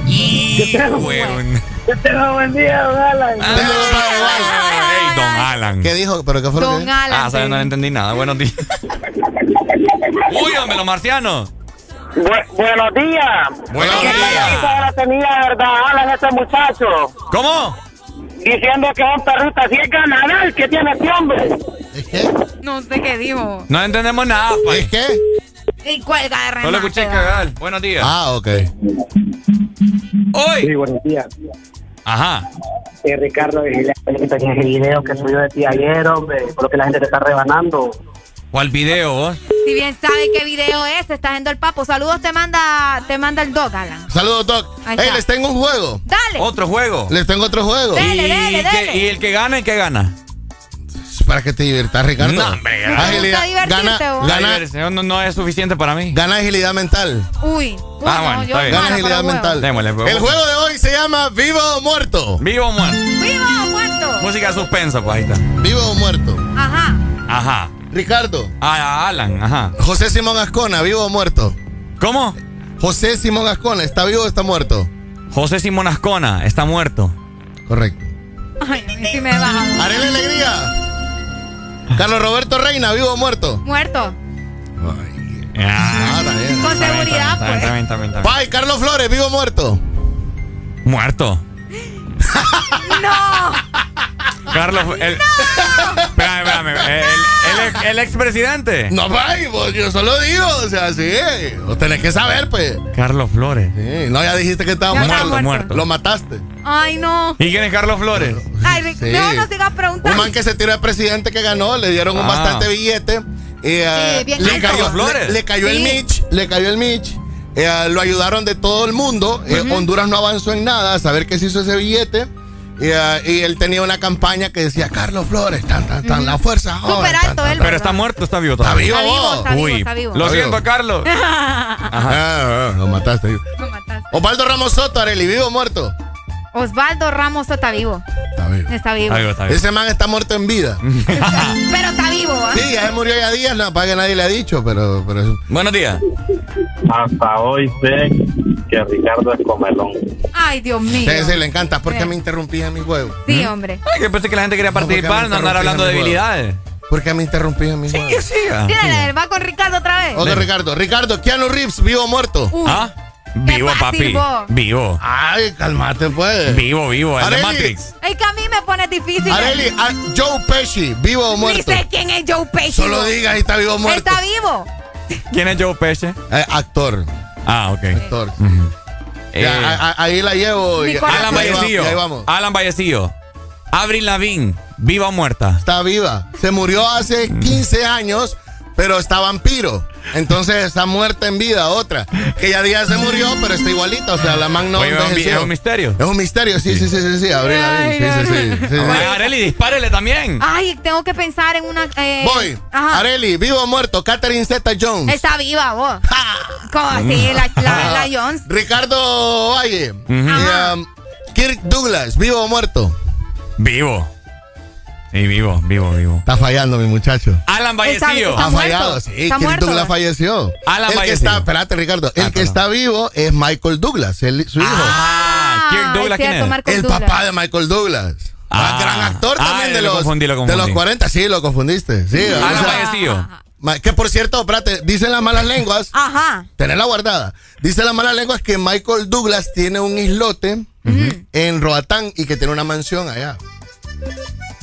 [SPEAKER 1] Y, weón.
[SPEAKER 70] Que tenga buen día, don Alan.
[SPEAKER 1] Ah, don Alan.
[SPEAKER 30] ¿Qué dijo? ¿Pero qué fue lo que?
[SPEAKER 2] Alan.
[SPEAKER 1] Ah, ¿sabes? No le entendí nada. Buenos días. Uy, hombre, los marcianos.
[SPEAKER 43] buenos días.
[SPEAKER 1] Buenos
[SPEAKER 43] ¿Qué
[SPEAKER 1] días.
[SPEAKER 43] ahora tenía, verdad, Alan, este muchacho?
[SPEAKER 1] ¿Cómo?
[SPEAKER 43] Diciendo que un perrito así es ganador que tiene este hombre.
[SPEAKER 30] ¿Es qué?
[SPEAKER 2] No sé qué dijo.
[SPEAKER 1] No entendemos nada,
[SPEAKER 30] ¿Es
[SPEAKER 1] pues.
[SPEAKER 30] qué?
[SPEAKER 2] Y cuelga de remate.
[SPEAKER 1] Solo escuché
[SPEAKER 2] va.
[SPEAKER 1] cagar. Buenos días.
[SPEAKER 30] Ah, ok.
[SPEAKER 1] Hoy.
[SPEAKER 70] Sí, buenos días.
[SPEAKER 1] Ajá.
[SPEAKER 70] Eh, Ricardo, eh, ese video que subió de ti ayer, hombre, creo que la gente te está rebanando.
[SPEAKER 1] ¿Cuál video vos?
[SPEAKER 2] Si bien sabe qué video es, está haciendo el papo. Saludos te manda, te manda el dog, Alan.
[SPEAKER 30] Saludos, Doc.
[SPEAKER 2] Está.
[SPEAKER 30] les tengo un juego.
[SPEAKER 2] Dale.
[SPEAKER 1] Otro juego.
[SPEAKER 30] Les tengo otro juego.
[SPEAKER 2] Dele,
[SPEAKER 1] ¿Y,
[SPEAKER 2] dele, dele.
[SPEAKER 1] y el que gana, ¿en qué gana?
[SPEAKER 30] Para que te diviertas, Ricardo.
[SPEAKER 1] No, hombre.
[SPEAKER 30] Agilidad. Gana, gana,
[SPEAKER 1] La no, no es suficiente para mí.
[SPEAKER 30] gana agilidad mental.
[SPEAKER 2] Uy.
[SPEAKER 1] Ah,
[SPEAKER 2] no,
[SPEAKER 1] bueno,
[SPEAKER 2] yo
[SPEAKER 1] está bien.
[SPEAKER 30] Gana agilidad mental.
[SPEAKER 1] Démosle, pues.
[SPEAKER 30] El juego de hoy se llama Vivo o Muerto.
[SPEAKER 1] Vivo o muerto.
[SPEAKER 2] ¡Viva o muerto!
[SPEAKER 1] Música de suspenso, pues ahí está.
[SPEAKER 30] Vivo o muerto.
[SPEAKER 2] Ajá.
[SPEAKER 1] Ajá.
[SPEAKER 30] Ricardo.
[SPEAKER 1] Ah, Alan, ajá.
[SPEAKER 30] José Simón Ascona, vivo o muerto.
[SPEAKER 1] ¿Cómo?
[SPEAKER 30] José Simón Ascona, ¿está vivo o está muerto?
[SPEAKER 1] José Simón Ascona está muerto.
[SPEAKER 30] Correcto.
[SPEAKER 2] Ay, no, si me baja.
[SPEAKER 30] Arele Alegría. Carlos Roberto Reina, vivo o muerto.
[SPEAKER 2] Muerto.
[SPEAKER 1] Ah,
[SPEAKER 30] bien.
[SPEAKER 2] Con seguridad,
[SPEAKER 1] Está
[SPEAKER 2] pues.
[SPEAKER 1] bien, está bien, está bien.
[SPEAKER 30] Pai, Carlos Flores, vivo o muerto.
[SPEAKER 1] Muerto.
[SPEAKER 2] ¡No!
[SPEAKER 1] Carlos. El... Espérame, espérame. El, el, el expresidente.
[SPEAKER 30] No, Pai, vos, yo solo digo, o sea, sí. Vos tenés que saber, pues.
[SPEAKER 1] Carlos Flores.
[SPEAKER 30] Sí, no, ya dijiste que estaba muerto.
[SPEAKER 2] muerto.
[SPEAKER 1] muerto.
[SPEAKER 30] Lo mataste.
[SPEAKER 2] Ay, no.
[SPEAKER 1] ¿Y quién es Carlos Flores?
[SPEAKER 2] Ay,
[SPEAKER 30] Sí.
[SPEAKER 2] no sigas preguntando.
[SPEAKER 30] Un man que se tiró de presidente que ganó, le dieron un
[SPEAKER 1] Ah.
[SPEAKER 30] bastante billete. Y, eh,
[SPEAKER 2] Sí, bien
[SPEAKER 30] le, cayó,
[SPEAKER 1] Flores.
[SPEAKER 30] le, le cayó el
[SPEAKER 2] Sí.
[SPEAKER 30] Mitch, le cayó el Mitch. Eh, lo ayudaron de todo el mundo. Eh, Honduras no avanzó en nada. A saber qué se hizo ese billete. Y, eh, y él tenía una campaña que decía Carlos Flores, tan, tan, tan, la fuerza. joven,
[SPEAKER 2] Súper
[SPEAKER 30] tan,
[SPEAKER 2] alto
[SPEAKER 30] tan,
[SPEAKER 2] él,
[SPEAKER 30] tan".
[SPEAKER 1] Pero está muerto, está vivo
[SPEAKER 30] Está
[SPEAKER 1] todavía.
[SPEAKER 30] vivo,
[SPEAKER 2] Está vivo,
[SPEAKER 30] vos.
[SPEAKER 2] está vivo,
[SPEAKER 1] Uy,
[SPEAKER 2] está vivo.
[SPEAKER 1] lo
[SPEAKER 30] Está
[SPEAKER 1] siento,
[SPEAKER 30] vivo.
[SPEAKER 1] Carlos.
[SPEAKER 30] Ah, ah, lo mataste.
[SPEAKER 2] Lo mataste.
[SPEAKER 30] Osvaldo Ramos Soto, Areli, ¿vivo o muerto?
[SPEAKER 2] Osvaldo Ramos está vivo.
[SPEAKER 30] Está vivo.
[SPEAKER 2] Está vivo.
[SPEAKER 1] Está vivo, está vivo.
[SPEAKER 30] Ese man está muerto en vida.
[SPEAKER 2] Pero está vivo, ¿ah?
[SPEAKER 30] Sí, ya murió ya días, no, para que nadie le ha dicho, pero, pero
[SPEAKER 1] Buenos días.
[SPEAKER 67] Hasta hoy sé que Ricardo es comelón.
[SPEAKER 2] Ay, Dios mío.
[SPEAKER 30] Sí, sí, le encanta. ¿Por qué
[SPEAKER 2] Sí.
[SPEAKER 30] me interrumpís en mi juego?
[SPEAKER 2] Sí, hombre.
[SPEAKER 1] Ay, que pensé que la gente quería participar, no andar hablando de
[SPEAKER 30] interrumpí
[SPEAKER 1] debilidades.
[SPEAKER 30] ¿Por qué me interrumpís en mi juego?
[SPEAKER 1] Sí, siga.
[SPEAKER 2] Tírale, va con Ricardo otra vez.
[SPEAKER 30] Ok, Ricardo. Ricardo, Keanu Reeves, ¿vivo o muerto?
[SPEAKER 1] ¿Ah? Vivo, papi.
[SPEAKER 2] vos.
[SPEAKER 1] Vivo.
[SPEAKER 30] Ay, calmate, pues.
[SPEAKER 1] Vivo, vivo. El de. Matrix.
[SPEAKER 2] Es que a mí me pone difícil.
[SPEAKER 30] Areli, a- Joe Pesci, ¿vivo o
[SPEAKER 2] Ni
[SPEAKER 30] muerto?
[SPEAKER 2] sé quién es Joe Pesci.
[SPEAKER 30] Solo
[SPEAKER 2] vos.
[SPEAKER 30] diga si está vivo o muerto.
[SPEAKER 2] Está vivo.
[SPEAKER 1] ¿Quién es Joe Pesci?
[SPEAKER 30] Eh, actor,
[SPEAKER 1] Ah, ok.
[SPEAKER 30] actor.
[SPEAKER 1] Eh,
[SPEAKER 30] Ya, a- a- ahí la llevo.
[SPEAKER 1] Alan Vallecillo.
[SPEAKER 30] ahí vamos.
[SPEAKER 1] Alan Vallecillo. Avril Lavigne. ¿Viva o muerta?
[SPEAKER 30] Está viva. Se murió hace 15 años, pero está vampiro. Entonces está muerta en vida otra. Que ya día se murió, pero está igualita. O sea, la man no
[SPEAKER 1] Oye, es un,
[SPEAKER 30] envejeció.
[SPEAKER 1] es un misterio.
[SPEAKER 30] Es un misterio, sí, sí, sí, sí, sí. Lavigne, sí, sí, sí, sí, sí.
[SPEAKER 1] Ay, Areli, dispárele también.
[SPEAKER 2] Ay, tengo que pensar en una. eh,
[SPEAKER 30] Voy.
[SPEAKER 2] Ajá.
[SPEAKER 30] Areli, vivo o muerto. Catherine Zeta Jones.
[SPEAKER 2] Está viva, vos. ¿Cómo así? La, la, la Jones.
[SPEAKER 30] Ricardo Valle. Y, um, Kirk Douglas, vivo o muerto.
[SPEAKER 1] Vivo. Sí, vivo, vivo, vivo.
[SPEAKER 30] Está fallando, mi muchacho.
[SPEAKER 1] Alan
[SPEAKER 2] Está-
[SPEAKER 1] Vallecillo.
[SPEAKER 2] está
[SPEAKER 30] Ha
[SPEAKER 2] muerto.
[SPEAKER 30] fallado, sí.
[SPEAKER 2] Está
[SPEAKER 30] Kirk
[SPEAKER 2] muerto.
[SPEAKER 30] Douglas falleció.
[SPEAKER 1] Alan
[SPEAKER 30] el que está, espérate, Ricardo. El
[SPEAKER 1] Ah,
[SPEAKER 30] que está vivo es Michael Douglas, el- su hijo.
[SPEAKER 1] Ah, Kirk Douglas,
[SPEAKER 2] es
[SPEAKER 1] ¿quién es?
[SPEAKER 30] El
[SPEAKER 2] Douglas.
[SPEAKER 30] papá de Michael Douglas.
[SPEAKER 1] Ah.
[SPEAKER 30] Ah, gran actor
[SPEAKER 1] Ah,
[SPEAKER 30] también de
[SPEAKER 1] lo
[SPEAKER 30] los,
[SPEAKER 1] confundí, lo
[SPEAKER 30] de los 40. Sí, lo confundiste. Sí, o
[SPEAKER 1] Alan
[SPEAKER 30] sea,
[SPEAKER 1] Vallecillo.
[SPEAKER 30] ma- que por cierto, espérate, dicen las malas lenguas.
[SPEAKER 2] Ajá.
[SPEAKER 30] Tenerla guardada. Dicen las malas lenguas que Michael Douglas tiene un islote en Roatán y que tiene una mansión allá.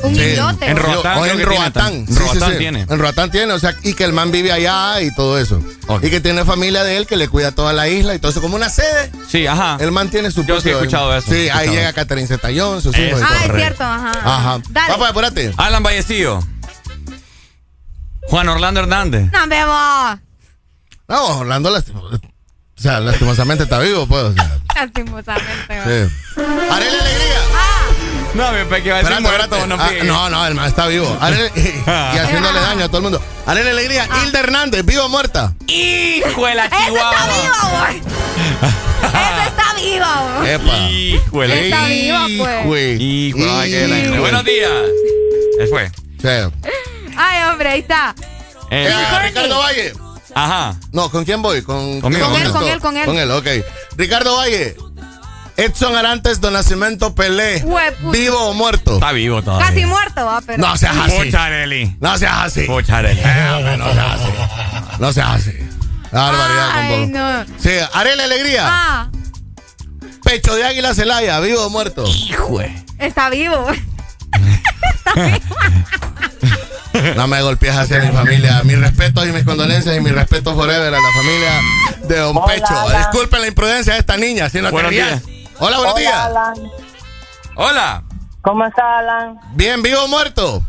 [SPEAKER 2] Un
[SPEAKER 30] Sí,
[SPEAKER 2] islote.
[SPEAKER 1] En
[SPEAKER 30] O
[SPEAKER 1] Roatán
[SPEAKER 30] en
[SPEAKER 1] que tiene
[SPEAKER 30] Roatán. Sí, sí,
[SPEAKER 1] Roatán
[SPEAKER 30] sí.
[SPEAKER 1] tiene.
[SPEAKER 30] En Roatán tiene, o sea, y que el man vive allá y todo eso. Y que tiene familia de él que le cuida toda la isla y todo eso. Como una sede.
[SPEAKER 1] Sí, ajá.
[SPEAKER 30] El man tiene su
[SPEAKER 1] Yo sí he escuchado eso,
[SPEAKER 30] Sí, ahí llega. Catherine Zeta-Jones, sus hijos y
[SPEAKER 2] Ah, es cierto, ajá.
[SPEAKER 30] Ajá.
[SPEAKER 2] Dale.
[SPEAKER 30] Papá, apúrate.
[SPEAKER 1] Alan Vallecillo. Juan Orlando Hernández.
[SPEAKER 2] No, vemos.
[SPEAKER 30] No, Orlando lastim- o sea, lastimosamente está vivo, pues. o sea,
[SPEAKER 2] Lastimosamente. va.
[SPEAKER 30] sí. Arely Alegría.
[SPEAKER 1] No, me pensé que iba a decir muerto, no
[SPEAKER 30] Ah, no, no, el man está vivo. Y haciéndole daño a todo el mundo. Arely Alegría, Hilda Hernández, ¿viva o muerta?
[SPEAKER 1] Hijo de la
[SPEAKER 2] está
[SPEAKER 1] chihuahua.
[SPEAKER 2] vivo, güey. Ese está vivo, güey.
[SPEAKER 30] Epa.
[SPEAKER 1] Hijo de la
[SPEAKER 2] Está viva, pues.
[SPEAKER 30] Güey.
[SPEAKER 1] Hijo de la-
[SPEAKER 30] Hijo de-
[SPEAKER 1] Buenos días. Él fue.
[SPEAKER 30] Sí.
[SPEAKER 2] Ay, hombre, ahí está.
[SPEAKER 1] Eh,
[SPEAKER 30] Eh. Ricardo Valle.
[SPEAKER 1] Ajá.
[SPEAKER 30] No, ¿con quién voy? Con,
[SPEAKER 2] Con él, con él, con él.
[SPEAKER 30] Con él, ok. Ricardo Valle. Edson Arantes do Nascimento Pelé. ¿Vivo o muerto?
[SPEAKER 1] Está vivo todavía.
[SPEAKER 2] Casi muerto, va, pero.
[SPEAKER 30] No seas así.
[SPEAKER 1] Pocharelli.
[SPEAKER 30] No seas así.
[SPEAKER 1] Pocharelli.
[SPEAKER 30] Eh, no seas así. No seas así. La barbaridad
[SPEAKER 2] Ay,
[SPEAKER 30] con vos.
[SPEAKER 2] no.
[SPEAKER 30] Sí, Arele Alegría.
[SPEAKER 2] Ah,
[SPEAKER 30] Pecho de Águila Celaya, ¿vivo o muerto?
[SPEAKER 1] Hijo de-
[SPEAKER 2] está vivo.
[SPEAKER 30] No me golpees hacia mi familia. Mis respetos y mis condolencias y mis respetos forever a la familia de Don Pecho. Disculpen la imprudencia de esta niña, si no te
[SPEAKER 1] Buenos días.
[SPEAKER 30] Hola, buenos días.
[SPEAKER 61] Alan.
[SPEAKER 1] Hola.
[SPEAKER 61] ¿Cómo está, Alan?
[SPEAKER 30] Bien, vivo o muerto.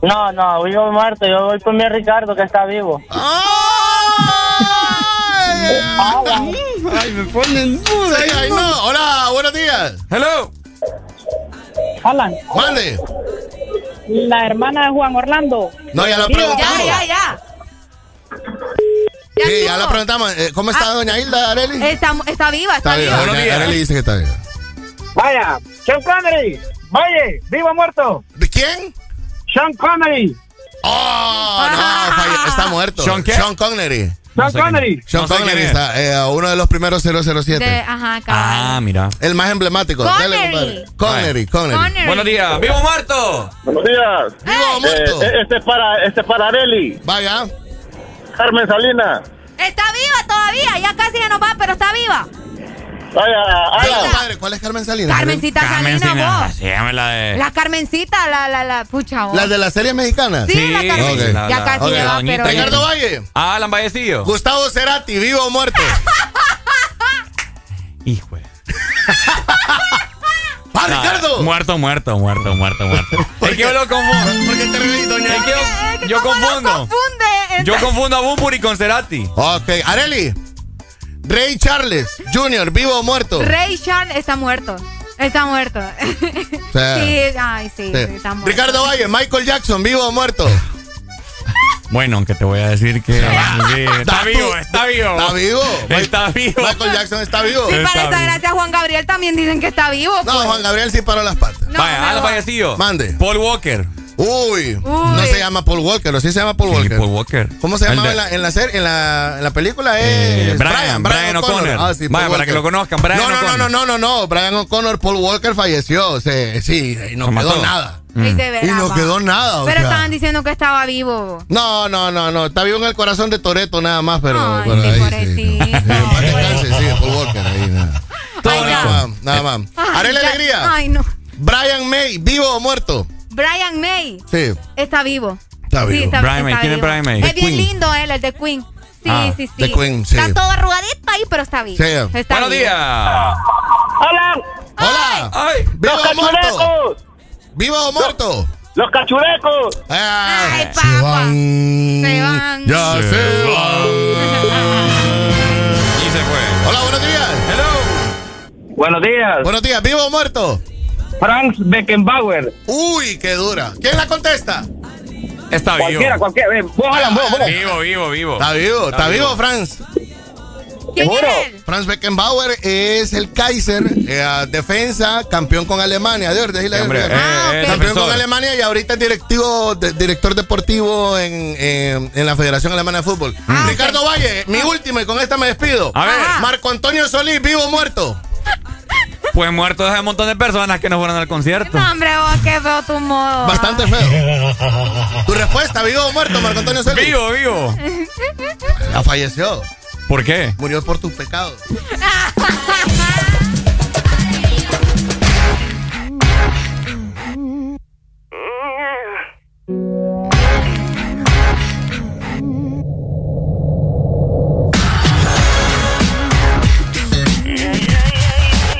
[SPEAKER 61] No, no, vivo o muerto. Yo voy por mi Ricardo, que está vivo. Alan.
[SPEAKER 30] Ay, me ponen duda. Sí, ay, no. Hola, buenos días.
[SPEAKER 1] Hello.
[SPEAKER 70] Alan.
[SPEAKER 30] Mande.
[SPEAKER 70] La hermana de Juan Orlando.
[SPEAKER 30] No, ya la preguntamos.
[SPEAKER 2] Ya, ya, ya.
[SPEAKER 30] Sí, ya la preguntamos. Eh, ¿Cómo está doña Hilda Areli?
[SPEAKER 2] Está, está viva, está,
[SPEAKER 30] Está viva.
[SPEAKER 2] viva.
[SPEAKER 30] Doña Areli dice que está viva.
[SPEAKER 70] Vaya, Sean Connery. Vaya, vivo o muerto.
[SPEAKER 30] ¿De quién?
[SPEAKER 70] Sean Connery.
[SPEAKER 30] Oh, no, falle- está muerto.
[SPEAKER 1] ¿Sean qué?
[SPEAKER 30] Sean Connery.
[SPEAKER 70] Sean Connery.
[SPEAKER 30] Sean
[SPEAKER 1] No sé
[SPEAKER 30] Connery está, eh, uno de los primeros 007.
[SPEAKER 2] De- ajá.
[SPEAKER 1] Ah, mira.
[SPEAKER 30] El más emblemático.
[SPEAKER 2] Connery.
[SPEAKER 30] Dale, compadre. Connery, Connery.
[SPEAKER 2] Connery.
[SPEAKER 1] Buenos días. ¿Vivo o muerto?
[SPEAKER 58] Buenos días.
[SPEAKER 30] ¿Vivo o muerto?
[SPEAKER 58] Eh, este es para, este es para Areli.
[SPEAKER 30] Vaya.
[SPEAKER 58] Carmen Salinas.
[SPEAKER 2] Está viva todavía, ya casi ya no va, pero está viva.
[SPEAKER 58] Vaya,
[SPEAKER 30] compadre, ¿cuál es Carmen Salinas?
[SPEAKER 2] Carmencita
[SPEAKER 1] Carmen
[SPEAKER 2] Salinas, vos.
[SPEAKER 1] Sí, la de.
[SPEAKER 2] La Carmencita, la, la, la, pucha, vos.
[SPEAKER 30] ¿La de la serie mexicana?
[SPEAKER 2] Sí, la Carmencita. Ya
[SPEAKER 1] la-
[SPEAKER 2] casi
[SPEAKER 30] ok.
[SPEAKER 2] le va,
[SPEAKER 1] doñita
[SPEAKER 2] pero...
[SPEAKER 30] Ricardo Valle.
[SPEAKER 1] Ah, Alan Vallecillo.
[SPEAKER 30] Gustavo Cerati, ¿vivo o muerto?
[SPEAKER 1] Hijo.
[SPEAKER 30] ¡Ah,
[SPEAKER 1] No,
[SPEAKER 30] Ricardo!
[SPEAKER 1] Muerto, muerto, muerto, muerto, muerto. Es que yo lo confundo.
[SPEAKER 30] ¿Por qué te reís, doña?
[SPEAKER 1] Es que yo, yo
[SPEAKER 2] ¿cómo los
[SPEAKER 1] confundo.
[SPEAKER 2] confunde?
[SPEAKER 1] Yo confundo a Bumburi con Cerati.
[SPEAKER 30] Ok, Areli. Rey Charles Jr., ¿vivo o muerto?
[SPEAKER 2] Ray Charles está muerto. Está muerto.
[SPEAKER 30] Sí.
[SPEAKER 2] Sí, ay, sí,
[SPEAKER 30] Sí.
[SPEAKER 2] sí, está muerto.
[SPEAKER 30] Ricardo Valle, Michael Jackson, ¿vivo o muerto?
[SPEAKER 1] Bueno, aunque te voy a decir que. sí, está vivo, está vivo.
[SPEAKER 30] ¿Está vivo?
[SPEAKER 1] Está vivo.
[SPEAKER 30] Michael Jackson está vivo.
[SPEAKER 2] Sí,
[SPEAKER 1] Está
[SPEAKER 2] para esa gracia Juan Gabriel también dicen que está vivo.
[SPEAKER 30] No,
[SPEAKER 2] pues.
[SPEAKER 30] Juan Gabriel sí paró las patas.
[SPEAKER 2] No,
[SPEAKER 1] Vaya,
[SPEAKER 2] mejor.
[SPEAKER 1] Vallecillo.
[SPEAKER 30] Mande.
[SPEAKER 1] Paul Walker.
[SPEAKER 30] Uy, no se llama Paul Walker, o sí se llama Paul
[SPEAKER 1] Sí,
[SPEAKER 30] Walker.
[SPEAKER 1] Paul Walker.
[SPEAKER 30] ¿Cómo se
[SPEAKER 1] de-
[SPEAKER 30] en la, en la serie, en la, en la película?
[SPEAKER 1] Eh, Brian, Brian O'Connor.
[SPEAKER 30] Ah, sí,
[SPEAKER 1] Vaya, para que lo conozcan, Brian
[SPEAKER 30] no, no, no, no, no, no, no, Brian O'Connor, Paul Walker falleció, sí, no
[SPEAKER 1] Se
[SPEAKER 30] quedó
[SPEAKER 1] mató.
[SPEAKER 30] nada.
[SPEAKER 2] Ay, de
[SPEAKER 30] Y
[SPEAKER 2] veras,
[SPEAKER 30] no quedó nada, o
[SPEAKER 2] Pero
[SPEAKER 30] sea.
[SPEAKER 2] estaban diciendo que estaba vivo.
[SPEAKER 30] No, no, no, no, está vivo en el corazón de Toreto nada más, pero,
[SPEAKER 2] Ay,
[SPEAKER 30] pero
[SPEAKER 2] sí,
[SPEAKER 30] ahí sí.
[SPEAKER 2] pobrecito.
[SPEAKER 30] Sí, descanse, sí, Paul Walker, ahí nada.
[SPEAKER 2] Ay,
[SPEAKER 30] nada nada más.
[SPEAKER 2] Ay,
[SPEAKER 30] Arele
[SPEAKER 2] ya-
[SPEAKER 30] Alegría,
[SPEAKER 2] Ay, no.
[SPEAKER 30] Brian May, ¿vivo o muerto?
[SPEAKER 2] Brian May
[SPEAKER 30] Sí.
[SPEAKER 2] está vivo.
[SPEAKER 30] Está
[SPEAKER 2] Sí,
[SPEAKER 30] vivo.
[SPEAKER 2] está,
[SPEAKER 1] Brian
[SPEAKER 2] está
[SPEAKER 1] May, ¿quién es
[SPEAKER 2] vivo.
[SPEAKER 1] Brian May?
[SPEAKER 2] Es bien lindo él, el de Queen. Sí,
[SPEAKER 1] Ah,
[SPEAKER 2] sí, sí.
[SPEAKER 30] The Queen, sí.
[SPEAKER 2] Está todo arrugadito ahí, pero está vivo.
[SPEAKER 30] Sí.
[SPEAKER 2] Está
[SPEAKER 1] Buenos
[SPEAKER 2] vivo.
[SPEAKER 1] días.
[SPEAKER 58] Alan.
[SPEAKER 30] Hola,
[SPEAKER 1] Ay.
[SPEAKER 30] ¿vivo
[SPEAKER 58] Los
[SPEAKER 30] o muerto? ¿Vivo o muerto?
[SPEAKER 58] Los cachurecos.
[SPEAKER 30] Ah,
[SPEAKER 2] Ay,
[SPEAKER 30] se
[SPEAKER 2] papá.
[SPEAKER 30] van.
[SPEAKER 2] Se van.
[SPEAKER 30] Ya
[SPEAKER 1] Se
[SPEAKER 30] se, van.
[SPEAKER 1] Y se fue.
[SPEAKER 30] Hola, buenos días.
[SPEAKER 1] Hello.
[SPEAKER 58] Buenos días.
[SPEAKER 30] Buenos días, ¿vivo o muerto?
[SPEAKER 58] Franz Beckenbauer.
[SPEAKER 30] Uy, qué dura. ¿Quién la contesta?
[SPEAKER 1] Está vivo.
[SPEAKER 58] Cualquiera, cualquiera. Ven, vos, Alan, vos, vos.
[SPEAKER 1] Vivo, vivo, vivo.
[SPEAKER 30] Está vivo, está vivo, Franz. Franz Beckenbauer es el Kaiser, eh, defensa, campeón con Alemania. De verdad,
[SPEAKER 1] Sí, hombre, eh,
[SPEAKER 2] Ah,
[SPEAKER 1] eh.
[SPEAKER 30] Campeón con Alemania y ahorita es directivo, de- director deportivo en, en la Federación Alemana de Fútbol.
[SPEAKER 2] Ah,
[SPEAKER 30] Ricardo Valle, mi último y con esta me despido.
[SPEAKER 1] A ver.
[SPEAKER 2] Ajá.
[SPEAKER 30] Marco Antonio Solís, vivo o muerto.
[SPEAKER 1] Pues muertos hay un montón de personas que no fueron al concierto.
[SPEAKER 2] No, hombre, vos, qué feo tu modo.
[SPEAKER 30] Bastante feo. Tu respuesta, vivo o muerto, Marco Antonio Solís.
[SPEAKER 1] Vivo, vivo.
[SPEAKER 30] Ya falleció.
[SPEAKER 1] ¿Por qué?
[SPEAKER 30] Murió por tus pecados.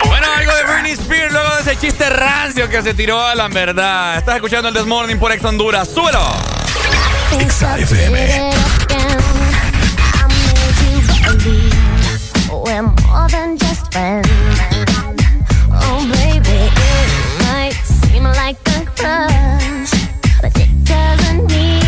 [SPEAKER 1] Bueno, algo de Britney Spears luego de ese chiste rancio que se tiró a la verdad. Estás escuchando el This Morning por Ex Honduras. ¡Súbelo!
[SPEAKER 30] XFM.
[SPEAKER 72] We're more than just friends. Oh, baby, it might seem like a crush, but it doesn't mean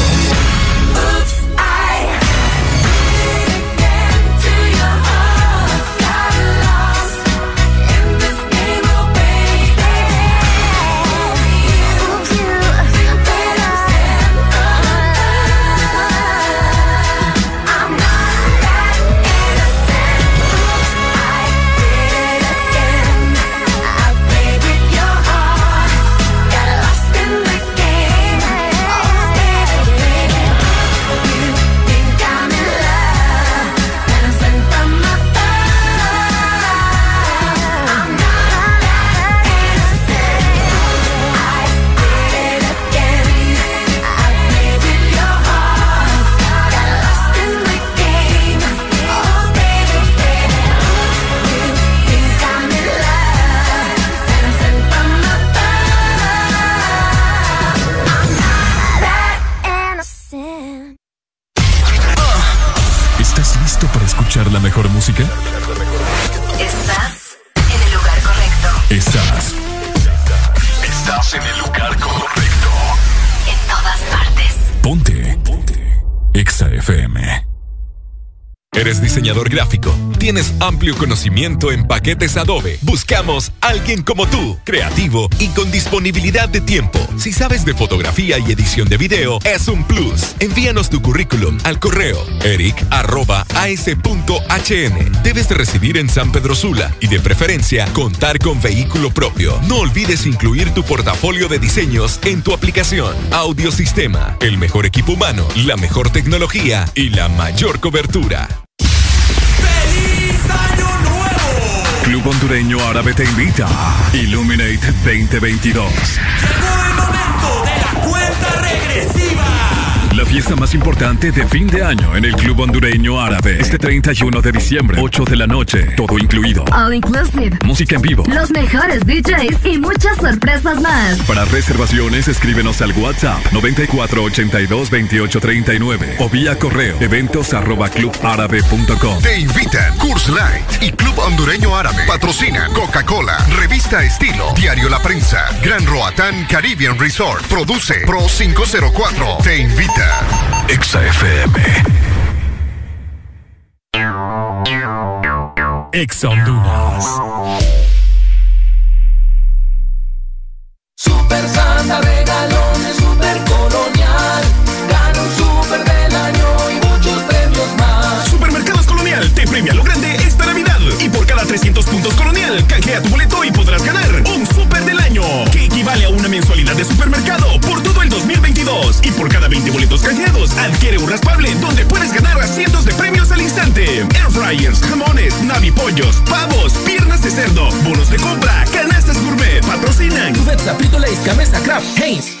[SPEAKER 73] Diseñador gráfico? ¿Tienes amplio conocimiento en paquetes Adobe? Buscamos alguien como tú, creativo y con disponibilidad de tiempo. Si sabes de fotografía y edición de video, es un plus. Envíanos tu currículum al correo eric.as.hn. Debes de residir en San Pedro Sula y de preferencia contar con vehículo propio. No olvides incluir tu portafolio de diseños en tu aplicación. Audiosistema, el mejor equipo humano, la mejor tecnología y la mayor cobertura.
[SPEAKER 8] Club Hondureño Árabe te invita. Illuminate 2022.
[SPEAKER 12] Cuenta regresiva.
[SPEAKER 8] La fiesta más importante de fin de año en el Club Hondureño Árabe. Este 31 de diciembre, 8 de la noche, todo incluido.
[SPEAKER 13] All inclusive.
[SPEAKER 8] Música en vivo.
[SPEAKER 13] Los mejores DJs y muchas sorpresas más.
[SPEAKER 8] Para reservaciones, escríbenos al WhatsApp 94822839 o vía correo eventos arroba clubárabe.com.
[SPEAKER 14] Te invitan Curse Light y Club Hondureño Árabe. Patrocina Coca-Cola, Revista Estilo, Diario La Prensa, Gran Roatán Caribbean Resort. Produce Pro 504. Te invita.
[SPEAKER 8] Exa FM. Exa Honduras.
[SPEAKER 12] Super Santa regalones, super colonial. Gana un super del año y muchos premios más.
[SPEAKER 56] Supermercados Colonial te premia lo grande esta Navidad. Y por cada 300 puntos Colonial, canjea tu boleto y podrás ganar un super del año, que equivale a una mensualidad de supermercado por todo el 2022. Y por cada 20 boletos canjeados, adquiere un raspable donde puedes ganar a cientos de premios al instante. Air fryers, jamones, navipollos, pavos, piernas de cerdo, bonos de compra, canastas gourmet, patrocinan.
[SPEAKER 74] Cubeta, Pito Lays, Camesa, Kraft, Heinz.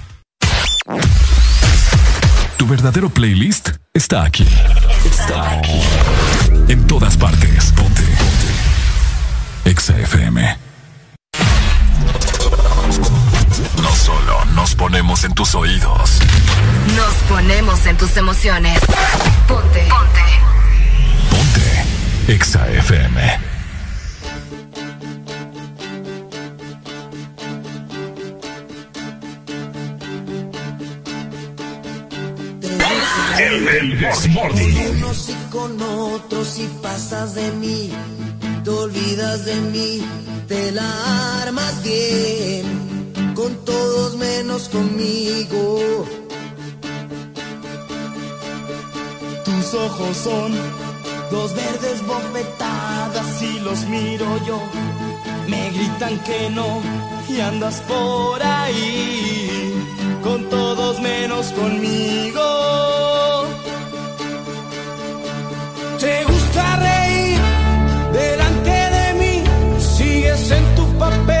[SPEAKER 8] Tu verdadero playlist está aquí. Está aquí. En todas partes. Ponte. Ponte. Exa FM. No solo nos ponemos en tus oídos.
[SPEAKER 17] Nos ponemos en tus emociones. Ponte. Ponte.
[SPEAKER 8] Exa FM.
[SPEAKER 12] El,
[SPEAKER 8] el Desmorning.
[SPEAKER 12] Con unos y con otros y pasas de mí, te olvidas de mí, te la armas bien, con todos menos conmigo.
[SPEAKER 75] Tus ojos son dos verdes bofetadas y los miro yo. Me gritan que no y andas por ahí con todos menos conmigo. Te gusta reír delante de mí, sigues en tu papel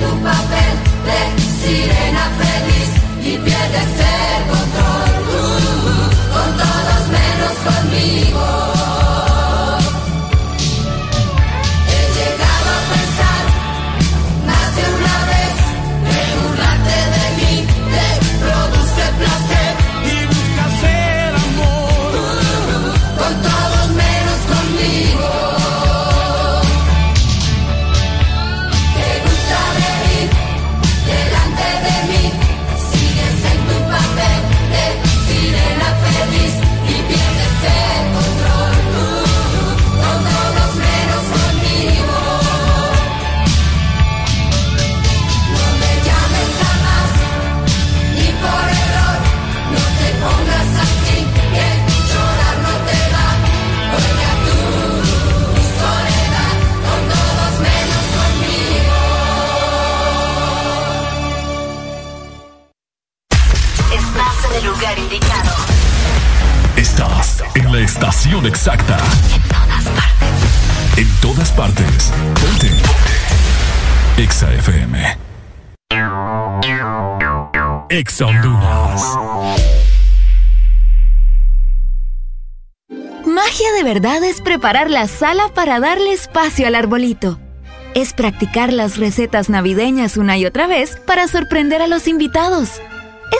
[SPEAKER 75] tu papel de sirena feliz y pierdes
[SPEAKER 8] estación exacta. En todas partes. Ponte. Exa FM. Exa Honduras.
[SPEAKER 53] Magia de verdad es preparar la sala para darle espacio al arbolito. Es practicar las recetas navideñas una y otra vez para sorprender a los invitados.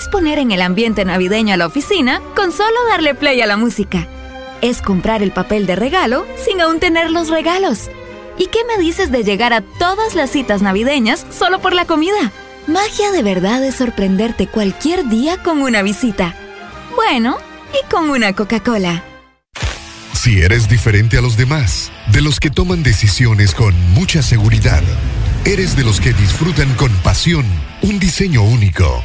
[SPEAKER 53] Es poner en el ambiente navideño a la oficina con solo darle play a la música. Es comprar el papel de regalo sin aún tener los regalos. ¿Y qué me dices de llegar a todas las citas navideñas solo por la comida? Magia de verdad es sorprenderte cualquier día con una visita. Bueno, y con una Coca-Cola.
[SPEAKER 14] Si eres diferente a los demás, de los que toman decisiones con mucha seguridad, eres de los que disfrutan con pasión un diseño único,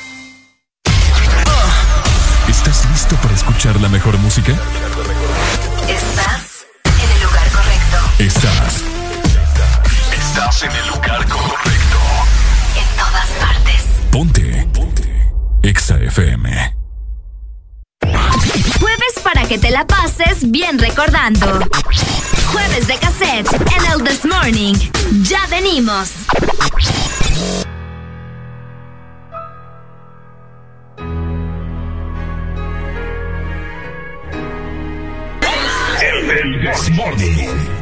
[SPEAKER 8] ¿Estás listo para escuchar la mejor música?
[SPEAKER 76] Estás en el lugar correcto.
[SPEAKER 8] Estás. Estás en el lugar correcto.
[SPEAKER 76] En todas partes.
[SPEAKER 8] Ponte. Ponte. Exa FM.
[SPEAKER 76] Jueves para
[SPEAKER 53] que te la pases bien recordando. Jueves de cassette en el This Morning. Ya venimos.
[SPEAKER 77] Morning.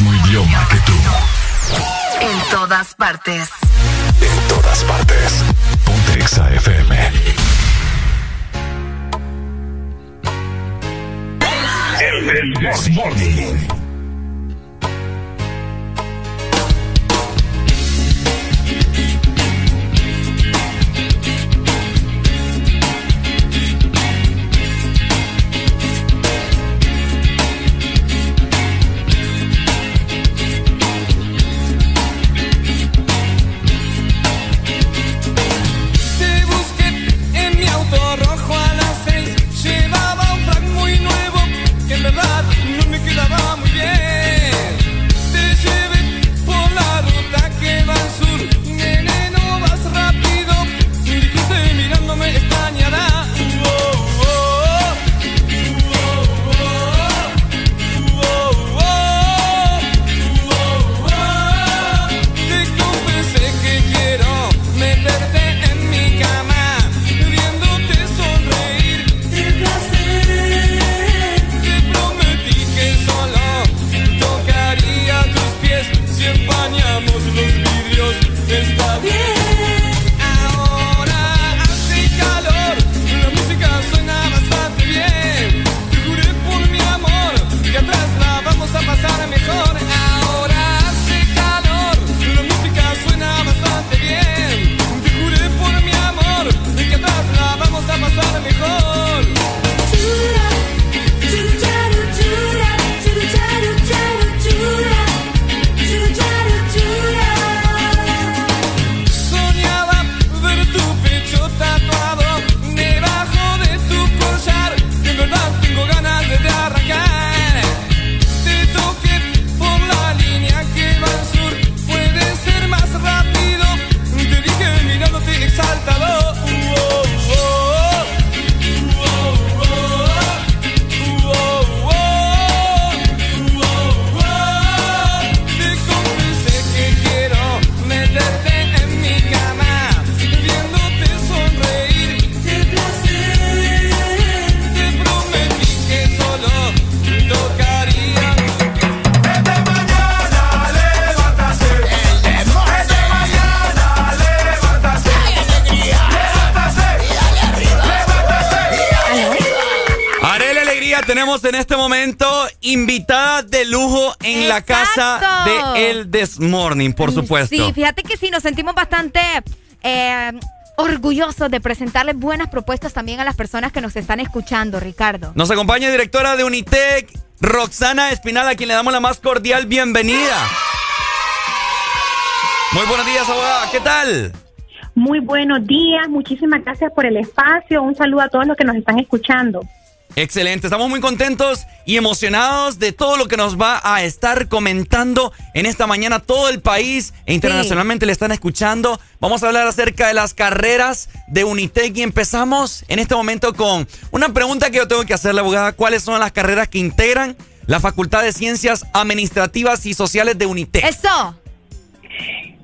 [SPEAKER 8] Mismo idioma que tú.
[SPEAKER 17] En todas partes.
[SPEAKER 8] En todas partes. Ponte Exa FM.
[SPEAKER 56] El, el This Morning.
[SPEAKER 78] La
[SPEAKER 1] casa de El This Morning, por supuesto.
[SPEAKER 2] Sí, fíjate que sí, nos sentimos bastante eh, orgullosos de presentarles buenas propuestas también a las personas que nos están escuchando, Ricardo.
[SPEAKER 1] Nos acompaña directora de Unitec, Roxana Espinal, a quien le damos la más cordial bienvenida. Muy buenos días, abogada. ¿Qué tal?
[SPEAKER 79] Muy buenos días, muchísimas gracias por el espacio. Un saludo a todos los que nos están escuchando.
[SPEAKER 1] Excelente, estamos muy contentos y emocionados de todo lo que nos va a estar comentando en esta mañana. Todo el país e internacionalmente le están escuchando. Vamos a hablar acerca de las carreras de Unitec y empezamos en este momento con una pregunta que yo tengo que hacerle, abogada. ¿Cuáles son las carreras que integran la Facultad de Ciencias Administrativas y Sociales de Unitec?
[SPEAKER 2] Eso.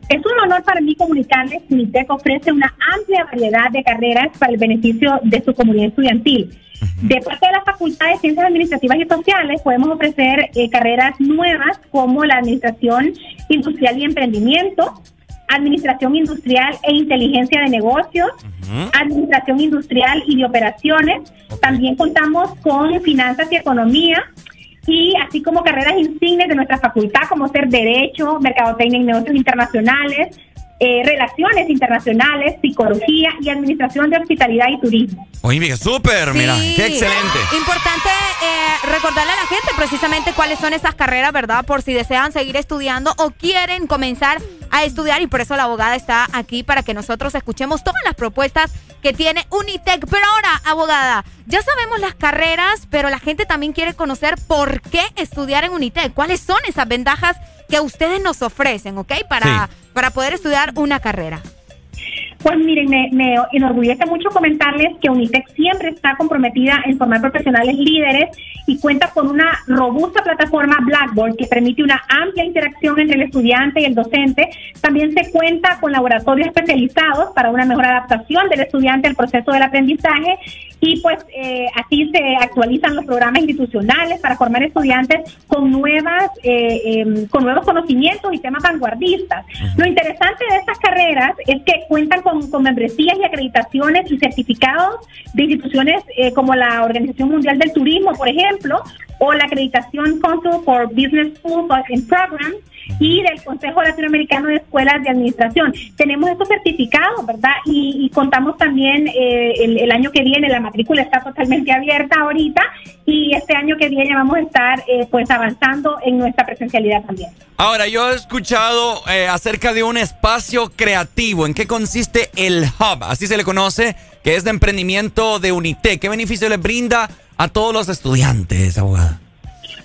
[SPEAKER 79] Es un honor para mí comunicarles que UNITEC ofrece una amplia variedad de carreras para el beneficio de su comunidad estudiantil. De parte de la Facultad de Ciencias Administrativas y Sociales podemos ofrecer eh, carreras nuevas como la Administración Industrial y Emprendimiento, Administración Industrial e Inteligencia de Negocios, Administración Industrial y de Operaciones. También contamos con Finanzas y Economía, y así como carreras insignes de nuestra facultad, como ser Derecho, Mercadotecnia y Negocios Internacionales, eh, Relaciones Internacionales, Psicología y Administración de Hospitalidad y Turismo.
[SPEAKER 1] Oye, mira, súper, mira, qué excelente.
[SPEAKER 2] Importante eh, recordarle a la gente precisamente cuáles son esas carreras, ¿verdad? Por si desean seguir estudiando o quieren comenzar a estudiar y por eso la abogada está aquí para que nosotros escuchemos todas las propuestas que tiene Unitec. Pero ahora, abogada, ya sabemos las carreras, pero la gente también quiere conocer por qué estudiar en Unitec. ¿Cuáles son esas ventajas que ustedes nos ofrecen, ¿ok? Para, para poder estudiar una carrera.
[SPEAKER 79] Pues miren, me, me enorgullece mucho comentarles que Unitec siempre está comprometida en formar profesionales líderes y cuenta con una robusta plataforma Blackboard que permite una amplia interacción entre el estudiante y el docente. También se cuenta con laboratorios especializados para una mejor adaptación del estudiante al proceso del aprendizaje Y pues eh, así se actualizan los programas institucionales para formar estudiantes con nuevas, eh, em, con nuevos conocimientos y temas vanguardistas. Lo interesante de estas carreras es que cuentan con, con membresías y acreditaciones y certificados de instituciones eh, como la Organización Mundial del Turismo, por ejemplo, o la acreditación Council for Business Schools and Programs y del Consejo Latinoamericano de Escuelas de Administración. Tenemos estos certificados, ¿verdad? Y, y contamos también eh, el, el año que viene, la matrícula está totalmente abierta ahorita y este año que viene vamos a estar eh, pues avanzando en nuestra presencialidad también.
[SPEAKER 1] Ahora, yo he escuchado eh, acerca de un espacio creativo. ¿En qué consiste el Hub? Así se le conoce, que es de emprendimiento de Unitec. ¿Qué beneficio le brinda a todos los estudiantes, abogada?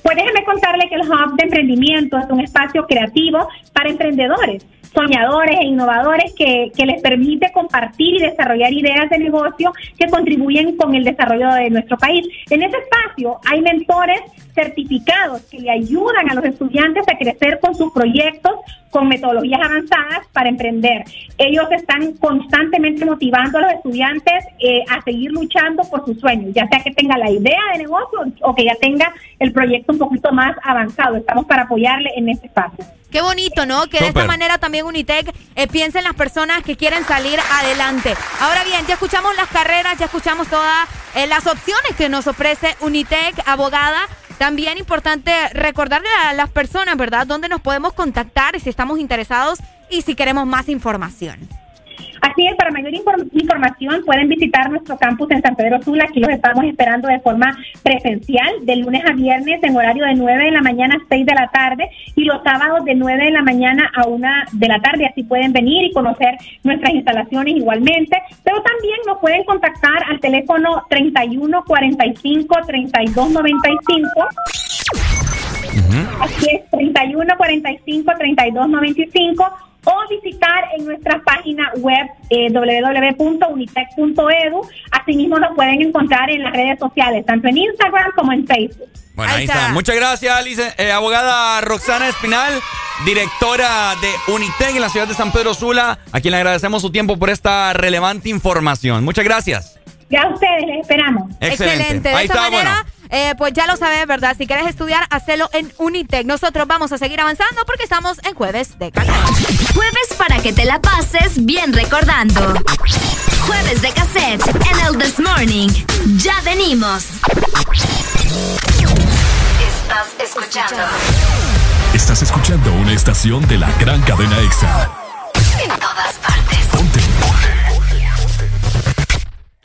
[SPEAKER 79] Pues déjeme contarle que el Hub de Emprendimiento es un espacio creativo para emprendedores, soñadores e innovadores que, les permite compartir y desarrollar ideas de negocio que contribuyen con el desarrollo de nuestro país. En ese espacio hay mentores certificados que le ayudan a los estudiantes a crecer con sus proyectos con metodologías avanzadas para emprender. Ellos están constantemente motivando a los estudiantes eh, a seguir luchando por sus sueños, ya sea que tenga la idea de negocio o que ya tenga el proyecto un poquito más avanzado. Estamos para apoyarle en este espacio.
[SPEAKER 2] Qué bonito, ¿no? Que de esta manera también Unitec eh, piense en las personas que quieren salir adelante. Ahora bien, ya escuchamos las carreras, ya escuchamos todas eh, las opciones que nos ofrece Unitec, abogada. También importante recordarle a las personas, ¿verdad?, dónde nos podemos contactar si estamos interesados y si queremos más información.
[SPEAKER 79] Así es, para mayor infor- información pueden visitar nuestro campus en San Pedro Sula. Aquí los estamos esperando de forma presencial, de lunes a viernes en horario de 9 de la mañana a 6 de la tarde y los sábados de 9 de la mañana a 1 de la tarde. Así pueden venir y conocer nuestras instalaciones igualmente. Pero también nos pueden contactar al teléfono 31 45 32 95. Así es, 31 45 32 95 o visitar en nuestra página web eh, www.unitec.edu. Asimismo nos pueden encontrar en las redes sociales, tanto en Instagram como en Facebook.
[SPEAKER 1] Bueno, ahí, está. Muchas gracias, lice- eh, abogada Roxana Espinal, directora de Unitec en la ciudad de San Pedro Sula, a quien le agradecemos su tiempo por esta relevante información. Muchas gracias.
[SPEAKER 79] Ya ustedes les esperamos.
[SPEAKER 1] Excelente.
[SPEAKER 2] De
[SPEAKER 1] Ahí
[SPEAKER 2] esta
[SPEAKER 1] está,
[SPEAKER 2] manera, eh, pues ya lo sabes, ¿verdad? Si quieres estudiar, hacelo en Unitec. Nosotros vamos a seguir avanzando porque estamos en jueves de cassette.
[SPEAKER 80] Jueves para que te la pases bien recordando. Jueves de cassette en el This Morning. Ya venimos. Estás escuchando.
[SPEAKER 8] Estás escuchando una estación de la gran cadena EXA.
[SPEAKER 80] En todas partes.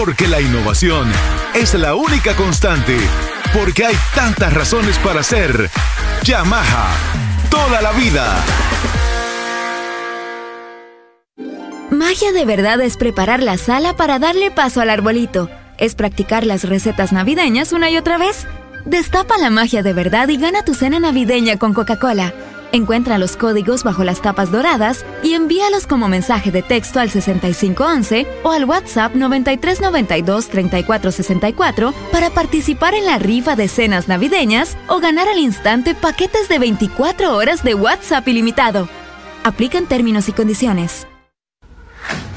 [SPEAKER 27] Porque la innovación es la única constante. Porque hay tantas razones para ser Yamaha. Toda la vida.
[SPEAKER 53] Magia de verdad es preparar la sala para darle paso al arbolito. Es practicar las recetas navideñas una y otra vez. Destapa la magia de verdad y gana tu cena navideña con Coca-Cola. Encuentra los códigos bajo las tapas doradas y envíalos como mensaje de texto al 6511 o al WhatsApp 9392-3464 para participar en la rifa de cenas navideñas o ganar al instante paquetes de 24 horas de WhatsApp ilimitado. Aplican términos y condiciones.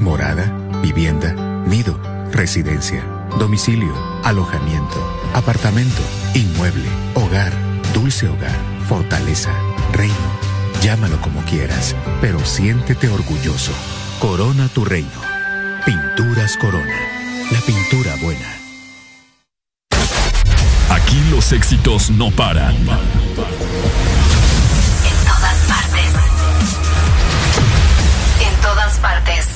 [SPEAKER 81] morada, vivienda, nido, residencia, domicilio, alojamiento, apartamento, inmueble, hogar, dulce hogar, fortaleza, reino. Llámalo como quieras, pero siéntete orgulloso. Corona tu reino. Pinturas Corona. La pintura buena.
[SPEAKER 8] Aquí los éxitos no paran.
[SPEAKER 82] En todas partes. En todas partes.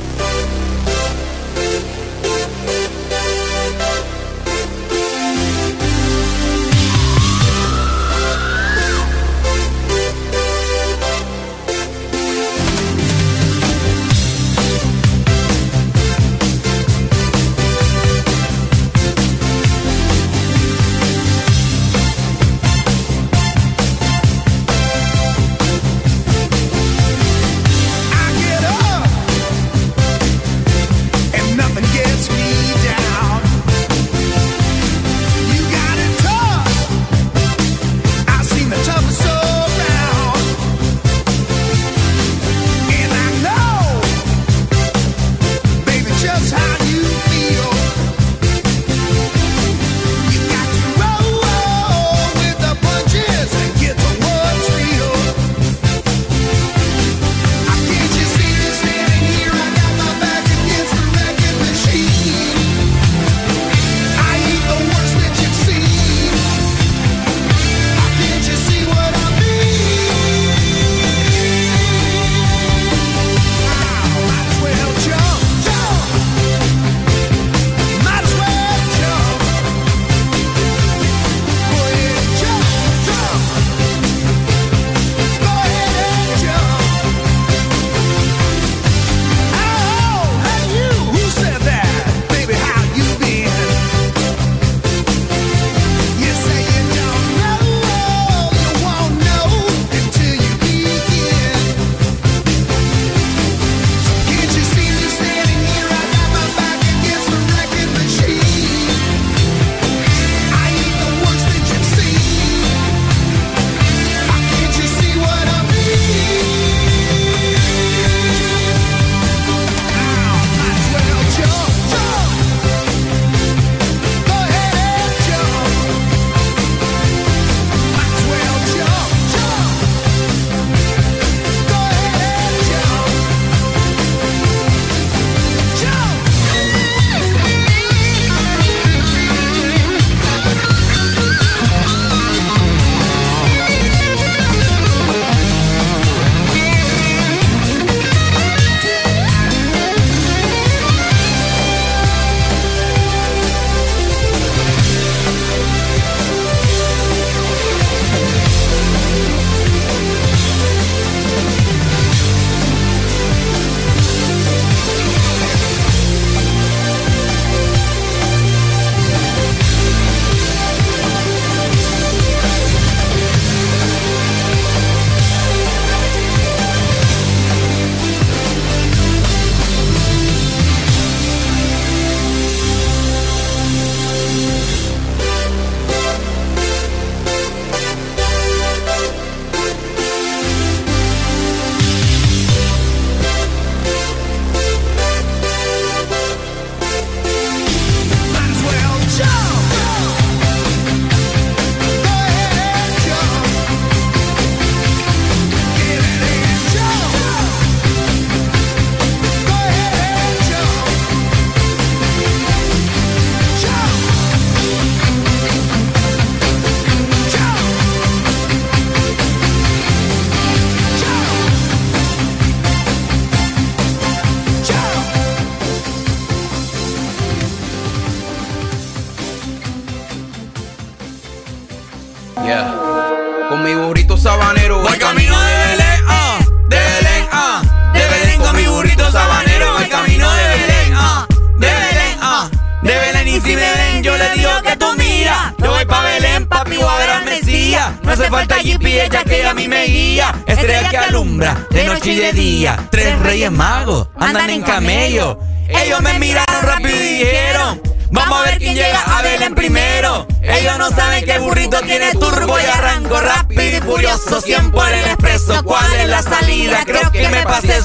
[SPEAKER 1] mí estrella que alumbra, de noche y de día. Tres reyes magos andan en camello. Ellos me miraron rápido y dijeron. Vamos a ver quién llega a Belén primero. Ellos no saben que el burrito tiene turbo y arranco rápido y furioso. 100 por el expreso. ¿Cuál es la salida? Creo que me pasé.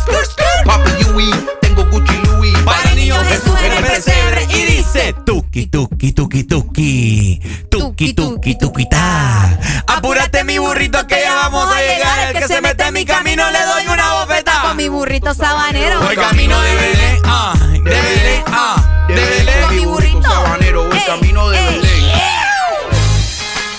[SPEAKER 1] Papi Yui, tengo Gucci Louis. Para niños Jesús en el pesebre y dice tuki tuki tuki tuki tuki, tuki, ta. Apúrate, mi burrito, que ya vamos a llegar. El que se mete en mi camino le doy una bofeta.
[SPEAKER 2] Con mi burrito sabanero.
[SPEAKER 1] Voy camino de Belén, ah, de Belén, ah, de Belén.
[SPEAKER 2] Con mi burrito.
[SPEAKER 83] Sabanero, voy camino de Belén.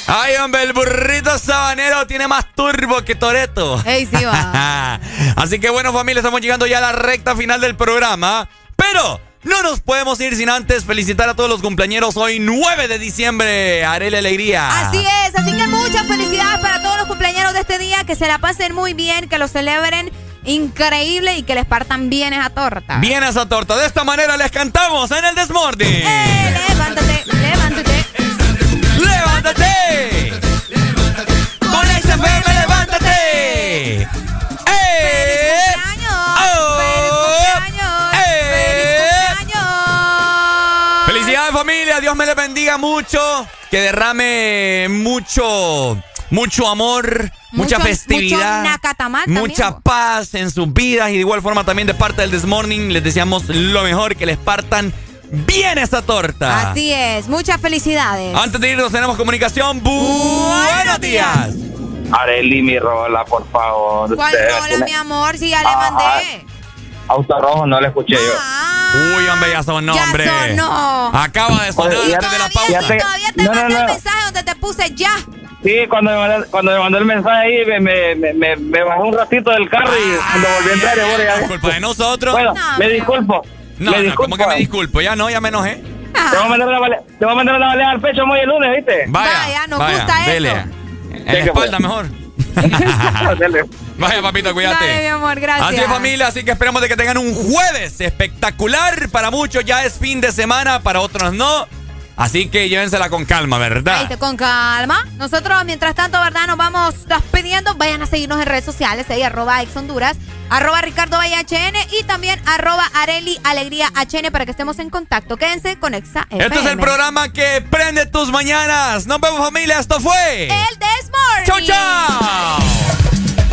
[SPEAKER 1] Ay, hombre, el burrito sabanero tiene más turbo que Toreto.
[SPEAKER 2] Ey, sí va.
[SPEAKER 1] Así que bueno, familia, estamos llegando ya a la recta final del programa. Pero no nos podemos ir sin antes felicitar a todos los cumpleaños hoy, 9 de diciembre. Haré la alegría.
[SPEAKER 2] Así es, así que muchas felicidades para todos los cumpleaños de este día, que se la pasen muy bien, que lo celebren increíble y que les partan bien esa torta.
[SPEAKER 1] Bien esa torta. De esta manera les cantamos en el Desmorning.
[SPEAKER 2] Eh, levántate, levántate.
[SPEAKER 1] ¡Levántate! Con XFM, levántate. Familia, Dios me les bendiga mucho, que derrame mucho, mucho amor, mucha
[SPEAKER 2] Mucho-
[SPEAKER 1] festividad,
[SPEAKER 2] mucho nacatamal también,
[SPEAKER 1] mucha paz en sus vidas y de igual forma también de parte del This Morning les deseamos lo mejor, que les partan bien esa torta.
[SPEAKER 2] Así es, muchas felicidades.
[SPEAKER 1] Antes de irnos tenemos comunicación. Buenos días.
[SPEAKER 84] Areli, mi rola, por favor.
[SPEAKER 2] ¿Cuál rola, mi amor? Si ya le
[SPEAKER 84] Ajá.
[SPEAKER 2] mandé.
[SPEAKER 84] Auto rojo, no le escuché yo.
[SPEAKER 1] Uy, hombre, ya sonó,
[SPEAKER 2] Ya
[SPEAKER 1] hombre.
[SPEAKER 2] sonó.
[SPEAKER 1] Acaba de sonar
[SPEAKER 84] Oye, ya-
[SPEAKER 1] antes de la
[SPEAKER 84] ya
[SPEAKER 1] pausa.
[SPEAKER 84] te-
[SPEAKER 2] Todavía te
[SPEAKER 84] No, no,
[SPEAKER 2] mandé
[SPEAKER 84] no.
[SPEAKER 2] el mensaje donde te puse ya.
[SPEAKER 84] Sí, cuando me, mandó, cuando me mandó el mensaje ahí, me, me, me, me, bajé un ratito del carro y cuando volví a entrar, bueno, ya-
[SPEAKER 1] Culpa de nosotros.
[SPEAKER 84] Bueno,
[SPEAKER 2] No,
[SPEAKER 84] me disculpo.
[SPEAKER 1] No,
[SPEAKER 84] me
[SPEAKER 1] no,
[SPEAKER 84] disculpo.
[SPEAKER 1] ¿cómo que me disculpo? Ya no, ya me enojé.
[SPEAKER 84] Te voy a mandar una bale- te voy a mandar una baleada al pecho muy el lunes, ¿viste?
[SPEAKER 1] Vaya,
[SPEAKER 2] Vaya, nos
[SPEAKER 1] vaya,
[SPEAKER 2] gusta
[SPEAKER 1] dele.
[SPEAKER 2] eso.
[SPEAKER 1] En la
[SPEAKER 84] que
[SPEAKER 1] espalda mejor. Vaya, papito, cuídate.
[SPEAKER 2] Dale, mi amor, gracias.
[SPEAKER 1] Así es, familia, así que esperamos de que tengan un jueves espectacular. Para muchos ya es fin de semana, para otros no. Así que llévensela con calma, ¿verdad?
[SPEAKER 2] Ahí con calma. Nosotros, mientras tanto, ¿verdad? Nos vamos despidiendo. Vayan a seguirnos en redes sociales, ahí arroba ex Honduras, arroba Ricardo Valle HN y también arroba Areli Alegría HN para que estemos en contacto. Quédense con Exa
[SPEAKER 1] Este es el
[SPEAKER 2] FM.
[SPEAKER 1] programa que prende tus mañanas. Nos vemos, familia. Esto fue.
[SPEAKER 2] El This Morning.
[SPEAKER 1] ¡Chau, chau!